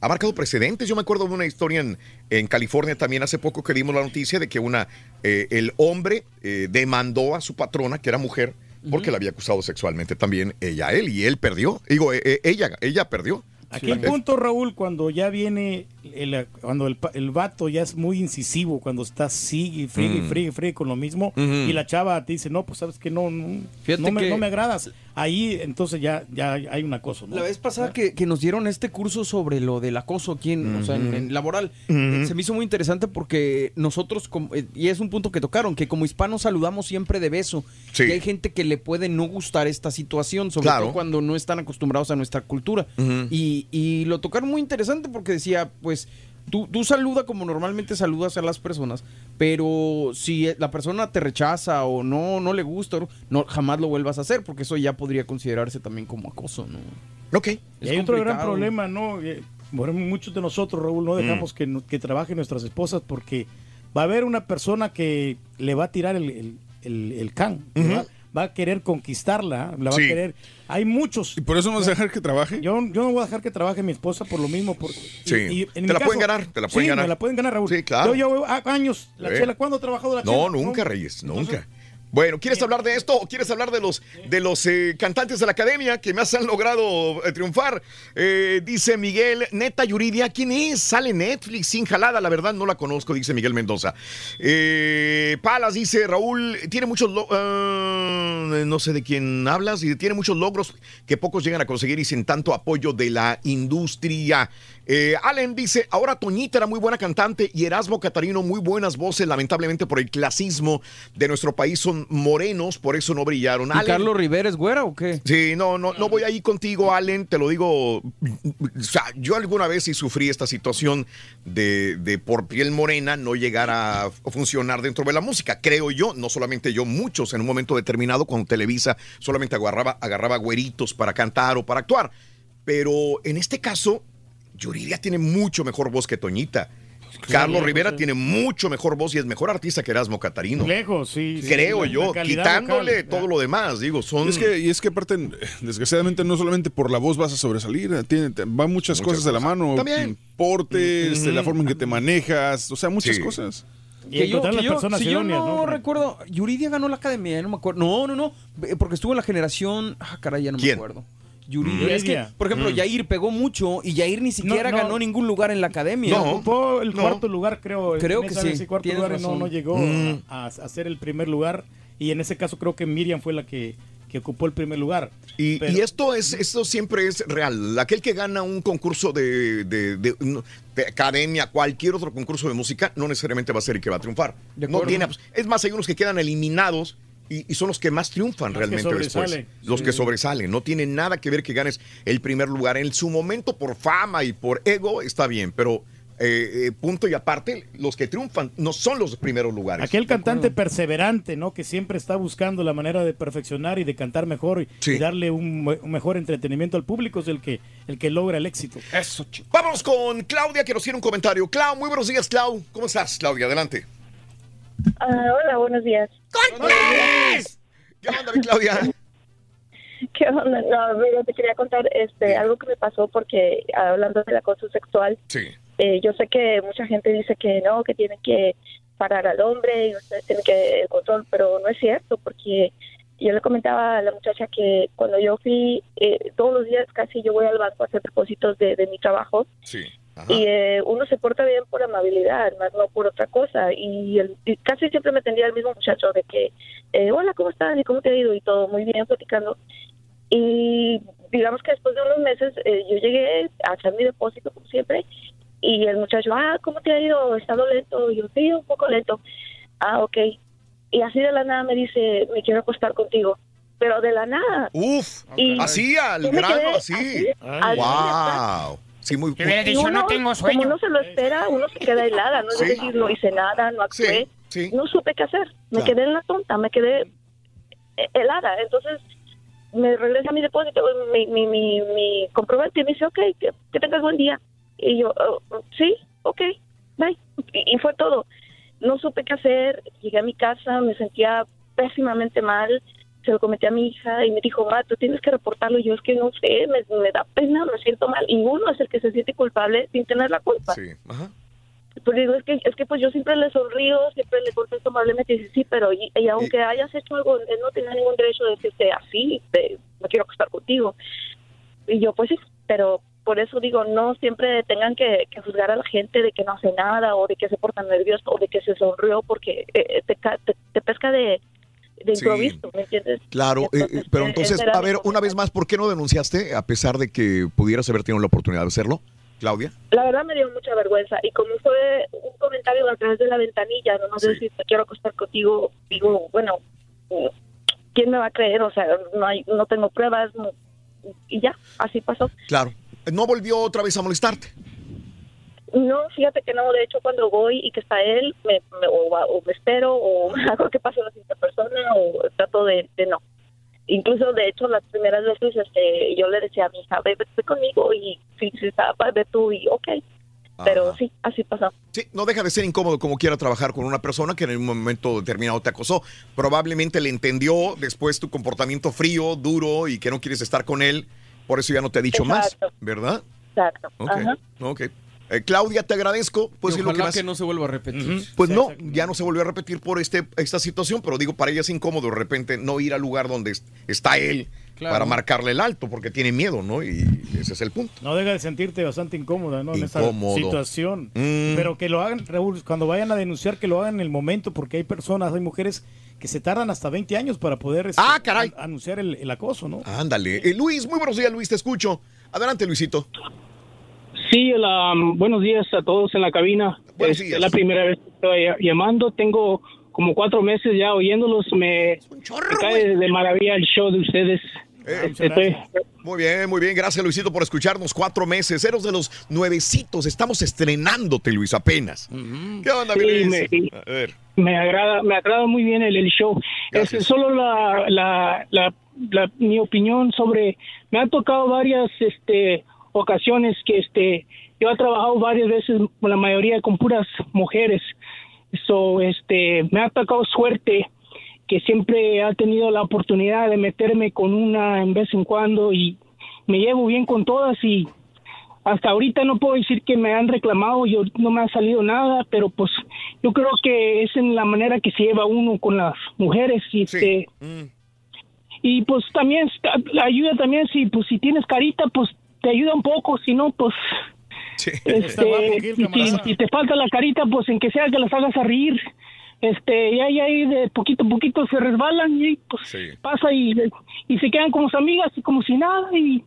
ha marcado precedentes. Yo me acuerdo de una historia en, en California también hace poco que dimos la noticia de que una, eh, el hombre eh, demandó a su patrona, que era mujer, porque la había acusado sexualmente también ella a él, y él perdió. Digo, eh, eh, ella, ella perdió. Aquí el punto, Raúl, cuando ya viene, el, cuando el, pa- el vato ya es muy incisivo, cuando está sigue y friegue y Mm. friegue y friegue con lo mismo, y la chava te dice, no, pues sabes que no, no, no me, que- no me agradas. Ahí entonces ya, ya hay un acoso. ¿no? La vez pasada que, que nos dieron este curso sobre lo del acoso aquí en, o sea, en- laboral, eh, se me hizo muy interesante porque nosotros, como- eh, y es un punto que tocaron, que como hispanos saludamos siempre de beso. Sí. Y hay gente que le puede no gustar esta situación, sobre Claro. todo cuando no están acostumbrados a nuestra cultura. Y, y lo tocaron muy interesante porque decía, pues, tú, tú saluda como normalmente saludas a las personas, pero si la persona te rechaza o no, no le gusta, no, jamás lo vuelvas a hacer porque eso ya podría considerarse también como acoso, ¿no? Ok. Y hay otro gran problema, ¿no? Eh, Bueno, muchos de nosotros, Raúl, no dejamos que, que trabajen nuestras esposas porque va a haber una persona que le va a tirar el, el, el- el can, va a querer conquistarla, la va Sí. a querer. Hay muchos. ¿Y por eso no vas a dejar que trabaje? Yo, yo no voy a dejar que trabaje mi esposa por lo mismo. Por, Sí. Te la pueden ganar, te la pueden sí, ganar. me la pueden ganar, Raúl. Sí, claro. Yo llevo años. La Sí. chela, ¿cuándo ha trabajado la No, chela? nunca, Reyes, nunca. Bueno, ¿quieres hablar de esto o quieres hablar de los, de los eh, cantantes de la academia que más han logrado eh, triunfar? Eh, dice Miguel, neta Yuridia, ¿quién es? Sale Netflix sin jalada, la verdad no la conozco, dice Miguel Mendoza. Eh, Palas dice, Raúl, tiene muchos, ah, no sé de quién hablas, y tiene muchos logros que pocos llegan a conseguir y sin tanto apoyo de la industria. Eh, Allen dice, ahora Toñita era muy buena cantante y Erasmo Catarino muy buenas voces, lamentablemente por el clasismo de nuestro país son morenos, por eso no brillaron. ¿Y Allen- Carlos Rivera es güera o qué? Sí, no, no, no voy ahí contigo, Allen, te lo digo. O sea, yo alguna vez sí sufrí esta situación de, de por piel morena no llegar a funcionar dentro de la música. Creo yo, no solamente yo, muchos en un momento determinado cuando Televisa solamente agarraba, agarraba güeritos para cantar o para actuar. Pero en este caso, Yuridia tiene mucho mejor voz que Toñita. Carlos lejos, Rivera sí. tiene mucho mejor voz y es mejor artista que Erasmo Catarino. Lejos, sí. Creo yo, quitándole todo lo demás, digo, son... Y es que, y es que aparte, desgraciadamente, no solamente por la voz vas a sobresalir, tiene, te- van muchas, Muchas cosas de la mano, También. portes, Ujú. la forma en que te manejas, o sea, muchas Sí. cosas. Y las personas si yo no, ¿no? recuerdo, Yuridia ganó la academia, no me acuerdo. No, no, no, eh, porque estuvo en la generación, ah, caray, ya no ¿Quién? me acuerdo. Yuridia. Es que, por ejemplo, Mm. Yair pegó mucho y Yair ni siquiera no. ganó ningún lugar en la academia. Ocupó el no. cuarto lugar, creo. Creo que sí, cuarto lugar no, no llegó Mm. a, a hacer el primer lugar. Y en ese caso creo que Miriam fue la que, que ocupó el primer lugar. Y, Pero- y esto es esto siempre es real. Aquel que gana un concurso de, de- de- no, de academia, cualquier otro concurso de música, no necesariamente va a ser el que va a triunfar. No tiene, abs- es más, hay unos que quedan eliminados y, y son los que más triunfan Los que realmente después. Los que sobresalen. No tiene nada que ver que ganes el primer lugar. En su momento, por fama y por ego, está bien, pero eh, eh, punto y aparte, los que triunfan no son los primeros lugares. Aquel cantante perseverante, ¿no? Que siempre está buscando la manera de perfeccionar y de cantar mejor y, y darle un, un mejor entretenimiento al público es el que, el que logra el éxito. Eso, chico. Vámonos con Claudia, que nos tiene un comentario. Clau, muy buenos días, Clau. ¿Cómo estás, Claudia? Adelante. Ah, hola, buenos días. ¿Qué onda, mi Claudia? ¿Qué onda? No, mira, te quería contar este, algo que me pasó porque hablando del acoso sexual, Sí. eh, yo sé que mucha gente dice que no, que tienen que parar al hombre y ustedes tienen que el control, pero no es cierto porque yo le comentaba a la muchacha que cuando yo fui, eh, todos los días casi yo voy al banco a hacer depósitos de, de mi trabajo Sí. Y eh, uno se porta bien por amabilidad, más no por otra cosa. Y, el- y casi siempre me atendía el mismo muchacho de que, eh, hola, ¿cómo estás? ¿Y cómo te ha ido? Y todo muy bien, platicando. Y digamos que después de unos meses eh, yo llegué a hacer mi depósito como siempre y el muchacho, ah, ¿cómo te ha ido? ¿Está lento? Y yo, sí, un poco lento. Ah, ok. Y así de la nada me dice, me quiero acostar contigo. Pero de la nada. Uf, Y así al grano, así, así, wow. Sí, muy y uno, Como no se lo espera, uno se queda helada, no es Sí. decir, no hice nada, no actué, sí. no supe qué hacer, me Claro. quedé en la tonta, me quedé eh, helada, entonces me regresa mi depósito, mi, mi, mi, mi comprobante y me dice, ok, que, que tengas buen día. Y yo, "Oh, oh, sí, ok, bye. Y, y fue todo. No supe qué hacer, llegué a mi casa, me sentía pésimamente mal, se lo comenté a mi hija y me dijo, ma, tú tienes que reportarlo. Y yo es que no sé, me, me da pena, me siento mal. Y uno es el que se siente culpable sin tener la culpa. Sí, ajá. Pues digo, es que, es que pues yo siempre le sonrío, siempre le contesto amablemente y dice, sí, pero y, y aunque hayas hecho algo, él no tenía ningún derecho de decirte así, de, no quiero acostar contigo. Y yo, pues sí, pero por eso digo, no siempre tengan que, que juzgar a la gente de que no hace nada o de que se porta nervioso o de que se sonrió porque eh, te, ca- te, te pesca de, de Sí. improviso, ¿me entiendes? Claro, eh, eh, pero eh, entonces, ese era a ver, una vez más, ¿por qué no denunciaste a pesar de que pudieras haber tenido la oportunidad de hacerlo, Claudia? La verdad me dio mucha vergüenza y como fue un comentario a través de la ventanilla, no sé si te quiero acostar contigo, digo, bueno, ¿quién me va a creer? O sea, no hay, no tengo pruebas no- y ya, así pasó. Claro. ¿No volvió otra vez a molestarte? No, fíjate que no, de hecho cuando voy y que está él, me, me- o, o me espero o hago que pase la siguiente persona o trato de, de no. Incluso, de hecho, las primeras veces este, yo le decía a mi hija, ve, vete conmigo y si, si está, ve tú y ok. Pero sí, así pasó. Sí, no deja de ser incómodo como quiera trabajar con una persona que en un momento determinado te acosó. Probablemente le entendió después tu comportamiento frío, duro y que no quieres estar con él. Por eso ya no te ha dicho Exacto. más, ¿verdad? Exacto. Ok, Ajá. ok. Eh, Claudia, te agradezco. Pues, Y lo ojalá más- que no se vuelva a repetir. Pues no, ya no se volvió a repetir por este, esta situación, pero digo, para ella es incómodo de repente no ir al lugar donde es- está él Claro. para marcarle el alto, porque tiene miedo, ¿no? Y ese es el punto. No deja de sentirte bastante incómoda, ¿no? En Incómodo. esa situación. Mm. Pero que lo hagan, Raúl, cuando vayan a denunciar, que lo hagan en el momento, porque hay personas, hay mujeres que se tardan hasta 20 años para poder este, Ah, caray. anunciar el, el acoso, ¿no? Ándale. Eh, Luis, muy buenos días, Luis, te escucho. Adelante, Luisito. Sí, hola, um, buenos días a todos en la cabina. Buenos es días. la primera vez que estoy llamando. Tengo como cuatro meses ya oyéndolos. Me, me cae de maravilla el show de ustedes. Eh, Estoy- Muy bien, muy bien. Gracias, Luisito, por escucharnos cuatro meses. Eros de los nuevecitos. Estamos estrenándote, Luis, apenas. ¿Qué onda, Sí, me- A ver. Me agrada, me agrada muy bien el, el show. Es solo la, la, la, la- mi opinión sobre, me ha tocado varias este, ocasiones que este, yo he trabajado varias veces, la mayoría con puras mujeres. So, este, me ha tocado suerte que siempre ha tenido la oportunidad de meterme con una en vez en cuando y me llevo bien con todas y hasta ahorita no puedo decir que me han reclamado, yo no me ha salido nada, pero pues yo creo que es en la manera que se lleva uno con las mujeres y este y pues también la ayuda también si pues si tienes carita pues te ayuda un poco, si no pues este, y si, si te falta la carita pues en que sea que las hagas a reír. Este y ahí, ahí de poquito a poquito se resbalan y pues pasa y, y se quedan como amigas y como si nada y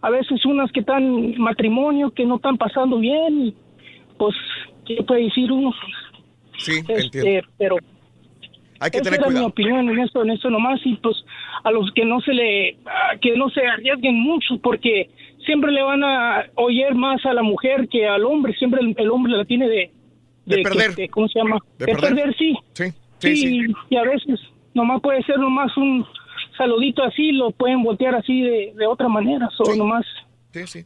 a veces unas que están en matrimonio que no están pasando bien y pues qué puede decir uno Sí, este, pero Hay que esa tener era mi opinión en esto, en esto nomás y pues a los que no se le, a que no se arriesguen mucho porque siempre le van a oír más a la mujer que al hombre. Siempre el, el hombre la tiene de, De perder. este, ¿Cómo se llama? De De, perder. perder. sí. Sí, sí, sí. Y a veces nomás puede ser nomás un saludito así, lo pueden voltear así de, de otra manera. So, nomás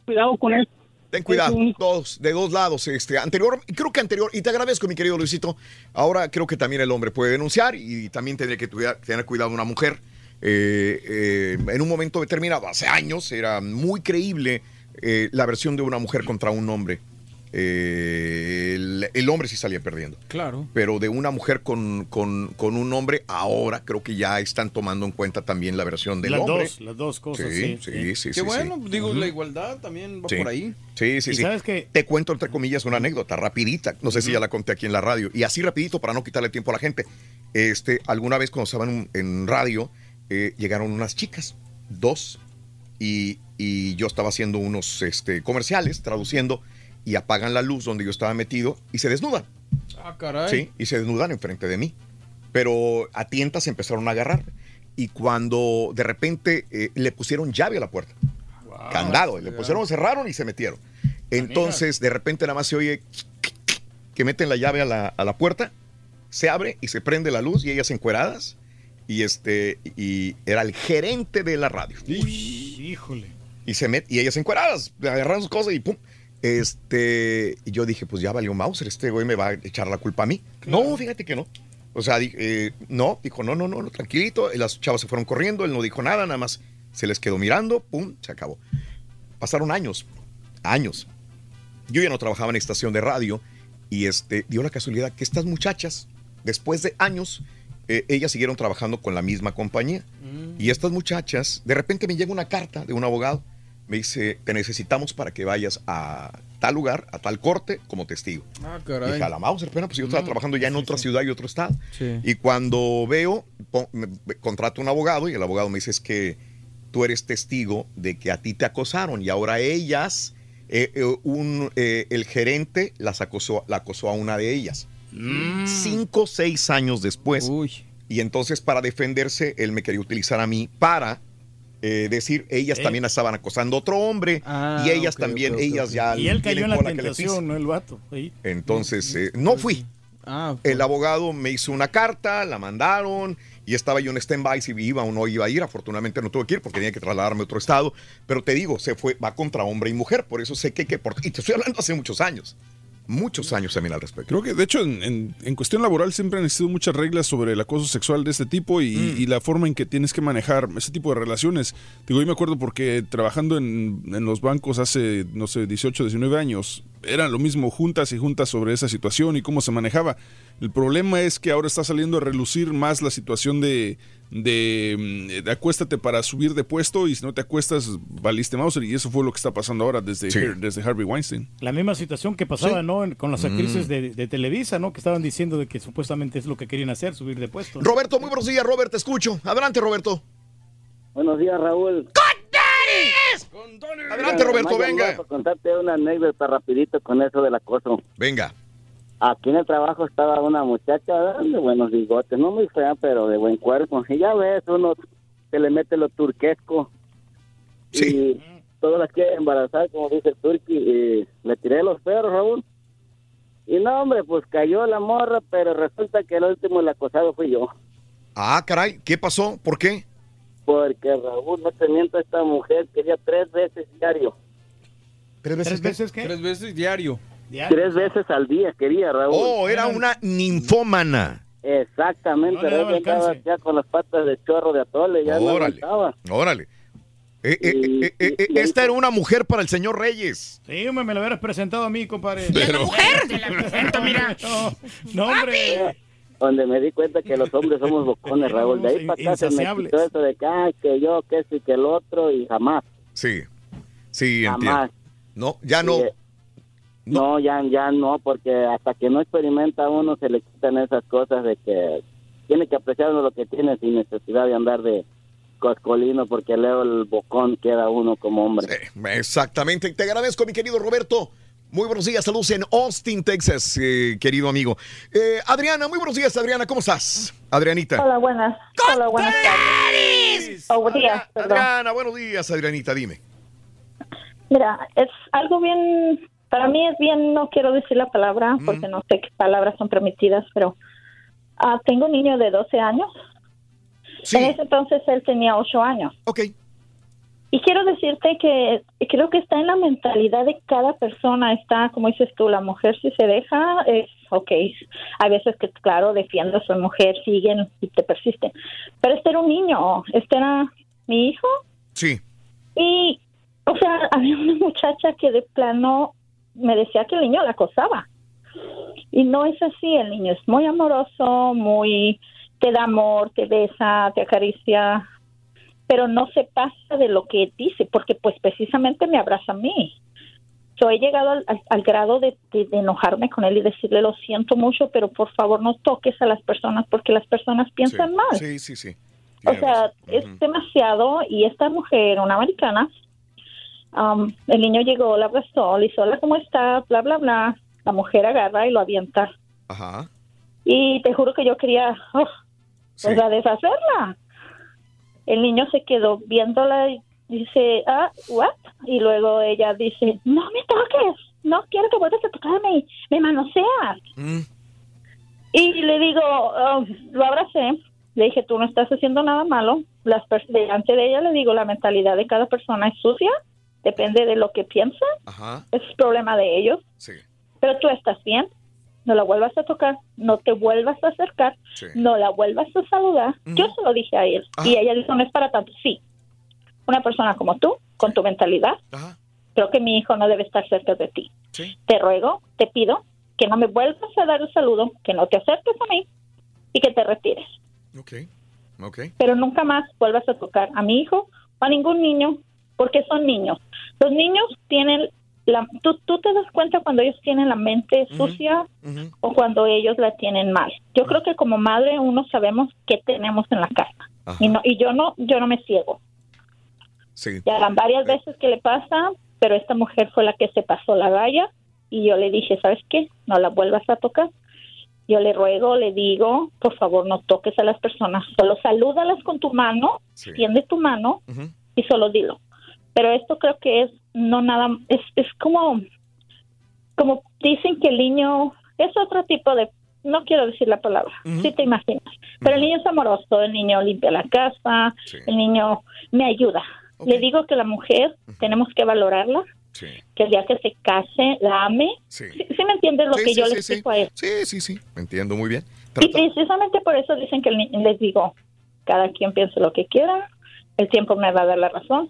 cuidado con él. Ten cuidado, todos, de dos lados. Este, anterior, creo que anterior, y te agradezco, mi querido Luisito. Ahora creo que también el hombre puede denunciar y también tendría que tener cuidado una mujer. Eh, eh, en un momento determinado, hace años, era muy creíble eh, la versión de una mujer contra un hombre. Eh, el, el hombre sí salía perdiendo. Claro. Pero de una mujer con, con- con un hombre, ahora creo que ya están tomando en cuenta también la versión del Las hombre. dos, las dos cosas, Sí, sí, sí, sí. sí. Qué sí, bueno, sí. digo, la igualdad también va Sí. por ahí. Sí, sí, Y sí. sabes Te cuento entre comillas una anécdota rapidita. No sé si ya la conté aquí en la radio. Y así rapidito para no quitarle tiempo a la gente. Este, alguna vez cuando estaban en, en radio, eh, llegaron unas chicas, dos, y, y yo estaba haciendo unos este, comerciales, traduciendo, y apagan la luz donde yo estaba metido y se desnudan. Ah, caray. Sí, y se desnudan enfrente de mí. Pero a tientas empezaron a agarrar. Y cuando de repente eh, le pusieron llave a la puerta, candado, le pusieron, cerraron y se metieron. Entonces, de repente nada más se oye que meten la llave a la, a la puerta, se abre y se prende la luz y ellas encueradas. Y este, y era el gerente de la radio. Híjole. Y se met, y ellas encueradas, agarraron sus cosas y pum. Este, y yo dije, pues ya valió Mauser, este güey me va a echar la culpa a mí. No, fíjate que no. O sea, eh, no, dijo, no, no, no, no, tranquilito. Y las chavas se fueron corriendo, él no dijo nada, nada más se les quedó mirando, pum, se acabó. Pasaron años, años. Yo ya no trabajaba en estación de radio y este, dio la casualidad que estas muchachas, después de años, eh, ellas siguieron trabajando con la misma compañía. Y estas muchachas, de repente me llega una carta de un abogado, me dice, te necesitamos para que vayas a tal lugar, a tal corte, como testigo. Ah, Dije, a caray. la Mauser, pero pues yo estaba Mm, trabajando ya en otra ciudad y otro estado. Sí. Y cuando veo, pon- me- me- contrato un abogado y el abogado me dice es que tú eres testigo de que a ti te acosaron y ahora ellas, eh, eh, un, eh, el gerente las acosó, la acosó a una de ellas. Cinco o seis años después. Y entonces para defenderse, él me quería utilizar a mí para eh, decir, ellas Eh. también estaban acosando a otro hombre Ah, y ellas ok, también, ok, ok, ellas ok. ya... Y él cayó en la tentación, ¿no? El vato. Entonces, eh, no fui. el abogado me hizo una carta, la mandaron y estaba yo en stand-by si iba o no iba a ir. Afortunadamente no tuve que ir porque tenía que trasladarme a otro estado. Pero te digo, se fue, va contra hombre y mujer. Por eso sé que, que por- y te estoy hablando hace muchos años. Muchos años también al respecto. Creo que, de hecho, en, en- en cuestión laboral siempre han existido muchas reglas sobre el acoso sexual de este tipo y, Mm. y la forma en que tienes que manejar ese tipo de relaciones. Digo, yo me acuerdo porque trabajando en, en los bancos hace, no sé, 18, 19 años, eran lo mismo juntas y juntas sobre esa situación y cómo se manejaba. El problema es que ahora está saliendo a relucir más la situación de, de, mm, de acuéstate para subir de puesto y si no te acuestas, valiste Mauser. Y eso fue lo que está pasando ahora desde, Sí. desde Harvey Weinstein. La misma situación que pasaba, Sí. ¿no? En- Con las actrices Mm. de, de Televisa, ¿no? Que estaban diciendo de que supuestamente es lo que querían hacer, subir de puesto. Roberto, muy buenos días, Robert, te escucho. Adelante, Roberto. Buenos días, Raúl. Adelante, Roberto, venga. contarte una anécdota rapidito con eso del acoso. Venga. Aquí en el trabajo estaba una muchacha de buenos bigotes, no muy fea, pero de buen cuerpo. Y ya ves, uno se le mete lo turquesco. Y todas las quiere embarazar, como dice el turqui. Y le tiré los perros, Raúl. Y no, hombre, pues cayó la morra, pero resulta que el último el acosado fui yo. Ah, caray, ¿qué pasó? ¿Por qué? Porque Raúl, no te miento, esta mujer quería tres veces diario. ¿Tres veces, veces qué? Tres veces diario. Tres veces al día quería, Raúl. Oh, era una ninfómana. Exactamente, No Raúl andaba ya con las patas de chorro de atole, ya no Órale. aguantaba. Órale. Eh, eh, eh, eh, eh, esta era una mujer para el señor Reyes. Sí, hombre, me lo hubieras presentado a mí, compadre. Pero- mujer! Te la presento, mira. No, no, hombre. Donde me di cuenta que los hombres somos bocones, Raúl. De ahí para acá se me quitó eso de que, ay, que yo, que sí, que el otro, y jamás. Sí. Sí, entiendo. Jamás. No, ya no. Sí, No, ya, ya no, porque hasta que no experimenta uno se le quitan esas cosas de que tiene que apreciar uno lo que tiene sin necesidad de andar de coscolino, porque luego el bocón queda uno como hombre. Exactamente. Te agradezco, mi querido Roberto. Muy buenos días, saludos en Austin, Texas, eh, querido amigo. Eh, Adriana, muy buenos días, Adriana, ¿cómo estás? Adrianita. Hola, buenas. Hola, buenas tardes. Oh, días, perdón. Adriana, buenos días, Adrianita, dime. Mira, es algo bien, para mí es bien, no quiero decir la palabra porque no sé qué palabras son permitidas, pero ah, tengo un niño de 12 años. En ese entonces él tenía 8 años. Ok. Y quiero decirte que creo que está en la mentalidad de cada persona. Está, como dices tú, la mujer si se deja, es ok. Hay veces que, claro, defiende a su mujer, siguen y te persisten. Pero este era un niño, este era mi hijo. Sí. Y, o sea, había una muchacha que de plano me decía que el niño la acosaba. Y no es así, el niño es muy amoroso, muy, te da amor, te besa, te acaricia, pero no se pasa de lo que dice, porque pues precisamente me abraza a mí. Yo he llegado al, al- al grado de, de- de enojarme con él y decirle lo siento mucho, pero por favor no toques a las personas porque las personas piensan mal. Sí, sí, sí. O sea, es demasiado. Y esta mujer, una americana, um, el niño llegó, la abrazó, le hizo hola, ¿cómo está? Bla, bla, bla. La mujer agarra y lo avienta. Ajá. Y te juro que yo quería, oh, pues a deshacerla. El niño se quedó viéndola y dice, ah, what? Y luego ella dice, no me toques, no quiero que vuelvas a tocarme, me manoseas. Y le digo, oh, lo abracé, le dije, tú no estás haciendo nada malo. Las delante de ella le digo, la mentalidad de cada persona es sucia, depende de lo que piensan, Ajá. es problema de ellos. Sí. Pero tú estás bien, no la vuelvas a tocar, no te vuelvas a acercar, no la vuelvas a saludar. Yo se lo dije a él y ella dijo, no es para tanto. Sí, una persona como tú, con tu mentalidad, creo que mi hijo no debe estar cerca de ti. Te ruego, te pido que no me vuelvas a dar el saludo, que no te acerques a mí y que te retires. Ok. Ok. Pero nunca más vuelvas a tocar a mi hijo o a ningún niño, porque son niños. Los niños tienen la... Tú, tú te das cuenta cuando ellos tienen la mente sucia o cuando ellos la tienen mal. Yo creo que como madre uno sabemos qué tenemos en la casa. Y, no, y yo no yo no me ciego. Sí. Ya van varias veces que le pasa, pero esta mujer fue la que se pasó la raya y yo le dije, ¿sabes qué? No la vuelvas a tocar. Yo le ruego, le digo, por favor, no toques a las personas, solo salúdalas con tu mano, tiende tu mano y solo dilo. Pero esto creo que es no nada, es, es como, como dicen que el niño es otro tipo de, no quiero decir la palabra, si te imaginas, pero el niño es amoroso, el niño limpia la casa, el niño me ayuda. Le digo que la mujer tenemos que valorarla, que el día que se case la ame. Sí. ¿Sí, sí me entiendes lo Sí, que sí, yo sí, le sí. explico a él? Sí, sí, sí. Me entiendo muy bien. Y precisamente por eso dicen que el les digo, cada quien piense lo que quiera, el tiempo me va a dar la razón,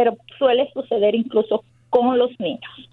pero suele suceder incluso con los niños.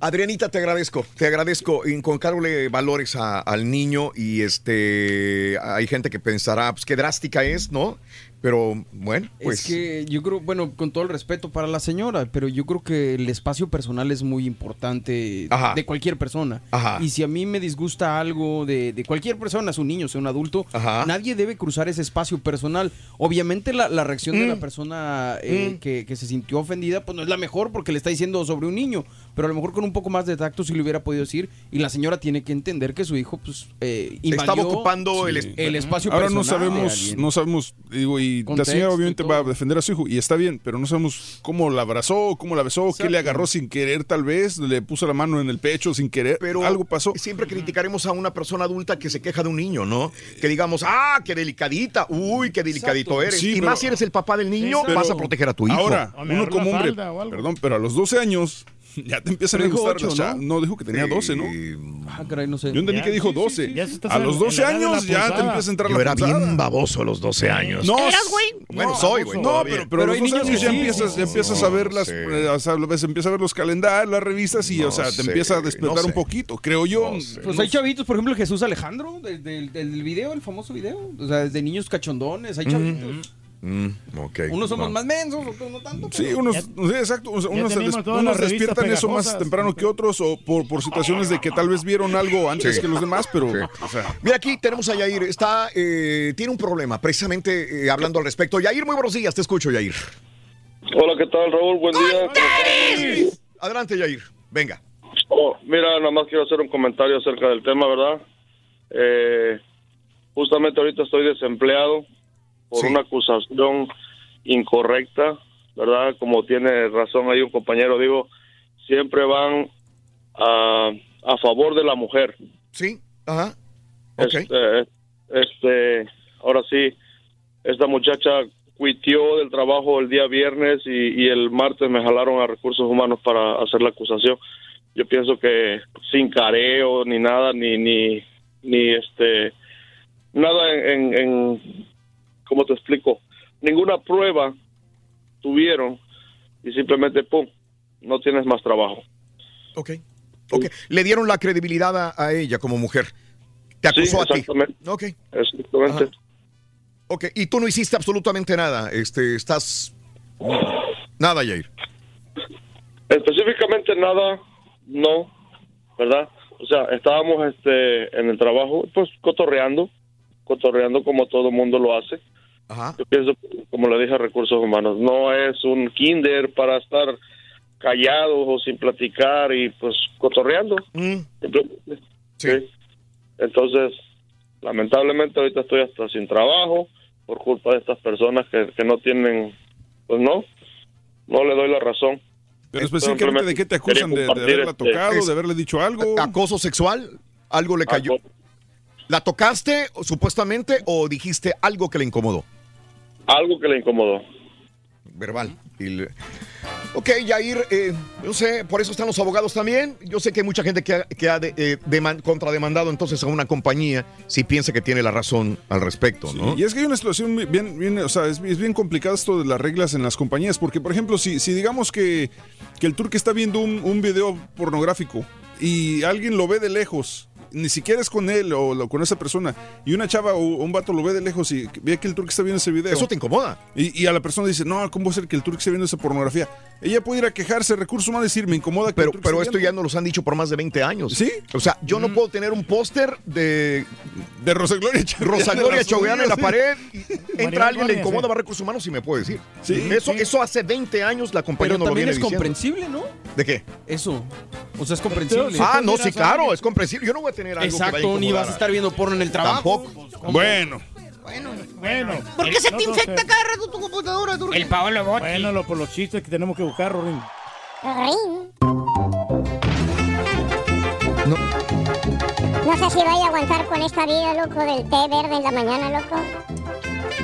Adrianita, te agradezco, te agradezco. Inconcarle valores al niño y este, hay gente que pensará, pues qué drástica es, ¿no? Pero bueno, pues Es que yo creo, bueno, con todo el respeto para la señora, pero yo creo que el espacio personal es muy importante Ajá. de cualquier persona. Ajá. Y si a mí me disgusta algo de, de cualquier persona, sea un niño, sea un adulto, nadie debe cruzar ese espacio personal. Obviamente la, la reacción de la Mm. persona eh, Mm. que, que se sintió ofendida, pues no es la mejor porque le está diciendo sobre un niño, pero a lo mejor con un poco más de tacto sí le hubiera podido decir y la señora tiene que entender que su hijo pues eh, estaba ocupando el sí, es- el espacio Ahora personal no sabemos, no sabemos, digo, y la señora obviamente va a defender a su hijo y está bien, pero no sabemos cómo la abrazó, cómo la besó, qué le agarró sin querer tal vez, le puso la mano en el pecho sin querer, Pero algo pasó. Siempre criticaremos a una persona adulta que se queja de un niño, ¿no? Que digamos, ah, qué delicadita, uy, qué delicadito Exacto. eres. Sí, y pero- más si eres el papá del niño, vas a proteger a tu hijo. Ahora, uno como hombre, perdón, pero a los 12 años ya te empiezan a Pero gustar las ¿no? No, dijo que tenía 12, ¿no? Ah, caray, no sé. Yo entendí Ya, que dijo sí, sí, 12. sí, ya se está a los en la 12 edad de la años ya te empieza a entrar Yo la era punzada. bien baboso a los 12 años. No, ¿Eras, sí. güey? Bueno, No, soy, güey. No, pero, pero, a los hay 12 niños años que ya sí, empiezas, sí, ya empiezas a ver las, eh, o sea, a veces empieza a ver los calendarios, las revistas y, No o sea, te sé, empieza a despertar no un sé. poquito, creo yo. Pues hay chavitos, por ejemplo, Jesús Alejandro, del, del, del video, el famoso video. O sea, de niños cachondones, hay chavitos. Mm. Unos somos No. más mensos, otros no tanto. Sí, unos, sí, exacto, unos, se des- despiertan eso más temprano que otros o por, por situaciones de que tal vez vieron algo antes Sí. que los demás, pero, o sea, Mira, aquí tenemos a Yair. Está, eh, tiene un problema, precisamente eh, hablando al respecto. Yair, muy buenos días. Te escucho, Yair. Hola, ¿qué tal, Raúl? Buen día. Adelante, Yair. Venga. Oh, mira, nada más quiero hacer un comentario acerca del tema, ¿verdad? Eh, justamente ahorita estoy desempleado por una acusación incorrecta ¿verdad? Como tiene razón ahí un compañero, digo, siempre van a, a favor de la mujer. Sí, ajá. Este, este, ahora sí, esta muchacha cuitió del trabajo el día viernes y, y el martes me jalaron a recursos humanos para hacer la acusación. Yo pienso que sin careo ni nada, ni ni ni este nada en, en ¿cómo te explico? Ninguna prueba tuvieron y simplemente pum, no tienes más trabajo. Ok. Ok. Le dieron la credibilidad a, a ella como mujer. Te acusó a ti. exactamente. Ok. Exactamente. Ajá. Ok. Y tú no hiciste absolutamente nada. Este, estás. Nada, Jair. Específicamente nada, no, ¿verdad? O sea, estábamos este en el trabajo, pues cotorreando, cotorreando como todo mundo lo hace. Yo pienso, como le dije a Recursos Humanos, no es un kinder para estar callados o sin platicar y pues cotorreando. Simplemente. Sí. Entonces, lamentablemente ahorita estoy hasta sin trabajo por culpa de estas personas que, que no tienen, pues no, no le doy la razón. Pero específicamente, ¿de qué te acusan? ¿De, de haberla este, tocado? ¿De haberle dicho algo? ¿Acoso sexual? ¿Algo le cayó? ¿La tocaste supuestamente o dijiste algo que le incomodó? Algo que le incomodó. Verbal. Y le- Ok, Yair, eh, yo sé, por eso están los abogados también. Yo sé que hay mucha gente que ha, que ha de- eh, deman- contrademandado entonces a una compañía si piensa que tiene la razón al respecto, ¿no? Y es que hay una situación bien, bien o sea, es, es bien complicado esto de las reglas en las compañías, porque, por ejemplo, si, si digamos que, que el turque está viendo un, un video pornográfico y alguien lo ve de lejos, ni siquiera es con él o con esa persona, y una chava o un vato lo ve de lejos y ve que el turque está viendo ese video. Eso te incomoda. Y, y a la persona dice, no, ¿cómo va a ser que el turque esté viendo esa pornografía? Ella puede ir a quejarse, recursos humanos, decir, me incomoda que Pero, el pero esto viendo". ya nos los han dicho por más de 20 años. ¿Sí? O sea, yo no puedo tener un póster de... De Rosa Gloria Chagoyana Rosa Gloria en la Chagoyana en la suya, pared. sí. entra alguien, le incomoda, sí. va a recursos humanos y me puede decir. Sí. Eso, Sí. eso hace 20 años la compañía Pero no lo también es comprensible, ¿no? ¿De qué? Eso. O sea, es comprensible. Ah, no, sí, claro, es comprensible. Yo no voy a tener algo que vaya a Exacto, ni vas a estar viendo porno en el trabajo. Tampoco. Bueno. Bueno. ¿Por qué se no, te no infecta cada rato tu computadora, Turki? El Paolo Botti. Bueno, lo, por los chistes que tenemos que buscar, Rorín. No sé si vaya a aguantar con esta vida, loco, del té verde en la mañana, loco.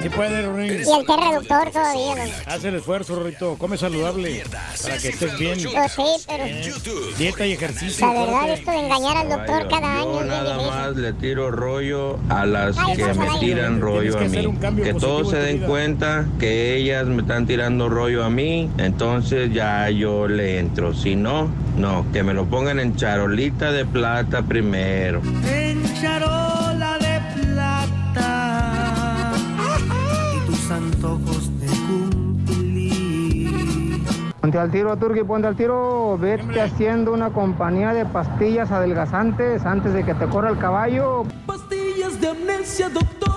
¿Qué puede, Rorín? Y el té reductor todavía, loco. Haz el esfuerzo, Rorito. Come saludable. Para que estés bien. Pues sí, pero Eh, Dieta y ejercicio. la verdad, esto de engañar al doctor cada año Yo nada más le tiro rollo a las Ay, que no, me tiran no. rollo a mí. Que todos se den cuenta que ellas me están tirando rollo a mí, entonces ya yo le entro. Si no, no, que me lo pongan en charolita de plata primero. Ponte al tiro, Turki, ponte al tiro. Vete haciendo una compañía de pastillas adelgazantes antes de que te corra el caballo. Pastillas de amnesia, doctor.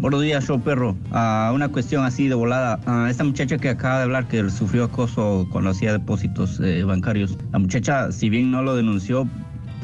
Buenos días, show perro. Ah, una cuestión así de volada. Ah, esta muchacha que acaba de hablar que sufrió acoso cuando hacía depósitos eh, bancarios. La muchacha, si bien no lo denunció,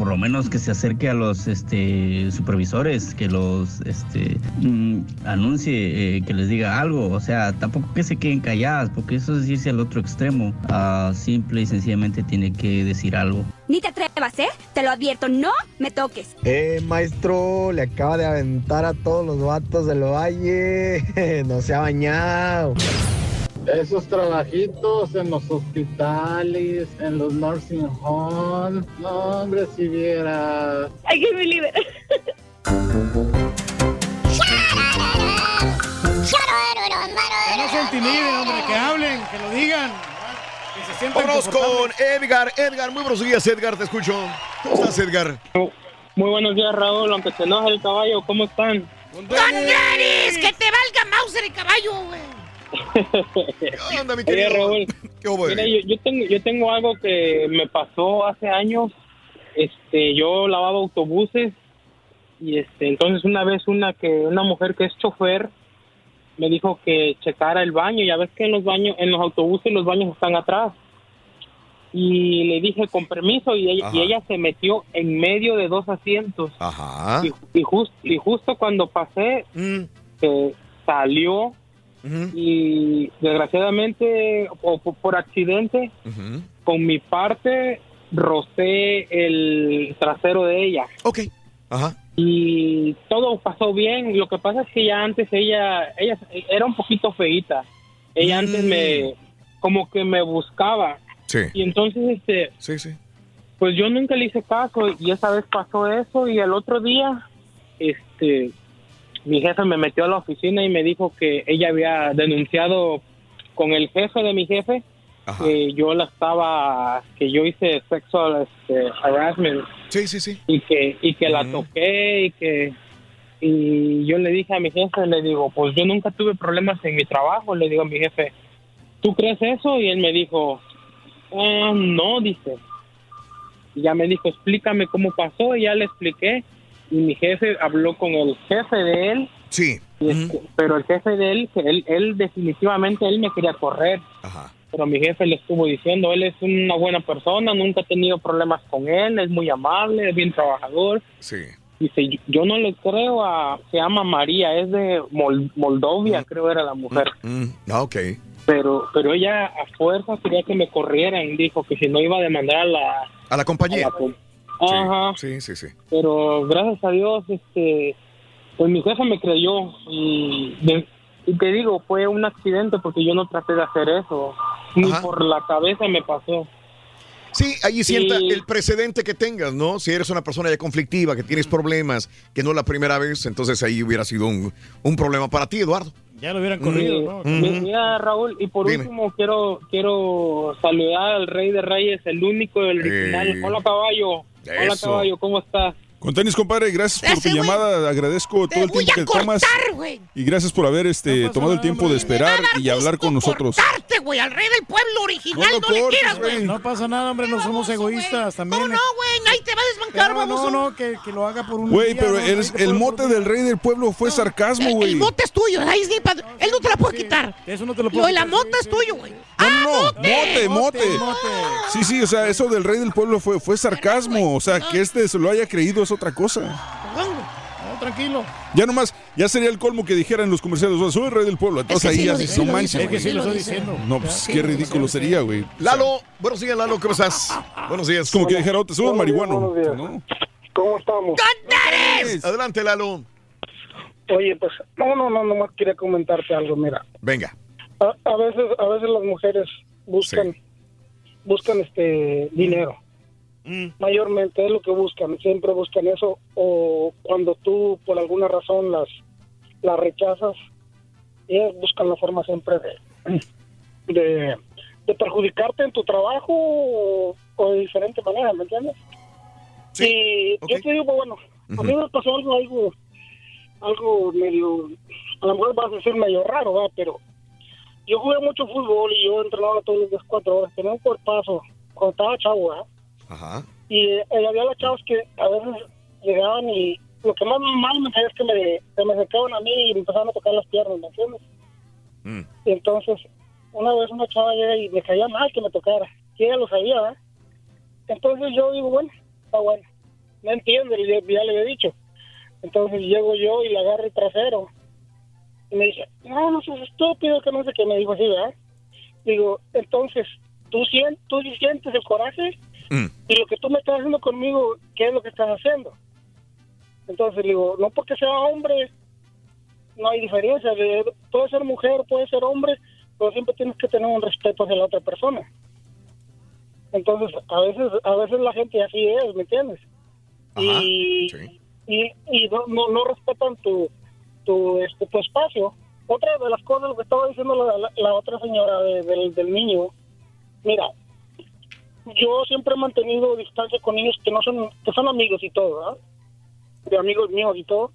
por lo menos que se acerque a los este, supervisores, que los este, mm, anuncie, eh, que les diga algo. O sea, tampoco que se queden calladas, porque eso es irse al otro extremo. Ah, simple y sencillamente tiene que decir algo. Ni te atrevas, ¿eh? Te lo advierto, no me toques. Eh, maestro, le acaba de aventar a todos los vatos del valle. No se ha bañado. Esos trabajitos en los hospitales, en los nursing homes. No, hombre, si viera. Ay, que me libera. Que no se intimiden, hombre, que hablen, que lo digan. Que se sientan Vámonos con. Edgar. Edgar, muy buenos días, Edgar, te escucho. ¿Cómo estás, Edgar? Muy buenos días, Raúl. Aunque se enoje el caballo, ¿cómo están? ¡Con! ¡Que te valga Mauser el caballo, güey! ¿Qué onda, mi Oye, querido? Raúl. ¿Qué Mira, yo, yo tengo, yo tengo algo que me pasó hace años. Este, yo lavaba autobuses y este, entonces una vez una que una mujer que es chofer me dijo que checara el baño. Ya ves que en los baños, en los autobuses los baños están atrás. Y le dije con permiso y ella, y ella se metió en medio de dos asientos. Ajá. Y, y, jus- y justo cuando pasé, Mm. eh, salió y desgraciadamente o po- por accidente con mi parte rocé el trasero de ella. Ok. Ajá. Y todo pasó bien. Lo que pasa es que ya antes ella, ella era un poquito feita. Ella antes me, como que me buscaba. Sí. Y entonces, este, Sí, sí. pues yo nunca le hice caso y esa vez pasó eso y el otro día, este, mi jefe me metió a la oficina y me dijo que ella había denunciado con el jefe de mi jefe que yo la estaba, que yo hice sexual este, harassment. Sí, sí, sí. Y que, y que la toqué y que, y yo le dije a mi jefe, le digo, pues yo nunca tuve problemas en mi trabajo, le digo a mi jefe, ¿tú crees eso? Y él me dijo, "Ah, no, dice. Y ya me dijo, explícame cómo pasó, y ya le expliqué. Y mi jefe habló con el jefe de él. Sí. y este, Pero el jefe de él, que él, él definitivamente, él me quería correr. Pero mi jefe le estuvo diciendo, él es una buena persona, nunca he tenido problemas con él, es muy amable, es bien trabajador. Sí. Dice, yo- yo no le creo a, se llama María, es de Mol- Moldovia, creo era la mujer. Mm, ah, ok. Pero, pero ella a fuerza quería que me corrieran, dijo que si no iba a demandar a la... A la compañía. a la com- Ajá. Sí, sí, sí. Pero gracias a Dios, este, pues mi jefe me creyó y, de- y te digo, fue un accidente porque yo no traté de hacer eso. Ni por la cabeza me pasó. Sí, ahí sienta el precedente que tengas, ¿no? Si eres una persona ya conflictiva, que tienes problemas, que no es la primera vez, entonces ahí hubiera sido un, un problema para ti, Eduardo. Ya lo hubieran Sí. ¿no? Mi- Mira, Raúl, y por Dime. último quiero quiero saludar al Rey de Reyes, el único, el original. Eh. Hola, caballo. Hola, caballo, ¿cómo estás? Con tenis, compadre, gracias por tu llamada. Agradezco todo el tiempo que tomas. güey. Y gracias por haber este, tomado el tiempo de esperar y hablar con nosotros. Cortarte, güey, al rey del pueblo original, No no, le quieras, güey. No pasa nada, hombre, no somos egoístas también. ¿Cómo no, güey? Nadie te va a desbancar, vamos. no, no, que, que lo haga por un Güey, pero ¿no? el, Ahí el puedo- mote del rey del pueblo fue sarcasmo, güey. El mote es tuyo, ahí sí, padre. Él no te la puede quitar. Eso no te lo Lo de la mota es tuyo, güey. Ah, No, mote, mote. Sí, sí, o sea, eso del rey del pueblo fue, fue sarcasmo. O sea, que este se lo haya creído es otra cosa. No, tranquilo. Ya nomás, ya sería el colmo que dijeran los comerciales, "Oh, soy el rey del pueblo. Entonces Es que ahí sí ya no manches, es que sí lo estoy diciendo. No, pues qué ridículo sería, güey. Lalo, buenos días, Lalo, ¿cómo estás? Buenos días. Como que dijera, "Oh, te subo marihuano. buenos días. ¿no? ¿Cómo estamos? Adelante, Lalo. Oye, pues, no, no, no, nomás quería comentarte algo, mira. Venga. A, a veces, a veces las mujeres buscan, buscan este dinero. Mayormente es lo que buscan, siempre buscan eso. O cuando tú por alguna razón las, las rechazas, ellas buscan la forma siempre de, de, de perjudicarte en tu trabajo o, o de diferente manera, ¿me entiendes? y yo te digo, bueno, a mí me pasó algo, algo, algo medio, a lo mejor vas a decir medio raro, ¿verdad? Pero yo jugué mucho fútbol y yo entrenaba todos los días cuatro horas, tenía un cuerpazo cuando estaba chavo, ¿verdad? Ajá. Y eh, había los chavos que a veces llegaban y lo que más mal me caía es que me, se me acercaban a mí y me empezaban a tocar las piernas, ¿me entiendes? Y entonces, una vez una chava llega y me caía mal que me tocara. Y ella lo sabía, ¿verdad? Entonces yo digo, bueno, está bueno. No entiende, ya, le había dicho. Entonces llego yo y le agarro el trasero. Y me dice, no, no seas estúpido, que no sé qué. Me dijo así, ¿verdad? Digo, entonces, ¿tú, sien- tú sientes el coraje? Y lo que tú me estás haciendo conmigo, ¿qué es lo que estás haciendo? Entonces le digo, no porque sea hombre, no hay diferencia. Puede ser mujer, puede ser hombre, pero siempre tienes que tener un respeto hacia la otra persona. Entonces, a veces, a veces la gente así es, ¿me entiendes? y, y, y no, no, no respetan tu, tu, este, tu espacio. Otra de las cosas, lo que estaba diciendo la, la- la otra señora de- del, del niño, mira, yo siempre he mantenido distancia con niños que no son, que son amigos y todo, ¿verdad? De amigos míos y todo.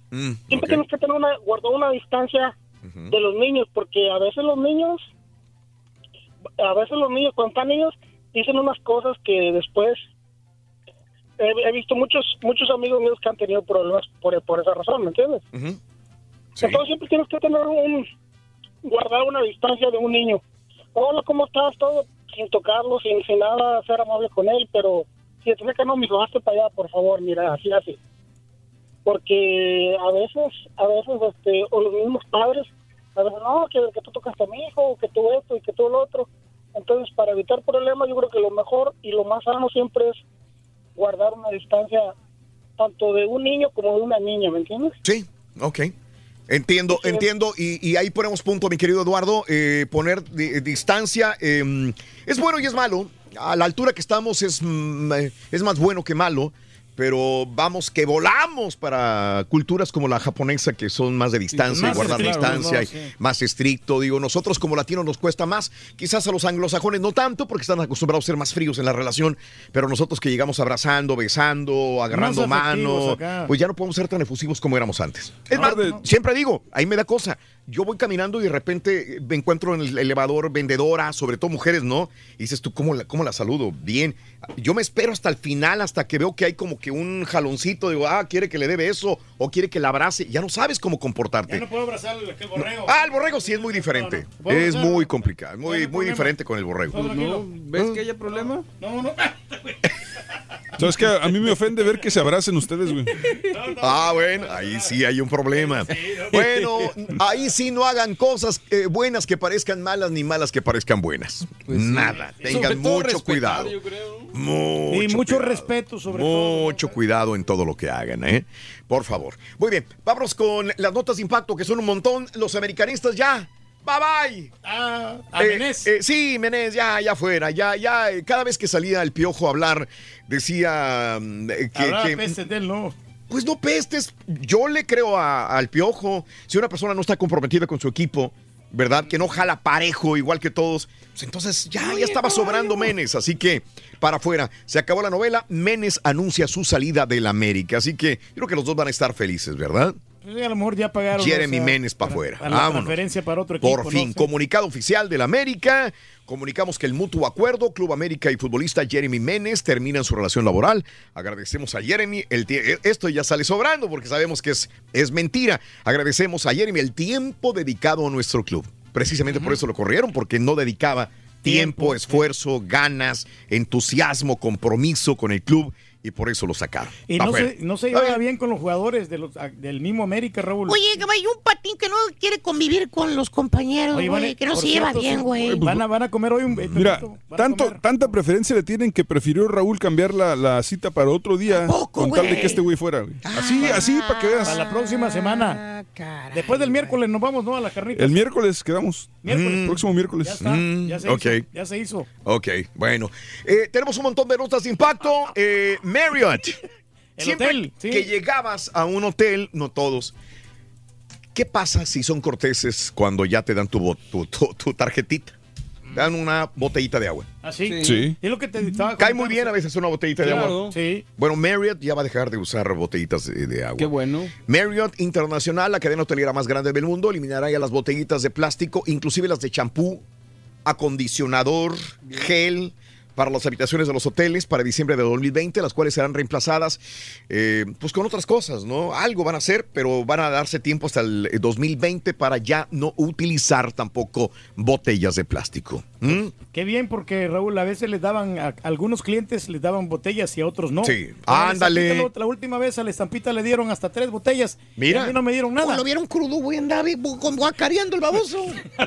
Siempre tienes que tener una, guardar una distancia de los niños, porque a veces los niños, a veces los niños, cuando están niños, dicen unas cosas que después he, he visto muchos muchos amigos míos que han tenido problemas por, por esa razón, ¿me entiendes? Entonces siempre tienes que tener un guardar una distancia de un niño. Hola, ¿cómo estás? Todo sin tocarlo, sin, nada, ser amable con él, pero si te que no, me hazte para allá, por favor, mira, así, así. Porque a veces, a veces, este, o los mismos padres a veces no, que, que tú tocaste a mi hijo, que tú esto y que tú lo otro. Entonces, para evitar problemas, yo creo que lo mejor y lo más sano siempre es guardar una distancia tanto de un niño como de una niña, ¿me entiendes? Sí, ok. Entiendo, entiendo, y, y ahí ponemos punto, mi querido Eduardo, eh, poner di- distancia eh, es bueno y es malo. A la altura que estamos es, mm, eh, es más bueno que malo, pero vamos que volamos para culturas como la japonesa que son más de distancia, y guardar estricto, distancia, ¿no? y más estricto. Digo, nosotros como latinos nos cuesta más, quizás a los anglosajones no tanto, porque están acostumbrados a ser más fríos en la relación, pero nosotros que llegamos abrazando, besando, agarrando mano, acá. pues ya no podemos ser tan efusivos como éramos antes. Es más, siempre digo, ahí me da cosa. Yo voy caminando y de repente me encuentro en el elevador vendedora, sobre todo mujeres, ¿no? Y dices tú, ¿cómo la, cómo la saludo? Bien. Yo me espero hasta el final, hasta que veo que hay como que un jaloncito. Digo, ah, quiere que le dé beso o quiere que la abrace. Ya no sabes cómo comportarte. Ya no puedo abrazar al borrego. Ah, el borrego sí es muy diferente. ¿Puedo Es abrazar? muy complicado, muy, muy problema. diferente con el borrego. No, ¿Ves que haya problema? No, no. ¿Sabes que A mí me ofende ver que se abracen ustedes, güey. Ah, bueno, ahí sí hay un problema. Bueno, ahí sí no hagan cosas eh, buenas que parezcan malas ni malas que parezcan buenas. Nada, Sobre tengan mucho cuidado. yo creo. Mucho, Y mucho cuidado. respeto sobre todo. Mucho cuidado en todo lo que hagan, ¿eh? Por favor. Muy bien, vámonos con las notas de impacto, que son un montón. Los americanistas ya. Bye bye. Ah, a Eh, Menés. eh, sí, Menés, ya, ya fuera, ya, ya. eh, Cada vez que salía el piojo a hablar, decía mm, eh, que. Habrá que- pestes de él, no. pues no pestes. Yo le creo a- al piojo. Si una persona no está comprometida con su equipo, ¿verdad? Que no jala parejo igual que todos. pues entonces ya, ya estaba sobrando Menes. Así que para afuera. Se acabó la novela. Menes anuncia su salida del América. Así que yo creo que los dos van a estar felices, ¿verdad? Pues, a lo mejor ya pagaron. Jeremy o sea, Menes para afuera. para la Vámonos. para otro equipo. Por no fin, sé. comunicado oficial del América. Comunicamos que el mutuo acuerdo, Club América y futbolista Jeremy Menes terminan su relación laboral. Agradecemos a Jeremy. El tie- esto ya sale sobrando porque sabemos que es, es mentira. Agradecemos a Jeremy el tiempo dedicado a nuestro club. Precisamente por eso lo corrieron, porque no dedicaba tiempo, esfuerzo, ganas, entusiasmo, compromiso con el club y por eso lo sacaron. Y no se, no se llevaba bien con los jugadores de los, a- del mismo América, Raúl. Oye, caballo, un patín que no quiere convivir con los compañeros, Oye, güey, que no se lleva bien, sí, güey. Van a, van a comer hoy un... eh, Mira, tanto, comer. tanta preferencia le tienen que prefirió Raúl cambiar la, la cita para otro día con tal de que este güey fuera. güey. Así, así, para que veas. Para la próxima semana. Después del miércoles nos vamos, ¿no? A la carnita. El miércoles quedamos. Miércoles. El próximo miércoles. Ya está, ya se ok. hizo. Ya se hizo. Ok, bueno. Eh, tenemos un montón de notas de impacto. Eh, Marriott. El Siempre hotel, sí. que llegabas a un hotel, no todos, ¿qué pasa si son corteses cuando ya te dan tu, tu, tu- tu tarjetita? Te dan una botellita de agua. Así. Sí. Sí. Es lo que te estaba Cae muy bien a veces una botellita de Claro. agua. Sí. Bueno, Marriott ya va a dejar de usar botellitas de, de agua. Qué bueno. Marriott Internacional, la cadena hotelera más grande del mundo, eliminará ya las botellitas de plástico, inclusive las de champú, acondicionador, gel para las habitaciones de los hoteles para diciembre de 2020, las cuales serán reemplazadas eh, pues con otras cosas, ¿no? Algo van a hacer, pero van a darse tiempo hasta el eh, 2020 para ya no utilizar tampoco botellas de plástico. ¿Mm? Qué bien, porque Raúl, a veces les daban, a, a algunos clientes les daban botellas y a otros no. Sí. A Ándale. La última vez a la estampita le dieron hasta tres botellas. Mira. Y a mí no me dieron nada. lo vieron crudo, bien, bu- con guacareando el baboso.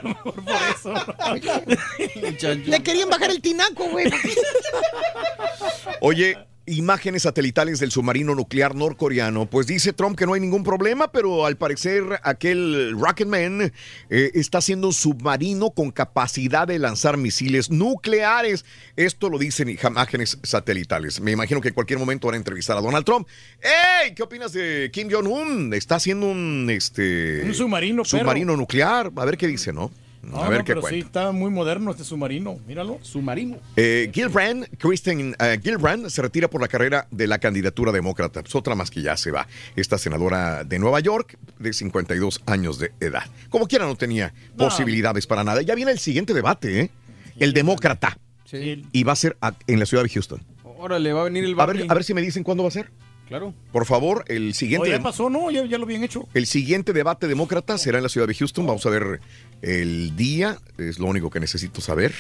Le querían bajar el tinaco, güey. Oye, imágenes satelitales del submarino nuclear norcoreano. Pues dice Trump que no hay ningún problema, pero al parecer aquel Rocketman eh, está haciendo un submarino con capacidad de lanzar misiles nucleares. Esto lo dicen imágenes satelitales. Me imagino que en cualquier momento van a entrevistar a Donald Trump. ¡Ey! ¿Qué opinas de Kim Jong-un? Está haciendo un, este, Un submarino, perro. submarino nuclear. A ver qué dice, ¿no? No, a ver no, qué pero cuenta. sí, está muy moderno este submarino. Míralo. Submarino. Eh, Gilbrand, Kristen eh, Gillibrand se retira por la carrera de la candidatura demócrata. Es otra más que ya se va. Esta senadora de Nueva York, de 52 años de edad. Como quiera, no tenía No. posibilidades para nada. Ya viene el siguiente debate, ¿eh? El demócrata. Sí. Y va a ser a- en la ciudad de Houston. Órale, va a venir el A ver, a ver si me dicen cuándo va a ser. Claro. Por favor, el siguiente. Ya pasó, ¿no? Ya, ya lo habían hecho. el siguiente debate demócrata será en la ciudad de Houston. Vamos a ver el día. Es lo único que necesito saber.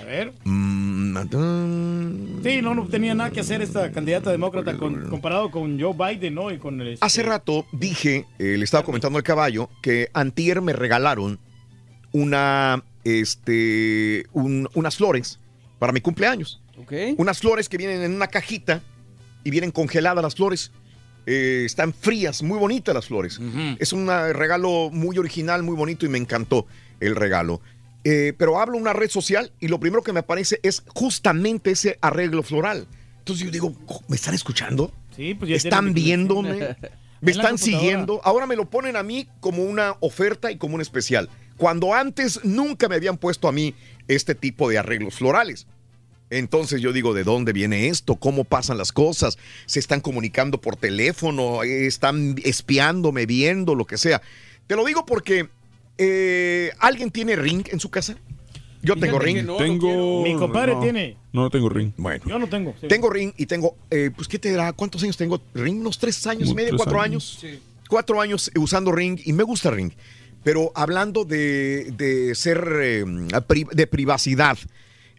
A ver. Mm, Sí, no, no tenía nada que hacer esta candidata demócrata con- comparado con Joe Biden, ¿no? Y con el, este, Hace rato dije, eh, le estaba comentando al caballo, que antier me regalaron una, este, un- unas flores para mi cumpleaños. Unas flores que vienen en una cajita y vienen congeladas las flores. Eh, están frías, muy bonitas las flores. Es un regalo muy original, muy bonito y me encantó el regalo. Eh, pero hablo una red social y lo primero que me aparece es justamente ese arreglo floral. Entonces yo digo, ¿me están escuchando? Sí, pues ya ¿Están viéndome? ¿Me están siguiendo? Ahora me lo ponen a mí como una oferta y como un especial. Cuando antes nunca me habían puesto a mí este tipo de arreglos florales. Entonces yo digo, ¿de dónde viene esto? ¿Cómo pasan las cosas? ¿Se están comunicando por teléfono? ¿Están espiándome, viendo, lo que sea? Te lo digo porque eh, ¿alguien tiene ring en su casa? Yo tengo Fíjate ring. no, Tengo- Mi compadre no, tiene. No tengo ring. Bueno. Yo no tengo. sí. Tengo ring y tengo, eh, pues, ¿qué te dirá? ¿Cuántos años tengo? Ring, unos tres años y medio, cuatro años. años. Cuatro años usando ring y me gusta ring. Pero hablando de, de ser, eh, de privacidad,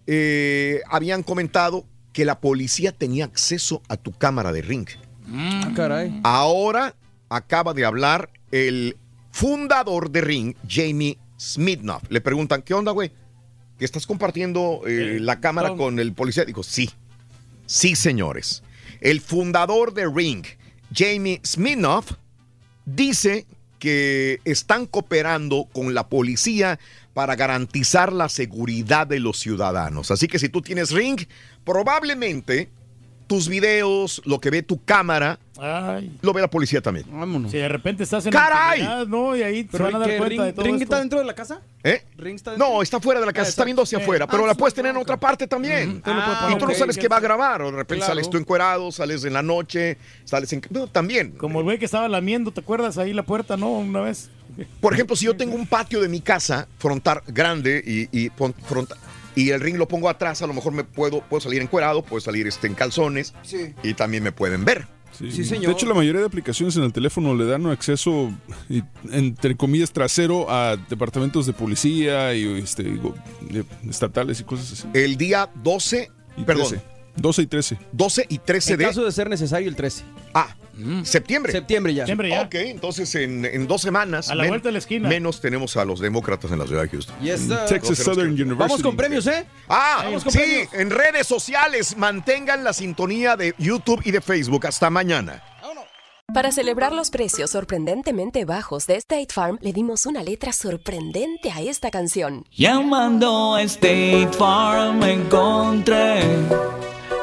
eh, habían comentado que la policía tenía acceso a tu cámara de ring. Ah, caray. Ahora acaba de hablar el fundador de Ring, Jamie Smitnoff. Le preguntan, ¿qué onda, güey? ¿Que estás compartiendo eh, la cámara Tom. con el policía? Digo, sí. Sí, señores. El fundador de Ring, Jamie Smitnoff, dice que están cooperando con la policía para garantizar la seguridad de los ciudadanos. Así que si tú tienes Ring, probablemente tus videos, lo que ve tu cámara, Ay. lo ve la policía también. Vámonos. Si de repente estás en ¡Caray! la ¿no? Y ahí se Pero van a dar ¿qué, cuenta Ring- de todo Ring esto. está dentro de la casa? ¿Eh? ¿Ring está dentro? No, está fuera de la casa, Ah, está viendo hacia afuera, Eh, pero ah, la puedes tener en otra parte también. Puedes y tú no sabes qué va a grabar, o de repente Claro. sales tú encuerado, sales en la noche, sales en... No, también. Como el güey que estaba lamiendo, ¿te acuerdas? Ahí la puerta, ¿no? Una vez. Por ejemplo, si yo tengo un patio de mi casa frontal grande y, y, pon- fronta- y el ring lo pongo atrás, a lo mejor me puedo, puedo salir encuerado, puedo salir este, en calzones Sí. y también me pueden ver. Sí. Sí, señor. De hecho, la mayoría de aplicaciones en el teléfono le dan acceso, entre comillas, trasero a departamentos de policía y este, estatales y cosas así. El día 12, Y perdón, 13. 12 y 13. 12 y 13 En de... caso de ser necesario, el 13. Ah, septiembre. Septiembre ya. Siempre ya. Ok, entonces en, en dos semanas A la vuelta de la esquina. menos tenemos a los demócratas en la ciudad de Houston. Yes, sir. Texas Southern University. Vamos con premios, ¿eh? Ah, Vamos con sí, premios. en redes sociales mantengan la sintonía de YouTube y de Facebook. Hasta mañana. Para celebrar los precios sorprendentemente bajos de State Farm, le dimos una letra sorprendente a esta canción. Llamando a State Farm encontré